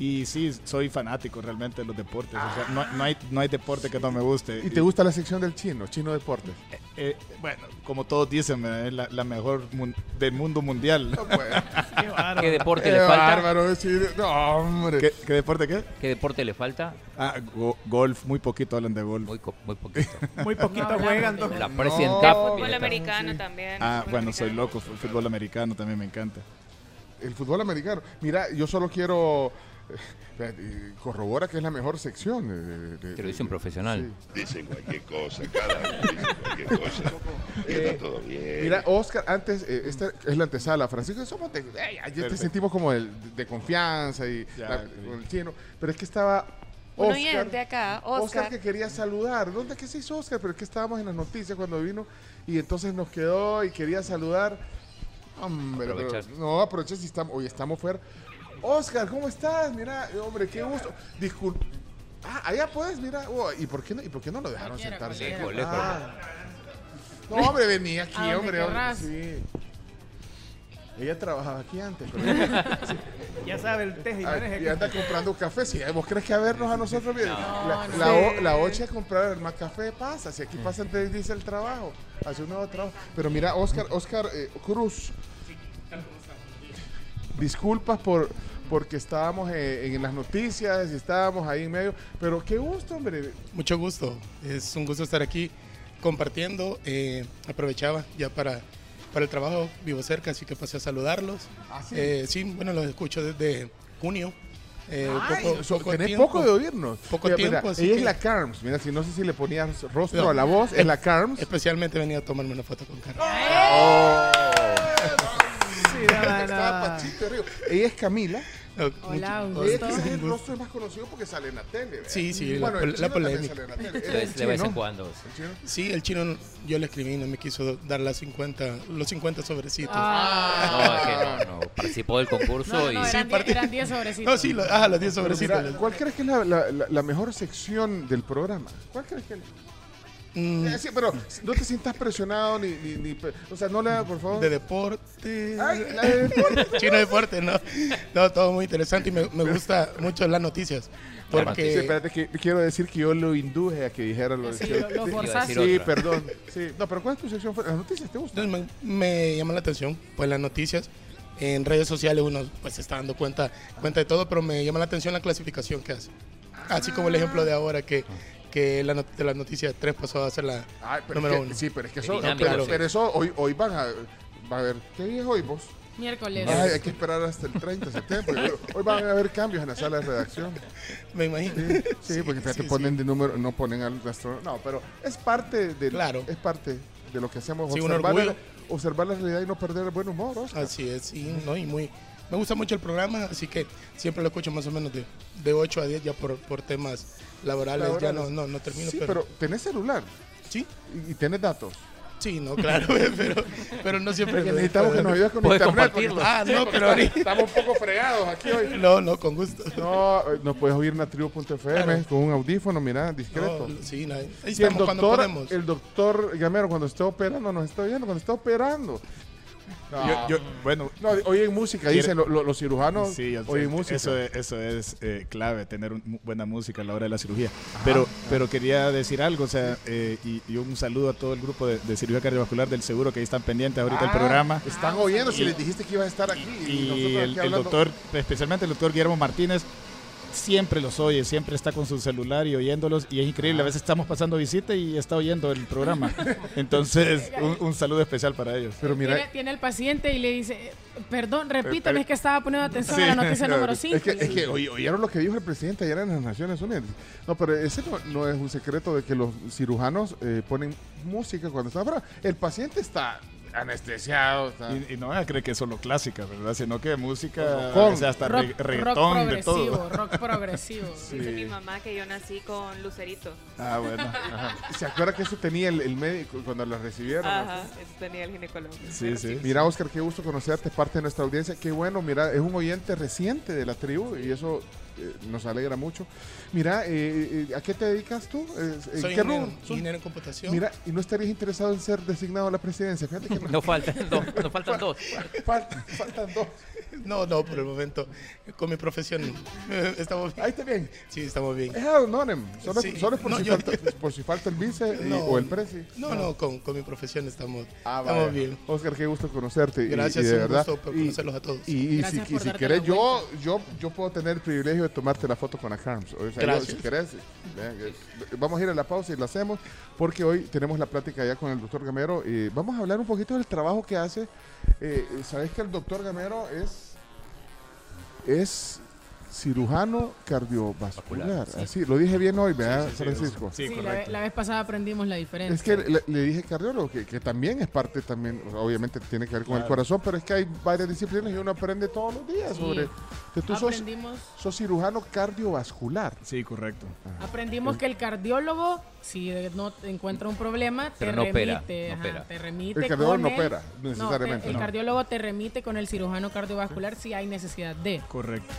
Speaker 59: Y sí, soy fanático realmente de los deportes. O sea, no, no hay, no hay deporte que no me guste.
Speaker 4: ¿Y te gusta la sección del chino, Chino Deportes?
Speaker 59: Eh, bueno, como todos dicen, es la, la mejor mun- del mundo mundial. (laughs)
Speaker 7: Qué bárbaro. ¿Qué deporte le
Speaker 59: Qué
Speaker 7: falta?
Speaker 59: bárbaro, sí, no, hombre. ¿Qué, qué deporte qué?
Speaker 7: ¿qué deporte le falta?
Speaker 59: Ah, go- golf, muy poquito hablan de golf.
Speaker 7: Muy, muy poquito. (laughs)
Speaker 1: Muy poquito
Speaker 6: No,
Speaker 1: juegan.
Speaker 7: La
Speaker 59: No,
Speaker 7: President
Speaker 59: No.
Speaker 6: Fútbol americano también.
Speaker 59: Ah, bueno, soy loco, fútbol americano también me encanta.
Speaker 4: El fútbol americano. Mira, yo solo quiero... (laughs) corrobora que es la mejor sección. de- de-
Speaker 7: Te lo dice un profesional.
Speaker 60: Dicen cualquier cosa, cada uno dice cualquier (laughs) cosa.
Speaker 4: Eh,
Speaker 60: está todo bien.
Speaker 4: Mira, Oscar, antes, eh, esta es la antesala. Francisco, somos de, eh, ya te sentimos como el- de confianza y
Speaker 59: Ya,
Speaker 4: la-
Speaker 59: sí.
Speaker 4: con el chino. Pero es que estaba
Speaker 6: Un
Speaker 4: Oscar,
Speaker 6: oyente acá,
Speaker 4: Oscar
Speaker 6: Oscar.
Speaker 4: que quería saludar. ¿Dónde que se hizo Oscar? Pero es que estábamos en las noticias cuando vino y entonces nos quedó y quería saludar. Hombre, pero- no, aproveché si estamos, hoy estamos fuera. Oscar, ¿cómo estás? Mira, hombre, qué gusto. Disculpa. Ah, allá puedes, mira. Oh, ¿y, por qué no, ¿Y por qué no lo dejaron sentarse?
Speaker 7: Lejos,
Speaker 4: aquí?
Speaker 7: lejos.
Speaker 4: Ah. No, hombre, venía aquí,
Speaker 5: A
Speaker 4: hombre. hombre. Sí. Ella trabajaba aquí antes. Pero (laughs)
Speaker 1: Ya sabe el teje y
Speaker 4: Ay,
Speaker 1: maneje.
Speaker 4: y anda comprando café. Si vos crees que a vernos a nosotros bien. la,
Speaker 5: no.
Speaker 4: la, o- la ocha a comprar más café pasa. Si aquí pasa entonces dice el trabajo. Hace un nuevo trabajo. Pero mira, Oscar, Oscar eh, Cruz. Disculpas por porque estábamos eh, en las noticias y estábamos ahí en medio. Pero qué gusto, hombre.
Speaker 61: Mucho gusto, es un gusto estar aquí compartiendo. eh, aprovechaba ya para, para el trabajo, vivo cerca, así que pasé a saludarlos.
Speaker 4: ¿Ah, sí?
Speaker 61: Eh, sí, bueno, los escucho desde junio. eh,
Speaker 4: Ay,
Speaker 61: poco-
Speaker 4: so-
Speaker 61: poco
Speaker 4: tenés
Speaker 61: tiempo.
Speaker 4: poco de oírnos.
Speaker 61: Poco
Speaker 4: Mira,
Speaker 61: tiempo,
Speaker 4: mira,
Speaker 61: así
Speaker 4: ella
Speaker 61: que-
Speaker 4: es la Carms. Mira, si no sé si le ponías rostro
Speaker 61: No.
Speaker 4: a la voz, es la Carms.
Speaker 61: Especialmente venía a tomarme una foto con
Speaker 1: no, no, (laughs)
Speaker 4: Estaba
Speaker 1: no.
Speaker 4: Pachito Río. Ella es Camila.
Speaker 5: Hola,
Speaker 4: Ella
Speaker 5: gusto.
Speaker 4: quizás el rostro más conocido porque sale en la tele. ¿verdad?
Speaker 61: Sí, sí, la
Speaker 4: bueno,
Speaker 61: pol-
Speaker 4: el
Speaker 61: la polémica.
Speaker 4: sale en la tele.
Speaker 7: De vez,
Speaker 4: es
Speaker 7: de vez en cuando.
Speaker 4: El chino.
Speaker 61: Sí, el chino, yo le escribí, no me quiso dar las 50, los 50 sobrecitos.
Speaker 7: No, es que no, no. Participó del concurso
Speaker 5: No, no,
Speaker 7: y.
Speaker 5: no, eran, eran 10 sobrecitos.
Speaker 61: No, sí, lo- ah, los 10
Speaker 4: Pero
Speaker 61: sobrecitos.
Speaker 4: mira, ¿Cuál crees que es la, la- la- la mejor sección del programa? ¿Cuál crees que es?
Speaker 61: Mm,
Speaker 4: sí, pero no te sientas presionado ni, ni, ni o sea, no le por favor.
Speaker 61: de deporte.
Speaker 4: Ay, la de deporte. (laughs)
Speaker 61: Chino deporte, no. No, todo muy interesante y me, me gusta mucho las noticias.
Speaker 4: Sí,
Speaker 61: Porque
Speaker 4: espérate, que quiero decir que yo lo induje a que dijera lo
Speaker 5: Sí,
Speaker 4: de
Speaker 5: lo- lo
Speaker 4: Sí. Sí, perdón. Sí. No, pero ¿cuál es tu sección? ¿Las noticias te gustan?
Speaker 61: me, me llama la atención, pues las noticias. En redes sociales uno pues se está dando cuenta, cuenta de todo, pero me llama la atención la clasificación que hace. Así como el ejemplo de ahora que, que la, not- de la noticia 3 pasó a ser la
Speaker 4: Ay, pero
Speaker 61: número
Speaker 4: es que-
Speaker 61: uno.
Speaker 4: Sí, pero es que
Speaker 7: Es
Speaker 4: eso,
Speaker 7: dinámico,
Speaker 4: pero,
Speaker 7: sí.
Speaker 4: pero eso hoy, hoy van a, va a ver, ¿qué día es hoy vos?
Speaker 5: Miércoles.
Speaker 4: Ay, hay que esperar hasta el 30 de septiembre. Hoy van a haber cambios en la sala de redacción. (laughs)
Speaker 61: Me imagino.
Speaker 4: Sí, sí, porque fíjate,
Speaker 61: sí,
Speaker 4: ponen de número, no ponen al astro. No, pero es parte de,
Speaker 61: Claro.
Speaker 4: es parte de lo que hacemos, observar, la, observar la realidad y no perder el buen humor. Oscar.
Speaker 61: Así es, sí, ¿no? Y muy, me gusta mucho el programa, así que siempre lo escucho más o menos de, de 8 a 10 ya por, por temas laborales, ya no,
Speaker 4: Laborales.
Speaker 61: no, no termino.
Speaker 4: Sí,
Speaker 61: pero,
Speaker 4: pero tenés celular
Speaker 61: sí,
Speaker 4: y, y tenés datos.
Speaker 61: sí, no, claro, (laughs) pero, pero no siempre.
Speaker 4: Porque necesitamos que nos ayudes con internet.
Speaker 7: compartirlo.
Speaker 61: Ah, no, pero ahorita-
Speaker 4: estamos un poco fregados aquí hoy.
Speaker 61: No, no, con gusto.
Speaker 4: No, eh, nos puedes oír en la tribu.fm
Speaker 61: Claro.
Speaker 4: con un audífono, mira, discreto.
Speaker 61: No, sí, no, ahí
Speaker 4: Y el
Speaker 61: estamos cuando
Speaker 4: doctor,
Speaker 61: podemos.
Speaker 4: el doctor Gamero cuando está operando nos está viendo, cuando está operando. No,
Speaker 59: Yo, yo- bueno,
Speaker 4: no, oyen música,
Speaker 59: Quiere-
Speaker 4: dicen lo- lo- los cirujanos,
Speaker 59: Sí, yo sé,
Speaker 4: oyen música.
Speaker 59: Eso es, eso es eh, clave, tener un- buena música a la hora de la cirugía. Pero, pero quería decir algo, o sea, eh, y, y un saludo a todo el grupo de, de cirugía cardiovascular del seguro que ahí están pendientes ahorita del
Speaker 4: Ah,
Speaker 59: programa.
Speaker 4: Están oyendo si
Speaker 59: Y-
Speaker 4: les dijiste que ibas a estar aquí.
Speaker 59: Y
Speaker 4: nosotros
Speaker 59: el, el doctor, especialmente el doctor Guillermo Martínez, siempre los oye, siempre está con su celular y oyéndolos y es increíble. A veces estamos pasando visita y está oyendo el programa. (laughs) Entonces, un, un saludo especial para ellos.
Speaker 4: Pero
Speaker 5: Tiene, tiene el paciente y le dice, perdón, repítame, es que estaba poniendo atención a la noticia número 5.
Speaker 4: Es que, es que oy- oyeron lo que dijo el presidente ayer en las Naciones Unidas. No, pero ese no, no es un secreto de que los cirujanos eh, ponen música cuando están afuera. El paciente está anestesiado. está-
Speaker 59: Y, y no ella cree que es solo clásica, ¿verdad? Sino que música, o sea, hasta
Speaker 5: rock,
Speaker 59: re-
Speaker 5: rock
Speaker 59: reggaetón, de todo.
Speaker 5: progresivo, (laughs) rock progresivo.
Speaker 59: Sí.
Speaker 6: Dice mi mamá que yo nací con Lucerito.
Speaker 4: Ah, bueno. Ajá. (laughs) ¿Se acuerda que eso tenía el, el médico cuando la recibieron?
Speaker 6: Ajá, eso tenía el ginecólogo.
Speaker 59: Sí, sí.
Speaker 4: Mira, Oscar, qué gusto conocerte, parte de nuestra audiencia. Qué bueno, mira, es un oyente reciente de la tribu y eso eh, nos alegra mucho. Mira, eh, eh, ¿a qué te dedicas tú? Eh, ¿En
Speaker 62: Soy
Speaker 4: qué
Speaker 62: ingeniero, ingeniero en computación.
Speaker 4: Mira, ¿y no estarías interesado en ser designado a la presidencia? Fíjate que (laughs)
Speaker 7: Nos faltan dos, nos (laughs) faltan dos.
Speaker 4: Faltan, faltan dos.
Speaker 62: No, no, por el momento. Con mi profesión (laughs) estamos bien.
Speaker 4: Ahí está bien.
Speaker 62: Sí, estamos bien.
Speaker 4: Es honorem. Solo,
Speaker 62: Sí.
Speaker 4: solo es por,
Speaker 62: No,
Speaker 4: si
Speaker 62: yo-
Speaker 4: falta, por si falta el vice y-
Speaker 62: No.
Speaker 4: o el presi.
Speaker 62: No, no, con, con mi profesión estamos,
Speaker 4: Ah,
Speaker 62: estamos
Speaker 4: vaya.
Speaker 62: bien.
Speaker 4: Oscar, qué gusto conocerte. y-
Speaker 62: Gracias,
Speaker 4: y de
Speaker 62: un
Speaker 4: verdad.
Speaker 62: gusto por
Speaker 4: Y-
Speaker 62: conocerlos a todos.
Speaker 4: Y, y si, y si querés, yo, yo, yo puedo tener el privilegio de tomarte la foto con la Carms. O sea, yo,
Speaker 62: Gracias.
Speaker 4: si querés, vamos a ir a la pausa y la hacemos porque hoy tenemos la plática ya con el doctor Gamero. Y vamos a hablar un poquito del trabajo que hace. Eh, Sabes que el doctor Gamero es, es cirujano cardiovascular.
Speaker 7: Sí.
Speaker 4: Así, lo dije bien hoy, ¿verdad,
Speaker 59: Sí, sí, sí,
Speaker 4: Francisco?
Speaker 59: sí,
Speaker 5: Sí, la,
Speaker 59: correcto.
Speaker 5: la vez pasada aprendimos la diferencia.
Speaker 4: Es que le, le dije cardiólogo, que, que también es parte, también, o sea, obviamente tiene que ver con el corazón, pero es que hay varias disciplinas y uno aprende todos los días
Speaker 5: Sí.
Speaker 4: sobre... que tú sos,
Speaker 5: Aprendimos,
Speaker 4: sos cirujano cardiovascular.
Speaker 59: Sí, correcto.
Speaker 5: aprendimos que el cardiólogo, si no encuentra un problema, te
Speaker 7: opera,
Speaker 5: remite.
Speaker 7: no
Speaker 5: ajá,
Speaker 7: opera.
Speaker 5: te remite
Speaker 4: El cardiólogo
Speaker 5: con
Speaker 4: no
Speaker 5: el-
Speaker 4: opera,
Speaker 5: no,
Speaker 4: necesariamente,
Speaker 5: el
Speaker 4: no.
Speaker 5: cardiólogo te remite con el cirujano cardiovascular si hay necesidad de.
Speaker 59: Correcto.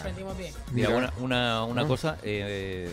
Speaker 5: Aprendimos bien.
Speaker 7: Mira, una, una, una
Speaker 4: Ah.
Speaker 7: cosa, eh,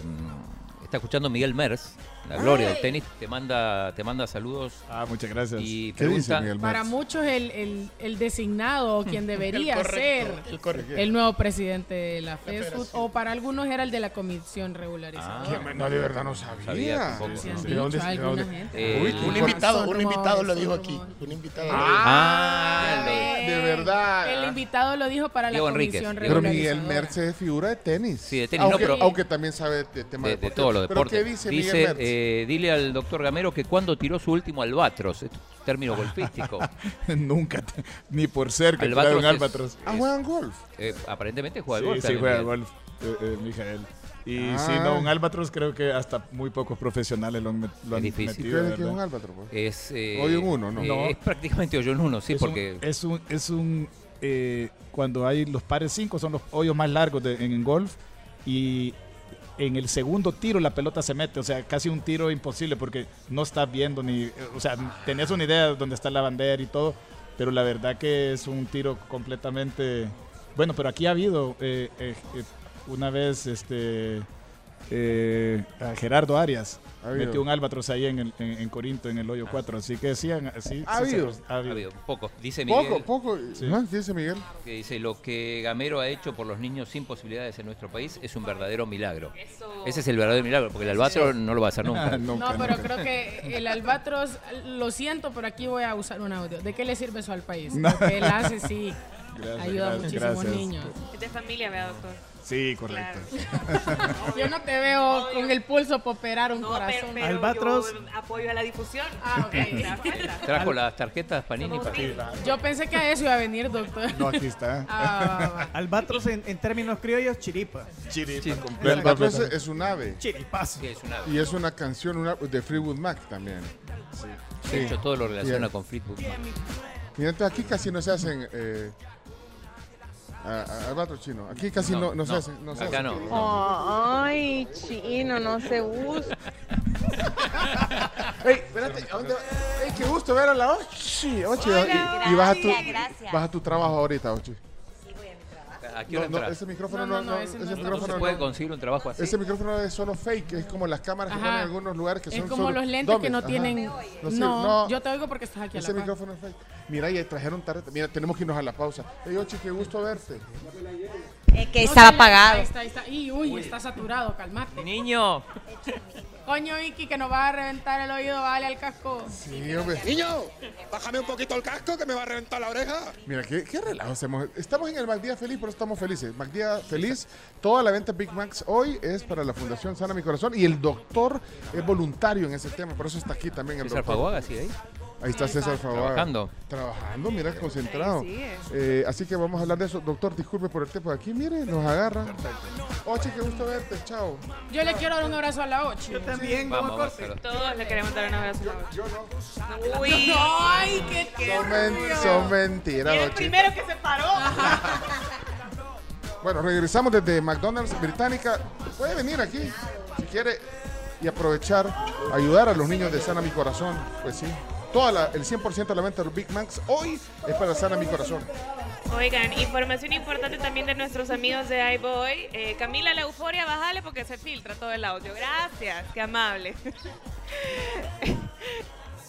Speaker 7: está escuchando Miguel Mers, la gloria del tenis, te manda, te manda saludos
Speaker 59: Ah, muchas gracias.
Speaker 7: y
Speaker 4: ¿Qué dice
Speaker 7: pregunta,
Speaker 5: Para muchos el, el, el designado o quien (laughs) debería
Speaker 62: El correcto,
Speaker 5: ser
Speaker 62: el
Speaker 5: nuevo presidente de la FESFUT o para algunos era el de la comisión regularizadora.
Speaker 7: Ah.
Speaker 4: No, de verdad no sabía.
Speaker 7: Sabía tampoco.
Speaker 5: Sí,
Speaker 59: ¿De dónde- de dónde?
Speaker 5: gente.
Speaker 7: Eh,
Speaker 62: Un invitado, un invitado lo
Speaker 5: son
Speaker 62: dijo aquí. Un invitado.
Speaker 7: Ah, lo-
Speaker 5: Eh,
Speaker 4: de verdad.
Speaker 5: El invitado lo dijo para
Speaker 7: Diego
Speaker 5: la
Speaker 7: Enríquez.
Speaker 5: comisión
Speaker 4: Pero
Speaker 5: regularizadora.
Speaker 4: Miguel Merz es figura de tenis.
Speaker 7: Sí, de tenis, no,
Speaker 4: aunque,
Speaker 7: pero-
Speaker 4: aunque también sabe de tema
Speaker 7: de, de
Speaker 4: deportivo.
Speaker 7: todos los
Speaker 4: ¿Pero
Speaker 7: deportes.
Speaker 4: qué dice, Miguel Merz?
Speaker 7: eh, dile al doctor Gamero que cuando tiró su último albatros, esto es término golfístico. (laughs)
Speaker 59: Nunca, te- ni por cerca,
Speaker 7: Albatros
Speaker 59: tiraron
Speaker 7: es-
Speaker 59: albatros.
Speaker 4: ah, juegan golf.
Speaker 7: Eh, aparentemente juega
Speaker 59: Sí,
Speaker 7: golf.
Speaker 59: sí, juega
Speaker 7: Miguel.
Speaker 59: golf, eh, eh, Mijael. Y
Speaker 4: Ah.
Speaker 59: si no, un albatros creo que hasta muy pocos profesionales lo han, met- lo
Speaker 7: Es
Speaker 59: han
Speaker 7: difícil.
Speaker 59: metido.
Speaker 4: ¿Qué es que es
Speaker 59: ¿verdad?
Speaker 4: un álbatro? pues?
Speaker 7: Es, eh,
Speaker 4: Hoyo en uno, ¿no?
Speaker 7: eh,
Speaker 59: No.
Speaker 7: Es prácticamente hoyo en uno, sí,
Speaker 59: es un-
Speaker 7: porque
Speaker 59: es un, es un eh, cuando hay los pares 5 son los hoyos más largos de- en, en golf y en el segundo tiro la pelota se mete, o sea, casi un tiro imposible porque no estás viendo ni, o sea, tenés una idea de dónde está la bandera y todo, pero la verdad que es un tiro completamente, bueno, pero aquí ha habido eh, eh, eh, una vez este eh, a Gerardo Arias
Speaker 4: Ha
Speaker 59: metió un albatros ahí en, el- en, en Corinto en el hoyo 4, así que sí, han- sí,
Speaker 4: Ha habido.
Speaker 59: ha
Speaker 7: ha
Speaker 59: habido.
Speaker 7: habido poco. Dice Miguel
Speaker 4: Poco, poco.
Speaker 59: Sí.
Speaker 4: ¿no? Dice Miguel.
Speaker 7: que dice lo que Gamero ha hecho por los niños sin posibilidades en nuestro país es un verdadero milagro. Ese es el verdadero milagro, porque el albatro no lo va a hacer (laughs) nunca.
Speaker 59: Nunca,
Speaker 5: No, pero
Speaker 59: nunca.
Speaker 5: creo que el albatros, lo siento, pero aquí voy a usar un audio. ¿De qué le sirve eso al país?
Speaker 59: No.
Speaker 5: Lo que él hace, sí, (laughs)
Speaker 59: Gracias,
Speaker 5: ayuda a
Speaker 59: gracias,
Speaker 5: muchísimos
Speaker 59: gracias.
Speaker 5: niños.
Speaker 6: Es de familia, vea, doctor.
Speaker 59: Sí, correcto.
Speaker 5: Yo no te veo con el pulso para operar un
Speaker 6: No,
Speaker 5: corazón.
Speaker 6: pero, pero
Speaker 1: Albatros.
Speaker 6: yo apoyo a la difusión.
Speaker 5: Ah, ok. (laughs)
Speaker 7: Trajo las tarjetas Panini para
Speaker 6: mil.
Speaker 5: Yo pensé que a eso iba a venir, doctor.
Speaker 59: No, aquí está.
Speaker 5: Ah, va, va. (laughs)
Speaker 1: Albatros en, en términos criollos, chiripa.
Speaker 59: Chiripa
Speaker 4: El
Speaker 59: completa.
Speaker 4: albatro es, es un ave.
Speaker 1: Chiripazo.
Speaker 7: Sí, es una-
Speaker 4: Y es una canción una, de Freewood Mac también.
Speaker 7: De hecho, todo lo relaciona con Fleetwood Mac.
Speaker 4: Entonces aquí casi no se hacen eh, a- a- albatros chino. Aquí casi no,
Speaker 7: No,
Speaker 4: no se
Speaker 7: no,
Speaker 4: hacen. No se
Speaker 7: acá
Speaker 4: hacen.
Speaker 63: Oh, Ay, chino, no se usa.
Speaker 4: Ey, espérate, ¿a dónde va? Ey, qué gusto ver a la Ochi. Ochi,
Speaker 63: Hola.
Speaker 4: y, y vas, a tu,
Speaker 63: Gracias, gracias.
Speaker 4: vas a tu trabajo ahorita, Ochi.
Speaker 7: ¿A qué
Speaker 4: No,
Speaker 7: hora
Speaker 4: no, ese micrófono
Speaker 5: No,
Speaker 4: no,
Speaker 5: no,
Speaker 4: no,
Speaker 5: no, ese
Speaker 4: ese,
Speaker 5: no está.
Speaker 7: ¿No
Speaker 4: micrófono
Speaker 7: se puede
Speaker 4: no.
Speaker 7: conseguir un trabajo así?
Speaker 4: Ese micrófono es solo fake, es como las cámaras que ponen en algunos lugares que
Speaker 5: Es
Speaker 4: son
Speaker 5: como
Speaker 4: solo
Speaker 5: los lentes que no
Speaker 4: ajá.
Speaker 5: tienen.
Speaker 4: No,
Speaker 5: No,
Speaker 4: sí, no.
Speaker 5: yo te oigo porque estás aquí a
Speaker 4: Ese
Speaker 5: la par.
Speaker 4: micrófono es fake. Mira, y trajeron tarjeta. Mira, tenemos que irnos a la pausa. Ey, Ochi, qué gusto verte.
Speaker 63: Es que
Speaker 5: No,
Speaker 63: estaba
Speaker 5: sí,
Speaker 63: apagado.
Speaker 5: Ahí está, ahí está. Y uy, está saturado, calmate.
Speaker 7: Niño.
Speaker 5: Coño, Iki, que nos va a reventar el oído, vale, al casco.
Speaker 4: Sí, hombre.
Speaker 62: Niño, bájame un poquito el casco que me va a reventar la oreja.
Speaker 4: Mira, qué, qué relajo hacemos. Estamos en el MacDía Feliz, pero estamos felices. MacDía Feliz, toda la venta Big Macs hoy es para la Fundación Sana Mi Corazón y el doctor es voluntario en ese tema, por eso está aquí también el doctor.
Speaker 7: Faguaga, ¿sí ahí?
Speaker 4: Ahí está César Faguaga.
Speaker 7: Trabajando.
Speaker 4: Trabajando, mira, concentrado. Eh, así que vamos a hablar de eso. Doctor, disculpe por el tiempo de aquí. Mire, nos agarra. Oche, qué gusto verte. Chao.
Speaker 5: Yo le quiero dar un abrazo a la Ochi. Yo
Speaker 1: también,
Speaker 7: Vamos, vamos, pero-
Speaker 6: Todos le queremos dar un abrazo.
Speaker 4: Yo no.
Speaker 6: Uy.
Speaker 5: Ay, qué
Speaker 4: Son, men- son mentiras,
Speaker 6: El
Speaker 4: Oche.
Speaker 6: primero que se paró.
Speaker 4: Bueno, regresamos desde McDonald's Británica. Puede venir aquí si quiere y aprovechar, ayudar a los niños de Sana Mi Corazón. Pues sí, toda el 100% de la venta de Big Macs hoy es para Sana Mi Corazón.
Speaker 6: Oigan, información importante también de nuestros amigos de iBoy. Eh, Camila, la euforia, bájale porque se filtra todo el audio. Gracias, qué amable. (laughs)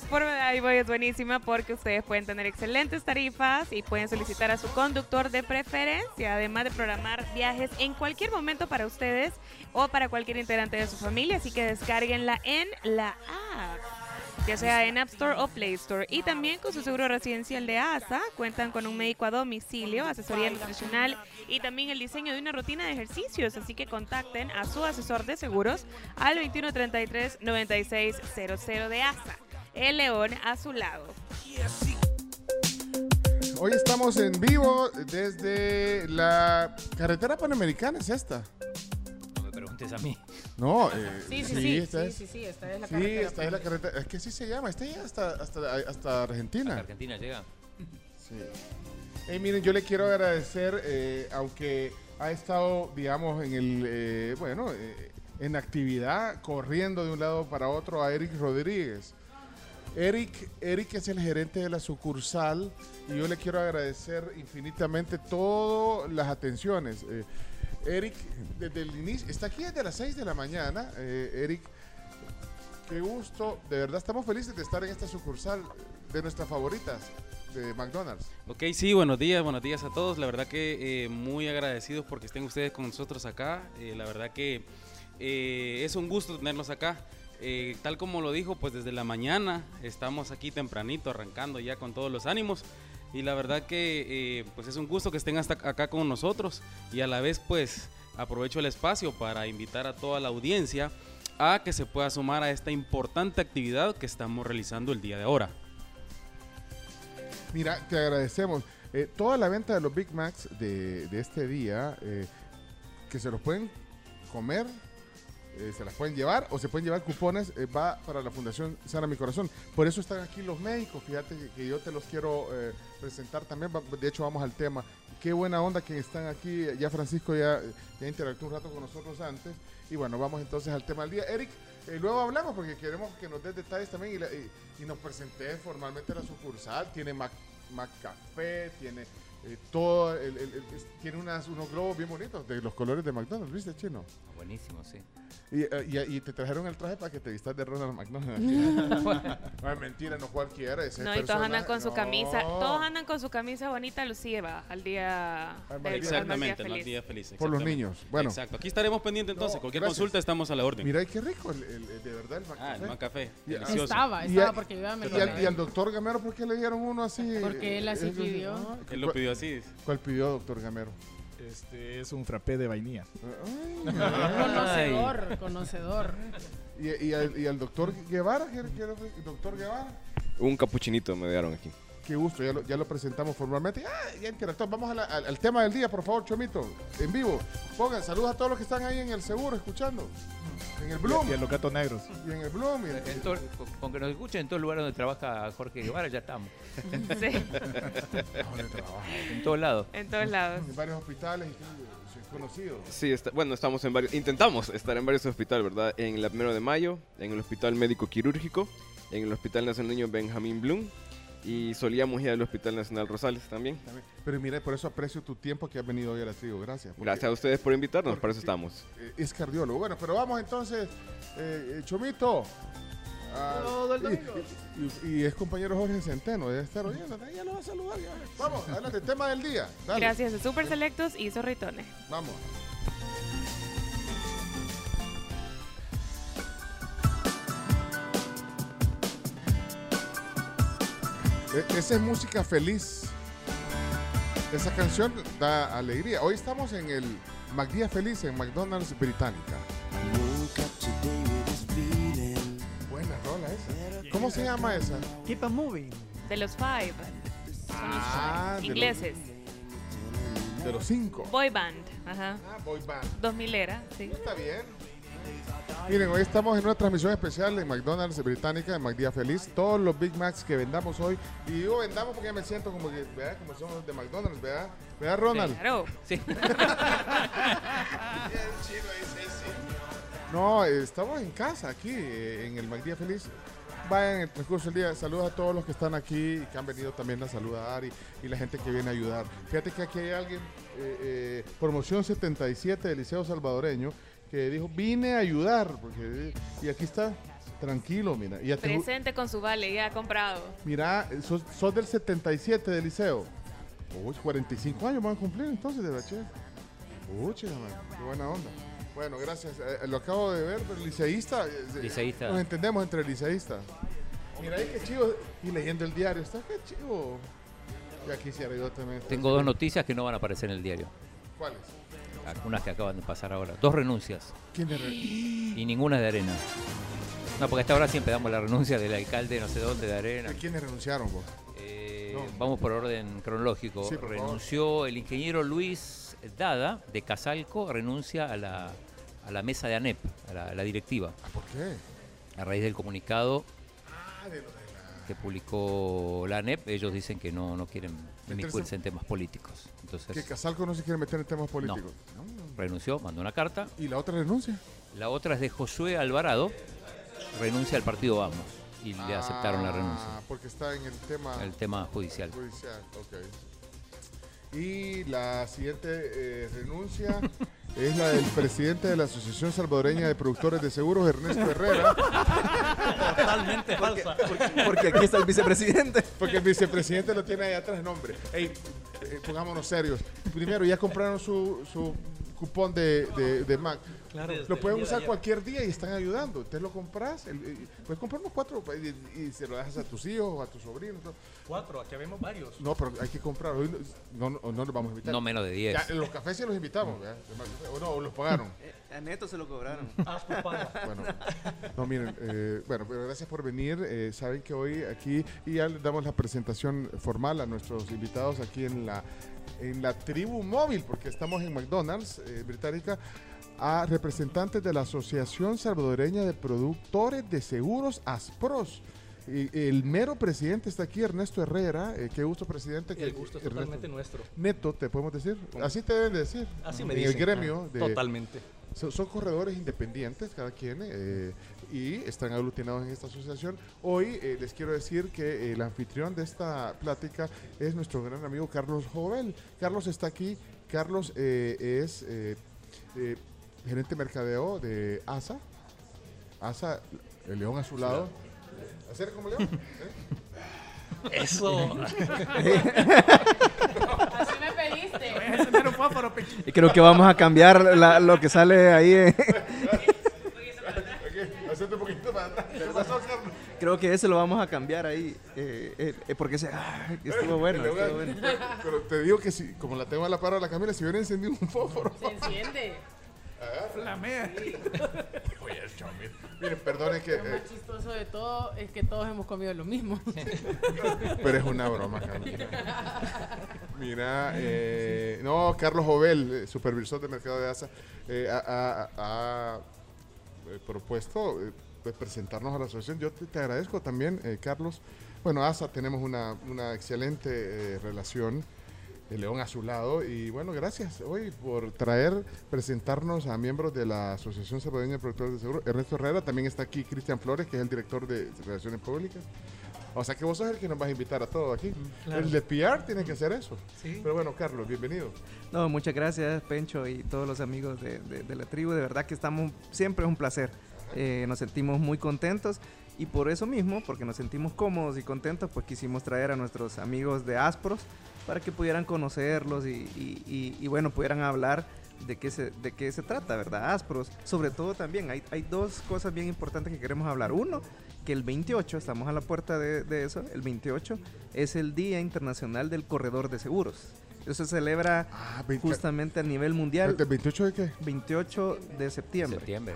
Speaker 6: Forma de iBoy es buenísima porque ustedes pueden tener excelentes tarifas y pueden solicitar a su conductor de preferencia, además de programar viajes en cualquier momento para ustedes o para cualquier integrante de su familia. Así que descárguenla en la app ya sea en App Store o Play Store. Y también con su seguro residencial de ASA, cuentan con un médico a domicilio, asesoría nutricional y también el diseño de una rutina de ejercicios. Así que contacten a su asesor de seguros al 2133-9600 de ASA. El león a su lado.
Speaker 4: Hoy estamos en vivo desde la carretera panamericana, ¿es esta?
Speaker 7: A mí.
Speaker 4: No, (laughs) eh,
Speaker 5: Sí, sí, sí,
Speaker 4: esta
Speaker 5: sí,
Speaker 4: es.
Speaker 5: sí, sí, esta es la
Speaker 4: Sí,
Speaker 5: carretera
Speaker 4: esta es la carretera. Es que así se llama. Esta llega hasta, hasta, hasta Argentina.
Speaker 7: Argentina llega.
Speaker 4: Sí. Hey, miren, yo le quiero agradecer, eh, aunque ha estado, digamos, en el, eh, bueno, eh, en actividad, corriendo de un lado para otro, a Eric Rodríguez. Eric, Eric es el gerente de la sucursal y yo le quiero agradecer infinitamente todas las atenciones. Eh, Eric, desde el inicio, está aquí desde las 6 de la mañana. Eh, Eric, qué gusto, de verdad estamos felices de estar en esta sucursal de nuestras favoritas de McDonald's.
Speaker 64: Ok, sí, buenos días, buenos días a todos. La verdad que eh, muy agradecidos porque estén ustedes con nosotros acá. Eh, la verdad que es un gusto tenerlos acá. Tal como lo dijo, pues desde la mañana estamos aquí tempranito, arrancando ya con todos los ánimos. Y la verdad que eh, pues es un gusto que estén hasta acá con nosotros. Y a la vez pues aprovecho el espacio para invitar a toda la audiencia a que se pueda sumar a esta importante actividad que estamos realizando el día de ahora.
Speaker 4: Mira, te agradecemos. Eh, toda la venta de los Big Macs de, de este día, eh, que se los pueden comer, eh, se las pueden llevar o se pueden llevar cupones, eh, va para la Fundación Sana Mi Corazón. Por eso están aquí los médicos. Fíjate que, yo te los quiero eh, presentar también. De hecho, vamos al tema. Qué buena onda que están aquí. Ya Francisco ya, interactuó un rato con nosotros antes. Y bueno, vamos entonces al tema del día. Eric, luego hablamos porque queremos que nos des detalles también y- y nos presentes formalmente la sucursal. Tiene Mac, Mac Café, tiene eh, todo, el- el- el- tiene unas, unos globos bien bonitos de los colores de McDonald's, ¿viste, chino?
Speaker 7: Buenísimo, sí.
Speaker 4: Y, eh, y- y te trajeron el traje para que te vistas de Ronald McDonald. (laughs) no, es mentira, no cualquiera. Ese
Speaker 6: No, y todos andan con su
Speaker 4: no.
Speaker 6: camisa, todos andan con su camisa bonita alusiva al día del al
Speaker 64: Exactamente,
Speaker 6: feliz.
Speaker 64: día feliz.
Speaker 4: Por los
Speaker 64: exactamente.
Speaker 4: niños. Bueno.
Speaker 64: Exacto. Aquí estaremos pendientes entonces.
Speaker 4: No,
Speaker 64: Cualquier
Speaker 4: gracias.
Speaker 64: consulta estamos a la orden.
Speaker 4: Mira, qué rico, el, el- el- de verdad, el Mac
Speaker 64: Ah, el
Speaker 4: Café.
Speaker 64: Mac Café,
Speaker 4: Y-
Speaker 64: delicioso.
Speaker 5: Estaba, estaba, porque yo ya me lo
Speaker 4: y, al, al doctor Gamero, ¿por qué le dieron uno así?
Speaker 5: Porque él así
Speaker 4: Eh,
Speaker 5: pidió.
Speaker 4: ah,
Speaker 64: Él lo pidió así.
Speaker 4: ¿Cuál pidió, doctor Gamero?
Speaker 59: Este es un frappé de vainilla. (laughs)
Speaker 5: Conocedor, conocedor.
Speaker 4: ¿Y, y, al, y al doctor Guevara? ¿Doctor Guevara?
Speaker 60: Un capuchinito me dieron aquí.
Speaker 4: Qué gusto, ya lo, ya lo presentamos formalmente. Ah, ya interactuamos. Vamos a la- al, al tema del día, por favor, Chomito. En vivo. Pongan saludos a todos los que están ahí en el seguro, escuchando. En el Bloom.
Speaker 59: Y a los gatos negros.
Speaker 4: Y en el Bloom. y en-
Speaker 7: En todo- con, con que nos escuchen en todo el lugar donde trabaja Jorge Guevara, ya estamos. (laughs)
Speaker 6: Sí.
Speaker 4: ¿Dónde trabaja?
Speaker 7: En todos lados.
Speaker 6: En todos lados.
Speaker 4: En varios hospitales y todo, soy conocido.
Speaker 60: Sí, está- bueno, estamos en varios, intentamos estar en varios hospitales, ¿verdad? En la Primero de Mayo, en el Hospital Médico Quirúrgico, en el Hospital Nacional Niño Benjamín Blum y solíamos ir al Hospital Nacional Rosales también.
Speaker 4: Pero mire, por eso aprecio tu tiempo que has venido hoy a la tribu. Gracias. porque-
Speaker 60: Gracias a ustedes por invitarnos, para eso estamos.
Speaker 4: eh, es cardiólogo. Bueno, pero vamos entonces, eh, eh, Chomito. Ah, y,
Speaker 1: domingo.
Speaker 4: y- y es compañero Jorge Centeno, debe estar oyendo. Ya lo va a saludar. Ya. Vamos, adelante, tema del día. Dale.
Speaker 6: Gracias a Super Selectos y Zorritones.
Speaker 4: Vamos. E- Esa es música feliz. Esa canción da alegría. Hoy estamos en el McDía Feliz en McDonald's Británica. Buena rola esa. ¿Cómo se llama esa?
Speaker 1: Keep on moving.
Speaker 6: De los Five. Son los
Speaker 4: Ah, de los-
Speaker 6: ingleses.
Speaker 4: De los cinco.
Speaker 6: Boy band. Ajá.
Speaker 4: Ah, boy band.
Speaker 6: 2000 era, sí.
Speaker 4: Está bien. Miren, hoy estamos en una transmisión especial en McDonald's Británica, en McDía Feliz. Todos los Big Macs que vendamos hoy. Y digo vendamos porque ya me siento como que, ¿verdad? Como somos de McDonald's, ¿verdad? ¿Verdad, Ronald?
Speaker 6: Claro. (laughs)
Speaker 7: Sí.
Speaker 4: No, estamos en casa aquí, eh, en el McDía Feliz. Vayan en el transcurso del día. Saludos a todos los que están aquí y que han venido también a saludar y, y la gente que viene a ayudar. Fíjate que aquí hay alguien, eh, eh, promoción 77 del Liceo Salvadoreño, que dijo, vine a ayudar. Porque, y aquí está, tranquilo, mira. Y
Speaker 6: Presente con su vale, ya comprado.
Speaker 4: mira, eh, sos, sos del 77 del Liceo. Uy, 45 años van a cumplir entonces de bachiller. Uy, chica, qué buena onda. Bueno, gracias. Eh, lo acabo de ver, pero liceísta. eh, eh,
Speaker 7: Liceísta.
Speaker 4: Nos entendemos entre liceístas. Mira ahí qué chivo. Y leyendo el diario, está qué chivo. Ya quisiera yo también.
Speaker 7: Tengo dos noticias que no van a aparecer en el diario.
Speaker 4: ¿Cuáles?
Speaker 7: Algunas que acaban de pasar ahora. Dos renuncias.
Speaker 4: ¿Quién re- (gasps)
Speaker 7: Y ninguna es de arena. No, porque hasta ahora siempre damos la renuncia del alcalde no sé dónde de arena.
Speaker 4: ¿De quiénes renunciaron vos?
Speaker 7: Eh,
Speaker 4: No.
Speaker 7: Vamos por orden cronológico.
Speaker 4: Sí, por favor.
Speaker 7: renunció el ingeniero Luis Dada de Casalco, renuncia a la, a la mesa de ANEP, a la, a la directiva,
Speaker 4: ¿Por qué?
Speaker 7: a raíz del comunicado
Speaker 4: Ah, de de la-
Speaker 7: que publicó la ANEP. Ellos dicen que no, no quieren
Speaker 4: Meterse-
Speaker 7: en temas políticos. Entonces,
Speaker 4: Que Casalco no se quiere meter en temas políticos.
Speaker 7: renunció, mandó una carta.
Speaker 4: ¿Y la otra renuncia?
Speaker 7: La otra es de Josué Alvarado, renuncia al partido Vamos y le aceptaron la
Speaker 4: Ah,
Speaker 7: renuncia.
Speaker 4: Porque está en el tema.
Speaker 7: El tema judicial.
Speaker 4: Judicial, ok. Y la siguiente eh, renuncia (laughs) es la del presidente de la Asociación Salvadoreña de Productores de Seguros, Ernesto Herrera.
Speaker 65: Totalmente falsa. Porque aquí está el vicepresidente.
Speaker 4: Porque el vicepresidente lo tiene ahí atrás, nombre. Ey, eh, pongámonos serios. Primero, ya compraron su, su cupón de, de, de Mac.
Speaker 65: Claro.
Speaker 4: Lo pueden usar
Speaker 65: ayer.
Speaker 4: cualquier día y están ayudando. Usted lo compras, el- eh, puedes comprar unos cuatro y, y se lo dejas a tus hijos o a tus sobrinos. ¿no?
Speaker 65: Cuatro, aquí vemos varios.
Speaker 4: No, pero hay que comprar. Hoy no, no, no los vamos a invitar.
Speaker 7: No menos de 10.
Speaker 4: Ya, los cafés sí los invitamos, ¿verdad? O no, o los pagaron. (laughs)
Speaker 62: A Neto se lo cobraron. (laughs)
Speaker 4: Bueno, no, miren, eh, bueno, pero gracias por venir. Eh, saben que hoy aquí, y ya les damos la presentación formal a nuestros invitados aquí en la, en la tribu móvil, porque estamos en McDonald's, eh, Británica, a representantes de la Asociación Salvadoreña de Productores de Seguros, ASPROS. Y el mero presidente está aquí, Ernesto Herrera. Eh, qué gusto, presidente.
Speaker 65: El gusto es
Speaker 4: Ernesto.
Speaker 65: totalmente nuestro.
Speaker 4: Neto, te podemos decir. Así te deben de decir.
Speaker 65: Así me
Speaker 4: En
Speaker 65: dicen.
Speaker 4: el gremio.
Speaker 65: Ah,
Speaker 4: de-
Speaker 65: totalmente.
Speaker 4: son, son corredores independientes, cada quien, eh, y están aglutinados en esta asociación. Hoy eh, les quiero decir que eh, el anfitrión de esta plática es nuestro gran amigo Carlos Jovel. Carlos está aquí. Carlos eh, es eh, eh, gerente de mercadeo de ASA. ASA, el león a su lado. ¿Hacer como león? ¿Eh? (laughs)
Speaker 65: Eso.
Speaker 5: Así me pediste.
Speaker 62: Y creo que vamos a cambiar la- lo que sale ahí. eh.
Speaker 4: Hacete un poquito para atrás. ¿Qué pasó, Carlos?
Speaker 62: Creo que ese lo vamos a cambiar ahí. eh, eh, eh, porque ese, ah, estuvo bueno. Estuvo bueno. (laughs)
Speaker 4: Pero te digo que si, como la tengo a la par de la Camila, si hubiera encendido un fósforo.
Speaker 5: Se enciende.
Speaker 1: Flamea. (laughs)
Speaker 4: Oye, chao, miren, miren, perdone que.
Speaker 5: Lo
Speaker 4: eh,
Speaker 5: más chistoso de todo es que todos hemos comido lo mismo. (laughs)
Speaker 4: pero es una broma, Camila. Mira, eh, no, Carlos Jovel, supervisor de mercado de ASA, eh, ha, ha- ha, eh, propuesto eh, pues, presentarnos a la asociación. Yo te, te agradezco también, eh, Carlos. Bueno, ASA tenemos una, una excelente eh, relación. El León a su lado. Y bueno, gracias hoy por traer, presentarnos a miembros de la Asociación Salvadoreña de Productores de Seguro. Ernesto Herrera, también está aquí Cristian Flores, que es el director de Relaciones Públicas. O sea que vos sos el que nos vas a invitar a todo aquí.
Speaker 62: claro.
Speaker 4: El de PR tiene que hacer eso.
Speaker 62: Sí.
Speaker 4: Pero bueno, Carlos, bienvenido.
Speaker 62: No, muchas gracias, Pencho, y todos los amigos de, de- de la tribu. De verdad que estamos, siempre es un placer. Eh, nos sentimos muy contentos y por eso mismo, porque nos sentimos cómodos y contentos, pues quisimos traer a nuestros amigos de Aspros para que pudieran conocerlos y, y- y- y, bueno, pudieran hablar
Speaker 66: de qué se, de qué se trata, ¿verdad? Aspros. Sobre todo también hay, hay dos cosas bien importantes que queremos hablar. Uno, que el 28, estamos a la puerta de, de eso, el 28 es el Día Internacional del Corredor de Seguros. Eso se celebra justamente a nivel mundial.
Speaker 4: ¿El 28 de qué?
Speaker 66: 28 de septiembre.
Speaker 7: Septiembre.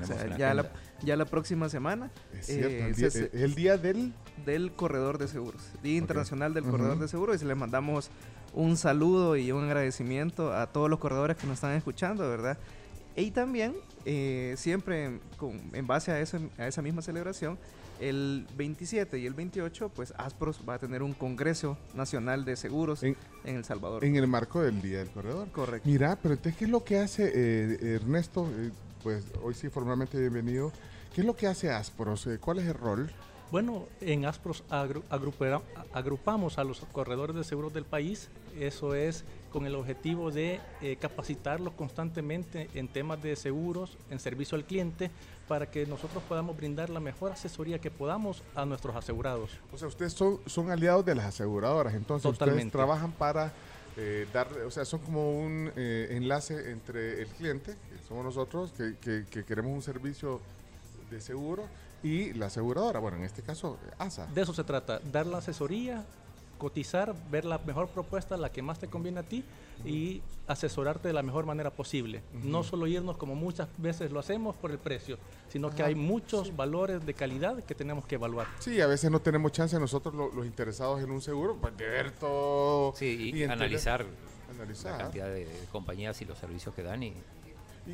Speaker 66: O sea,
Speaker 7: la
Speaker 66: ya, la, ya la próxima semana.
Speaker 4: Es cierto,
Speaker 66: eh,
Speaker 4: el día-
Speaker 66: se- se-
Speaker 4: el día del...
Speaker 66: Del corredor de seguros. Día Internacional del. Corredor de Seguros. Y les mandamos un saludo y un agradecimiento a todos los corredores que nos están escuchando, ¿verdad? Y también, eh, siempre con- en base a, eso, a esa misma celebración, el 27 y el 28, pues Aspros va a tener un Congreso Nacional de Seguros en, El Salvador.
Speaker 4: En el marco del Día del Corredor.
Speaker 66: Correcto.
Speaker 4: Mira, pero entonces, ¿qué es lo que hace eh, Ernesto? Eh, pues hoy sí, formalmente bienvenido. ¿Qué es lo que hace Aspros? Eh, ¿Cuál es el rol?
Speaker 67: Bueno, en Aspros agru- agrupera- agrupamos a los corredores de seguros del país. Eso es con el objetivo de eh, capacitarlos constantemente en temas de seguros, en servicio al cliente, para que nosotros podamos brindar la mejor asesoría que podamos a nuestros asegurados.
Speaker 4: O sea, ustedes son, son aliados de las aseguradoras, entonces ustedes trabajan para eh, dar, o sea, son como un eh, enlace entre el cliente, que somos nosotros, que, que- que queremos un servicio de seguro, y la aseguradora, bueno, en este caso, ASA.
Speaker 67: De eso se trata, dar la asesoría, cotizar, ver la mejor propuesta, la que más te conviene a ti y asesorarte de la mejor manera posible. No solo irnos como muchas veces lo hacemos por el precio, sino que hay muchos valores de calidad que tenemos que evaluar.
Speaker 4: Sí, a veces no tenemos chance nosotros lo- los interesados en un seguro, pues de ver todo.
Speaker 7: Sí, y, analizar,
Speaker 4: analizar.
Speaker 7: la cantidad de, de compañías y los servicios que dan y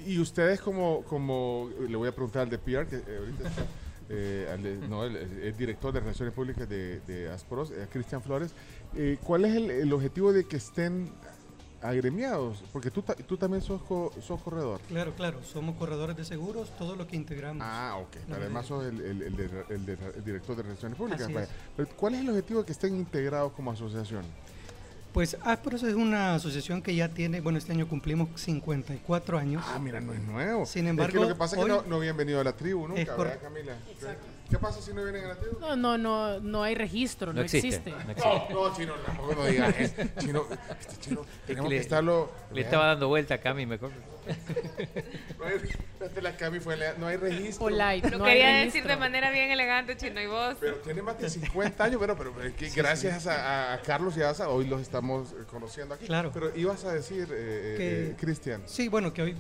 Speaker 4: Y, y ustedes como, como, le voy a preguntar al de PR, que eh, ahorita está, (laughs) eh, al de- no, el, el- el director de Relaciones Públicas de, de Aspros, eh, Cristian Flores, eh, ¿cuál es el, el objetivo de que estén agremiados? Porque tú, tú también sos, co- sos corredor.
Speaker 61: Claro, claro, somos corredores de seguros, todo lo que integramos.
Speaker 4: Ah, ok. Además sos el, el- el de- el de- el director de Relaciones Públicas.
Speaker 61: Así
Speaker 4: vaya.
Speaker 61: es.
Speaker 4: Pero, ¿Cuál es el objetivo de que estén integrados como asociación?
Speaker 61: Pues Aspros es una asociación que ya tiene, bueno, este año cumplimos 54 años.
Speaker 4: Ah, mira, no es nuevo.
Speaker 61: Sin
Speaker 4: es
Speaker 61: embargo,
Speaker 4: que lo que pasa es que no, no habían venido a la tribu nunca, ¿verdad. Camila? ¿Qué pasa si no vienen a la tribu?
Speaker 5: No, no, no, no hay registro, no,
Speaker 7: No existe,
Speaker 5: existe.
Speaker 7: no
Speaker 4: No, no, chino, tampoco no digas eso. Chino, este chino, tenemos
Speaker 7: le-
Speaker 4: que estarlo.
Speaker 7: le estaba dando vuelta a Cami mejor.
Speaker 4: No hay, este, la Cami fue, no hay registro.
Speaker 5: Polite,
Speaker 6: Lo
Speaker 5: no hay
Speaker 6: quería decir de manera bien elegante, Chino, y vos.
Speaker 4: Pero tiene más de 50 años, pero, pero es que
Speaker 61: Sí,
Speaker 4: gracias A, a Carlos y a Asa, hoy los estamos eh, conociendo aquí.
Speaker 61: Claro.
Speaker 4: Pero ibas a decir, eh,
Speaker 61: Que-
Speaker 4: eh, Cristian.
Speaker 61: Sí, bueno, que hoy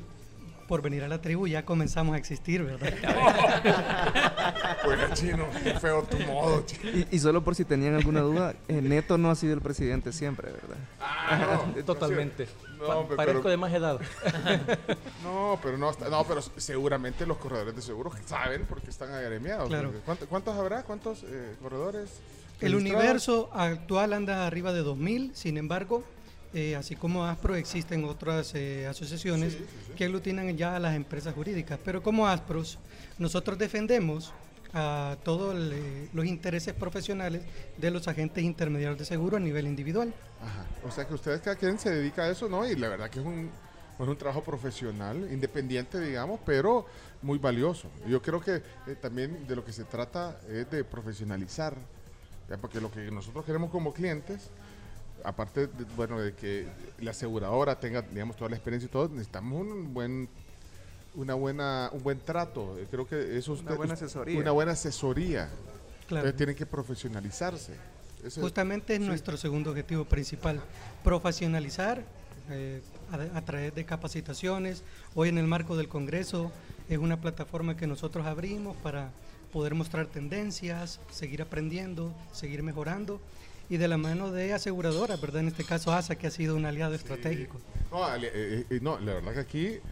Speaker 61: por venir a la tribu ya comenzamos a existir, ¿verdad? (laughs)
Speaker 4: Bueno, chino, qué feo tu modo, chino.
Speaker 66: Y, y solo por si tenían alguna duda, eh, Neto no ha sido el presidente siempre, ¿verdad?
Speaker 4: Ah, no, (laughs)
Speaker 67: Totalmente.
Speaker 4: No,
Speaker 67: Pa-
Speaker 4: hombre,
Speaker 67: parezco
Speaker 4: pero-
Speaker 67: de más edad. (laughs)
Speaker 4: No, pero no, está- no, pero seguramente los corredores de seguros saben porque están agremiados.
Speaker 61: Claro.
Speaker 4: porque ¿cuánto- ¿Cuántos habrá? ¿Cuántos eh, corredores?
Speaker 61: El universo actual anda arriba de 2.000, sin embargo, eh, así como ASPRO, existen otras eh, asociaciones que aglutinan ya a las empresas jurídicas. Pero como ASPROS, nosotros defendemos a todos le- los intereses profesionales de los agentes intermediarios de seguro a nivel individual.
Speaker 4: Ajá. O sea que ustedes cada quien se dedica a eso, ¿no? Y la verdad que es un, es un trabajo profesional, independiente, digamos, pero muy valioso. Yo creo que eh, también de lo que se trata es de profesionalizar, ¿ya? porque lo que nosotros queremos como clientes, aparte, de, bueno, de que la aseguradora tenga, digamos, toda la experiencia y todo, necesitamos un buen una buena un buen trato Eh, creo que eso
Speaker 66: Una buena asesoría.
Speaker 4: una buena asesoría
Speaker 61: Claro.
Speaker 4: Entonces tienen que profesionalizarse Ese-
Speaker 61: Justamente es
Speaker 4: sí.
Speaker 61: nuestro segundo objetivo principal, profesionalizar eh, a, a través de capacitaciones. Hoy en el marco del Congreso es una plataforma que nosotros abrimos para poder mostrar tendencias, seguir aprendiendo, seguir mejorando y de la mano de aseguradoras, ¿verdad? En este caso ASA, que ha sido un aliado estratégico.
Speaker 4: No, ale- eh, eh, no, la verdad que aquí eh,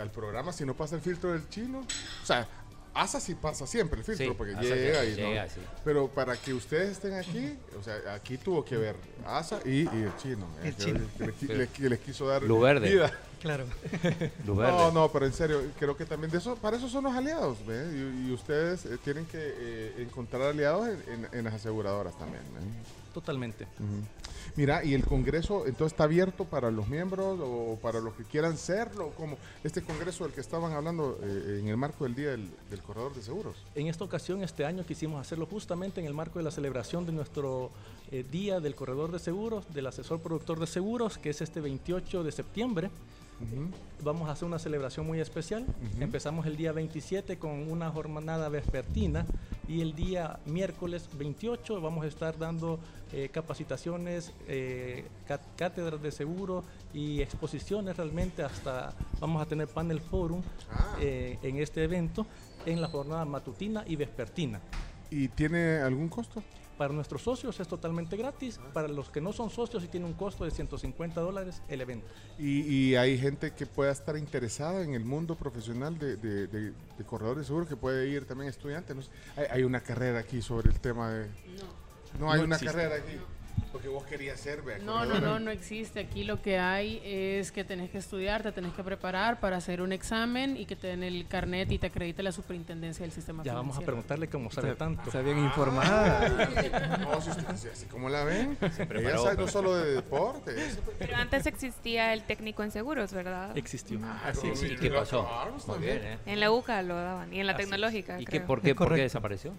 Speaker 4: al programa si no pasa el filtro del chino, o sea, ASA sí pasa siempre el filtro
Speaker 7: Sí,
Speaker 4: porque
Speaker 7: ASA
Speaker 4: llega
Speaker 7: sí,
Speaker 4: y no.
Speaker 7: llega, sí.
Speaker 4: Pero para que ustedes estén aquí, o sea, aquí tuvo que ver ASA y, y el chino, eh,
Speaker 61: El
Speaker 4: que,
Speaker 61: chino.
Speaker 4: que le qui- le qui- les quiso dar
Speaker 7: verde.
Speaker 4: vida.
Speaker 61: Claro. (laughs)
Speaker 4: No,
Speaker 7: verde.
Speaker 4: no, pero en serio, creo que también de eso, para eso son los aliados, ¿ve? Y, y ustedes eh, tienen que eh, encontrar aliados en, en- en las aseguradoras también. ¿eh?
Speaker 67: Totalmente.
Speaker 4: Mira, ¿y el Congreso entonces está abierto para los miembros o para los que quieran serlo? como Este Congreso del que estaban hablando eh, en el marco del Día del, del Corredor de Seguros.
Speaker 67: En esta ocasión, este año, quisimos hacerlo justamente en el marco de la celebración de nuestro eh, Día del Corredor de Seguros, del Asesor Productor de Seguros, que es este 28 de septiembre. Vamos a hacer una celebración muy especial. Empezamos el día 27 con una jornada vespertina y el día miércoles 28 vamos a estar dando eh, capacitaciones, eh, cá- cátedras de seguro y exposiciones realmente hasta vamos a tener panel forum eh, en este evento en la jornada matutina y vespertina.
Speaker 4: ¿Y tiene algún costo?
Speaker 67: Para nuestros socios es totalmente gratis. Para los que no son socios y tiene un costo de 150 dólares el evento.
Speaker 4: Y, y hay gente que pueda estar interesada en el mundo profesional de, de, de- de corredores seguro que puede ir también estudiante. No sé. hay, hay una carrera aquí sobre el tema de... No, no hay
Speaker 67: No
Speaker 4: una
Speaker 67: existe.
Speaker 4: carrera aquí. Porque vos querías ser, vea,
Speaker 5: No, no,
Speaker 4: corredora.
Speaker 5: no, no existe. Aquí lo que hay es que tenés que estudiar, te tenés que preparar para hacer un examen y que te den el carnet y te acredite la superintendencia del sistema
Speaker 67: Ya vamos a preguntarle cómo sabe tanto.
Speaker 66: está bien informada.
Speaker 4: No, si usted- así como la ven, ella
Speaker 7: preparó,
Speaker 4: sabe no
Speaker 7: pero-
Speaker 4: solo de deporte.
Speaker 6: Pero antes existía el técnico en seguros, ¿verdad?
Speaker 67: Existió.
Speaker 7: sí, sí. ¿Y qué pasó? Muy bien, ¿eh?
Speaker 6: En la UCA lo daban y en la
Speaker 67: Así.
Speaker 6: tecnológica.
Speaker 7: ¿Y qué, por, qué, por qué desapareció?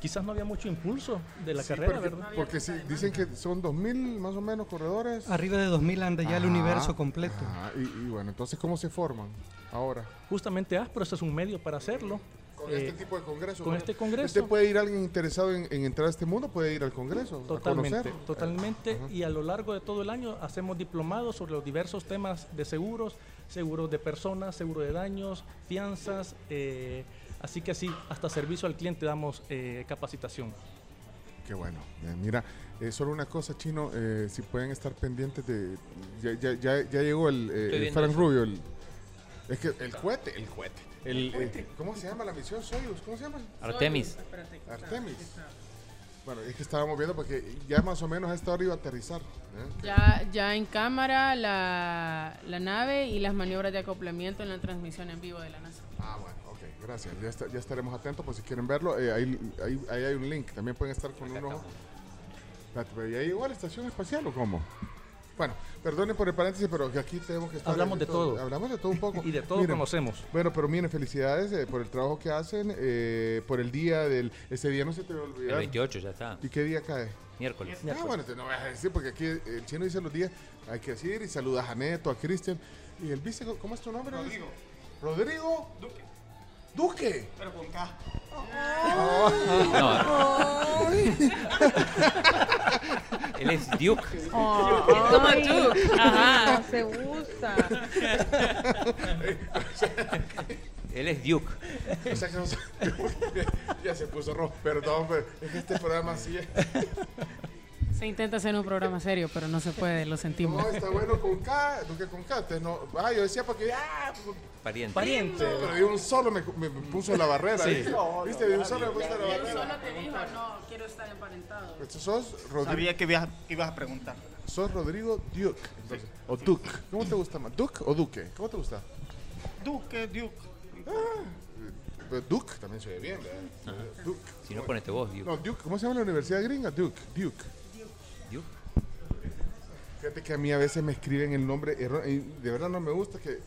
Speaker 67: Quizás no había mucho impulso de la
Speaker 4: Sí,
Speaker 67: carrera,
Speaker 4: porque,
Speaker 67: ¿verdad?
Speaker 4: porque sí, dicen que son 2.000 más o menos corredores.
Speaker 61: Arriba de 2000 anda ya el
Speaker 4: Ajá,
Speaker 61: universo completo.
Speaker 4: ajá, y, y bueno, entonces, ¿cómo se forman ahora?
Speaker 67: Justamente ASPRO es un medio para hacerlo.
Speaker 4: Con
Speaker 67: Eh,
Speaker 4: este tipo de congreso.
Speaker 67: con este congreso.
Speaker 4: Usted puede ir alguien interesado en, en entrar a este mundo, puede ir al congreso. a
Speaker 67: Totalmente, totalmente. Y a lo largo de todo el año hacemos diplomados sobre los diversos temas de seguros, seguros de personas, seguro de daños, fianzas. eh, así que así, hasta servicio al cliente damos eh, capacitación.
Speaker 4: Qué bueno. Eh, mira, eh, solo una cosa, Chino, eh, si pueden estar pendientes de... Ya, ya, ya, ya llegó el, eh, el. Rubio. El, es que el cohete, el cohete. El, eh, ¿Cómo se llama la misión Soyuz? ¿Cómo se llama?
Speaker 7: Artemis.
Speaker 4: Artemis. Bueno, es que estábamos viendo porque ya más o menos a esta hora iba a aterrizar. ¿eh?
Speaker 5: Ya, ya en cámara la, la nave y las maniobras de acoplamiento en la transmisión en vivo de la NASA.
Speaker 4: Ah, bueno, gracias. Ya, está- ya estaremos atentos por si quieren verlo. eh, ahí, ahí, ahí hay un link. También pueden estar con un ojo. Espérate, pero ¿ya llegó a la estación espacial o cómo? Bueno, perdonen por el paréntesis, pero aquí tenemos que estar.
Speaker 67: Hablamos de todo.
Speaker 4: Hablamos de todo un poco. (laughs)
Speaker 67: Y de todo conocemos.
Speaker 4: Bueno, pero miren, felicidades eh, por el trabajo que hacen, eh, por el día del. Ese día no se te va a
Speaker 7: El
Speaker 4: olvidar.
Speaker 7: 28 ya está.
Speaker 4: ¿Y qué día cae?
Speaker 7: Miércoles.
Speaker 4: Ah, bueno, te no voy a decir porque aquí el chino dice los días, hay que decir y saludas a Neto, a Cristian. Y el vice, ¿cómo es tu nombre? Rodrigo. Rodrigo. Duque. Duque.
Speaker 68: Pero con K.
Speaker 7: Él es Duke.
Speaker 5: Oh,
Speaker 6: como
Speaker 5: ay,
Speaker 6: tú. Ajá.
Speaker 5: no se usa.
Speaker 7: Él es Duke.
Speaker 4: O sea que no (laughs) ya se puso rojo. Perdón, pero es que este programa así es.
Speaker 5: Se intenta hacer un programa serio, pero no se puede, lo sentimos.
Speaker 4: No, está bueno con K, Duque con K. No, ah, yo decía porque ah,
Speaker 7: Pariente.
Speaker 67: Pariente.
Speaker 4: pero de un solo me, me puso la barrera.
Speaker 67: Sí.
Speaker 4: ¿viste? ¿Viste? De un solo me puso la barrera.
Speaker 5: te dijo, no, quiero estar emparentado.
Speaker 4: Pues sos Rodrigo.
Speaker 68: Sabía que ibas, que ibas a preguntar.
Speaker 4: Sos Rodrigo Duke. entonces, o Duke. ¿Cómo te gusta más? ¿Duke o Duque? ¿Cómo te gusta?
Speaker 68: Duque, Duke.
Speaker 4: Pero Duke también se ve bien, ¿verdad? Duke.
Speaker 7: Si no, ponete vos, Duke.
Speaker 4: No, Duke. ¿Cómo se llama la universidad gringa? Duke. Duke. Fíjate que a mí a veces me escriben el nombre de verdad no me gusta que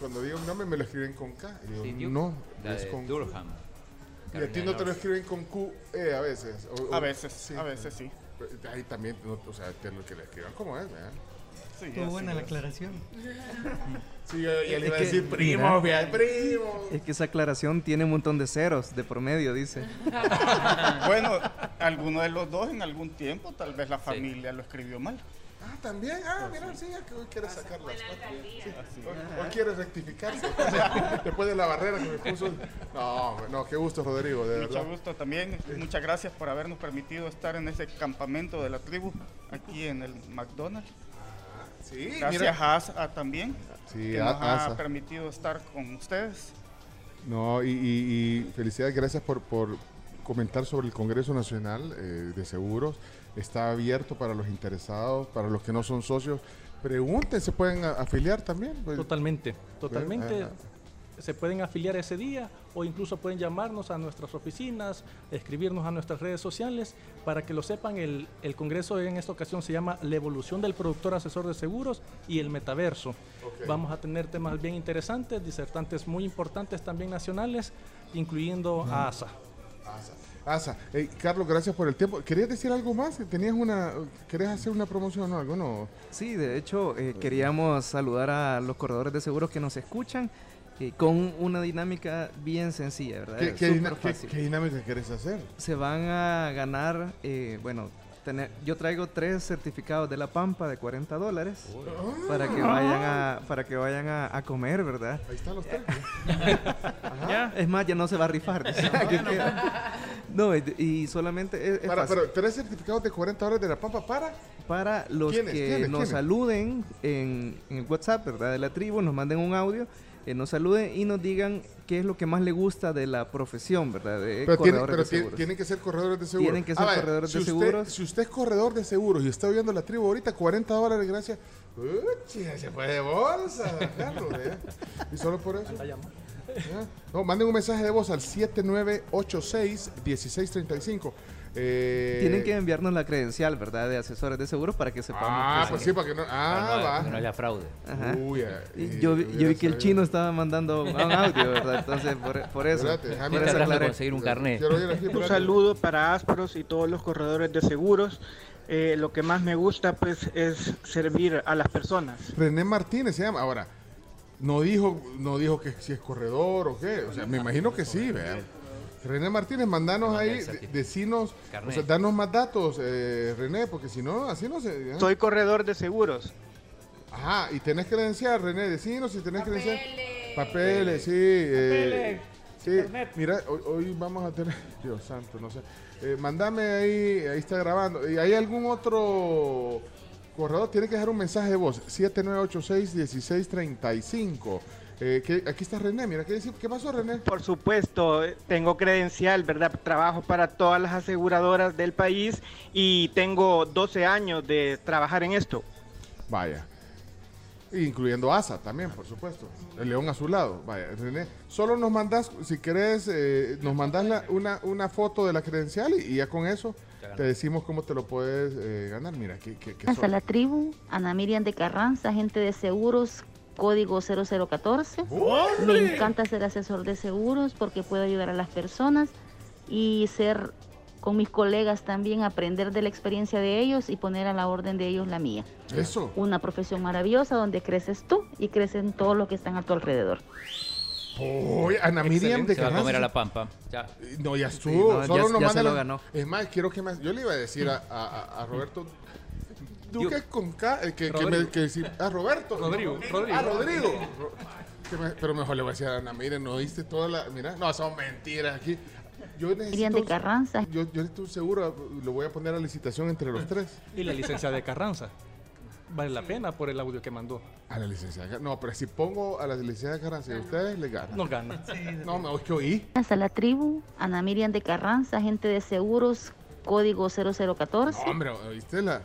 Speaker 4: cuando digo un nombre me lo escriben con K. Y digo,
Speaker 7: Sí, Duke.
Speaker 4: no,
Speaker 7: La
Speaker 4: es
Speaker 7: de
Speaker 4: con
Speaker 7: Durham.
Speaker 4: Y a ti no te lo escriben con Q, E a veces. o-
Speaker 68: A veces, a veces sí.
Speaker 4: Ahí también, no, o sea, te lo que le escriban como es, ¿verdad?
Speaker 68: Sí,
Speaker 61: Estuvo buena la
Speaker 68: es.
Speaker 61: aclaración.
Speaker 4: Sí, yo, yo le
Speaker 66: Es
Speaker 4: iba a
Speaker 66: que,
Speaker 4: decir primo,
Speaker 66: mira,
Speaker 4: primo.
Speaker 66: Es que esa aclaración tiene un montón de ceros de promedio, dice. (laughs)
Speaker 68: Bueno, alguno de los dos en algún tiempo, tal vez la familia lo escribió mal.
Speaker 4: Ah, también. Ah, mira, sí, ya que hoy quiere sacar las. Sí, Hoy, hoy quiere rectificarse. (laughs) Después de la barrera que me puso. No, no, qué gusto, Rodrigo, de
Speaker 68: Mucho
Speaker 4: verdad.
Speaker 68: gusto también. Muchas gracias por habernos permitido estar en ese campamento de la tribu aquí en el McDonald's.
Speaker 4: Sí,
Speaker 68: Gracias
Speaker 4: mira.
Speaker 68: a ASA también,
Speaker 4: Sí,
Speaker 68: que
Speaker 4: a-
Speaker 68: nos ha
Speaker 4: ASA.
Speaker 68: permitido estar con ustedes.
Speaker 4: No, y, y- y felicidades, gracias por, por comentar sobre el Congreso Nacional eh, de Seguros. Está abierto para los interesados, para los que no son socios. Pregunten, ¿se pueden afiliar también? Pues,
Speaker 67: Totalmente, totalmente.
Speaker 4: Ajá.
Speaker 67: Se pueden afiliar ese día o incluso pueden llamarnos a nuestras oficinas, escribirnos a nuestras redes sociales para que lo sepan. El, el congreso en esta ocasión se llama La evolución del productor asesor de seguros y el metaverso. Vamos a tener temas bien interesantes, disertantes muy importantes también nacionales, incluyendo a ASA.
Speaker 4: ASA. Asa. Hey, Carlos, gracias por el tiempo. ¿Querías decir algo más? ¿Tenías una, ¿Querías hacer una promoción o algo? No.
Speaker 66: Sí, de hecho, eh, queríamos saludar a los corredores de seguros que nos escuchan eh, con una dinámica bien sencilla, ¿verdad?
Speaker 4: ¿Qué, dina- qué- qué dinámica querés hacer?
Speaker 66: Se van a ganar, eh, bueno, tener, yo traigo tres certificados de La Pampa de 40 dólares para que vayan a para que vayan a, a comer, ¿verdad?
Speaker 4: Ahí están los tres.
Speaker 66: Ya, Es más, ya no se va a rifar. (laughs) no, y, y solamente es, es
Speaker 4: Para,
Speaker 66: fácil.
Speaker 4: pero tres certificados de 40 horas de la pampa para.
Speaker 66: para los
Speaker 4: ¿Quiénes?
Speaker 66: que
Speaker 4: ¿Quiénes?
Speaker 66: nos
Speaker 4: ¿Quiénes?
Speaker 66: saluden en, en el WhatsApp, ¿verdad? De la tribu, nos manden un audio, eh, nos saluden y nos digan qué es lo que más le gusta de la profesión, ¿verdad? De
Speaker 4: Pero, tiene-
Speaker 66: corredores
Speaker 4: pero
Speaker 66: de
Speaker 4: ti-
Speaker 66: seguros.
Speaker 4: tienen que ser corredores de seguros.
Speaker 66: Tienen que ser corredores
Speaker 4: si
Speaker 66: de
Speaker 4: usted-
Speaker 66: seguros.
Speaker 4: Si usted es corredor de seguros y está viendo la tribu ahorita, 40 dólares, gracias. Uchi, se fue de bolsa, Carlos, ¿eh? Y solo por eso. No, manden un mensaje de voz al 7986-1635. Eh,
Speaker 66: Tienen que enviarnos la credencial, ¿verdad? De asesores de seguros para que sepamos.
Speaker 4: Ah,
Speaker 66: que
Speaker 4: pues
Speaker 66: sí.
Speaker 4: para que no. Ah, va.
Speaker 7: no haya fraude.
Speaker 4: Uy, eh,
Speaker 66: Y yo, vi- yo vi que el chino estaba mandando un audio, ¿verdad? Entonces, por, por eso.
Speaker 4: Espérate, déjame
Speaker 66: por eso aclaré.
Speaker 7: conseguir un carnet.
Speaker 69: Un saludo para Aspros y todos los corredores de seguros. Eh, lo que más me gusta pues es servir a las personas.
Speaker 4: René Martínez se llama. Ahora, no dijo, no dijo que si es corredor o qué. O sea, me imagino que sí, vean. René Martínez, mandanos ahí, de- decinos, o sea, danos más datos, eh, René, porque si no, así no se. ¿eh?
Speaker 69: Soy corredor de seguros.
Speaker 4: Ajá, y tenés credencial, René, decinos si tenés credencial. Papeles, sí. eh, sí, mira, hoy, hoy vamos a tener, (laughs) Dios santo, no sé. Eh, mandame ahí, ahí está grabando. ¿Y hay algún otro corredor? Tiene que dejar un mensaje de voz, 7986-1635. Eh, que, aquí está René, mira, ¿qué? ¿qué pasó, René?
Speaker 69: Por supuesto, tengo credencial, ¿verdad? Trabajo para todas las aseguradoras del país y tengo 12 años de trabajar en esto.
Speaker 4: Vaya. Incluyendo ASA también, por supuesto. El león a su lado. Vaya, René. Solo nos mandas, si querés, eh, nos mandas la- una, una foto de la credencial y, y ya con eso te decimos cómo te lo puedes eh, ganar. Mira, que,
Speaker 70: Hasta la tribu, Ana Miriam de Carranza, agente de seguros, código 0014. Me encanta ser asesor de seguros porque puedo ayudar a las personas y ser con mis colegas también, aprender de la experiencia de ellos y poner a la orden de ellos la mía.
Speaker 4: Eso.
Speaker 70: Una profesión maravillosa donde creces tú y crecen todos los que están a tu alrededor.
Speaker 4: Uy, Ana Miriam de
Speaker 7: Se va a comer a la pampa. Ya.
Speaker 4: No, ya
Speaker 66: Sí,
Speaker 4: estuvo.
Speaker 66: no,
Speaker 4: Solo
Speaker 66: ya-
Speaker 4: nos
Speaker 66: ya
Speaker 4: manda
Speaker 66: se lo ganó.
Speaker 4: Es más, quiero que más. Yo le iba a decir a- a Roberto. Duque con K. eh, que, que me,
Speaker 67: Rodrigo.
Speaker 4: que si- a Roberto.
Speaker 67: Rodrigo, Rodrigo.
Speaker 4: A Rodrigo. Ro- que me- pero mejor le voy a decir a Ana, miren, no oíste toda la. Mira, no, son mentiras aquí. Yo
Speaker 70: Miriam
Speaker 4: necesito.
Speaker 70: de Carranza.
Speaker 4: Yo, yo estoy seguro, lo voy a poner a licitación entre los tres.
Speaker 67: Y la licencia de Carranza. Vale la pena por el audio que mandó.
Speaker 4: A la licenciada. No, pero si pongo a la licenciada Carranza y a ustedes, le ganan.
Speaker 67: No gana.
Speaker 4: No, me es que oí.
Speaker 70: Hasta la tribu, Ana Miriam de Carranza, agente de seguros, código 0014.
Speaker 4: No, hombre, ¿oíste la?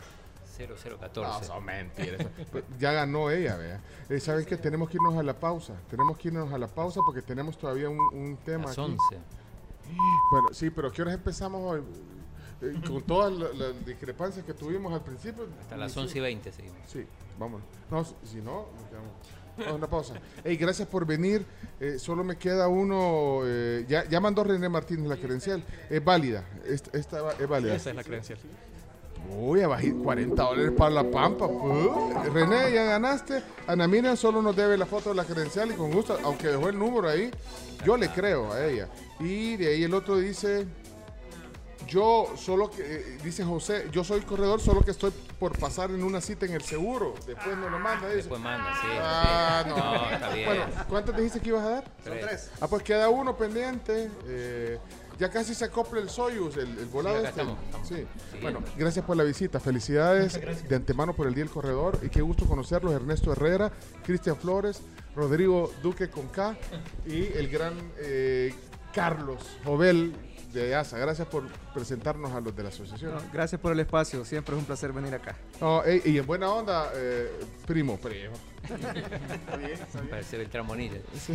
Speaker 7: 0014.
Speaker 4: No. Pues, ya ganó ella, vea. Eh, ¿Saben qué? Tenemos que irnos a la pausa. Tenemos que irnos a la pausa porque tenemos todavía un, tema
Speaker 7: Las
Speaker 4: aquí.
Speaker 7: 11.
Speaker 4: Bueno, sí, pero ¿qué horas empezamos hoy? Eh, con todas la- las discrepancias que tuvimos al principio.
Speaker 7: Hasta las
Speaker 4: inició-
Speaker 7: 11 y 20 seguimos.
Speaker 4: Sí, vamos. No, si- no, nos quedamos. Vamos a una pausa. Ey, gracias por venir. Eh, solo me queda uno. eh, ya, ya mandó René Martínez la credencial. Es válida. Esta, es válida.
Speaker 67: Esa es la credencial.
Speaker 4: Uy, a bajar 40 dólares para la pampa. pues. René, ya ganaste. Ana Miriam solo nos debe la foto de la credencial y con gusto, aunque dejó el número ahí, yo le creo a ella. Y de ahí el otro dice, yo solo que, eh, dice José, yo soy corredor, solo que estoy por pasar en una cita en el seguro. Después nos lo manda. Dice.
Speaker 7: Después manda, sí.
Speaker 4: Ah,
Speaker 7: sí.
Speaker 4: no.
Speaker 7: No, está bien.
Speaker 4: Bueno, ¿cuántos dijiste que ibas a dar?
Speaker 7: Son tres.
Speaker 4: Ah, pues queda uno pendiente. eh, ya casi se acopla el Soyuz, el, el volado. este.
Speaker 7: estamos, estamos.
Speaker 4: Sí.
Speaker 7: Sí.
Speaker 4: Bueno, gracias por la visita. Felicidades de antemano por el Día del Corredor. Y qué gusto conocerlos. Ernesto Herrera, Cristian Flores, Rodrigo Duque con K y el gran eh, Carlos Jovel de ASA. Gracias por presentarnos a los de la asociación.
Speaker 66: No, gracias por el espacio. Siempre es un placer venir acá.
Speaker 4: No, y en buena onda, eh, primo, primo. (laughs) Está bien, está bien.
Speaker 7: Parece. (laughs)
Speaker 4: Sí,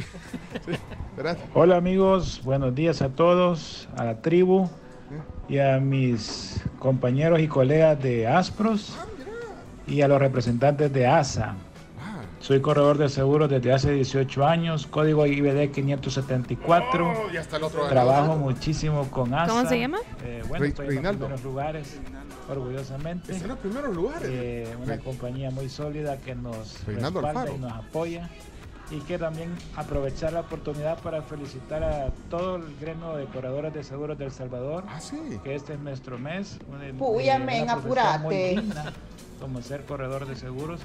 Speaker 4: sí, gracias.
Speaker 71: Hola amigos, buenos días a todos, a la tribu y a mis compañeros y colegas de Aspros y a los representantes de ASA. Soy corredor de seguros desde hace 18 años, código IBD 574.
Speaker 4: Oh, ya está el otro
Speaker 71: Trabajo muchísimo con ASA.
Speaker 6: ¿Cómo se llama?
Speaker 71: Eh, bueno,
Speaker 4: Re-
Speaker 71: estoy en los primeros lugares, orgullosamente.
Speaker 4: Está en los primeros lugares.
Speaker 71: Eh, una
Speaker 4: Re-
Speaker 71: compañía muy sólida que nos
Speaker 4: Reinaldo
Speaker 71: respalda
Speaker 4: Alfaro.
Speaker 71: y nos apoya. Y que también aprovechar la oportunidad para felicitar a todo el gremio de corredores de seguros del Salvador. Que este es nuestro mes.
Speaker 72: Puya, apurate.
Speaker 71: Como ser corredor de seguros,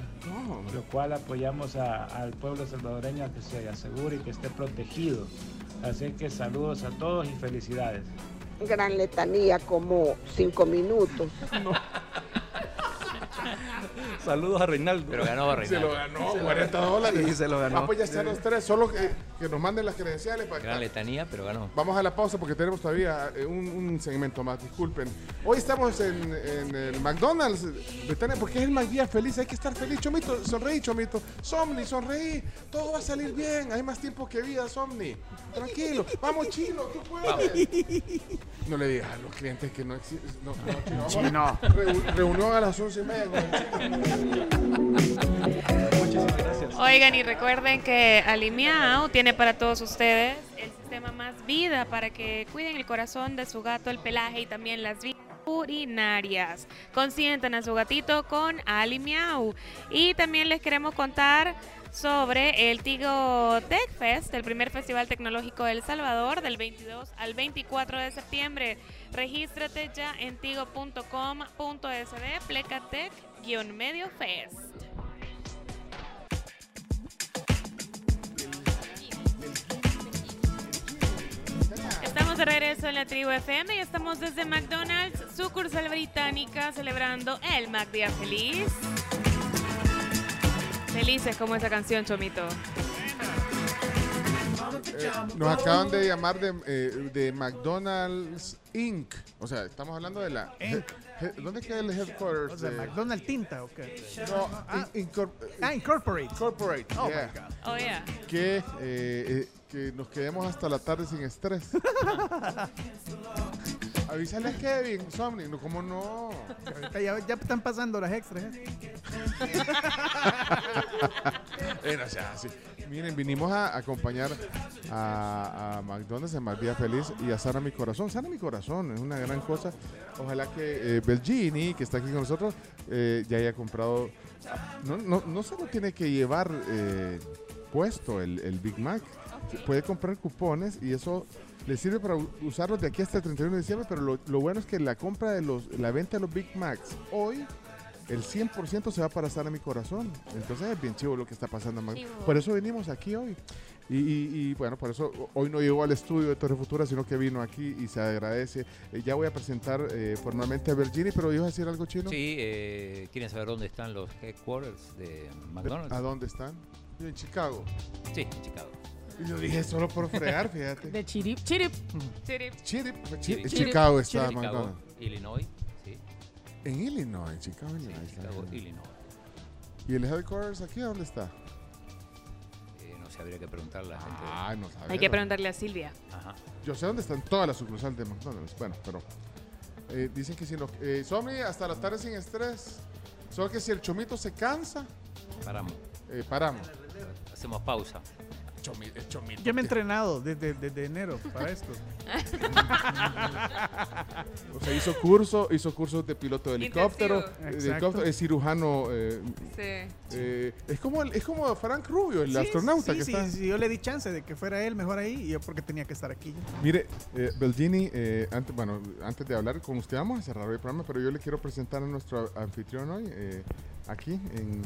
Speaker 71: lo cual apoyamos a- al pueblo salvadoreño a que se asegure y que esté protegido. Así que saludos a todos y felicidades.
Speaker 72: Gran letanía, como cinco minutos. (laughs)
Speaker 67: Saludos a Reinaldo.
Speaker 7: Pero ganó
Speaker 4: Se lo ganó, 40 dólares.
Speaker 71: Sí, se lo ganó.
Speaker 4: Ah, pues ya están los tres, solo que, que nos manden las credenciales para
Speaker 7: Gran letanía, pero ganó.
Speaker 4: Vamos a la pausa porque tenemos todavía eh, un, un segmento más, disculpen. Hoy estamos en, en el McDonald's, porque es el más día feliz, hay que estar feliz, Chomito, sonreí, Chomito. Somni, sonreí, todo va a salir bien, hay más tiempo que vida, Somni. Tranquilo, vamos chino, tú puedes. No le digas a los clientes que no existe. No, no, (laughs) chino, vamos. Reu- reunión a las once y media con el chino.
Speaker 6: Oigan, y recuerden que Alimiao tiene para todos ustedes el sistema más vida para que cuiden el corazón de su gato, el pelaje y también las vías urinarias. Consientan a su gatito con Alimiao. Y también les queremos contar sobre el Tigo Tech Fest, el primer festival tecnológico de El Salvador, del 22 al 24 de septiembre. Regístrate ya en tigo.com.sd, plecatec-medio fest. Estamos de regreso en la tribu FM y estamos desde McDonald's, sucursal británica, celebrando el Mac Día Feliz. Felices como esa canción, Chomito.
Speaker 4: Eh, nos acaban de llamar de, eh, de McDonald's Inc. O sea, estamos hablando de la.
Speaker 1: Inc.
Speaker 4: ¿Dónde queda el headquarters?
Speaker 1: O sea,
Speaker 4: de-
Speaker 1: McDonald's Tinta, ¿o qué?
Speaker 4: No,
Speaker 1: ah,
Speaker 4: in- incor-
Speaker 1: ah, Incorporate.
Speaker 4: Corporate.
Speaker 1: Oh,
Speaker 4: yeah.
Speaker 1: my God.
Speaker 6: Oh, yeah.
Speaker 4: Que, eh, eh, que nos quedemos hasta la tarde sin estrés. (laughs) Avísale a Kevin, Somni, no, ¿cómo no?
Speaker 1: Ahorita ya, ya están pasando las extras. ¿eh? (laughs)
Speaker 4: Eh, no sea así. Miren, vinimos a acompañar a, a McDonald's en Más Feliz y a Sana Mi Corazón. Sana Mi Corazón es una gran cosa. Ojalá que eh, Belgini, que está aquí con nosotros, eh, ya haya comprado. No, no, no solo tiene que llevar eh, puesto el, el Big Mac, puede comprar cupones y eso le sirve para usarlos de aquí hasta el 31 de diciembre. Pero lo, lo bueno es que la compra de los, la venta de los Big Macs hoy el 100% se va para estar a mi corazón. Entonces es bien chivo lo que está pasando.
Speaker 6: Chivo.
Speaker 4: Por eso venimos aquí hoy. Y, y- y, bueno, por eso hoy no llegó al estudio de Torre Futura, sino que vino aquí y se agradece. Eh, ya voy a presentar eh, formalmente a Virginia, pero ibas a decir algo chino.
Speaker 7: Sí, eh, ¿quieren saber dónde están los headquarters de McDonald's?
Speaker 4: ¿A dónde están? En Chicago.
Speaker 7: Sí, en Chicago.
Speaker 4: Y lo dije solo por fregar, (laughs) fíjate.
Speaker 5: De Chirip, Chirip.
Speaker 6: Chirip.
Speaker 4: Chirip,
Speaker 7: Chirip.
Speaker 4: Chi- Chicago está
Speaker 7: Chicago,
Speaker 4: McDonald's.
Speaker 7: Illinois.
Speaker 4: En Illinois, en Chicago,
Speaker 7: Sí,
Speaker 4: Illinois. está
Speaker 7: Chicago. Illinois.
Speaker 4: ¿Y el headquarters aquí dónde está?
Speaker 7: Eh, no sé, habría que preguntarle a la gente.
Speaker 4: Ah, no sabemos.
Speaker 6: Hay que preguntarle a Silvia.
Speaker 7: Ajá.
Speaker 4: Yo sé dónde están todas las sucursales de McDonald's. Bueno, pero eh, dicen que si no. Eh, Somni, hasta la tarde sin estrés. Solo que si el chomito se cansa,
Speaker 7: Paramos.
Speaker 4: eh, paramos.
Speaker 7: Hacemos pausa.
Speaker 1: Yo me he entrenado desde, desde enero para esto. (laughs)
Speaker 4: O sea, hizo curso, hizo cursos de piloto de helicóptero, eh, de
Speaker 1: Exacto.
Speaker 4: helicóptero, es cirujano. eh,
Speaker 6: Sí.
Speaker 4: eh, es como el- es como Frank Rubio, el
Speaker 1: Sí,
Speaker 4: astronauta
Speaker 1: sí,
Speaker 4: que
Speaker 1: sí,
Speaker 4: está.
Speaker 1: sí, yo le di chance de que fuera él mejor ahí y yo porque tenía que estar aquí.
Speaker 4: Mire, eh, Belgini, eh, antes, bueno, antes de hablar con usted vamos a cerrar el programa, pero yo le quiero presentar a nuestro anfitrión hoy, eh, aquí en,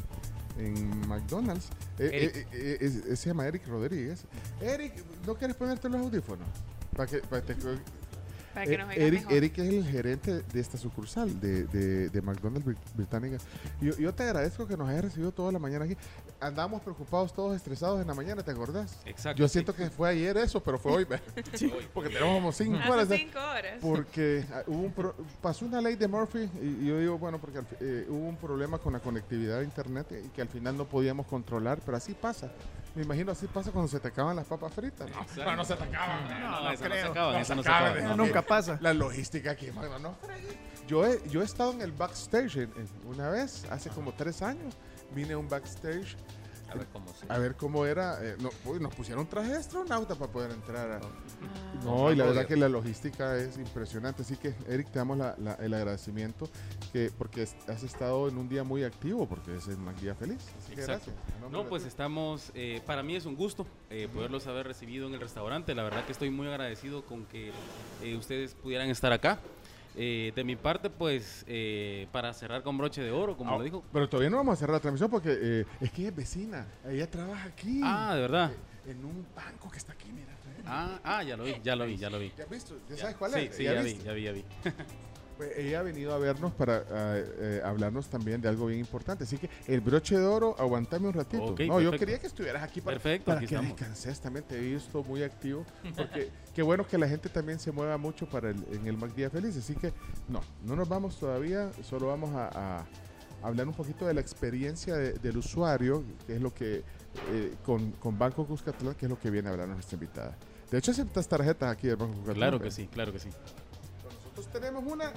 Speaker 4: en McDonald's. Eh, eh, eh, es- es- se llama Eric Rodríguez. Eric, ¿no quieres ponerte los audífonos? Para que, para te-
Speaker 6: Para que
Speaker 4: Eh,
Speaker 6: nos
Speaker 4: Eric,
Speaker 6: mejor.
Speaker 4: Eric es el gerente de esta sucursal de, de, de McDonald's Brit- Británica. Y Yo, yo te agradezco que nos hayas recibido toda la mañana aquí. Andamos preocupados, todos estresados en la mañana, ¿te acordás?
Speaker 64: Exacto,
Speaker 4: Yo
Speaker 64: sí.
Speaker 4: siento que fue ayer eso, pero fue hoy. (laughs) (laughs) Porque tenemos como cinco
Speaker 6: Hace
Speaker 4: horas. ¿eh?
Speaker 6: cinco horas.
Speaker 4: Porque ah, hubo un pro- pasó una ley de Murphy y, y yo digo, bueno, porque eh, hubo un problema con la conectividad de internet y que al final no podíamos controlar, pero así pasa. Me imagino así pasa cuando se te acaban las papas fritas. No. Bueno, no se te acaban.
Speaker 64: No,
Speaker 4: No, no
Speaker 64: esa no se
Speaker 4: creo.
Speaker 64: acaban,
Speaker 4: No
Speaker 64: esa
Speaker 4: se
Speaker 64: no se
Speaker 4: acaban.
Speaker 64: acaban.
Speaker 4: No,
Speaker 1: Nunca pasa.
Speaker 4: La logística aquí, mano, no. Yo he, yo he estado en el backstage en- en- una vez, hace como tres años. Vine a un backstage
Speaker 7: A ver cómo se.
Speaker 4: A ver cómo era. eh, no, uy, nos pusieron traje de astronauta para poder entrar. a-. No, y la verdad que la logística es impresionante. Así que, Eric, te damos la- la- el agradecimiento que porque has estado en un día muy activo, porque es el Mac Día Feliz. Así que
Speaker 64: Exacto.
Speaker 4: gracias.
Speaker 64: No, pues estamos, eh, para mí es un gusto eh, poderlos haber recibido en el restaurante. La verdad que estoy muy agradecido con que eh, ustedes pudieran estar acá. Eh, de mi parte, pues, eh, para cerrar con broche de oro, como
Speaker 4: Ah,
Speaker 64: lo dijo.
Speaker 4: Pero todavía no vamos a cerrar la transmisión porque eh, es que es vecina. Ella trabaja aquí.
Speaker 64: Ah, de verdad.
Speaker 4: Eh, En un banco que está aquí, mira.
Speaker 64: Ah, ah, ya lo vi, ya lo vi, ya lo vi.
Speaker 4: ¿Ya has visto? ¿Ya sabes cuál
Speaker 64: sí,
Speaker 4: es?
Speaker 64: Sí,
Speaker 4: ¿Ya
Speaker 64: ya, vi, ya vi, ya (laughs) vi.
Speaker 4: Pues ella ha venido a vernos para ah, eh, hablarnos también de algo bien importante. Así que el broche de oro, aguantame un ratito. No, yo
Speaker 64: perfecto.
Speaker 4: quería que estuvieras aquí para,
Speaker 64: Perfecto,
Speaker 4: para
Speaker 64: aquí
Speaker 4: que
Speaker 64: estamos.
Speaker 4: descanses. También te he visto muy activo. Porque qué bueno que la gente también se mueva mucho para el, en el Mac Día Feliz. Así que no, no nos vamos todavía. Solo vamos a, a hablar un poquito de la experiencia de- del usuario, que es lo que eh, con, con Banco Cuscatlán, que es lo que viene a hablar nuestra invitada. De hecho, aceptas tarjetas aquí del Banco Cuscatlán.
Speaker 64: Claro que sí, claro que sí.
Speaker 4: Nosotros tenemos una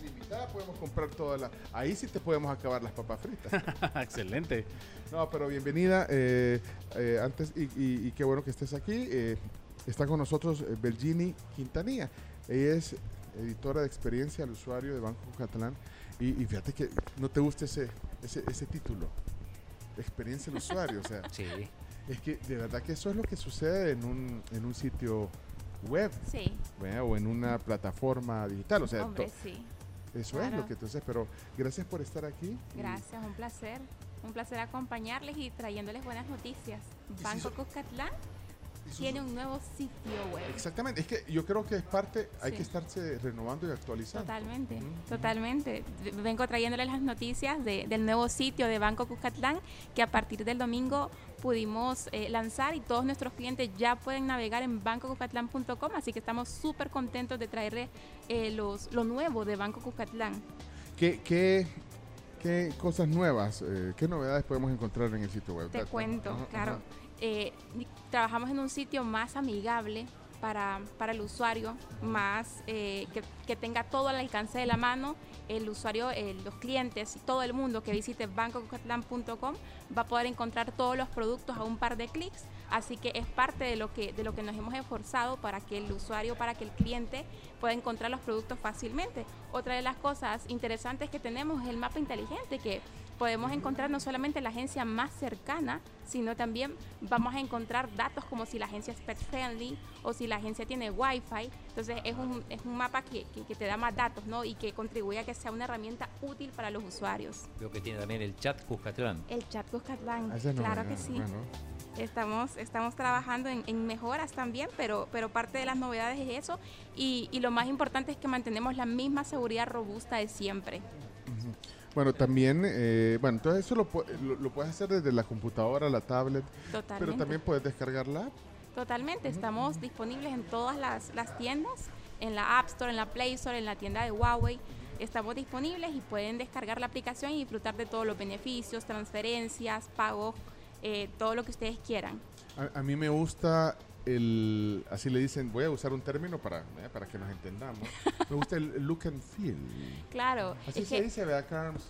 Speaker 4: ilimitada, podemos comprar todas las. Ahí sí te podemos acabar las papas fritas. (laughs)
Speaker 64: Excelente.
Speaker 4: No, pero bienvenida. eh, eh, antes, y, y- y qué bueno que estés aquí. eh, está con nosotros Virginie Quintanilla. Ella es editora de experiencia al usuario de Banco Catalán. Y, y fíjate que no te gusta ese, ese, ese título. Experiencia al usuario. O sea, (laughs)
Speaker 7: Sí.
Speaker 4: es que de verdad que eso es lo que sucede en un, en un sitio web.
Speaker 73: Sí.
Speaker 4: O en una plataforma digital. O sea,
Speaker 73: Hombre, sí.
Speaker 4: eso es lo que entonces, pero gracias por estar aquí.
Speaker 73: Gracias, un placer. Un placer acompañarles y trayéndoles buenas noticias. Banco Cuscatlán
Speaker 4: si
Speaker 73: tiene un nuevo sitio web.
Speaker 4: Exactamente, es que yo creo que es parte, hay
Speaker 73: Sí.
Speaker 4: que estarse renovando y actualizando.
Speaker 73: Totalmente, totalmente. Vengo trayéndoles las noticias de- del nuevo sitio de Banco Cuscatlán que a partir del domingo pudimos eh, lanzar y todos nuestros clientes ya pueden navegar en bancocuscatlán.com, así que estamos súper contentos de traerles eh, los, lo nuevo de Banco Cuscatlán.
Speaker 4: ¿Qué, qué, qué cosas nuevas, eh, qué novedades podemos encontrar en el sitio web?
Speaker 73: Te cuento,
Speaker 4: ajá,
Speaker 73: claro.
Speaker 4: ajá.
Speaker 73: Eh, trabajamos en un sitio más amigable para, para el usuario, más eh, que, que tenga todo al alcance de la mano. El usuario, los clientes todo el mundo que visite bancocucatlán.com va a poder encontrar todos los productos a un par de clics. Así que es parte de lo que, de lo que nos hemos esforzado para que el usuario, para que el cliente pueda encontrar los productos fácilmente. Otra de las cosas interesantes que tenemos es el mapa inteligente que podemos encontrar no solamente la agencia más cercana, sino también vamos a encontrar datos como si la agencia es pet friendly o si la agencia tiene wifi. Entonces es un, es un mapa que, que- que te da más datos ¿no? y que contribuye a que sea una herramienta útil para los usuarios.
Speaker 7: Veo que tiene también el chat Cuscatlán.
Speaker 73: El chat Cuscatlán,
Speaker 7: Ah, es
Speaker 73: claro que sí.
Speaker 7: bueno.
Speaker 73: Estamos, estamos trabajando en, en mejoras también, pero, pero parte de las novedades es eso. Y, y lo más importante es que mantenemos la misma seguridad robusta de siempre.
Speaker 4: Ujú. Bueno, también, eh, bueno, entonces eso lo, lo, lo puedes hacer desde la computadora, la tablet, pero
Speaker 73: Totalmente.
Speaker 4: también puedes descargar la app.
Speaker 73: Totalmente, estamos disponibles en todas las, las tiendas, en la App Store, en la Play Store, en la tienda de Huawei. Estamos disponibles y pueden descargar la aplicación y disfrutar de todos los beneficios, transferencias, pagos, eh, todo lo que ustedes quieran.
Speaker 4: A, a mí me gusta el, así le dicen, voy a usar un término para, eh, para que nos entendamos. (laughs) Me gusta el look and feel.
Speaker 73: Claro,
Speaker 4: Así
Speaker 73: es
Speaker 4: se
Speaker 73: que-
Speaker 4: dice, ¿verdad, Carms?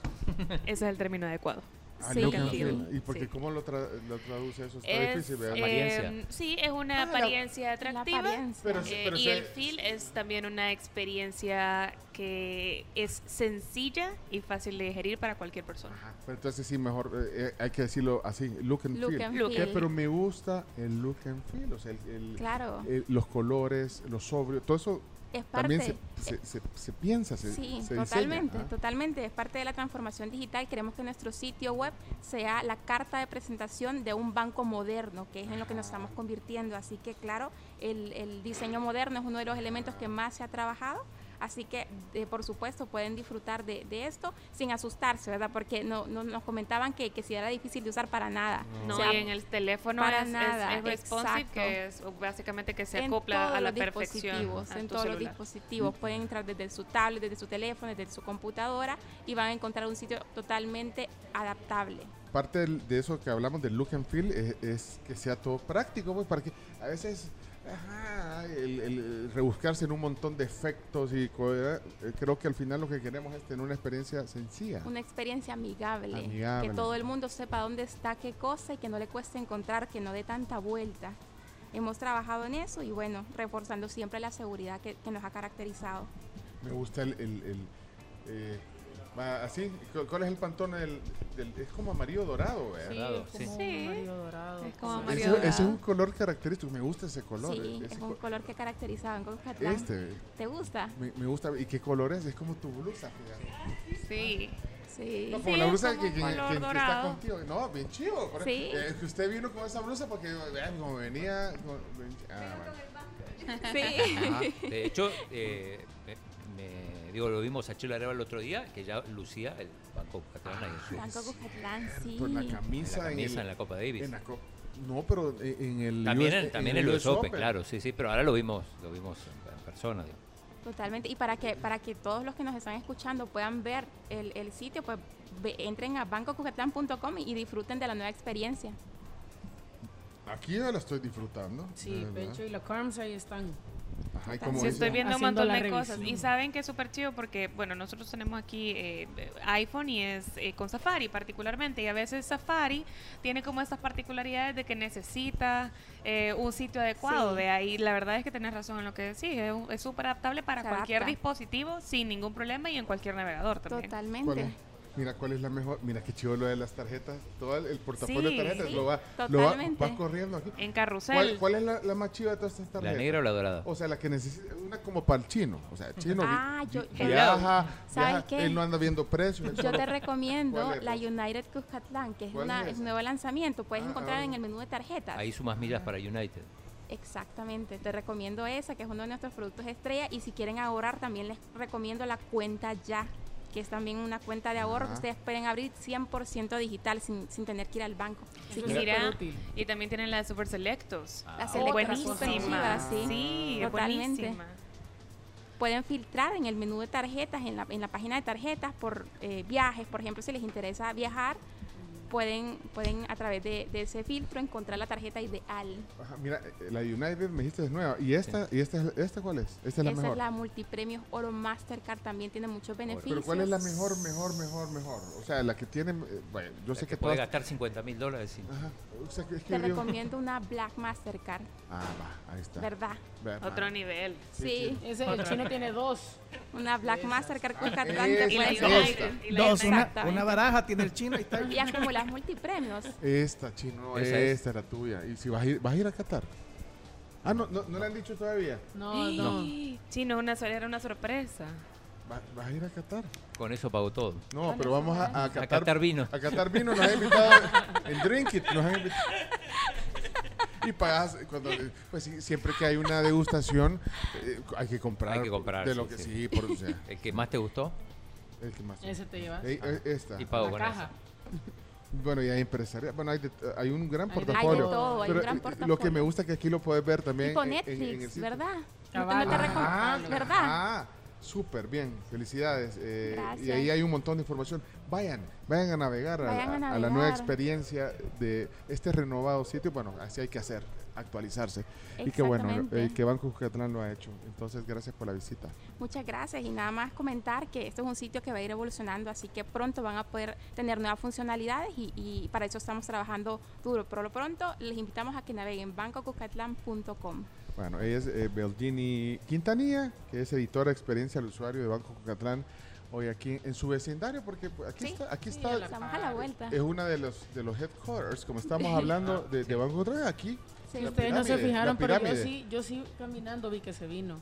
Speaker 6: Ese es el término adecuado.
Speaker 4: Ah,
Speaker 6: Sí.
Speaker 4: look
Speaker 6: Look.
Speaker 4: ¿Y porque
Speaker 6: Sí.
Speaker 4: cómo lo, tra- lo traduce eso? Está
Speaker 6: Es,
Speaker 4: difícil, ¿verdad?
Speaker 6: eh, sí, es una
Speaker 4: Ah, la-
Speaker 6: apariencia atractiva.
Speaker 73: apariencia.
Speaker 4: Pero
Speaker 6: eh,
Speaker 4: pero
Speaker 6: y
Speaker 4: se-
Speaker 6: el feel es también una experiencia que es sencilla y fácil de digerir para cualquier persona.
Speaker 4: Pero entonces sí, mejor eh, eh, hay que decirlo así, look and
Speaker 6: Look
Speaker 4: feel.
Speaker 6: and
Speaker 4: Eh,
Speaker 6: feel.
Speaker 4: pero me gusta el look and feel, o sea, el, el-
Speaker 73: Claro.
Speaker 4: el- los colores, los sobrios, todo eso
Speaker 73: Es
Speaker 4: también se,
Speaker 73: parte.
Speaker 4: se, se- se piensa, se,
Speaker 73: Sí,
Speaker 4: diseña,
Speaker 73: totalmente,
Speaker 4: ¿ah?
Speaker 73: totalmente. Es parte de la transformación digital. Queremos que nuestro sitio web sea la carta de presentación de un banco moderno, que es en lo que nos estamos convirtiendo. Así que, claro, el, el diseño moderno es uno de los elementos que más se ha trabajado. Así que, eh, por supuesto, pueden disfrutar de, de esto sin asustarse, ¿verdad? Porque no, no- nos comentaban que, que si era difícil de usar para nada.
Speaker 6: No,
Speaker 73: O sea,
Speaker 6: y en el teléfono
Speaker 73: para
Speaker 6: es, es-
Speaker 73: nada,
Speaker 6: es responsive,
Speaker 73: exacto.
Speaker 6: que es básicamente que se
Speaker 73: en
Speaker 6: acopla a la
Speaker 73: los
Speaker 6: perfección.
Speaker 73: dispositivos,
Speaker 6: a
Speaker 73: en todos los
Speaker 6: celular.
Speaker 73: dispositivos. Pueden entrar desde su tablet, desde su teléfono, desde su computadora y van a encontrar un sitio totalmente adaptable.
Speaker 4: Parte del- de eso que hablamos del look and feel es, es que sea todo práctico, pues, para que a veces, ajá, el, el rebuscarse en un montón de efectos y eh, creo que al final lo que queremos es tener una experiencia sencilla.
Speaker 73: Una experiencia amigable,
Speaker 4: Amigable.
Speaker 73: que todo el mundo sepa dónde está qué cosa y que no le cueste encontrar, que no dé tanta vuelta. Hemos trabajado en eso y bueno, reforzando siempre la seguridad que, que nos ha caracterizado.
Speaker 4: Me gusta el... el- eh, así, cu- ¿cuál es el pantón? del- del- es como amarillo dorado, ¿verdad?
Speaker 5: Dorado, sí.
Speaker 6: Sí.
Speaker 5: amarillo dorado.
Speaker 6: Es como
Speaker 5: Sí.
Speaker 6: amarillo
Speaker 4: Ese, ese es
Speaker 6: dorado.
Speaker 4: un color característico, me gusta ese color.
Speaker 73: sí,
Speaker 4: ese
Speaker 73: es
Speaker 4: co-
Speaker 73: un color que caracterizaba en Cuscatlán.
Speaker 4: Este.
Speaker 73: ¿Te gusta?
Speaker 4: me, me gusta. ¿Y qué color es? Es como tu blusa, fíjate.
Speaker 6: Sí.
Speaker 73: Sí.
Speaker 4: No, como
Speaker 6: Sí,
Speaker 4: la
Speaker 6: es
Speaker 4: blusa
Speaker 6: como
Speaker 4: que, que-
Speaker 6: color
Speaker 4: que- que está
Speaker 6: dorado.
Speaker 4: contigo. No, bien chido. por-
Speaker 73: Sí.
Speaker 4: eh, Es que usted vino con esa blusa porque vean, como venía. con- ah. (laughs)
Speaker 7: Ajá. De hecho, eh, me, me- digo, lo vimos a Chelo Areva el otro día, que ya lucía el Banco Catalán ahí en su-
Speaker 73: Banco Cuscatlán, sí.
Speaker 4: Por la camisa,
Speaker 7: En la camisa
Speaker 4: el-
Speaker 7: en la Copa Davis.
Speaker 4: en la co- no, pero en el.
Speaker 7: También,
Speaker 4: US
Speaker 7: en, también el US Open, claro, sí, sí, pero ahora lo vimos, lo vimos en, en persona. digo.
Speaker 73: Totalmente. Y para que, para que todos los que nos están escuchando puedan ver el, el sitio, pues ve- entren a bancocucatlán.com y disfruten de la nueva experiencia.
Speaker 4: Aquí yo la estoy disfrutando.
Speaker 5: Sí. Pecho y la Carms ahí están.
Speaker 4: Ajá, y como
Speaker 6: Sí, estoy viendo un montón de cosas. Y saben que es súper chido porque, bueno, nosotros tenemos aquí eh, iPhone y es eh, con Safari particularmente. Y a veces Safari tiene como estas particularidades de que necesita eh, un sitio adecuado.
Speaker 73: Sí.
Speaker 6: De ahí, la verdad es que tenés razón en lo que decís. Es súper adaptable para
Speaker 73: Se
Speaker 6: cualquier
Speaker 73: adapta.
Speaker 6: dispositivo sin ningún problema y en cualquier navegador también.
Speaker 4: ¿Cuál
Speaker 73: Totalmente.
Speaker 4: Mira, ¿cuál es la mejor? Mira qué chido lo de las tarjetas. Todo el, el portafolio
Speaker 6: Sí,
Speaker 4: de tarjetas
Speaker 6: sí,
Speaker 4: lo va, lo va, corriendo aquí.
Speaker 6: En carrusel.
Speaker 4: ¿Cuál, cuál es la, la más chiva de todas estas tarjetas?
Speaker 7: negra o la dorada?
Speaker 4: O sea, la que necesita, una como para el chino. O sea, el chino
Speaker 73: Ah, yo-
Speaker 4: vi-
Speaker 73: yo-
Speaker 4: viaja,
Speaker 73: ¿Sabes
Speaker 4: viaja,
Speaker 73: qué?
Speaker 4: él no anda viendo precios.
Speaker 73: Yo te recomiendo la United Cuscatlán, que es,
Speaker 4: ¿Cuál
Speaker 73: una,
Speaker 4: es
Speaker 73: un nuevo lanzamiento. Puedes
Speaker 4: Ah,
Speaker 73: encontrar
Speaker 4: ah.
Speaker 73: en el menú de tarjetas.
Speaker 7: Ahí sumas millas para United.
Speaker 73: Exactamente, te recomiendo esa, que es uno de nuestros productos estrella. Y si quieren ahorrar, también les recomiendo la cuenta ya, que es también una cuenta de ahorro que ustedes pueden abrir 100% digital sin, sin tener que ir al banco. Quieren-
Speaker 6: Mira, y también tienen la de Super Selectos.
Speaker 73: La Selectos,
Speaker 6: buenísima.
Speaker 73: sí.
Speaker 6: Sí,
Speaker 73: Totalmente.
Speaker 6: buenísima.
Speaker 73: pueden filtrar en el menú de tarjetas, en la, en la página de tarjetas, por eh, viajes, por ejemplo, si les interesa viajar, pueden, pueden a través de, de ese filtro encontrar la tarjeta ideal.
Speaker 4: Ajá, mira, la United me dijiste es nueva. ¿Y esta, ¿y esta, es- esta cuál es? Esta es la
Speaker 73: Esa
Speaker 4: mejor.
Speaker 73: es la multipremios Oro Mastercard, también tiene muchos beneficios.
Speaker 4: Pero ¿cuál es la mejor, mejor, mejor, mejor? O sea, la que tiene... eh, bueno, yo sé que
Speaker 7: Puede
Speaker 4: todas-
Speaker 7: gastar 50 mil dólares. sí.
Speaker 4: O sea, que es que
Speaker 73: Te
Speaker 4: yo-
Speaker 73: recomiendo una Black Mastercard,
Speaker 4: Ah, va, ahí está.
Speaker 73: ¿verdad?
Speaker 4: Ve-
Speaker 6: Otro nivel.
Speaker 73: Sí.
Speaker 5: Ese, el chino tiene dos.
Speaker 73: Una Black Mastercard con
Speaker 4: esa.
Speaker 73: conseguir.
Speaker 1: Dos, una, una baraja tiene el chino y está (laughs)
Speaker 73: Y acumulas multipremios.
Speaker 4: Esta, chino,
Speaker 7: Esa
Speaker 4: esta
Speaker 7: es.
Speaker 4: era tuya. ¿Y si vas a ir, vas a, ir a Qatar? Ah, no, no, no le han dicho todavía.
Speaker 5: No, no.
Speaker 6: Chino, una, era una sorpresa.
Speaker 4: Va- ¿Vas a ir a Qatar?
Speaker 7: Con eso pago todo.
Speaker 4: No, pero vamos a, a
Speaker 7: A
Speaker 4: Qatar.
Speaker 7: Qatar vino.
Speaker 4: A Qatar vino, nos ha invitado (laughs) el Drink It, nos ha invitado. Y pagas, cuando, eh, pues sí, siempre que hay una degustación, eh, hay que comprar.
Speaker 7: Hay que comprar.
Speaker 4: De
Speaker 7: sí,
Speaker 4: lo que
Speaker 7: sí.
Speaker 4: sí, por, o sea, (laughs)
Speaker 7: ¿El que más te gustó?
Speaker 4: el que más.
Speaker 5: Ese te llevas.
Speaker 4: Eh, eh, esta.
Speaker 7: Y pago
Speaker 5: La
Speaker 7: con
Speaker 5: caja.
Speaker 7: eso.
Speaker 4: Bueno, y hay empresarial. Bueno, hay, de- hay un gran
Speaker 5: Hay de
Speaker 4: portafolio.
Speaker 73: todo, hay un gran
Speaker 4: eh, Lo que
Speaker 73: portafolio.
Speaker 4: me gusta es que aquí lo puedes ver también.
Speaker 73: Tipo
Speaker 4: en- en- en el
Speaker 73: Netflix,
Speaker 4: sitio.
Speaker 73: ¿verdad?
Speaker 5: Ah,
Speaker 73: No te- no te recom-
Speaker 4: Ah,
Speaker 73: ¿Verdad?
Speaker 4: Ah, súper bien. Felicidades. eh, y ahí hay un montón de información. Vayan, vayan a navegar, a-
Speaker 73: Vayan a
Speaker 4: a, la nueva experiencia de este renovado sitio. Bueno, así hay que hacer, actualizarse. Y que bueno, eh, que Banco Jucatlán lo ha hecho. Entonces, gracias por la visita.
Speaker 73: Muchas gracias y nada más comentar que esto es un sitio que va a ir evolucionando, así que pronto van a poder tener nuevas funcionalidades y, y para eso estamos trabajando duro. Por lo pronto les invitamos a que naveguen bancocucatlán.com.
Speaker 4: Bueno, ella es eh, Belgini Quintanilla, que es editora de experiencia al usuario de Banco Jucatlán. Hoy aquí en su vecindario, porque pues, aquí
Speaker 73: Sí,
Speaker 4: está, aquí
Speaker 5: sí,
Speaker 4: está
Speaker 73: Estamos a la vuelta.
Speaker 4: es una de los de los headquarters, como estamos (laughs) hablando de, de Banco Jucatlán, aquí.
Speaker 73: Sí.
Speaker 4: la
Speaker 5: Ustedes no se
Speaker 4: pirámide,
Speaker 5: fijaron, pero yo
Speaker 4: pirámide.
Speaker 5: sí, yo sí caminando vi que se vino.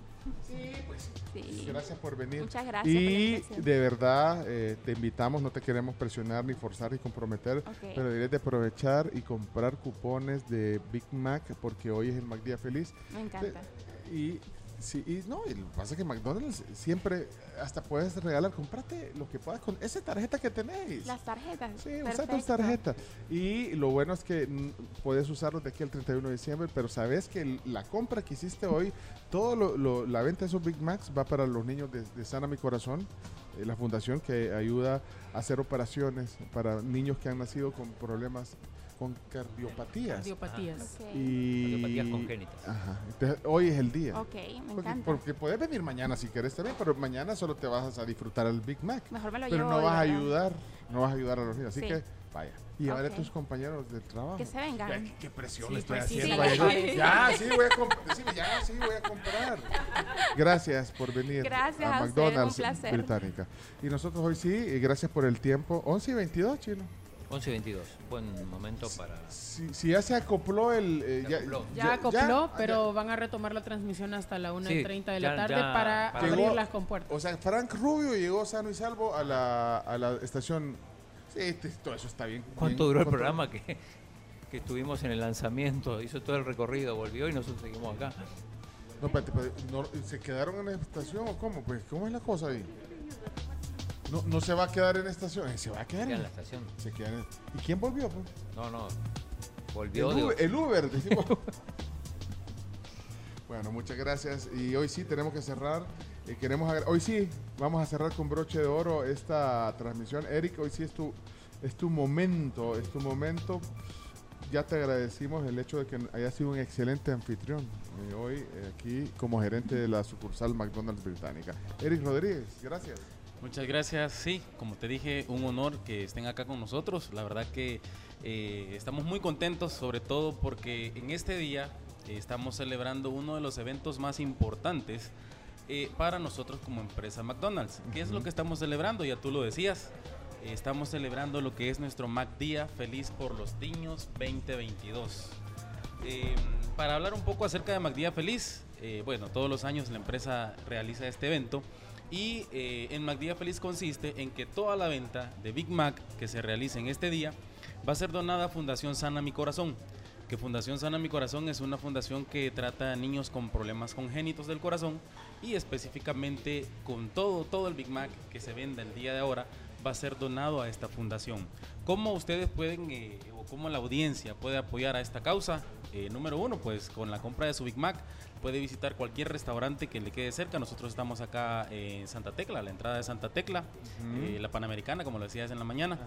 Speaker 4: Sí, pues.
Speaker 73: Sí.
Speaker 4: Gracias por venir.
Speaker 73: Muchas gracias por la
Speaker 4: Y de verdad eh, te invitamos, no te queremos presionar ni forzar ni comprometer,
Speaker 73: Ok.
Speaker 4: pero deberías de aprovechar y comprar cupones de Big Mac porque hoy es el Mac Día Feliz.
Speaker 73: Me encanta.
Speaker 4: Y sí, y no, y lo que pasa es que McDonald's siempre hasta puedes regalar, comprate lo que puedas con esa tarjeta que tenéis.
Speaker 73: Las tarjetas.
Speaker 4: Sí, usa tus tarjetas. Y lo bueno es que puedes usarlos de aquí al 31 de diciembre, pero sabes que la compra que hiciste hoy, todo lo, lo- la venta de esos Big Macs va para los niños de, de Sana Mi Corazón, eh, la fundación que ayuda a hacer operaciones para niños que han nacido con problemas con cardiopatías.
Speaker 5: Cardiopatías.
Speaker 7: Ah.
Speaker 4: Y...
Speaker 7: Cardiopatías congénitas.
Speaker 4: Ajá. Entonces, hoy es el día.
Speaker 73: Ok, me
Speaker 4: Porque,
Speaker 73: encanta.
Speaker 4: porque puedes venir mañana si quieres también, pero mañana solo te vas a disfrutar el Big Mac.
Speaker 73: Mejor me lo
Speaker 4: pero
Speaker 73: llevo
Speaker 4: no
Speaker 73: hoy,
Speaker 4: vas a ayudar, no vas a ayudar a los niños. Así
Speaker 73: Sí.
Speaker 4: que vaya. Y llevaré
Speaker 73: Ok.
Speaker 4: a tus compañeros de trabajo.
Speaker 73: Que se vengan.
Speaker 4: Ya, qué- qué presión
Speaker 73: Sí,
Speaker 4: le estoy
Speaker 73: pues
Speaker 4: haciendo.
Speaker 73: sí,
Speaker 4: a
Speaker 73: sí.
Speaker 4: ellos. Ya, sí, voy a comprar. Decime, ya, sí, voy a comprar. Gracias por venir
Speaker 73: Gracias
Speaker 4: a
Speaker 73: a usted,
Speaker 4: McDonald's
Speaker 73: un placer.
Speaker 4: Británica. Y nosotros hoy sí, y gracias por el tiempo. 11 y 22, chino.
Speaker 7: 11 y 22. Buen momento para.
Speaker 4: Si, si ya se acopló el. eh, ya,
Speaker 5: Ya acopló,
Speaker 4: ya-
Speaker 5: pero van a retomar la transmisión hasta la 1.30 de la
Speaker 7: ya-
Speaker 5: tarde
Speaker 7: ya-
Speaker 5: para
Speaker 7: para-
Speaker 5: abrir las compuertas.
Speaker 4: O sea, Frank Rubio llegó sano y salvo a la, a la estación. Sí, este- todo eso está bien.
Speaker 7: ¿Cuánto
Speaker 4: bien
Speaker 7: duró el programa que, que estuvimos en el lanzamiento? Hizo todo el recorrido, volvió y nosotros seguimos acá.
Speaker 4: No, espérate, espérate, no, ¿Se quedaron en la estación o cómo? Pues, ¿cómo es la cosa ahí? No, no se va a quedar en la estación, eh, se va a quedar
Speaker 7: Queda
Speaker 4: en
Speaker 7: en la estación.
Speaker 4: Se queda en- ¿Y quién volvió? Pues?
Speaker 7: No, no.
Speaker 4: El
Speaker 7: Volvió de-
Speaker 4: Uber, el Uber, (laughs) decimos. bueno, muchas gracias. Y hoy sí tenemos que cerrar. Eh, queremos hoy sí vamos a cerrar con broche de oro esta transmisión. Eric, hoy sí es tu, es tu momento, es tu momento. Ya te agradecimos el hecho de que hayas sido un excelente anfitrión eh, hoy eh, aquí como gerente de la sucursal McDonald's Británica. Eric Rodríguez, gracias.
Speaker 64: Muchas gracias. Sí, como te dije, un honor que estén acá con nosotros. La verdad que eh, estamos muy contentos, sobre todo porque en este día eh, estamos celebrando uno de los eventos más importantes eh, para nosotros como empresa McDonald's. ¿Qué es lo que estamos celebrando? Ya tú lo decías. Eh, estamos celebrando lo que es nuestro Mac Día Feliz por los Niños 2022. Eh, para hablar un poco acerca de MacDía Feliz, eh, bueno, todos los años la empresa realiza este evento y eh, en MacDía Feliz consiste en que toda la venta de Big Mac que se realice en este día va a ser donada a Fundación Sana Mi Corazón. Que Fundación Sana Mi Corazón es una fundación que trata a niños con problemas congénitos del corazón y específicamente con todo, todo el Big Mac que se venda el día de ahora va a ser donado a esta fundación. ¿Cómo ustedes pueden eh, o cómo la audiencia puede apoyar a esta causa? Eh, número uno, pues con la compra de su Big Mac puede visitar cualquier restaurante que le quede cerca. Nosotros estamos acá en Santa Tecla, la entrada de Santa Tecla, eh, la Panamericana, como lo decías en la mañana.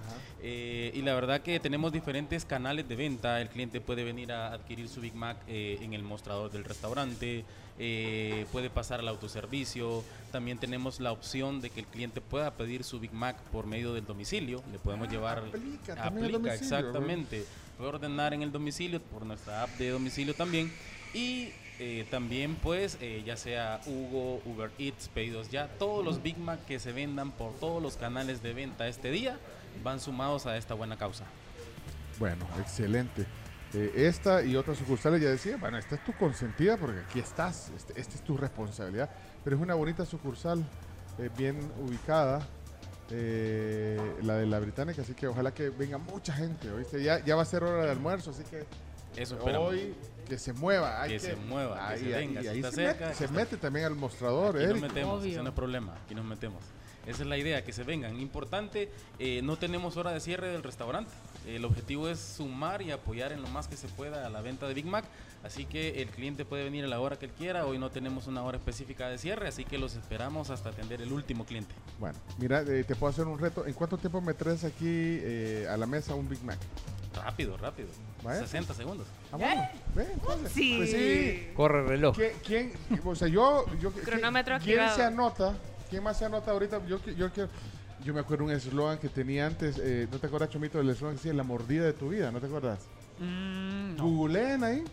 Speaker 64: Eh, y la verdad que tenemos diferentes canales de venta. El cliente puede venir a adquirir su Big Mac eh, en el mostrador del restaurante, eh, puede pasar al autoservicio. También tenemos la opción de que el cliente pueda pedir su Big Mac por medio del domicilio. Le podemos llevar.
Speaker 4: Aplica también el domicilio,
Speaker 64: exactamente. Puede ordenar en el domicilio por nuestra app de domicilio también. Y eh, también pues eh, ya sea Hugo, Uber Eats, pedidos ya, todos los Big Mac que se vendan por todos los canales de venta este día van sumados a esta buena causa.
Speaker 4: Bueno, excelente. Eh, esta y otras sucursales ya decía, bueno, esta es tu consentida porque aquí estás, este- esta es tu responsabilidad, pero es una bonita sucursal, bien ubicada, eh, la de la británica, así que ojalá que venga mucha gente, ¿oíste? Ya, ya va a ser hora de almuerzo, así que
Speaker 64: Eso esperamos.
Speaker 4: hoy que se mueva. hay
Speaker 64: Que se mueva, que se venga, si
Speaker 4: ahí
Speaker 64: está
Speaker 4: se,
Speaker 64: cerca,
Speaker 4: mete, se
Speaker 64: está-
Speaker 4: mete también al mostrador,
Speaker 64: Aquí nos metemos, ese no es problema, aquí nos metemos. Esa es la idea, que se vengan. Importante, eh, no tenemos hora de cierre del restaurante. El objetivo es sumar y apoyar en lo más que se pueda a la venta de Big Mac. Así que el cliente puede venir a la hora que él quiera. Hoy no tenemos una hora específica de cierre, así que los esperamos hasta atender el último cliente.
Speaker 4: Bueno, mira, eh, te puedo hacer un reto. ¿En cuánto tiempo me traes aquí eh, a la mesa un Big Mac?
Speaker 64: Rápido, rápido.
Speaker 4: Vaya.
Speaker 64: 60 segundos.
Speaker 4: Ah, bueno. Ve, entonces.
Speaker 64: Sí.
Speaker 4: Pues sí.
Speaker 7: Corre el reloj.
Speaker 4: ¿Quién, quién- o sea, yo, yo
Speaker 6: Cronómetro
Speaker 4: ¿quién
Speaker 6: activado.
Speaker 4: se anota? ¿Quién más se anota ahorita? Yo, yo quiero, yo me acuerdo un eslogan que tenía antes, eh, ¿no te acuerdas, Chomito, del eslogan que decía la mordida de tu vida? ¿No te acuerdas? Googleen ahí.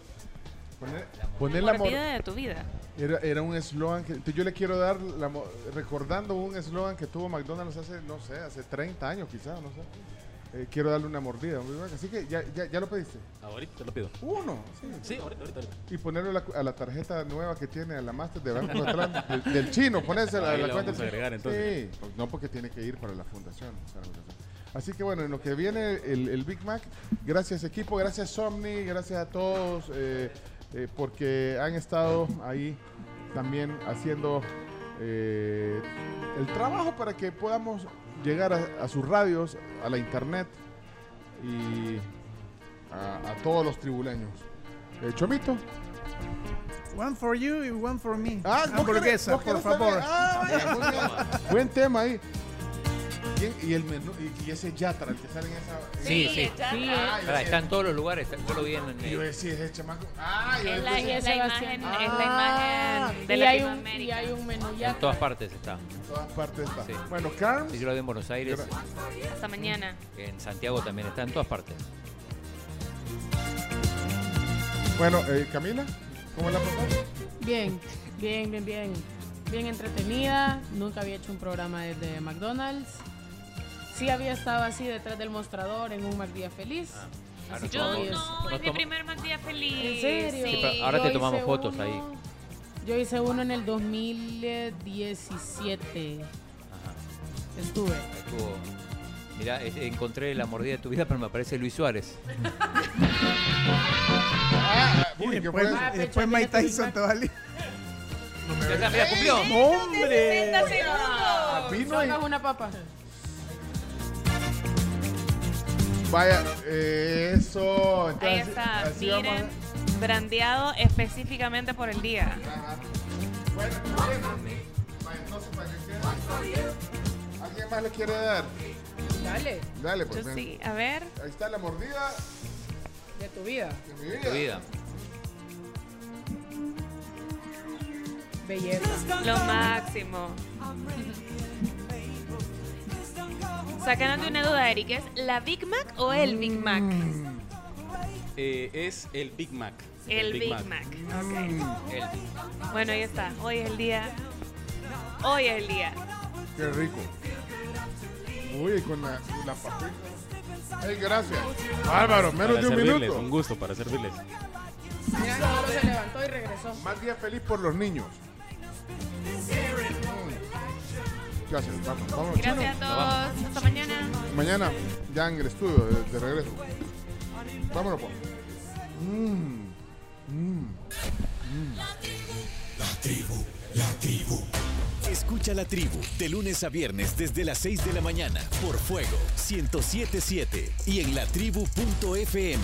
Speaker 4: Poner, poner la mor-
Speaker 6: Mordida de tu vida.
Speaker 4: era, era un eslogan que yo le quiero dar, la mo- recordando un eslogan que tuvo McDonald's hace, no sé, hace 30 años quizás, no sé. Eh, quiero darle una mordida. a un Big Mac. Así que ya, ya, ya lo pediste.
Speaker 64: Ahorita te lo pido.
Speaker 4: Uno, sí.
Speaker 64: Sí, ahorita, ahorita. ahorita.
Speaker 4: Y ponerlo a la, a la tarjeta nueva que tiene a la Master de Banco Central (laughs) del, del chino, ponérsela a la
Speaker 64: la
Speaker 4: cuenta.
Speaker 64: vamos a agregar, entonces.
Speaker 4: Sí, pues no porque tiene que ir para la fundación. para la fundación. Así que bueno, en lo que viene el, el Big Mac, gracias equipo, gracias Somni, gracias a todos, eh, eh, porque han estado ahí también haciendo eh, el trabajo para que podamos llegar a, a sus radios, a la internet y a, a todos los tribuleños. Eh, Chomito.
Speaker 1: One for you y one for me.
Speaker 4: Ah, ¿vos
Speaker 1: Hamburguesa, por favor.
Speaker 4: Ah. (laughs) Buen tema ahí. ¿Quién? Y el menú, y, y ese Yatra, el que sale en esa.
Speaker 7: Sí,
Speaker 4: en-
Speaker 7: sí.
Speaker 5: Sí,
Speaker 4: Ah,
Speaker 7: está en todos los lugares, está- yo lo vi en... en-
Speaker 4: Y yo decía, ese chamaco. Ah, yo
Speaker 6: Es la, es la imagen, es la imagen de
Speaker 5: y hay, un, y hay un menú ya.
Speaker 7: en todas partes está.
Speaker 4: En todas partes está.
Speaker 7: Sí.
Speaker 4: Bueno, Carms.
Speaker 7: Sí, yo lo vi en Buenos Aires,
Speaker 6: Hasta mañana.
Speaker 7: en Santiago también está, en todas partes.
Speaker 4: Bueno, eh, Camila, ¿cómo la pasaste?
Speaker 5: Bien, bien, bien, bien. Bien entretenida. Nunca había hecho un programa desde McDonald's. Sí había estado así detrás del mostrador en un Día feliz.
Speaker 7: Ah,
Speaker 5: Así
Speaker 6: Yo
Speaker 5: es-
Speaker 6: no, es mi primer Mac día feliz.
Speaker 5: ¿En serio?
Speaker 6: Sí.
Speaker 7: Sí, pero ahora
Speaker 5: Yo
Speaker 7: te tomamos
Speaker 5: hice
Speaker 7: fotos
Speaker 5: uno-
Speaker 7: ahí.
Speaker 5: Yo hice uno en el 2017. Estuve.
Speaker 7: Estuvo- eh, encontré la mordida de tu vida, pero me aparece Luis Suárez.
Speaker 4: Ah,
Speaker 1: Y
Speaker 4: uy, ¿qué
Speaker 1: después?
Speaker 5: Ah,
Speaker 1: después Mike
Speaker 5: mira
Speaker 1: Tyson te va a li-
Speaker 7: Ya, mira, cumplió.
Speaker 1: ¡Hombre!
Speaker 5: No una papa.
Speaker 4: Vaya, eh, eso.
Speaker 6: Ahí
Speaker 4: entonces,
Speaker 6: está,
Speaker 4: así vamos a-
Speaker 6: miren, brandeado específicamente por el día.
Speaker 4: Bueno, sé para qué. ¿Alguien más le quiere dar?
Speaker 5: Dale,
Speaker 4: Dale, pues.
Speaker 6: Yo
Speaker 4: ven.
Speaker 6: sí, a ver.
Speaker 4: Ahí está la mordida
Speaker 5: de tu vida.
Speaker 4: de mi vida.
Speaker 7: Tu vida.
Speaker 5: Belleza.
Speaker 6: Lo máximo. Sacándote una duda, Eric, ¿es la Big Mac o el Big Mac?
Speaker 64: Eh, es el Big Mac.
Speaker 6: El Big Mac.
Speaker 7: El-
Speaker 6: Bueno, ahí está. Hoy es el día. Hoy es el día.
Speaker 4: Qué rico. Uy, con la, la papita. Gracias. Bárbaro, menos
Speaker 64: Para
Speaker 4: de un
Speaker 64: servirles,
Speaker 4: minuto.
Speaker 64: un gusto para servirles.
Speaker 5: Mira, se levantó y regresó.
Speaker 4: Más día feliz por los niños. Gracias, vamos, vamos.
Speaker 6: Gracias a todos. Hasta mañana.
Speaker 4: Mañana ya en el estudio de, de regreso. Vámonos, pues. Mm, mm, mm.
Speaker 74: La tribu, la tribu. Escucha la tribu de lunes a viernes desde las 6 de la mañana por Fuego 1077 y en latribu.fm.